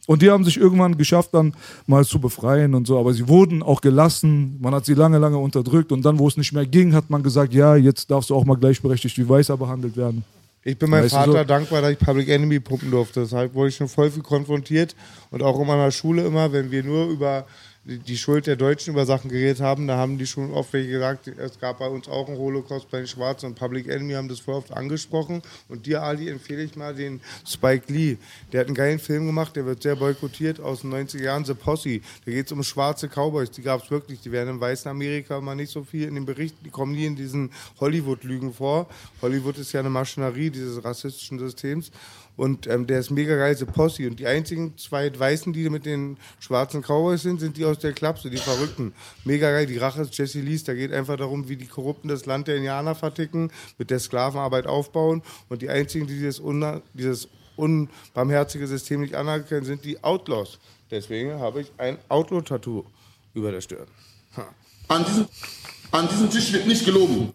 [SPEAKER 2] Und die haben sich irgendwann geschafft, dann mal zu befreien und so. Aber sie wurden auch gelassen. Man hat sie lange, lange unterdrückt. Und dann, wo es nicht mehr ging, hat man gesagt, ja, jetzt darfst du auch mal gleichberechtigt wie Weißer behandelt werden.
[SPEAKER 3] Ich bin meinem
[SPEAKER 2] Weißt
[SPEAKER 3] Vater
[SPEAKER 2] so?
[SPEAKER 3] dankbar, dass ich Public Enemy pumpen durfte. Deshalb wurde ich schon voll viel konfrontiert. Und auch in meiner Schule immer, wenn wir nur über die- Schuld der Deutschen über Sachen geredet haben, da haben die schon oft welche gesagt, es gab bei uns auch einen Holocaust bei den Schwarzen und Public Enemy haben das voll oft angesprochen. Und dir, Ali, empfehle ich mal den Spike Lee. Der hat einen geilen Film gemacht, der wird sehr boykottiert aus den 90er Jahren, The Posse. Da geht es um schwarze Cowboys, die gab es wirklich. Die werden im weißen Amerika mal nicht so viel in den Berichten, die kommen nie in diesen Hollywood-Lügen vor. Hollywood ist ja eine Maschinerie dieses rassistischen Systems. Und ähm, der ist mega geil, The Posse. Und die einzigen zwei Weißen, die mit den schwarzen Cowboys sind, sind die aus der Klapse, die Verrückten. Mega geil. Die Rache ist Jesse Lees. Da geht einfach darum, wie die Korrupten das Land der Indianer verticken, mit der Sklavenarbeit aufbauen. Und die einzigen, die dieses, unna- dieses unbarmherzige System nicht anerkennen, sind die Outlaws. Deswegen habe ich ein Outlaw-Tattoo über der Stirn.
[SPEAKER 8] An diesem, an diesem Tisch wird nicht gelogen.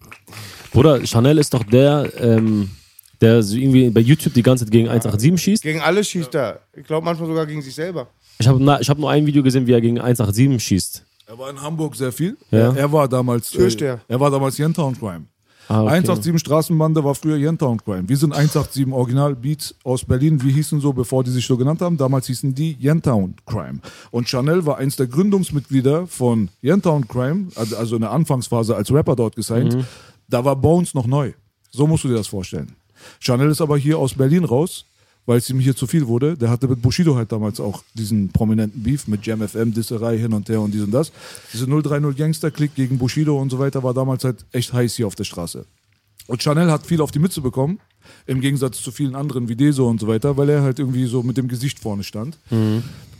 [SPEAKER 5] Bruder, Chanel ist doch der, ähm, der so irgendwie bei YouTube die ganze Zeit gegen 187 schießt.
[SPEAKER 3] Gegen alle schießt er. Ich glaube manchmal sogar gegen sich selber.
[SPEAKER 5] Ich habe ich hab nur ein Video gesehen, wie er gegen 187 schießt.
[SPEAKER 2] Er war in Hamburg sehr viel.
[SPEAKER 5] Ja.
[SPEAKER 2] Er, war damals.
[SPEAKER 3] Türsteher.
[SPEAKER 2] er war damals Yentown Crime.
[SPEAKER 5] Ah, okay.
[SPEAKER 2] 187 Straßenbande war früher Yentown Crime. Wir sind 187 Original Beats aus Berlin. Wir hießen so, bevor die sich so genannt haben. Damals hießen die Yentown Crime. Und Chanel war eins der Gründungsmitglieder von Yentown Crime, also also in der Anfangsphase als Rapper dort gesigned.
[SPEAKER 5] Mhm.
[SPEAKER 2] Da war Bones noch neu. So musst du dir das vorstellen. Chanel ist aber hier aus Berlin raus, weil es ihm hier zu viel wurde. Der hatte mit Bushido halt damals auch diesen prominenten Beef mit Jam FM, Disserei hin und her und dies und das. Diese 030 Gangster-Klick gegen Bushido und so weiter war damals halt echt heiß hier auf der Straße. Und Chanel hat viel auf die Mütze bekommen, im Gegensatz zu vielen anderen wie Deso und so weiter, weil er halt irgendwie so mit dem Gesicht vorne stand.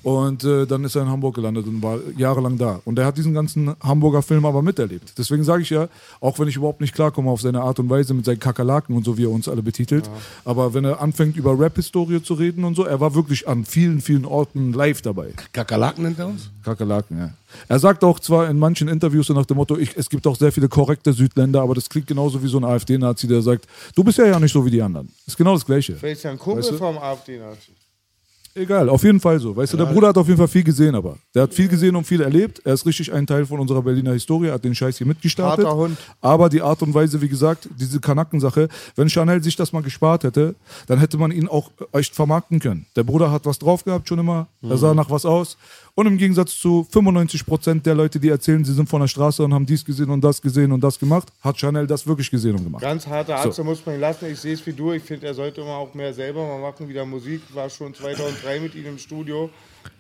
[SPEAKER 2] Und äh, dann ist er in Hamburg gelandet und war jahrelang da. Und er hat diesen ganzen Hamburger Film aber miterlebt. Deswegen sage ich ja, auch wenn ich überhaupt nicht klarkomme auf seine Art und Weise mit seinen Kakerlaken und so, wie er uns alle betitelt, aber wenn er anfängt über Rap-Historie zu reden und so, er war wirklich an vielen, vielen Orten live dabei.
[SPEAKER 4] Kakerlaken nennt er uns?
[SPEAKER 2] Kakerlaken, ja. Er sagt auch zwar in manchen Interviews so nach dem Motto, ich, es gibt auch sehr viele korrekte Südländer, aber das klingt genauso wie so ein AfD-Nazi, der sagt, du bist ja ja nicht so wie die anderen. Ist genau das Gleiche.
[SPEAKER 3] Vielleicht ist ja ein Kumpel
[SPEAKER 2] Weißt du?
[SPEAKER 3] vom AfD-Nazi.
[SPEAKER 2] Egal, auf jeden Fall so. Weißt du, der Bruder hat auf jeden Fall viel gesehen, aber der hat viel gesehen und viel erlebt. Er ist richtig ein Teil von unserer Berliner Historie, hat den Scheiß hier mitgestartet.
[SPEAKER 3] Harter Hund.
[SPEAKER 2] Aber die Art und Weise, wie gesagt, diese Kanakensache, wenn Chanel sich das mal gespart hätte, dann hätte man ihn auch echt vermarkten können. Der Bruder hat was drauf gehabt schon immer, er sah nach was aus. Und im Gegensatz zu 95 Prozent der Leute, die erzählen, sie sind von der Straße und haben dies gesehen und das gesehen und das gemacht, hat Chanel das wirklich gesehen und gemacht.
[SPEAKER 3] Ganz harter
[SPEAKER 2] So.
[SPEAKER 3] Arzt, da muss man ihn lassen. Ich sehe es wie du. Ich finde, er sollte immer auch mehr selber mal machen, wieder Musik. War schon 2003 mit ihm im Studio.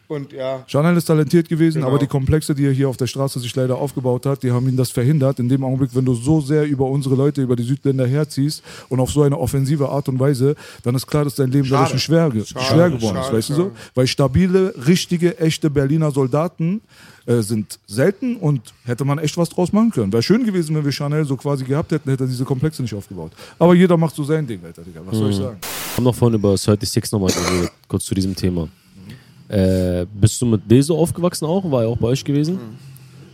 [SPEAKER 3] Und ja,
[SPEAKER 2] Chanel ist talentiert gewesen,
[SPEAKER 3] Genau.
[SPEAKER 2] aber die Komplexe, die er hier auf der Straße sich leider aufgebaut hat, die haben ihn das verhindert. In dem Augenblick, wenn du so sehr über unsere Leute, über die Südländer herziehst und auf so eine offensive Art und Weise, dann ist klar, dass dein Leben
[SPEAKER 3] Schade.
[SPEAKER 2] dadurch schwer,
[SPEAKER 3] Schade,
[SPEAKER 2] schwer geworden ist,
[SPEAKER 3] schade,
[SPEAKER 2] weißt du so? Weil stabile, richtige, echte Berliner Soldaten äh, sind selten und hätte man echt was draus machen können. Wäre schön gewesen, wenn wir Chanel so quasi gehabt hätten, hätte er diese Komplexe nicht aufgebaut. Aber jeder macht so sein Ding, Alter, Digga. Was soll ich sagen?
[SPEAKER 5] Wir haben noch vorhin über 36 nochmal geredet, kurz zu diesem Thema. Äh, bist du mit Deso aufgewachsen auch? War er auch bei euch gewesen?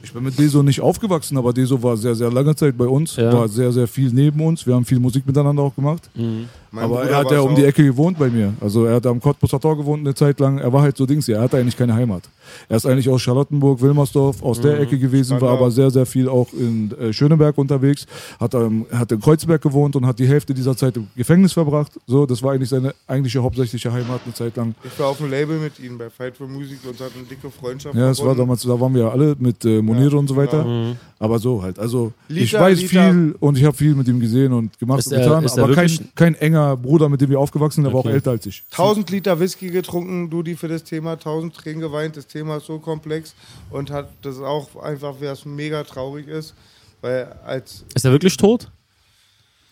[SPEAKER 2] Ich bin mit Deso nicht aufgewachsen, aber Deso war sehr, sehr lange Zeit bei uns,
[SPEAKER 5] Ja.
[SPEAKER 2] war sehr, sehr viel neben uns. Wir haben viel Musik miteinander auch gemacht.
[SPEAKER 3] mein
[SPEAKER 2] aber
[SPEAKER 3] Bruder
[SPEAKER 2] er hat ja um die. Ecke gewohnt bei mir. Also er hat am Cottbusser Tor gewohnt eine Zeit lang. Er war halt so Dings hier. Er hatte eigentlich keine Heimat. Er ist eigentlich aus Charlottenburg, Wilmersdorf, aus der Ecke gewesen, war aber sehr, sehr viel auch in äh, Schöneberg unterwegs. Hat, ähm, hat in Kreuzberg gewohnt und hat die Hälfte dieser Zeit im Gefängnis verbracht. So, das war eigentlich seine eigentliche hauptsächliche Heimat eine Zeit lang.
[SPEAKER 3] ich war auf dem Label mit ihm bei Fight for Music und hatten eine dicke Freundschaft.
[SPEAKER 2] Ja, es war damals, da waren wir ja alle mit äh, Monire
[SPEAKER 3] Ja,
[SPEAKER 2] und so weiter.
[SPEAKER 3] genau.
[SPEAKER 2] Aber so halt. Also ich
[SPEAKER 3] Liter,
[SPEAKER 2] weiß
[SPEAKER 3] Liter.
[SPEAKER 2] viel und ich habe viel mit ihm gesehen und gemacht
[SPEAKER 5] Ist
[SPEAKER 2] und
[SPEAKER 5] er-
[SPEAKER 2] getan.
[SPEAKER 5] er
[SPEAKER 2] aber kein, kein enger Bruder, mit dem wir aufgewachsen sind, der war auch
[SPEAKER 5] Okay.
[SPEAKER 2] älter als ich.
[SPEAKER 3] 1000 Liter Whisky getrunken, Dudi für das Thema, 1000 Tränen geweint. Das Thema ist so komplex und hat das auch einfach, wie das mega traurig ist, weil als
[SPEAKER 5] Ist er wirklich tot?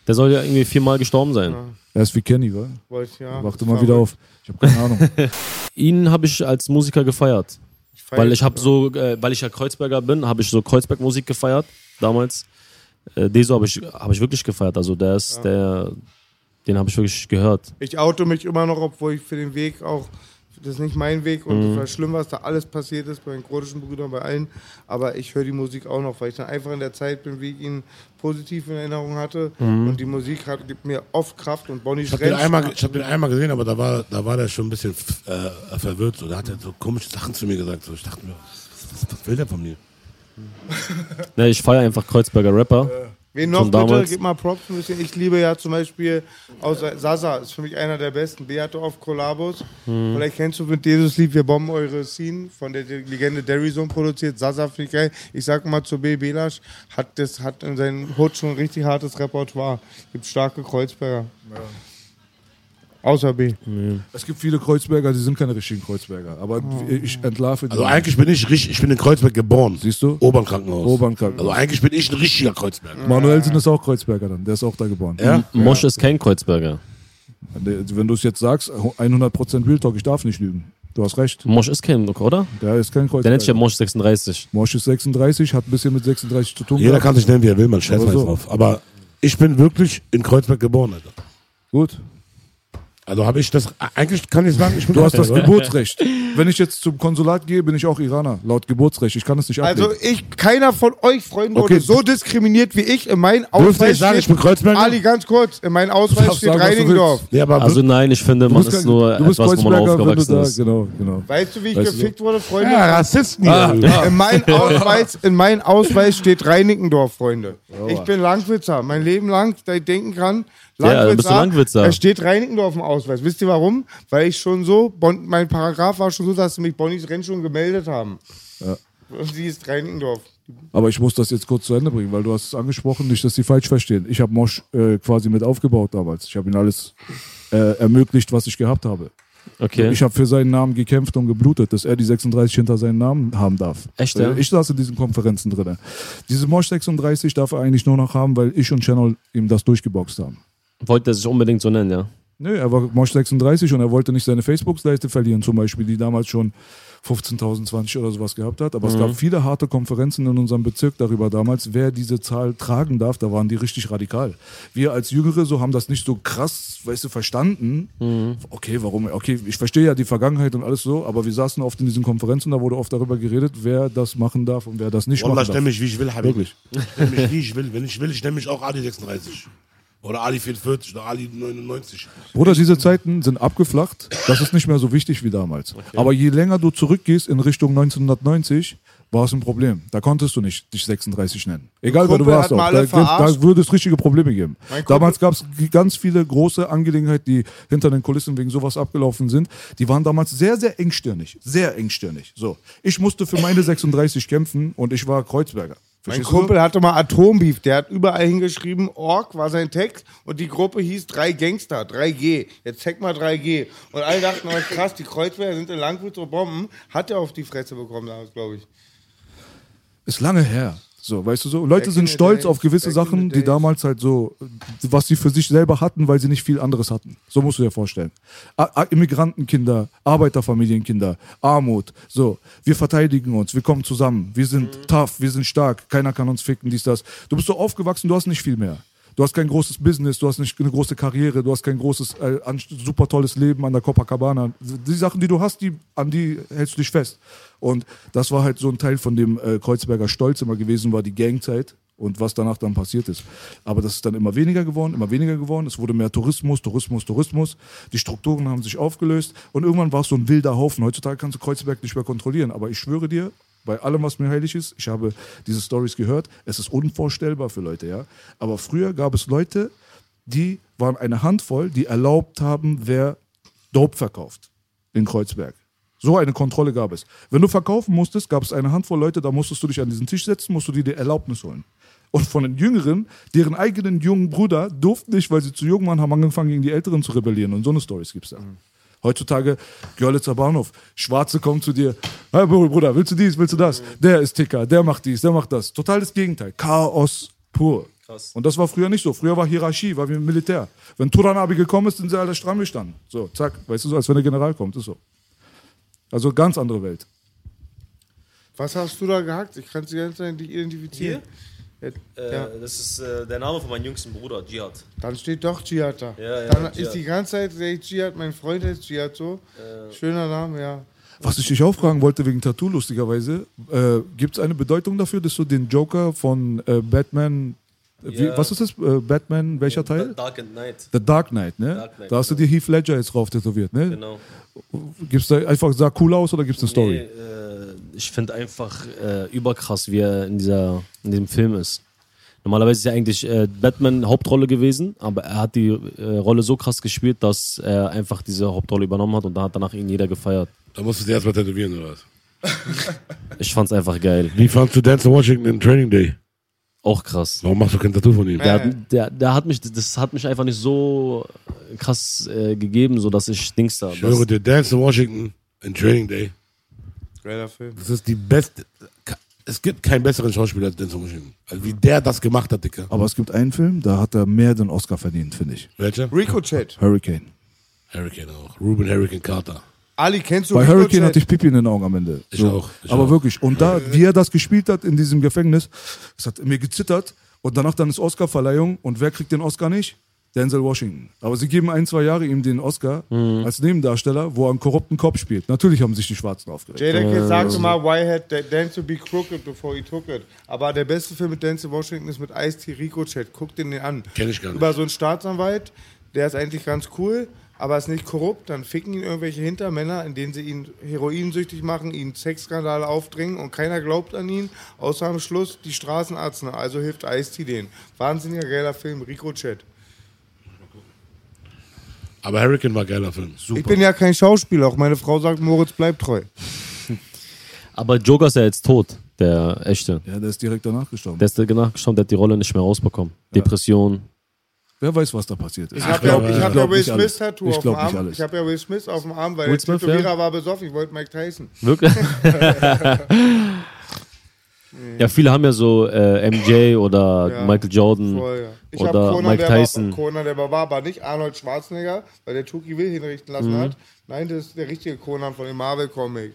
[SPEAKER 5] Der soll ja irgendwie viermal gestorben sein.
[SPEAKER 2] Er ist wie Kenny, wa?
[SPEAKER 3] wollte ich ja.
[SPEAKER 2] Wachte mal wieder auf. Ich habe keine Ahnung.
[SPEAKER 5] Ihn habe ich als Musiker gefeiert.
[SPEAKER 3] Feier-
[SPEAKER 5] Weil ich habe so, äh, weil ich ja Kreuzberger bin, habe ich so Kreuzberg-Musik gefeiert damals. Äh, Deso habe ich, hab ich wirklich gefeiert. Also der ist der, den habe ich wirklich gehört.
[SPEAKER 3] Ich auto mich immer noch, obwohl ich für den Weg auch, das ist nicht mein Weg und
[SPEAKER 5] Mhm.
[SPEAKER 3] es war schlimm, was da alles passiert ist bei den kurdischen Brüdern, bei allen. Aber ich höre die Musik auch noch, weil ich dann einfach in der Zeit bin, wie ich ihn positiv in Erinnerung hatte.
[SPEAKER 4] Mhm.
[SPEAKER 3] Und die Musik hat, gibt mir oft Kraft und Bonnie
[SPEAKER 4] Ich habe den, einmal, ich hab den einmal gesehen, aber da war, da war der schon ein bisschen äh, verwirrt. So. Da hat er so komische Sachen zu mir gesagt. So. Ich dachte mir, was, was, was will der von mir?
[SPEAKER 5] Ne, ich feiere einfach Kreuzberger Rapper.
[SPEAKER 3] Wen noch bitte?
[SPEAKER 5] damals.
[SPEAKER 3] Gib mal Props ein bisschen. Ich liebe ja zum Beispiel außer Sasa, ist für mich einer der besten. Beate auf Kollabos.
[SPEAKER 5] Mhm.
[SPEAKER 3] Vielleicht kennst du mit dieses Lied Wir bomben eure Scene von der Legende Derryzone produziert. Sasa finde ich geil. Ich sag mal zu B. Belasch, hat, das, hat in seinem Hut schon ein richtig hartes Repertoire. Gibt starke Kreuzberger. Außer B.
[SPEAKER 2] Es gibt viele Kreuzberger, die sind keine richtigen Kreuzberger. Aber ich entlarve die.
[SPEAKER 4] Also eigentlich bin ich richtig, ich bin in Kreuzberg geboren.
[SPEAKER 2] Siehst du?
[SPEAKER 4] Obernkrankenhaus.
[SPEAKER 2] Obernkrankenhaus.
[SPEAKER 4] Also eigentlich bin ich ein richtiger Kreuzberger.
[SPEAKER 2] Manuelsen ist auch Kreuzberger dann. Der ist auch da geboren.
[SPEAKER 4] Ja?
[SPEAKER 5] Mosch ist kein Kreuzberger.
[SPEAKER 2] Wenn du es jetzt sagst, 100% Real Talk, ich darf nicht lügen. Du hast recht.
[SPEAKER 5] Mosch ist kein, oder?
[SPEAKER 2] Der ist kein
[SPEAKER 5] Der nennt sich ja
[SPEAKER 2] Kreuzberger.
[SPEAKER 5] Mosch 36.
[SPEAKER 2] Mosch ist 36, hat ein bisschen mit 36 zu tun.
[SPEAKER 4] Jeder
[SPEAKER 2] gehabt.
[SPEAKER 4] kann sich nennen, wie er will, man scheiß mal
[SPEAKER 2] so.
[SPEAKER 4] drauf. Aber ich bin wirklich in Kreuzberg geboren, Alter.
[SPEAKER 2] Gut.
[SPEAKER 4] Also habe ich das, eigentlich kann ich sagen, ich bin
[SPEAKER 2] Du hast das Geburtsrecht. Wenn ich jetzt zum Konsulat gehe, bin ich auch Iraner. Laut Geburtsrecht. Ich kann es nicht ablehnen.
[SPEAKER 3] Also ich, keiner von euch Freunden
[SPEAKER 2] Okay.
[SPEAKER 3] wurde so diskriminiert wie ich. In meinem
[SPEAKER 4] Dürfte
[SPEAKER 3] Ausweis
[SPEAKER 4] ich sagen,
[SPEAKER 3] steht,
[SPEAKER 4] ich bin Kreuzberger?
[SPEAKER 3] Ali, ganz kurz. In meinem Ausweis steht
[SPEAKER 2] sagen, du
[SPEAKER 3] Reinigendorf.
[SPEAKER 4] Nee, aber
[SPEAKER 5] Also nein, ich finde,
[SPEAKER 2] Du
[SPEAKER 5] man ist nur
[SPEAKER 2] du bist
[SPEAKER 5] etwas, wo man
[SPEAKER 2] du
[SPEAKER 5] aufgewachsen
[SPEAKER 2] da,
[SPEAKER 5] ist.
[SPEAKER 2] genau, genau.
[SPEAKER 3] Weißt du, wie ich
[SPEAKER 2] Weißt du
[SPEAKER 3] gefickt wurde, Freunde?
[SPEAKER 4] ja, Rassisten
[SPEAKER 2] Ah,
[SPEAKER 4] hier.
[SPEAKER 3] In meinem Ausweis, in meinem Ausweis steht Reinickendorf, Freunde. Ich bin Langwitzer. Mein Leben lang, da ich denken kann.
[SPEAKER 5] Ja, bist du Langwitzer.
[SPEAKER 3] Es steht Reinickendorf im Ausweis. Wisst ihr warum? Weil ich schon so, Bon, mein Paragraph war schon so, dass sie mich Bonnys Renn schon gemeldet haben. Und sie ist Reinickendorf.
[SPEAKER 2] Aber ich muss das jetzt kurz zu Ende bringen, weil du hast es angesprochen, nicht, dass sie falsch verstehen. Ich habe Mosch äh, quasi mit aufgebaut damals. Ich habe ihm alles äh, ermöglicht, was ich gehabt habe.
[SPEAKER 5] Okay.
[SPEAKER 2] Ich habe für seinen Namen gekämpft und geblutet, dass er die 36 hinter seinen Namen haben darf.
[SPEAKER 5] Echt, ja?
[SPEAKER 2] Äh, Ich saß in diesen Konferenzen drin. Diese Mosch 36 darf er eigentlich nur noch haben, weil ich und Channel ihm das durchgeboxt haben.
[SPEAKER 5] Wollte er sich unbedingt so nennen, ja.
[SPEAKER 2] Nö, er war Mosch 36 und er wollte nicht seine Facebook-Seite verlieren, zum Beispiel, die damals schon 15.000, 20 oder sowas gehabt hat. Aber es gab viele harte Konferenzen in unserem Bezirk darüber damals, wer diese Zahl tragen darf. Da waren die richtig radikal. Wir als Jüngere so haben das nicht so krass, weißt du, verstanden. Okay, warum? Okay, ich verstehe ja die Vergangenheit und alles so, aber wir saßen oft in diesen Konferenzen, da wurde oft darüber geredet, wer das machen darf und wer das nicht
[SPEAKER 4] Wallah,
[SPEAKER 2] machen
[SPEAKER 4] ich
[SPEAKER 2] darf.
[SPEAKER 4] nenne mich, wie ich will, Habib.
[SPEAKER 2] Wirklich.
[SPEAKER 4] Ich nenne mich, wie ich will. Wenn ich will, ich nenne mich auch Ali 36. Oder Ali 44 oder Ali 99.
[SPEAKER 2] Bruder, diese Zeiten sind abgeflacht. Das ist nicht mehr so wichtig wie damals. Aber je länger du zurückgehst in Richtung 1990, war es ein Problem. Da konntest du nicht dich 36 nennen. Egal wer du warst auch. Da, da würde es richtige Probleme geben. Damals gab es ganz viele große Angelegenheiten, die hinter den Kulissen wegen sowas abgelaufen sind. Die waren damals sehr, sehr engstirnig. Sehr engstirnig. So. Ich musste für meine 36 kämpfen und ich war Kreuzberger.
[SPEAKER 3] Mein? Kumpel hatte mal Atombeef. Der hat überall hingeschrieben, Org war sein Text und die Gruppe hieß 3 Gangster, 3G. Jetzt check mal 3G. Und alle dachten, oh, krass, die Kreuzberger sind in Langwitz so Bomben. Hat er auf die Fresse bekommen damals, glaube ich.
[SPEAKER 2] Ist lange her. So, weißt du so? Leute sind stolz auf gewisse Sachen, die damals halt so, was sie für sich selber hatten, weil sie nicht viel anderes hatten. So musst du dir vorstellen. A A Immigrantenkinder, Arbeiterfamilienkinder, Armut, so. Wir verteidigen uns, wir kommen zusammen, wir sind
[SPEAKER 3] Mhm.
[SPEAKER 2] tough, wir sind stark, keiner kann uns ficken, dies, das. Du bist so aufgewachsen, du hast nicht viel mehr. Du hast kein großes Business, du hast nicht eine große Karriere, du hast kein großes, äh, super tolles Leben an der Copacabana. Die Sachen, die du hast, die, an die hältst du dich fest. Und das war halt so ein Teil von dem äh, Kreuzberger Stolz immer gewesen, war die Gangzeit und was danach dann passiert ist. Aber das ist dann immer weniger geworden, immer weniger geworden. Es wurde mehr Tourismus, Tourismus, Tourismus. Die Strukturen haben sich aufgelöst und irgendwann war es so ein wilder Haufen. Heutzutage kannst du Kreuzberg nicht mehr kontrollieren. Aber ich schwöre dir, bei allem, was mir heilig ist, ich habe diese Stories gehört, es ist unvorstellbar für Leute, ja. Aber früher gab es Leute, die waren eine Handvoll, die erlaubt haben, wer Dope verkauft in Kreuzberg. So eine Kontrolle gab es. Wenn du verkaufen musstest, gab es eine Handvoll Leute, da musstest du dich an diesen Tisch setzen, musst du dir die Erlaubnis holen. Und von den Jüngeren, deren eigenen jungen Brüder durften nicht, weil sie zu jung waren, haben angefangen, gegen die Älteren zu rebellieren. Und so eine Stories gibt es da. Heutzutage, Görlitzer Bahnhof, Schwarze kommen zu dir, hey Bruder, willst du dies, willst du das? Der ist Ticker, der macht dies, der macht das. Total das Gegenteil. Chaos pur. Und das war früher nicht so. Früher war Hierarchie, war wie im Militär. Wenn Turanabi gekommen ist, sind sie alle stramm gestanden. So, zack, weißt du so, als wenn der General kommt, ist so. Also ganz andere Welt.
[SPEAKER 3] Was hast du da gehackt? Ich kann es die ganze Zeit nicht identifizieren. Jetzt,
[SPEAKER 5] Äh,
[SPEAKER 3] ja.
[SPEAKER 5] Das ist äh, der Name von meinem jüngsten Bruder, Jihad.
[SPEAKER 3] Dann steht doch Dschihad da.
[SPEAKER 5] Ja, ja,
[SPEAKER 3] Dann
[SPEAKER 5] Dschihad.
[SPEAKER 3] ist die ganze Zeit sehe ich Dschihad, mein Freund heißt Dschihad so. Schöner Name, ja.
[SPEAKER 2] Was ich dich auch fragen wollte wegen Tattoo, lustigerweise, äh, gibt es eine Bedeutung dafür, dass du den Joker von äh, Batman, äh, wie,
[SPEAKER 5] Ja.
[SPEAKER 2] was ist das? Äh, Batman, welcher Teil?
[SPEAKER 5] Dark and Night.
[SPEAKER 2] The Dark Knight, ne?
[SPEAKER 5] Dark Knight,
[SPEAKER 2] da hast du dir Heath Ledger jetzt drauf tätowiert, ne?
[SPEAKER 5] Genau.
[SPEAKER 2] Gibt's da einfach, sah cool aus oder gibt's eine Story?
[SPEAKER 5] Nee, äh, ich finde einfach äh, überkrass, wie er in, dieser, in diesem Film ist. Normalerweise ist ja eigentlich äh, Batman Hauptrolle gewesen, aber er hat die äh, Rolle so krass gespielt, dass er einfach diese Hauptrolle übernommen hat und da hat danach ihn jeder gefeiert.
[SPEAKER 4] Da musstest du erstmal tätowieren, oder was?
[SPEAKER 5] Ich fand's einfach geil.
[SPEAKER 4] Wie fandst du Dance in Washington in Training Day?
[SPEAKER 5] Auch krass.
[SPEAKER 4] Warum machst du kein Tattoo von ihm?
[SPEAKER 5] Der, hat, der, der hat mich, das hat mich einfach nicht so krass äh, gegeben, so dass ich Dings da.
[SPEAKER 4] Ich höre dir Dance in Washington in Training Day.
[SPEAKER 3] Geiler Film.
[SPEAKER 4] Das ist die beste. Es gibt keinen besseren Schauspieler als Denzel Washington. Also wie der das gemacht hat, Dicker.
[SPEAKER 2] Aber es gibt einen Film, da hat er mehr den Oscar verdient, finde ich.
[SPEAKER 4] Welcher?
[SPEAKER 3] Ricochet.
[SPEAKER 2] Hurricane.
[SPEAKER 4] Hurricane auch. Ruben Hurricane Carter.
[SPEAKER 3] Ali, kennst du
[SPEAKER 2] Bei
[SPEAKER 3] Ricochet?
[SPEAKER 2] Hurricane hatte ich Pipi in den Augen am Ende.
[SPEAKER 4] Ich auch, ich
[SPEAKER 2] aber
[SPEAKER 4] auch.
[SPEAKER 2] wirklich. Und da, wie er das gespielt hat in diesem Gefängnis, es hat mir gezittert. Und danach dann ist Oscar-Verleihung. Und wer kriegt den Oscar nicht? Denzel Washington. Aber sie geben ein, zwei Jahre ihm den Oscar als Nebendarsteller, wo er einen korrupten Kopf spielt. Natürlich haben sich die Schwarzen aufgeregt.
[SPEAKER 3] Jada Kid sagte mal, why had Denzel be crooked before he took it? Aber der beste Film mit Denzel Washington ist mit Ice-T Ricochet. Guck den den an.
[SPEAKER 4] Kenn ich gar nicht.
[SPEAKER 3] Über so einen Staatsanwalt, der ist eigentlich ganz cool, aber ist nicht korrupt. Dann ficken ihn irgendwelche Hintermänner, indem sie ihn heroinsüchtig machen, ihn Sexskandale aufdringen und keiner glaubt an ihn, außer am Schluss die Straßenarzt. Also hilft Ice-T denen. Wahnsinniger geiler Film, Ricochet.
[SPEAKER 4] Aber Hurricane war ein geiler Film.
[SPEAKER 3] Ich bin ja kein Schauspieler, auch meine Frau sagt, Moritz bleibt treu.
[SPEAKER 5] Aber Joker ist ja jetzt tot, der echte.
[SPEAKER 2] Ja, der ist direkt danach gestorben.
[SPEAKER 5] Der ist danach gestorben, der hat die Rolle nicht mehr rausbekommen. Depression.
[SPEAKER 2] Wer weiß, was da passiert ist.
[SPEAKER 3] Ich habe ja, ich hab ja Will. Smith Tattoo
[SPEAKER 2] Ich
[SPEAKER 3] auf dem
[SPEAKER 2] glaub nicht
[SPEAKER 3] Arm.
[SPEAKER 2] alles.
[SPEAKER 3] Ich habe ja Will Smith auf dem Arm, weil
[SPEAKER 5] Will
[SPEAKER 3] der
[SPEAKER 5] Smith,
[SPEAKER 3] Tätowierer
[SPEAKER 5] ja.
[SPEAKER 3] war besoffen. Ich wollte Mike Tyson.
[SPEAKER 5] Wirklich? ja, viele haben ja so äh, MJ oder
[SPEAKER 3] Ja,
[SPEAKER 5] Michael Jordan
[SPEAKER 3] Voll, ja. Ich hab
[SPEAKER 5] oder
[SPEAKER 3] Conan,
[SPEAKER 5] Mike
[SPEAKER 3] der
[SPEAKER 5] Tyson.
[SPEAKER 3] War, Conan der Barbar, aber nicht Arnold Schwarzenegger, weil der Tuki Will hinrichten lassen
[SPEAKER 5] Mhm.
[SPEAKER 3] hat. Nein, das ist der richtige Conan von dem Marvel-Comic.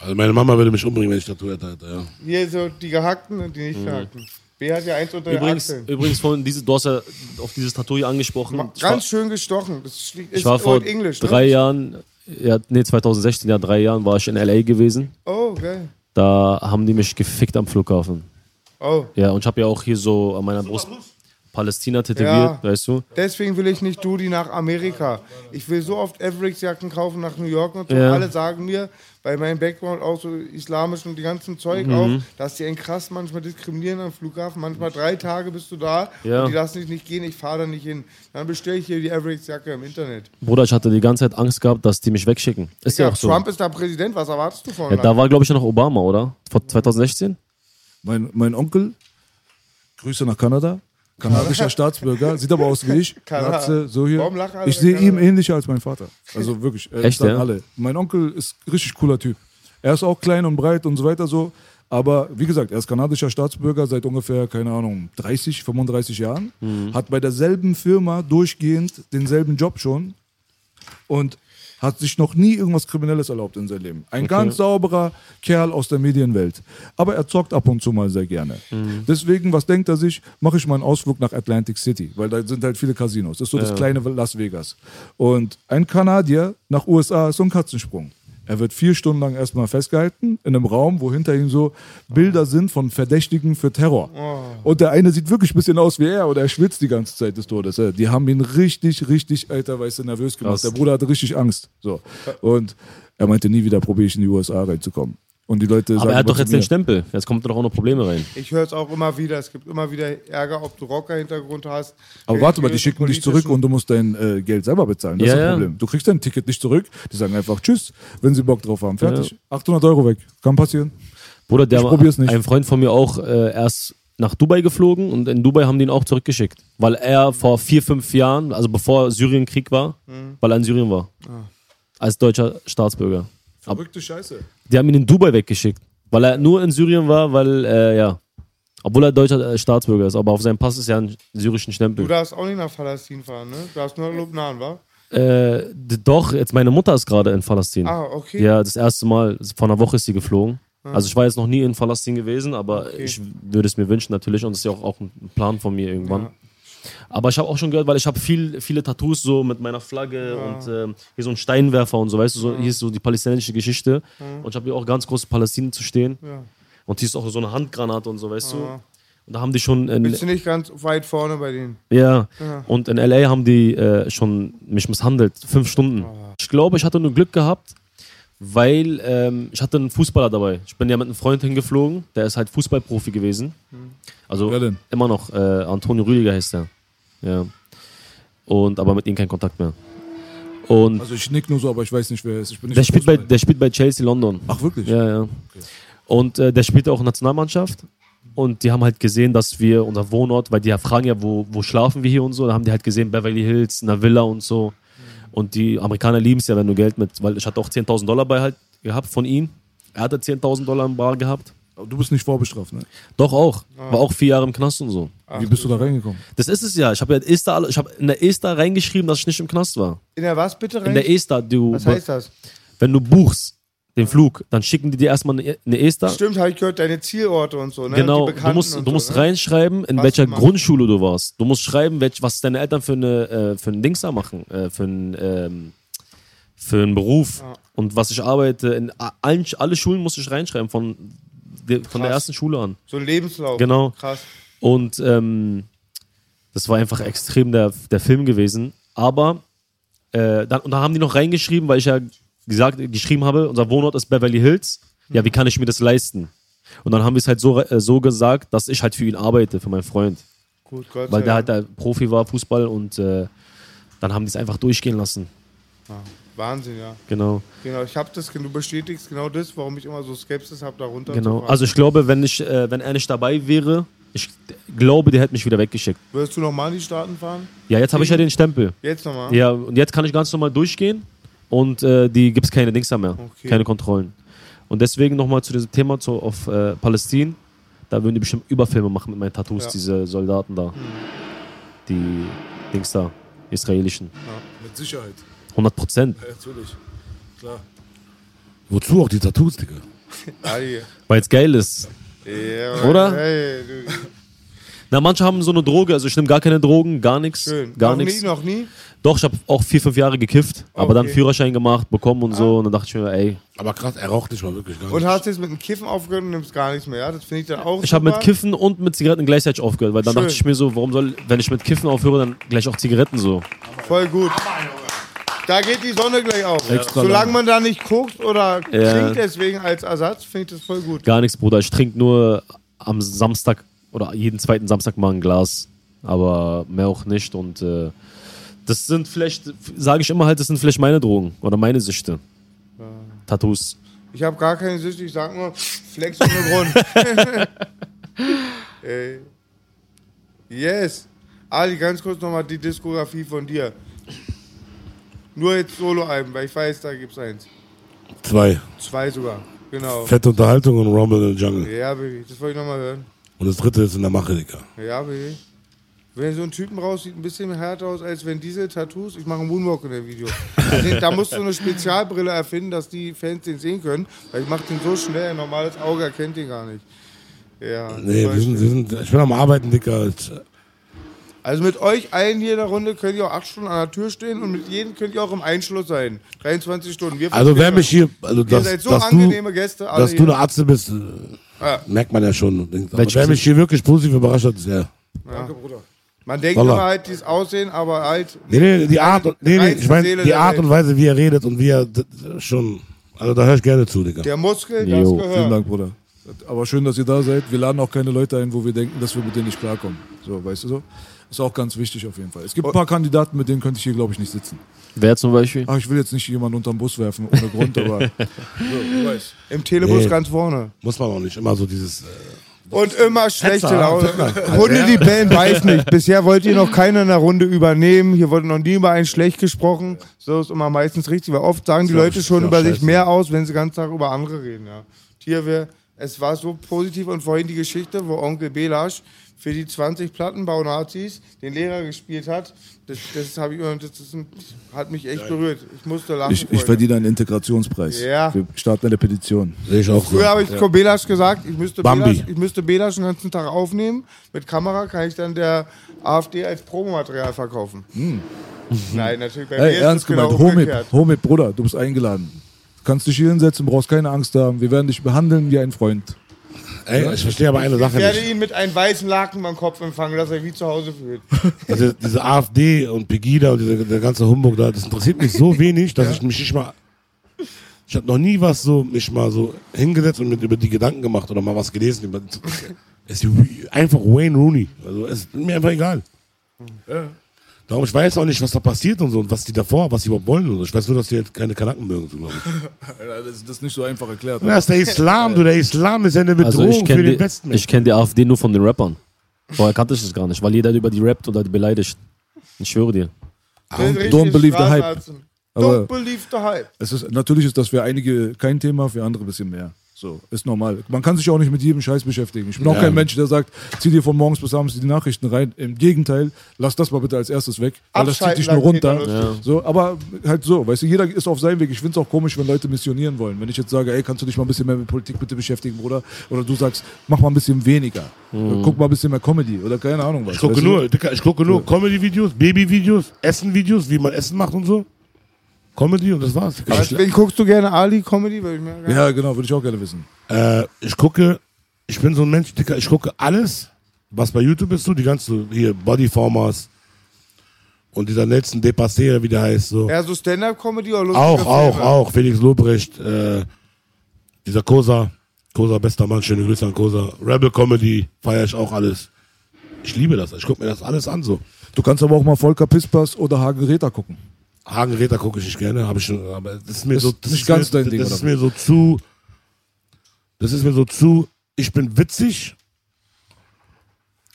[SPEAKER 4] Also meine Mama würde mich umbringen, wenn ich Tattoo hätte. Alter, Ja.
[SPEAKER 3] Hier so die gehackten und die nicht gehackten. B hat ja eins unter
[SPEAKER 5] Übrigens,
[SPEAKER 3] den Achseln.
[SPEAKER 5] übrigens von diese, du hast ja auf dieses Tattoo hier angesprochen.
[SPEAKER 3] Ma-
[SPEAKER 5] Ich war,
[SPEAKER 3] Ganz schön gestochen. Das ist,
[SPEAKER 5] ich war vor
[SPEAKER 3] English,
[SPEAKER 5] drei
[SPEAKER 3] ne?
[SPEAKER 5] Jahren, ja, nee, 2016, ja, drei Jahren war ich in L.A. gewesen.
[SPEAKER 3] Oh, geil.
[SPEAKER 5] Da haben die mich gefickt am Flughafen.
[SPEAKER 3] Oh.
[SPEAKER 5] Ja, und ich habe ja auch hier so an meiner Brust Palästina tätowiert,
[SPEAKER 3] Ja.
[SPEAKER 5] weißt du?
[SPEAKER 3] Deswegen will ich nicht Dudi nach Amerika. Ich will so oft Avericks-Jacken kaufen nach New York und so.
[SPEAKER 5] Ja.
[SPEAKER 3] Alle sagen mir, bei meinem Background auch so islamisch und die ganzen Zeug
[SPEAKER 5] Mhm.
[SPEAKER 3] auch, dass die einen krass manchmal diskriminieren am Flughafen. Manchmal drei Tage bist du da
[SPEAKER 5] Ja.
[SPEAKER 3] und die lassen dich nicht gehen, ich fahre da nicht hin. Dann bestelle ich hier die Avericks-Jacke im Internet.
[SPEAKER 5] Bruder, ich hatte die ganze Zeit Angst gehabt, dass die mich wegschicken. Ist ja,
[SPEAKER 3] Ja,
[SPEAKER 5] auch so.
[SPEAKER 3] Trump ist da Präsident, was erwartest du von
[SPEAKER 5] Ja, da war, glaube ich, noch Obama, oder? Vor 2016?
[SPEAKER 2] Mein, mein Onkel, Grüße nach Kanada, kanadischer Staatsbürger, sieht aber aus wie ich.
[SPEAKER 3] Kanada.
[SPEAKER 2] Glatze, so hier.
[SPEAKER 3] Warum lachen alle
[SPEAKER 2] Ich sehe ihm ähnlicher als mein Vater. Also wirklich. äh,
[SPEAKER 5] Echt,
[SPEAKER 2] sagen
[SPEAKER 5] ja?
[SPEAKER 2] alle. Mein Onkel ist ein richtig cooler Typ. Er ist auch klein und breit und so weiter so. Aber wie gesagt, er ist kanadischer Staatsbürger seit ungefähr, keine Ahnung, 30, 35 Jahren.
[SPEAKER 5] Mhm.
[SPEAKER 2] Hat bei derselben Firma durchgehend denselben Job schon. Und hat sich noch nie irgendwas Kriminelles erlaubt in seinem Leben. Ein ganz sauberer Kerl aus der Medienwelt. Aber er zockt ab und zu mal sehr gerne.
[SPEAKER 5] Mhm.
[SPEAKER 2] Deswegen, was denkt er sich? Mache ich mal einen Ausflug nach Atlantic City, weil da sind halt viele Casinos. Das ist so das kleine Las Vegas. Und ein Kanadier nach USA ist so ein Katzensprung. Er wird vier Stunden lang erstmal festgehalten in einem Raum, wo hinter ihm so Bilder sind von Verdächtigen für Terror. Und der eine sieht wirklich ein bisschen aus wie er oder er schwitzt die ganze Zeit des Todes. Ja, Die haben ihn richtig, richtig, alter, weißt du, nervös gemacht.
[SPEAKER 5] Krass.
[SPEAKER 2] Der Bruder hatte richtig Angst. So. Und er meinte, nie wieder probiere ich in die USA reinzukommen. Und die Leute sagen
[SPEAKER 5] Aber er hat doch jetzt den Stempel. Jetzt kommt doch auch noch Probleme rein.
[SPEAKER 3] Ich höre es auch immer wieder. Es gibt immer wieder Ärger, ob du Rocker-Hintergrund hast.
[SPEAKER 2] Aber warte mal, die schicken dich zurück und du musst dein äh, Geld selber bezahlen. Das
[SPEAKER 5] Ja,
[SPEAKER 2] ist das
[SPEAKER 5] ja.
[SPEAKER 2] Problem. Du kriegst dein Ticket nicht zurück. Die sagen einfach Tschüss, wenn sie Bock drauf haben. Fertig. 800 Euro weg. Kann passieren.
[SPEAKER 5] Bruder, der
[SPEAKER 2] Ich probier's nicht.
[SPEAKER 5] ein Freund von mir auch äh, erst nach Dubai geflogen und in Dubai haben die ihn auch zurückgeschickt. Weil er vor vier, fünf Jahren, also bevor Syrien Krieg war,
[SPEAKER 3] Mhm.
[SPEAKER 5] weil er in Syrien war.
[SPEAKER 3] Ah.
[SPEAKER 5] Als deutscher Staatsbürger.
[SPEAKER 2] Verrückte Scheiße.
[SPEAKER 5] Die haben ihn in Dubai weggeschickt. Weil er nur in Syrien war, weil, äh, ja. Obwohl er deutscher äh, Staatsbürger ist, aber auf seinem Pass ist ja ein syrischen
[SPEAKER 3] Du
[SPEAKER 5] Stempel.
[SPEAKER 3] darfst auch nicht nach Palästin fahren, ne? Du darfst nur nach Lubnan, wa?
[SPEAKER 5] Äh, doch, jetzt meine Mutter ist gerade in Palästina.
[SPEAKER 3] Ah, okay.
[SPEAKER 5] Ja, das erste Mal, vor einer Woche ist sie geflogen. Also ich war jetzt noch nie in Palästina gewesen, aber
[SPEAKER 3] Okay.
[SPEAKER 5] ich würde es mir wünschen natürlich und das ist ja auch, auch ein Plan von mir irgendwann.
[SPEAKER 3] Ja.
[SPEAKER 5] Aber ich habe auch schon gehört, weil ich habe viel, viele Tattoos so mit meiner Flagge und ähm, hier so ein Steinwerfer und so, weißt du, so, hier ist so die palästinensische Geschichte und ich habe hier auch ganz groß Palästina zu stehen
[SPEAKER 3] Ja.
[SPEAKER 5] und hier ist auch so eine Handgranate und so, weißt du.
[SPEAKER 3] Ja.
[SPEAKER 5] Und da haben die schon in,
[SPEAKER 3] Bist du nicht ganz weit vorne bei denen?
[SPEAKER 5] ja.
[SPEAKER 3] Ja.
[SPEAKER 5] Und in LA haben die äh, schon mich misshandelt. Fünf Stunden. Ich glaube, ich hatte nur Glück gehabt, weil ähm, ich hatte einen Fußballer dabei. Ich bin ja mit einem Freund hingeflogen, der ist halt Fußballprofi gewesen. Also
[SPEAKER 2] Wer denn?
[SPEAKER 5] immer noch. Äh, Antonio Rüdiger heißt der. Ja. Und aber mit ihm kein Kontakt mehr. Und
[SPEAKER 2] Also ich nick nur so, aber ich weiß nicht, wer er ist.
[SPEAKER 5] Der spielt, bei, der spielt bei Chelsea London.
[SPEAKER 2] Ach, wirklich?
[SPEAKER 5] Ja, ja. Und äh, der spielt auch Nationalmannschaft. Und die haben halt gesehen, dass wir unser Wohnort, weil die ja fragen ja, wo, wo schlafen wir hier und so, da haben die halt gesehen, Beverly Hills, in einer Villa und so. Und die Amerikaner lieben es ja, wenn du Geld mit, weil ich hatte auch 10.000 Dollar bei halt gehabt von ihm. Er hatte 10.000 Dollar im Bar gehabt.
[SPEAKER 2] Aber du bist nicht vorbestraft, ne?
[SPEAKER 5] Doch auch. War auch vier Jahre im Knast und so.
[SPEAKER 2] Wie bist du da reingekommen?
[SPEAKER 5] Das ist es ja. Ich habe ja Esther, ich habe in der Esther reingeschrieben, dass ich nicht im Knast war.
[SPEAKER 3] In der was bitte rein?
[SPEAKER 5] In der Esther, du,
[SPEAKER 3] Was heißt das?
[SPEAKER 5] wenn du buchst den Flug, dann schicken die dir erstmal eine, eine Esther.
[SPEAKER 3] Stimmt, habe ich gehört, deine Zielorte und so, ne?
[SPEAKER 5] Genau,
[SPEAKER 3] Die
[SPEAKER 5] du musst, du musst
[SPEAKER 3] so, ne?
[SPEAKER 5] reinschreiben, in
[SPEAKER 3] Was
[SPEAKER 5] welcher. Grundschule du warst. Du musst schreiben, welch, was deine Eltern für, eine, äh, für ein Dings da machen, äh, für, ein, ähm, für einen Beruf. Und was ich arbeite, in allen, alle Schulen musste ich reinschreiben, von, der- von der ersten Schule an.
[SPEAKER 3] So ein Lebenslauf.
[SPEAKER 5] Genau.
[SPEAKER 3] Krass.
[SPEAKER 5] Und ähm, das war einfach extrem der, der Film gewesen. Aber äh, dann, und da haben die noch reingeschrieben, weil ich ja gesagt, geschrieben habe, unser Wohnort ist Beverly Hills. Ja, wie kann ich mir das leisten? Und dann haben wir es halt so, äh, so gesagt, dass ich halt für ihn arbeite, für meinen Freund.
[SPEAKER 3] Gut, Gott
[SPEAKER 5] Weil der halt der Profi war, Fußball, und äh, dann haben die es einfach durchgehen lassen.
[SPEAKER 3] Wahnsinn, ja.
[SPEAKER 5] Genau.
[SPEAKER 3] Genau, ich habe das, du bestätigst genau das, warum ich immer so Skepsis habe, darunter
[SPEAKER 5] Genau. Also ich glaube, wenn ich, äh, wenn er nicht dabei wäre, ich glaube, der hätte mich wieder weggeschickt.
[SPEAKER 3] Würdest du nochmal in die Staaten fahren?
[SPEAKER 5] Ja, jetzt habe ich ja den Stempel.
[SPEAKER 3] Jetzt nochmal?
[SPEAKER 5] Ja, und jetzt kann ich ganz normal durchgehen und äh, die gibt es keine Dings da mehr,
[SPEAKER 3] Okay.
[SPEAKER 5] keine Kontrollen. Und deswegen nochmal zu diesem Thema zu, auf äh, Palästin, da würden die bestimmt Überfilme machen mit meinen Tattoos,
[SPEAKER 3] Ja.
[SPEAKER 5] diese Soldaten da. Die Dings da, israelischen.
[SPEAKER 2] Mit Sicherheit.
[SPEAKER 5] 100 Prozent.
[SPEAKER 2] Ja, natürlich. Klar.
[SPEAKER 4] Wozu auch die Tattoos, Digga?
[SPEAKER 5] Weil es geil ist.
[SPEAKER 3] Ja,
[SPEAKER 5] Oder?
[SPEAKER 3] Hey, du,
[SPEAKER 5] Na, manche haben so eine Droge, also ich nehme gar keine Drogen, gar nichts.
[SPEAKER 3] schön.
[SPEAKER 5] Gar
[SPEAKER 3] noch
[SPEAKER 5] nichts.
[SPEAKER 3] noch nie?
[SPEAKER 5] Doch, ich habe auch vier, fünf Jahre gekifft, aber dann. Führerschein gemacht, bekommen und so. Und dann dachte ich mir, ey,
[SPEAKER 4] Aber krass, er raucht nicht mal wirklich gar
[SPEAKER 3] Und
[SPEAKER 4] nicht.
[SPEAKER 3] hast jetzt mit dem Kiffen aufgehört und nimmst gar nichts mehr, ja? Das finde ich dann auch
[SPEAKER 5] Ich habe mit. Kiffen und mit Zigaretten gleichzeitig aufgehört, weil dann
[SPEAKER 3] Schön.
[SPEAKER 5] dachte ich mir so, warum soll, wenn ich mit Kiffen aufhöre, dann gleich auch Zigaretten so.
[SPEAKER 3] Voll gut. Da geht die Sonne gleich auf.
[SPEAKER 2] Extra
[SPEAKER 3] Solange
[SPEAKER 2] lang.
[SPEAKER 3] man da nicht guckt oder
[SPEAKER 5] Ja.
[SPEAKER 3] trinkt deswegen als Ersatz, finde ich das voll gut.
[SPEAKER 5] Gar nichts, Bruder. Ich trinke nur am Samstag oder jeden zweiten Samstag mal ein Glas, aber mehr auch nicht. Und äh, das sind vielleicht, sage ich immer halt, das sind vielleicht meine Drogen oder meine Süchte. Tattoos.
[SPEAKER 3] Ich habe gar keine Sicht, ich sag nur Flex ohne Grund. Ey. Yes. Ali, ganz kurz nochmal die Diskografie von dir. Nur jetzt Solo-Alben, weil ich weiß, da gibt's eins.
[SPEAKER 4] Zwei.
[SPEAKER 3] Zwei sogar. Genau.
[SPEAKER 4] Fette Unterhaltung und Rumble in the Jungle.
[SPEAKER 3] Ja, Baby, das wollte ich nochmal hören.
[SPEAKER 4] Und das dritte ist in der Mache, Digga.
[SPEAKER 3] Ja, Baby. Wenn so ein Typen raus sieht ein bisschen härter aus, als wenn diese Tattoos, ich mache einen Moonwalk in dem Video. Da musst du eine Spezialbrille erfinden, dass die Fans den sehen können, weil ich mache den so schnell, ein normales Auge erkennt den gar nicht. Ja,
[SPEAKER 4] Nee, wir sind, wir sind, ich bin am Arbeiten, Digga.
[SPEAKER 3] Also mit euch allen hier in der Runde könnt ihr auch acht Stunden an der Tür stehen und mit jedem könnt ihr auch im Einschluss sein. 23 Stunden. Wir
[SPEAKER 4] Also wer mich hier, also
[SPEAKER 3] Ihr
[SPEAKER 4] dass,
[SPEAKER 3] seid so
[SPEAKER 4] dass, du,
[SPEAKER 3] angenehme Gäste. alle
[SPEAKER 4] dass du
[SPEAKER 3] hier.
[SPEAKER 4] eine Atze bist, äh,
[SPEAKER 3] Ja.
[SPEAKER 4] merkt man ja schon. Aber wer mich hier wirklich positiv überrascht hat, ist er.
[SPEAKER 2] Danke, Bruder.
[SPEAKER 3] Man denkt
[SPEAKER 4] Wallah.
[SPEAKER 3] immer halt dieses Aussehen, aber halt.
[SPEAKER 4] Nee, nee, die Art, und- nee, nee, ich meine, die Art und Weise, wie er redet und wie er schon, also da höre ich gerne zu, Digga.
[SPEAKER 3] Der Muskel,
[SPEAKER 5] Jo.
[SPEAKER 3] das
[SPEAKER 2] Vielen
[SPEAKER 3] gehört.
[SPEAKER 2] Dank, Bruder. Aber schön, dass ihr da seid. Wir laden auch keine Leute ein, wo wir denken, dass wir mit denen nicht klarkommen. So, weißt du so? Ist auch ganz wichtig auf jeden Fall. Es gibt ein paar Kandidaten, mit denen könnte ich hier, glaube ich, nicht sitzen.
[SPEAKER 5] Wer zum Beispiel?
[SPEAKER 2] Ach, ich will jetzt nicht jemanden unterm Bus werfen, ohne Grund, aber so, du weißt.
[SPEAKER 3] Im Telebus
[SPEAKER 4] Nee.
[SPEAKER 3] ganz vorne.
[SPEAKER 4] Muss man auch nicht immer so dieses, äh,
[SPEAKER 3] Und immer schlechte
[SPEAKER 4] Hetzer,
[SPEAKER 3] Laune. Hunde, die bellen, weiß nicht. Bisher wollte hier noch keiner in der Runde übernehmen. Hier wurde noch nie über einen schlecht gesprochen. So ist immer meistens richtig, weil oft sagen die
[SPEAKER 4] ja-
[SPEAKER 3] Leute
[SPEAKER 4] ist
[SPEAKER 3] schon
[SPEAKER 4] ja
[SPEAKER 3] über sich
[SPEAKER 4] scheiße.
[SPEAKER 3] mehr aus, wenn sie den ganzen Tag über andere reden. Ja. Hier wäre es war so positiv und vorhin die Geschichte, wo Onkel Belasch für die 20 Plattenbau-Nazis den Lehrer gespielt hat. Das, das, ich, das, das hat mich echt berührt. Ich musste lachen.
[SPEAKER 2] Ich, ich verdiene einen Integrationspreis.
[SPEAKER 3] Ja.
[SPEAKER 2] Wir starten eine Petition.
[SPEAKER 4] Sehe ich auch so.
[SPEAKER 3] Früher habe ich ja. Belasch gesagt, ich müsste
[SPEAKER 4] Bambi.
[SPEAKER 3] Belasch, ich müsste Belasch den ganzen Tag aufnehmen. Mit Kamera kann ich dann der AfD als Promomaterial verkaufen. Nein, natürlich bei mir
[SPEAKER 2] Ey,
[SPEAKER 3] ist
[SPEAKER 2] ernst
[SPEAKER 3] genau
[SPEAKER 2] gemeint, Homie,
[SPEAKER 3] umgekehrt.
[SPEAKER 2] Homie, Bruder, du bist eingeladen. Du kannst dich hier hinsetzen, brauchst keine Angst haben. Wir werden dich behandeln wie ein Freund.
[SPEAKER 4] Ey, ich verstehe aber eine
[SPEAKER 3] Ich
[SPEAKER 4] Sache
[SPEAKER 3] werde
[SPEAKER 4] nicht.
[SPEAKER 3] ihn mit einem weißen Laken beim Kopf empfangen, dass er wie zu Hause fühlt.
[SPEAKER 4] Also diese AfD und Pegida und dieser, der ganze Humbug da, das interessiert mich so wenig, dass ich mich nicht mal. Ich habe noch nie was so, mich mal so hingesetzt und mit über die Gedanken gemacht oder mal was gelesen. Über, es ist einfach Wayne Rooney. Also es ist mir einfach egal. Darum, ich weiß auch nicht, was da passiert und so und was die davor, was die überhaupt wollen. Und so. Ich weiß nur, dass die jetzt keine Kanaken mögen, so, glaube ich.
[SPEAKER 2] Das ist, das nicht so einfach erklärt.
[SPEAKER 4] Ja, ist der Islam, du, der Islam ist ja eine Bedrohung
[SPEAKER 5] Also ich
[SPEAKER 4] für
[SPEAKER 5] kenne
[SPEAKER 4] den
[SPEAKER 5] die,
[SPEAKER 4] Westen.
[SPEAKER 5] ich kenn die AfD nur von den Rappern. Vorher kannte ich das gar nicht, weil jeder über die rappt oder die beleidigt. Ich schwöre dir.
[SPEAKER 2] Don't believe the hype.
[SPEAKER 3] Don't believe the hype.
[SPEAKER 2] Es ist, natürlich ist das für einige kein Thema, für andere ein bisschen mehr. So, ist normal. Man kann sich auch nicht mit jedem Scheiß beschäftigen. Ich bin auch
[SPEAKER 4] Ja.
[SPEAKER 2] kein Mensch, der sagt, zieh dir von morgens bis abends die Nachrichten rein. Im Gegenteil, lass das mal bitte als erstes weg, weil das zieht dich nur runter.
[SPEAKER 5] Ja.
[SPEAKER 2] So, aber halt so, weißt du, jeder ist auf seinem Weg. Ich finde es auch komisch, wenn Leute missionieren wollen. Wenn ich jetzt sage, ey, kannst du dich mal ein bisschen mehr mit Politik bitte beschäftigen, Bruder? Oder du sagst, mach mal ein bisschen weniger. Guck mal ein bisschen mehr Comedy oder keine Ahnung was.
[SPEAKER 4] Ich gucke
[SPEAKER 2] weißt du?
[SPEAKER 4] nur, ich gucke nur Comedy-Videos, Baby-Videos, Essen-Videos, wie man Essen macht und so. Comedy und das war's. Ich,
[SPEAKER 3] Wen guckst du gerne? Ali-Comedy? Würde ich mir gerne-
[SPEAKER 2] Ja, genau, würde ich auch gerne wissen.
[SPEAKER 4] äh, ich gucke, ich bin so ein Mensch, Dicker, ich gucke alles, was bei YouTube ist, so die ganze, hier, Bodyformers und dieser Nelson Depassé, wie der heißt, so.
[SPEAKER 3] Eher so Stand-Up-Comedy oder lustige
[SPEAKER 4] Auch, auch,
[SPEAKER 3] Filme?
[SPEAKER 4] auch. Felix Lobrecht, äh, dieser Kosa, Kosa, bester Mann, schöne Grüße an Kosa. Rebel Comedy, feiere ich auch alles. Ich liebe das, ich gucke mir das alles an, so.
[SPEAKER 2] Du kannst aber auch mal Volker Pispas oder Hagen Räther gucken.
[SPEAKER 4] Hagen Räther gucke ich nicht gerne, habe ich schon, aber das ist mir
[SPEAKER 2] Ist
[SPEAKER 4] so, das ist
[SPEAKER 2] ganz
[SPEAKER 4] mir,
[SPEAKER 2] dein Ding,
[SPEAKER 4] Das ist mir so zu, das ist mir so zu, ich bin witzig,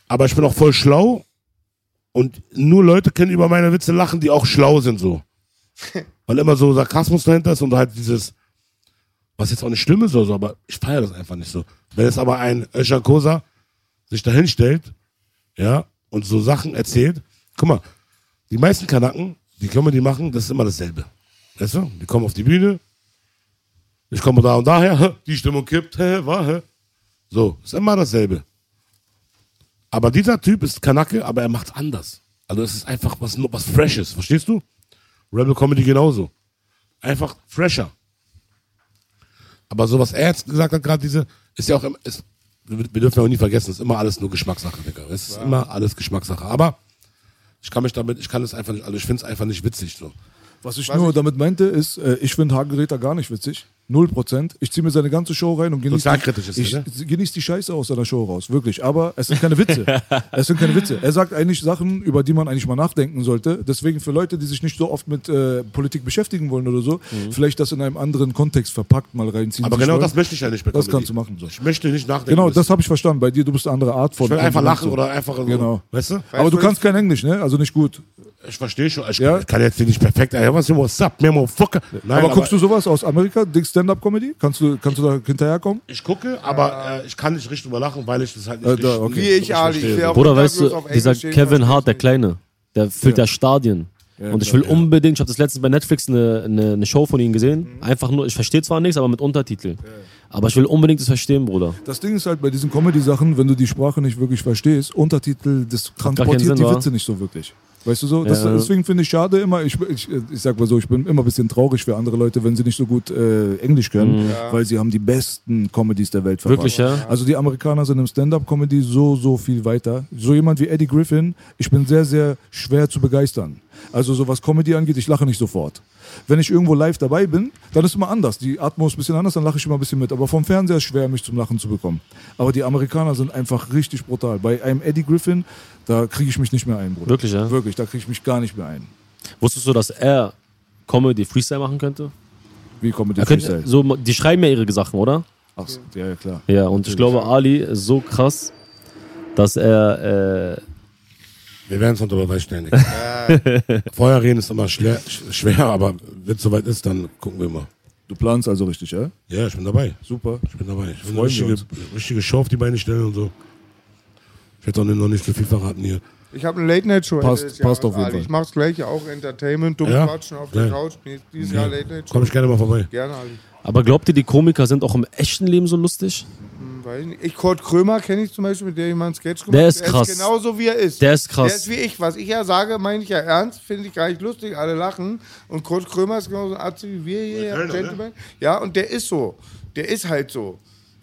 [SPEAKER 4] aber ich bin auch voll schlau und nur Leute können über meine Witze lachen, die auch schlau sind, so. Weil immer so Sarkasmus dahinter ist und halt dieses, was jetzt auch nicht schlimm ist oder so, aber ich feiere das einfach nicht so. Wenn jetzt aber ein Özcan Kosa sich dahin stellt, ja, und so Sachen erzählt, guck mal, die meisten Kanaken, die Comedy machen, das ist immer dasselbe. Weißt du? Die kommen auf die Bühne, ich komme da und daher, die Stimmung kippt, hä, war, hä? So, ist immer dasselbe. Aber dieser Typ ist Kanake, aber er macht's anders. Also es ist einfach was, was Freshes, verstehst du? Rebel Comedy genauso. Einfach fresher. Aber so, was er jetzt gesagt hat, gerade diese, ist ja auch, ist, wir dürfen ja auch nie vergessen, ist immer alles nur Geschmackssache, Digga. Es ist immer alles Geschmackssache. Aber ich kann mich damit, ich kann es einfach nicht, also ich finde es einfach nicht witzig. So.
[SPEAKER 2] Was ich nur damit meinte, ist, äh, ich finde Hagen Räther gar nicht witzig. Null Prozent. Ich ziehe mir seine ganze Show rein und genieße die, ich
[SPEAKER 4] er, ne?
[SPEAKER 2] genieß die Scheiße aus seiner Show raus. Wirklich. Aber es sind keine Witze. es sind keine Witze. Er sagt eigentlich Sachen, über die man eigentlich mal nachdenken sollte. Deswegen für Leute, die sich nicht so oft mit äh, Politik beschäftigen wollen oder so, vielleicht das in einem anderen Kontext verpackt mal reinziehen.
[SPEAKER 4] Aber genau
[SPEAKER 2] wollen.
[SPEAKER 4] das möchte ich ja nicht bei
[SPEAKER 2] Das
[SPEAKER 4] Comedy.
[SPEAKER 2] kannst du machen. So.
[SPEAKER 4] Ich möchte nicht nachdenken.
[SPEAKER 2] Genau, das habe ich verstanden. Bei dir, du bist eine andere Art von.
[SPEAKER 4] Ich will einfach lachen
[SPEAKER 2] so.
[SPEAKER 4] oder einfach so.
[SPEAKER 2] Genau.
[SPEAKER 4] Weißt du?
[SPEAKER 2] Aber du kannst kein Englisch, ne? Also nicht gut.
[SPEAKER 4] Ich verstehe schon. Ich,
[SPEAKER 2] Ja?
[SPEAKER 4] kann, ich kann jetzt nicht perfekt. Ey, was what's up? Nein,
[SPEAKER 2] aber, guckst du sowas aus Amerika? Dick Stand-Up-Comedy? Kannst du, kannst du da hinterherkommen?
[SPEAKER 4] Ich gucke, aber äh, ich kann nicht richtig drüber lachen, weil ich das halt nicht
[SPEAKER 2] Äh, da, okay.
[SPEAKER 3] Wie ich, Ali. Ich
[SPEAKER 5] Bruder, weißt du, dieser Kevin Hart, der. Kleine, der füllt ja, Stadien. und ich will
[SPEAKER 2] ja.
[SPEAKER 5] unbedingt, ich habe das letztens bei Netflix eine, eine, eine Show von ihm gesehen.
[SPEAKER 3] Mhm.
[SPEAKER 5] Einfach nur, ich verstehe zwar nichts, aber mit Untertiteln. Aber ich will unbedingt das verstehen, Bruder.
[SPEAKER 2] Das Ding ist halt bei diesen Comedy-Sachen, wenn du die Sprache nicht wirklich verstehst, Untertitel, das transportiert
[SPEAKER 5] Sinn,
[SPEAKER 2] die? Witze nicht so wirklich. Weißt du so? Das,
[SPEAKER 5] Ja.
[SPEAKER 2] Deswegen finde ich schade immer, ich, ich, ich sag mal so, ich bin immer ein bisschen traurig für andere Leute, wenn sie nicht so gut äh, Englisch können, weil sie haben die besten Comedies der Welt verbracht.
[SPEAKER 5] Wirklich, ja?
[SPEAKER 2] Also die Amerikaner sind im Stand-Up-Comedy so, so viel weiter. So jemand wie Eddie Griffin, ich bin sehr, sehr schwer zu begeistern. Also so was Comedy angeht, ich lache nicht sofort. Wenn ich irgendwo live dabei bin, dann ist immer anders. Die Atmos ist ein bisschen anders, dann lache ich immer ein bisschen mit. Aber vom Fernseher ist schwer, mich zum Lachen zu bekommen. Aber die Amerikaner sind einfach richtig brutal. Bei einem Eddie Griffin, da kriege ich mich nicht mehr ein, Bruder.
[SPEAKER 5] Wirklich, ja?
[SPEAKER 2] Wirklich, da kriege ich mich gar nicht mehr ein.
[SPEAKER 5] Wusstest du, dass er Comedy Freestyle machen könnte?
[SPEAKER 2] Wie Comedy
[SPEAKER 5] könnte
[SPEAKER 2] Freestyle?
[SPEAKER 5] so, die schreiben ja ihre Sachen, oder?
[SPEAKER 2] Ach, ja, ja, klar.
[SPEAKER 5] Ja, und ich glaube, Ali ist so krass, dass er. Äh,
[SPEAKER 4] Wir werden es noch drüber beistellen. Vorher reden ist immer schwer, sch- schwer, aber wenn es soweit ist, dann gucken wir mal.
[SPEAKER 2] Du planst also richtig, ja?
[SPEAKER 4] Ja, ich bin dabei.
[SPEAKER 2] Super.
[SPEAKER 4] Ich bin dabei. Ich will eine richtige, richtige Show auf die Beine stellen und so. Ich werde auch noch nicht so viel verraten hier.
[SPEAKER 3] Ich habe eine Late-Night-Show.
[SPEAKER 2] Passt- passt auf jeden
[SPEAKER 3] Ali.
[SPEAKER 2] Fall.
[SPEAKER 3] Ich mach's gleich auch Entertainment, dumm
[SPEAKER 4] Ja?
[SPEAKER 3] quatschen auf der
[SPEAKER 4] Ja.
[SPEAKER 3] Couch. Dieses
[SPEAKER 4] Ja.
[SPEAKER 3] Jahr Late-Night-Show.
[SPEAKER 4] Komm ich gerne mal vorbei.
[SPEAKER 3] Gerne, Ali.
[SPEAKER 5] Aber glaubt ihr, die Komiker sind auch im echten Leben so lustig?
[SPEAKER 3] Weiß ich nicht. Ich, Kurt Krömer kenne ich zum Beispiel, mit dem ich mal einen Sketch gemacht
[SPEAKER 5] Der
[SPEAKER 3] habe.
[SPEAKER 5] ist krass.
[SPEAKER 3] Der ist genauso wie er ist.
[SPEAKER 5] Der ist krass.
[SPEAKER 3] Der ist wie ich. Was ich ja sage, meine ich ja ernst, finde ich gar nicht lustig, alle lachen. Und Kurt Krömer ist genauso ein Arzt wie wir hier, Gentleman. Ja, und der ist so. Der ist halt so.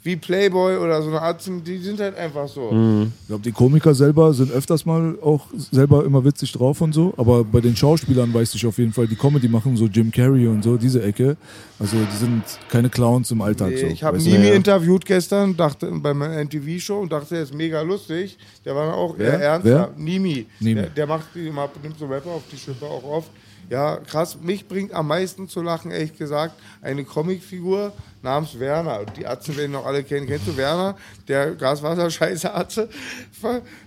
[SPEAKER 3] Wie Playboy oder so eine Arzt, die sind halt einfach so.
[SPEAKER 5] Mhm.
[SPEAKER 2] Ich glaube, die Komiker selber sind öfters mal auch selber immer witzig drauf und so, aber bei den Schauspielern weiß ich auf jeden Fall, die Comedy machen, so Jim Carrey und so, diese Ecke. Also die sind keine Clowns im Alltag.
[SPEAKER 3] Nee,
[SPEAKER 2] so,
[SPEAKER 3] ich habe
[SPEAKER 2] du?
[SPEAKER 3] Nimi interviewt gestern, dachte bei meiner NTV-Show und dachte, er ist mega lustig. Der war auch
[SPEAKER 2] Wer?
[SPEAKER 3] eher ernst.
[SPEAKER 2] Wer?
[SPEAKER 3] Ja, Nimi.
[SPEAKER 2] Nimi.
[SPEAKER 3] Der, der macht die immer, nimmt so Rapper auf die Schippe auch oft. Ja, krass. Mich bringt am meisten zu lachen, ehrlich gesagt, eine Comicfigur namens Werner. Die Atzen werden noch alle kennen. Kennst du Werner? Der Gaswasser-Scheiße-Atze?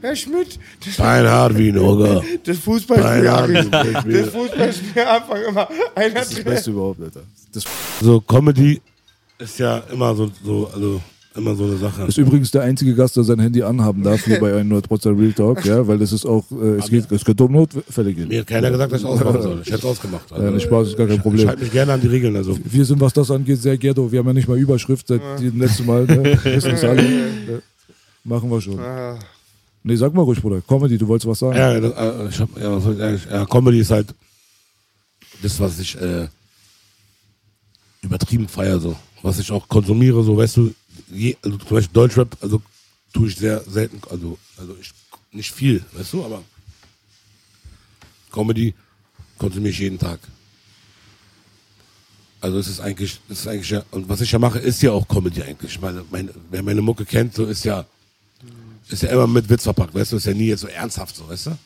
[SPEAKER 3] Herr Schmidt.
[SPEAKER 4] Beinhard wie ein Oger.
[SPEAKER 3] das Fußballspiel. Das. Fußballspiel Anfang immer. Einer
[SPEAKER 2] Das ist das Beste überhaupt, Alter. Das
[SPEAKER 4] So, Comedy ist ja immer so, so, also, immer so eine Sache.
[SPEAKER 2] ist übrigens der einzige Gast, der sein Handy anhaben darf hier bei 100% Real Talk, ja, weil das ist auch, äh, es, geht, es könnte um Notfälle gehen.
[SPEAKER 4] Mir hat keiner gesagt, dass ich ausmachen soll. Ich hätte es ausgemacht. Also,
[SPEAKER 2] Ja, nicht Spaß, ist gar kein
[SPEAKER 4] Ich
[SPEAKER 2] Problem.
[SPEAKER 4] halte mich gerne an die Regeln. Also.
[SPEAKER 2] Wir sind, was das angeht, sehr ghetto. Wir haben ja nicht mal Überschrift seit dem letzten Mal. Ne? Wissen es alle. Ja. Machen wir schon. Nee, sag mal ruhig, Bruder. Comedy, du wolltest was sagen?
[SPEAKER 4] Ja, das, äh, ich hab, ja, was soll ich eigentlich? Ja, Comedy ist halt das, was ich äh, übertrieben feier, so. Was ich auch konsumiere, so, weißt du, je, also zum Beispiel Deutschrap, also tue ich sehr selten, also, also ich, nicht viel, weißt du, aber Comedy konsumiere ich jeden Tag. Also es ist eigentlich, es ist eigentlich ja, und was ich ja mache, ist ja auch Comedy eigentlich. Ich meine, meine, wer meine Mucke kennt, so ist ja, ist ja immer mit Witz verpackt, weißt du, ist ja nie jetzt so ernsthaft so, weißt du?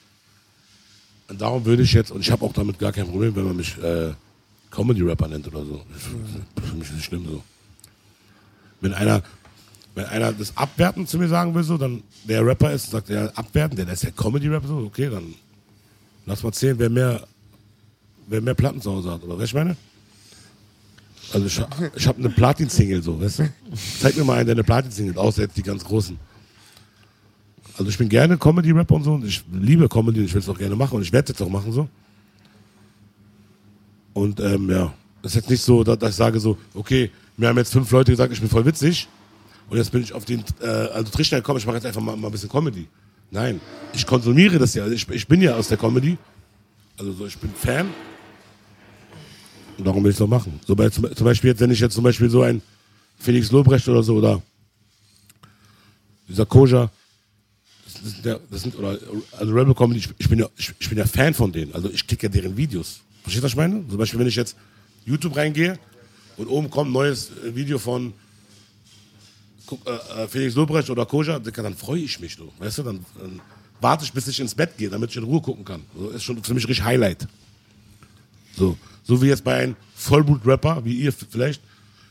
[SPEAKER 4] Und darum würde ich jetzt, und ich habe auch damit gar kein Problem, wenn man mich äh, Comedy-Rapper nennt oder so. Ist für mich nicht schlimm so. Wenn einer, wenn einer das abwertend zu mir sagen will, so, dann der Rapper ist, sagt er abwertend, der ist ja Comedy-Rapper, so, okay, dann lass mal zählen, wer mehr, wer mehr Platten zu Hause hat, oder was ich meine? Also ich, ich habe eine Platin-Single, so, weißt du? Zeig mir mal einen, der eine Platin-Single außer jetzt die ganz großen. Also ich bin gerne Comedy-Rapper und so und ich liebe Comedy und ich will es auch gerne machen und ich werde es jetzt auch machen so. Und ähm, ja, das ist jetzt nicht so, dass ich sage so, okay, mir haben jetzt fünf Leute gesagt, ich bin voll witzig und jetzt bin ich auf den, äh, also Trichter gekommen, ich mache jetzt einfach mal, mal ein bisschen Comedy. Nein, ich konsumiere das ja, also ich, ich bin ja aus der Comedy, also so, ich bin Fan und darum will ich es auch machen. So bei, zum, zum Beispiel jetzt, wenn ich jetzt zum Beispiel so ein Felix Lobrecht oder so oder dieser Koja, das sind ja, das sind, oder, also Rebel Comedy, ich, ich, bin ja, ich, ich bin ja Fan von denen. Also ich klicke ja deren Videos. Verstehst du, was ich meine? Zum Beispiel, wenn ich jetzt YouTube reingehe und oben kommt ein neues äh, Video von äh, äh, Felix Lobrecht oder Koja, dann freue ich mich so. Weißt du, dann, dann warte ich, bis ich ins Bett gehe, damit ich in Ruhe gucken kann. So, ist schon für mich richtig Highlight. So, so wie jetzt bei einem Vollblut-Rapper, wie ihr vielleicht,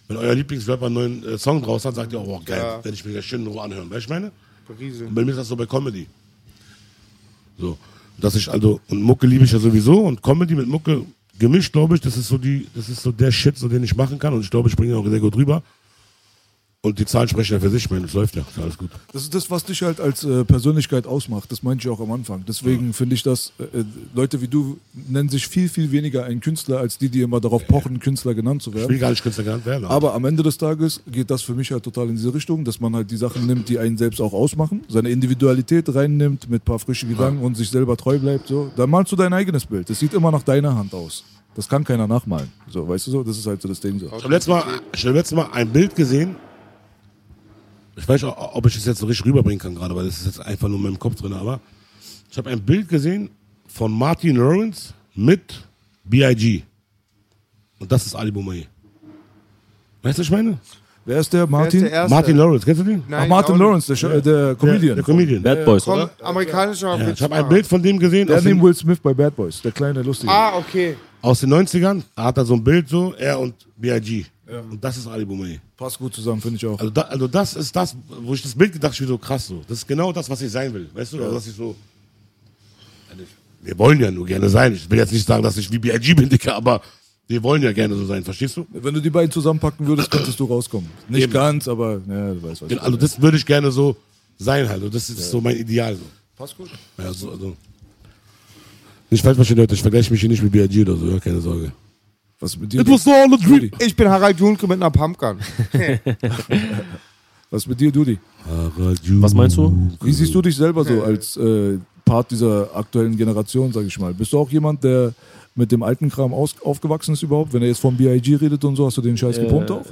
[SPEAKER 4] wenn euer Lieblingsrapper einen neuen äh, Song draußen hat, sagt ihr, oh geil,
[SPEAKER 3] Ja.
[SPEAKER 4] werde ich mir gleich schön in Ruhe anhören. Weißt du, ich meine? Und bei mir ist das so bei Comedy. So. Dass ich also, und Mucke liebe ich ja sowieso und Comedy mit Mucke gemischt, glaube ich, das ist so die, das ist so der Shit, so den ich machen kann und ich glaube, ich bringe auch sehr gut drüber. Und die Zahlen sprechen ja für sich, ich meine, es läuft ja, alles gut.
[SPEAKER 2] Das ist das, was dich halt als äh, Persönlichkeit ausmacht. Das meinte ich auch am Anfang. Deswegen finde ich, dass äh, Leute wie du nennen sich viel, viel weniger ein Künstler, als die, die immer darauf pochen, Künstler genannt zu
[SPEAKER 4] Ich will
[SPEAKER 2] werden.
[SPEAKER 4] gar nicht Künstler genannt werden.
[SPEAKER 2] Aber am Ende des Tages geht das für mich halt total in diese Richtung, dass man halt die Sachen nimmt, die einen selbst auch ausmachen, seine Individualität reinnimmt mit ein paar frischen Gedanken und sich selber treu bleibt. So. Dann malst du dein eigenes Bild. Das sieht immer nach deiner Hand aus. Das kann keiner nachmalen. So, weißt du so? Das ist halt so das Ding so.
[SPEAKER 4] Ich habe letztes Mal, ich hab letztes Mal ein Bild gesehen. Ich weiß nicht, ob ich das jetzt so richtig rüberbringen kann gerade, weil das ist jetzt einfach nur in meinem Kopf drin. Aber ich habe ein Bild gesehen von Martin Lawrence mit B.I.G. Und das ist Ali Boumaier. Weißt du, was ich meine?
[SPEAKER 2] Wer ist der?
[SPEAKER 3] Wer ist
[SPEAKER 2] Martin?
[SPEAKER 3] der Erste?
[SPEAKER 4] Martin Lawrence, kennst du den?
[SPEAKER 3] Nein,
[SPEAKER 2] Ach, Martin
[SPEAKER 3] auch
[SPEAKER 2] Lawrence, der, Sch- der Comedian.
[SPEAKER 4] Der Comedian.
[SPEAKER 5] Bad Boys,
[SPEAKER 3] Komm,
[SPEAKER 5] oder?
[SPEAKER 3] amerikanischer
[SPEAKER 4] Ja, ich habe ein. Bild von dem gesehen
[SPEAKER 2] Der neben Will Smith bei Bad Boys, der kleine Lustige.
[SPEAKER 3] Ah, okay.
[SPEAKER 4] aus den 90ern. Da hat er so ein Bild so, er und B.I.G. Und das ist Ali Boumaier.
[SPEAKER 2] Passt gut zusammen, finde ich auch.
[SPEAKER 4] Also, da, also das ist das, wo ich das Bild gedacht habe, so krass so. Das ist genau das, was ich sein will. Weißt du, also, dass ich so. Wir wollen ja nur gerne sein. Ich will jetzt nicht sagen, dass ich wie B.I.G. bin, Dicker, aber Die wollen ja gerne so sein, verstehst du?
[SPEAKER 2] Wenn du die beiden zusammenpacken würdest, könntest du rauskommen. Nicht
[SPEAKER 4] Eben.
[SPEAKER 2] ganz, aber ja, du weißt was.
[SPEAKER 4] Also das würde ich gerne so sein halt. Und das ist so mein Ideal. So.
[SPEAKER 2] passt gut.
[SPEAKER 4] Ja, so, also. Nicht falsch verstehen, Leute, ich vergleiche mich hier nicht mit B.I.G. oder so, ja, keine Sorge.
[SPEAKER 2] Was mit dir?
[SPEAKER 4] It was all a dream.
[SPEAKER 3] Ich bin Harald Junke mit einer Pumpgun.
[SPEAKER 2] Was mit dir, Dudi?
[SPEAKER 5] Was meinst du?
[SPEAKER 2] Wie siehst du dich selber so als äh, Part dieser aktuellen Generation, sag ich mal? Bist du auch jemand, der mit dem alten Kram aus, aufgewachsen ist überhaupt? Wenn er jetzt vom B.I.G. redet und so, hast du den Scheiß gepumpt auch?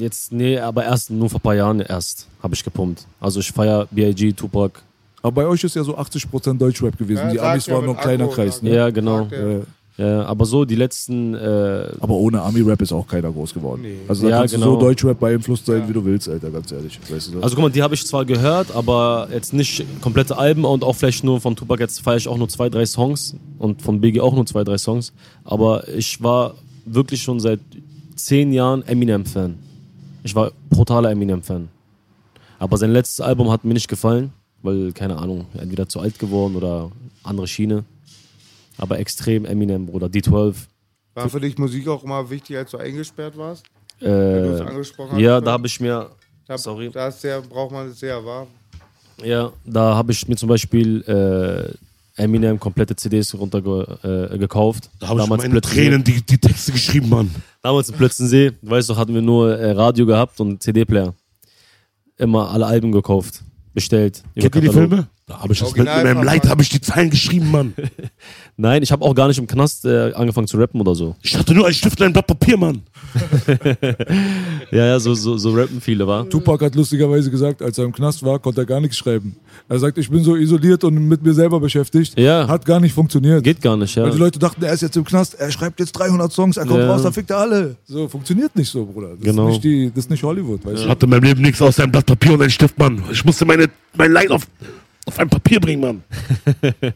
[SPEAKER 5] Jetzt, nee, aber erst nur vor ein paar Jahren erst habe ich gepumpt. Also ich feiere B.I.G., Tupac.
[SPEAKER 2] Aber bei euch ist ja so 80% Deutschrap gewesen.
[SPEAKER 3] Ja,
[SPEAKER 2] die Amis
[SPEAKER 3] ja
[SPEAKER 2] waren noch ein kleiner
[SPEAKER 3] Akku,
[SPEAKER 2] Kreis. Ne?
[SPEAKER 5] Ja, genau.
[SPEAKER 3] Sagt er.
[SPEAKER 2] Äh,
[SPEAKER 5] Ja, aber so die letzten, äh,
[SPEAKER 2] aber ohne Ami-Rap ist auch keiner groß geworden. Also da
[SPEAKER 5] Ja,
[SPEAKER 2] kannst
[SPEAKER 5] genau.
[SPEAKER 2] du so Deutschrap beeinflusst sein, wie du willst, Alter, ganz ehrlich. Weißt du so?
[SPEAKER 5] also guck mal, die habe ich zwar gehört, aber jetzt nicht komplette Alben und auch vielleicht nur von Tupac jetzt feiere ich auch nur zwei, drei Songs und von Biggie auch nur zwei, drei Songs. Aber ich war wirklich schon seit zehn Jahren Eminem-Fan. Ich war brutaler Eminem-Fan. Aber sein letztes Album hat mir nicht gefallen, weil, keine Ahnung, entweder zu alt geworden oder andere Schiene. Aber extrem Eminem, Bruder. D12.
[SPEAKER 3] War für dich Musik auch immer wichtig, als du eingesperrt warst? du es
[SPEAKER 5] Äh,
[SPEAKER 3] angesprochen
[SPEAKER 5] ja,
[SPEAKER 3] hast?
[SPEAKER 5] da habe ich mir,
[SPEAKER 3] Da,
[SPEAKER 5] sorry.
[SPEAKER 3] Da ist sehr, braucht man es sehr, wahr.
[SPEAKER 5] ja, da habe ich mir zum Beispiel äh, Eminem komplette CDs runtergekauft. Äh, gekauft.
[SPEAKER 4] Da habe ich
[SPEAKER 5] Damals
[SPEAKER 4] meine
[SPEAKER 5] Plötzensee.
[SPEAKER 4] Tränen die, die Texte geschrieben, Mann.
[SPEAKER 5] Damals in Plötzensee, weißt du, hatten wir nur äh, Radio gehabt und CD-Player. Immer alle Alben gekauft, bestellt.
[SPEAKER 4] Kennt ihr die. Filme? Da habe ich das mit, mit meinem Leid habe ich die Zeilen geschrieben, Mann.
[SPEAKER 5] Nein, ich habe auch gar nicht im Knast äh, angefangen zu rappen oder so.
[SPEAKER 4] Ich hatte nur ein Stift und ein Blatt Papier, Mann.
[SPEAKER 5] Ja, ja, so, so, so rappen viele, war.
[SPEAKER 2] Tupac hat lustigerweise gesagt, als er im Knast war, konnte er gar nichts schreiben. Er sagt, ich bin so isoliert und mit mir selber beschäftigt.
[SPEAKER 5] Ja.
[SPEAKER 2] Hat gar nicht funktioniert.
[SPEAKER 5] Geht gar nicht, ja.
[SPEAKER 2] Weil die Leute dachten, er ist jetzt im Knast, er schreibt jetzt 300 Songs, er kommt
[SPEAKER 5] Ja.
[SPEAKER 2] raus, dann fickt er alle. So, funktioniert nicht so, Bruder. Das,
[SPEAKER 5] Genau.
[SPEAKER 2] ist, nicht die, das ist nicht Hollywood, weißt
[SPEAKER 4] Ich hatte in meinem Leben nichts außer ein Blatt Papier und ein Stift, Mann. Ich musste meine, mein Leid auf, auf ein Papier bringen, Mann.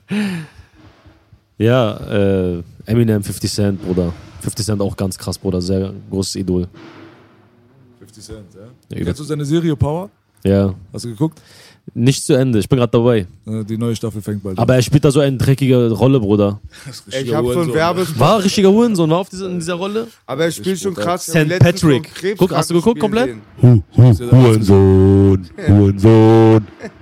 [SPEAKER 5] Ja, äh, Eminem, 50 Cent, Bruder. 50 Cent auch ganz krass, Bruder. Sehr großes Idol.
[SPEAKER 2] du? 50 Cent, ja.
[SPEAKER 5] Ja,
[SPEAKER 2] Kennst du seine Serie Power?
[SPEAKER 5] Ja.
[SPEAKER 2] Hast du geguckt?
[SPEAKER 5] Nicht zu Ende, ich bin gerade dabei.
[SPEAKER 2] Äh, Die neue Staffel fängt bald
[SPEAKER 5] Aber er spielt da so eine dreckige Rolle, Bruder.
[SPEAKER 3] Ey, Ich habe so ein Werbespot,
[SPEAKER 5] War richtiger Hurensohn, war auf dieser, in dieser Rolle?
[SPEAKER 3] aber er spielt schon krass.
[SPEAKER 5] St. Patrick. Guck, hast du geguckt komplett?
[SPEAKER 4] Hurensohn, Hurensohn.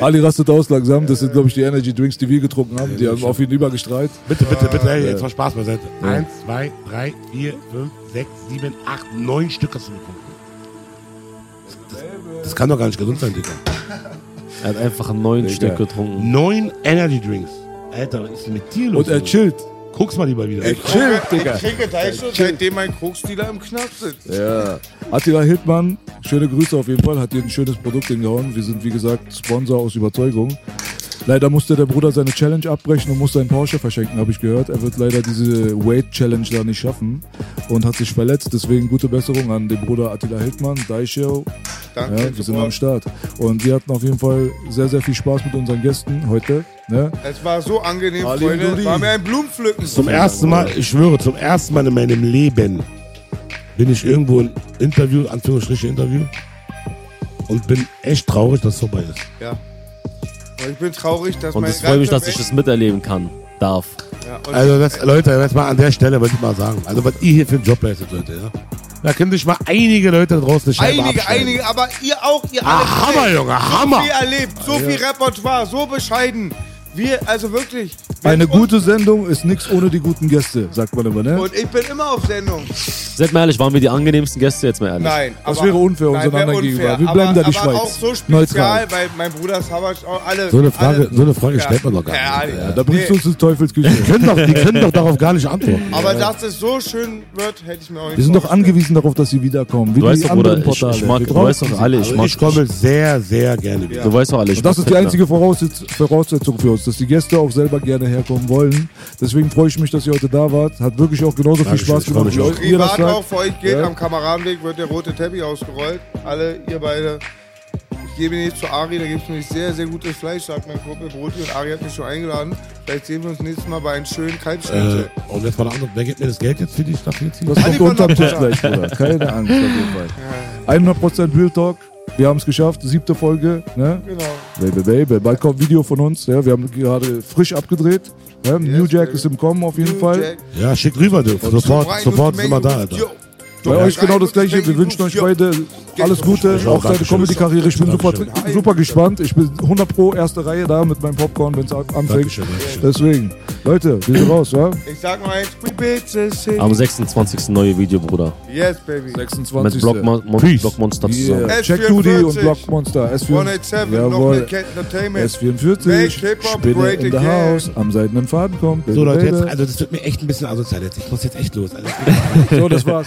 [SPEAKER 2] Ali rastet aus langsam. Das sind, glaube ich, die Energy Drinks, die wir getrunken haben. Die haben auf ihn übergestrahlt.
[SPEAKER 4] Bitte, bitte, bitte, hey, jetzt mal Spaß beiseite. Eins, zwei, drei, vier, fünf, sechs, sieben, acht, neun Stück hast du getrunken. Das, das kann doch gar nicht gesund sein, Digga.
[SPEAKER 5] Er hat einfach neun Stück getrunken.
[SPEAKER 4] Neun Energy Drinks. Alter, was ist denn mit dir los?
[SPEAKER 2] Und er chillt.
[SPEAKER 4] Guck's mal lieber wieder.
[SPEAKER 2] Er chillt, Digga.
[SPEAKER 3] Ich trinke da schon, seitdem mein Koksdealer im Knast sitzt.
[SPEAKER 2] Ja. Attila Hildmann, schöne Grüße auf jeden Fall, hat dir ein schönes Produkt hingehauen. Wir sind, wie gesagt, Sponsor aus Überzeugung. Leider musste der Bruder seine Challenge abbrechen und musste einen Porsche verschenken, habe ich gehört. Er wird leider diese Weight Challenge da nicht schaffen und hat sich verletzt. Deswegen gute Besserung an den Bruder Attila Hildmann, Daisho.
[SPEAKER 3] Danke.
[SPEAKER 2] Ja, wir sind am. Start. Und wir hatten auf jeden Fall sehr, sehr viel Spaß mit unseren Gästen heute. Ne?
[SPEAKER 3] Es war so angenehm,
[SPEAKER 2] Ali
[SPEAKER 3] Freunde.
[SPEAKER 2] Dudi.
[SPEAKER 3] War mir ein Blumenpflücken.
[SPEAKER 4] Zum ersten Mal, ich schwöre, zum ersten Mal in meinem Leben bin ich irgendwo in Interview, Anführungsstriche Interview, und bin echt traurig, dass es vorbei ist.
[SPEAKER 3] Ja. Und ich bin traurig, dass
[SPEAKER 5] Und es freut mich, dass ich das miterleben kann, darf.
[SPEAKER 3] Ja,
[SPEAKER 4] Also, das, Leute, jetzt mal an der Stelle würde ich mal sagen, also was ihr hier für einen Job leistet, Leute, ja. Da können sich mal einige Leute da draußen eine Scheibe
[SPEAKER 3] einige,
[SPEAKER 4] abschneiden.
[SPEAKER 3] einige, aber ihr auch, ihr alle.
[SPEAKER 4] Ah, Hammer, Junge,
[SPEAKER 3] so
[SPEAKER 4] Hammer.
[SPEAKER 3] viel erlebt, so viel Repertoire, so bescheiden. Wir, also wirklich.
[SPEAKER 2] Eine gute Sendung ist nichts ohne die guten Gäste, sagt man immer, ne?
[SPEAKER 3] Und ich bin immer auf Sendung.
[SPEAKER 5] Seid mal ehrlich, waren wir die angenehmsten Gäste jetzt mal ehrlich?
[SPEAKER 3] Nein.
[SPEAKER 2] Das
[SPEAKER 3] aber-
[SPEAKER 2] wäre unfair
[SPEAKER 3] nein,
[SPEAKER 2] unseren
[SPEAKER 3] wäre
[SPEAKER 2] anderen
[SPEAKER 3] unfair.
[SPEAKER 2] gegenüber. Wir
[SPEAKER 3] aber,
[SPEAKER 2] bleiben da die
[SPEAKER 3] aber
[SPEAKER 2] Schweiz.
[SPEAKER 3] auch so spezial,
[SPEAKER 2] Neutral.
[SPEAKER 3] weil mein Bruder Savage auch alle.
[SPEAKER 4] So eine Frage,
[SPEAKER 3] alle,
[SPEAKER 4] so eine Frage stellt man doch gar
[SPEAKER 3] Ja,
[SPEAKER 4] nicht.
[SPEAKER 3] ja,
[SPEAKER 2] Da bringst du
[SPEAKER 3] nee,
[SPEAKER 2] uns ins Teufelsküche.
[SPEAKER 4] Die können, doch, die können doch darauf gar nicht antworten.
[SPEAKER 3] Aber dass es so schön wird, hätte ich mir auch nicht
[SPEAKER 2] Wir sind doch angewiesen darauf, dass sie wiederkommen. Wie
[SPEAKER 5] Du weißt doch, Bruder, ich, ich mag, du weißt doch alle, ich
[SPEAKER 4] Also
[SPEAKER 5] mag,
[SPEAKER 4] ich komme sehr, sehr gerne wieder.
[SPEAKER 5] du weißt doch alle, ich
[SPEAKER 2] Und das ist die einzige Voraussetz Voraussetzung für uns, dass die Gäste auch selber gerne herkommen wollen. Deswegen freue ich mich, dass ihr heute da wart. Hat wirklich auch genauso viel
[SPEAKER 4] Dankeschön,
[SPEAKER 2] Spaß
[SPEAKER 4] ich freu
[SPEAKER 2] gemacht,
[SPEAKER 4] mich
[SPEAKER 2] wie
[SPEAKER 4] auch.
[SPEAKER 2] ihr das
[SPEAKER 3] Privat auch
[SPEAKER 2] sagt.
[SPEAKER 3] für euch geht,
[SPEAKER 2] Ja.
[SPEAKER 3] am Kameradenweg wird der rote Teppich ausgerollt. Alle, ihr beide. Ich gebe nicht zu Ari, da gibt es nämlich sehr, sehr gutes Fleisch, sagt mein Kumpel Broti und Ari hat mich schon eingeladen. Vielleicht sehen wir uns nächstes Mal bei einem schönen Kalbschnitzel.
[SPEAKER 4] Äh, und jetzt mal eine andere, wer gibt mir das Geld jetzt für die Staffel?
[SPEAKER 2] Das kommt unterm
[SPEAKER 3] der
[SPEAKER 2] Tisch gleich, Bruder. Keine Angst auf jeden Fall. 100% Real Talk. Wir haben es geschafft, siebte Folge. Ne?
[SPEAKER 3] Genau.
[SPEAKER 2] Baby, baby. Bald kommt ein Video von uns. Ja? Wir haben gerade frisch abgedreht. Ja? New Jack
[SPEAKER 3] baby.
[SPEAKER 2] ist im Kommen auf jeden
[SPEAKER 3] New
[SPEAKER 2] Fall.
[SPEAKER 3] Jack.
[SPEAKER 4] Ja, schick rüber, du. Sofort, sofort sind wir da, Alter.
[SPEAKER 3] Yo.
[SPEAKER 2] Bei euch genau das gleiche. Wir wünschen euch beide alles Gute, auch deine. Comedy-Karriere. Ich bin super, super gespannt. Ich bin 100 pro erste Reihe da mit meinem Popcorn, wenn es anfängt. Deswegen, Leute, wir sind raus, ja?
[SPEAKER 3] Ich sag noch eins.
[SPEAKER 5] Am 26. neue Video, Bruder.
[SPEAKER 3] Yes, baby.
[SPEAKER 2] 26.
[SPEAKER 5] Mit Block, Mon Mon
[SPEAKER 4] Peace.
[SPEAKER 5] Block Monster zusammen.
[SPEAKER 2] Yeah.
[SPEAKER 3] S44.
[SPEAKER 2] Check Duty und Block Monster. S4.
[SPEAKER 3] 187, noch
[SPEAKER 2] Jawohl.
[SPEAKER 3] mit Cat Entertainment.
[SPEAKER 2] S44.
[SPEAKER 3] Make Hip-Hop
[SPEAKER 2] Spinne in the house. Am seidenen Faden kommt.
[SPEAKER 4] So, Leute, jetzt, also das wird mir echt ein bisschen asozial jetzt. Ich muss jetzt echt los.
[SPEAKER 2] So, das war's.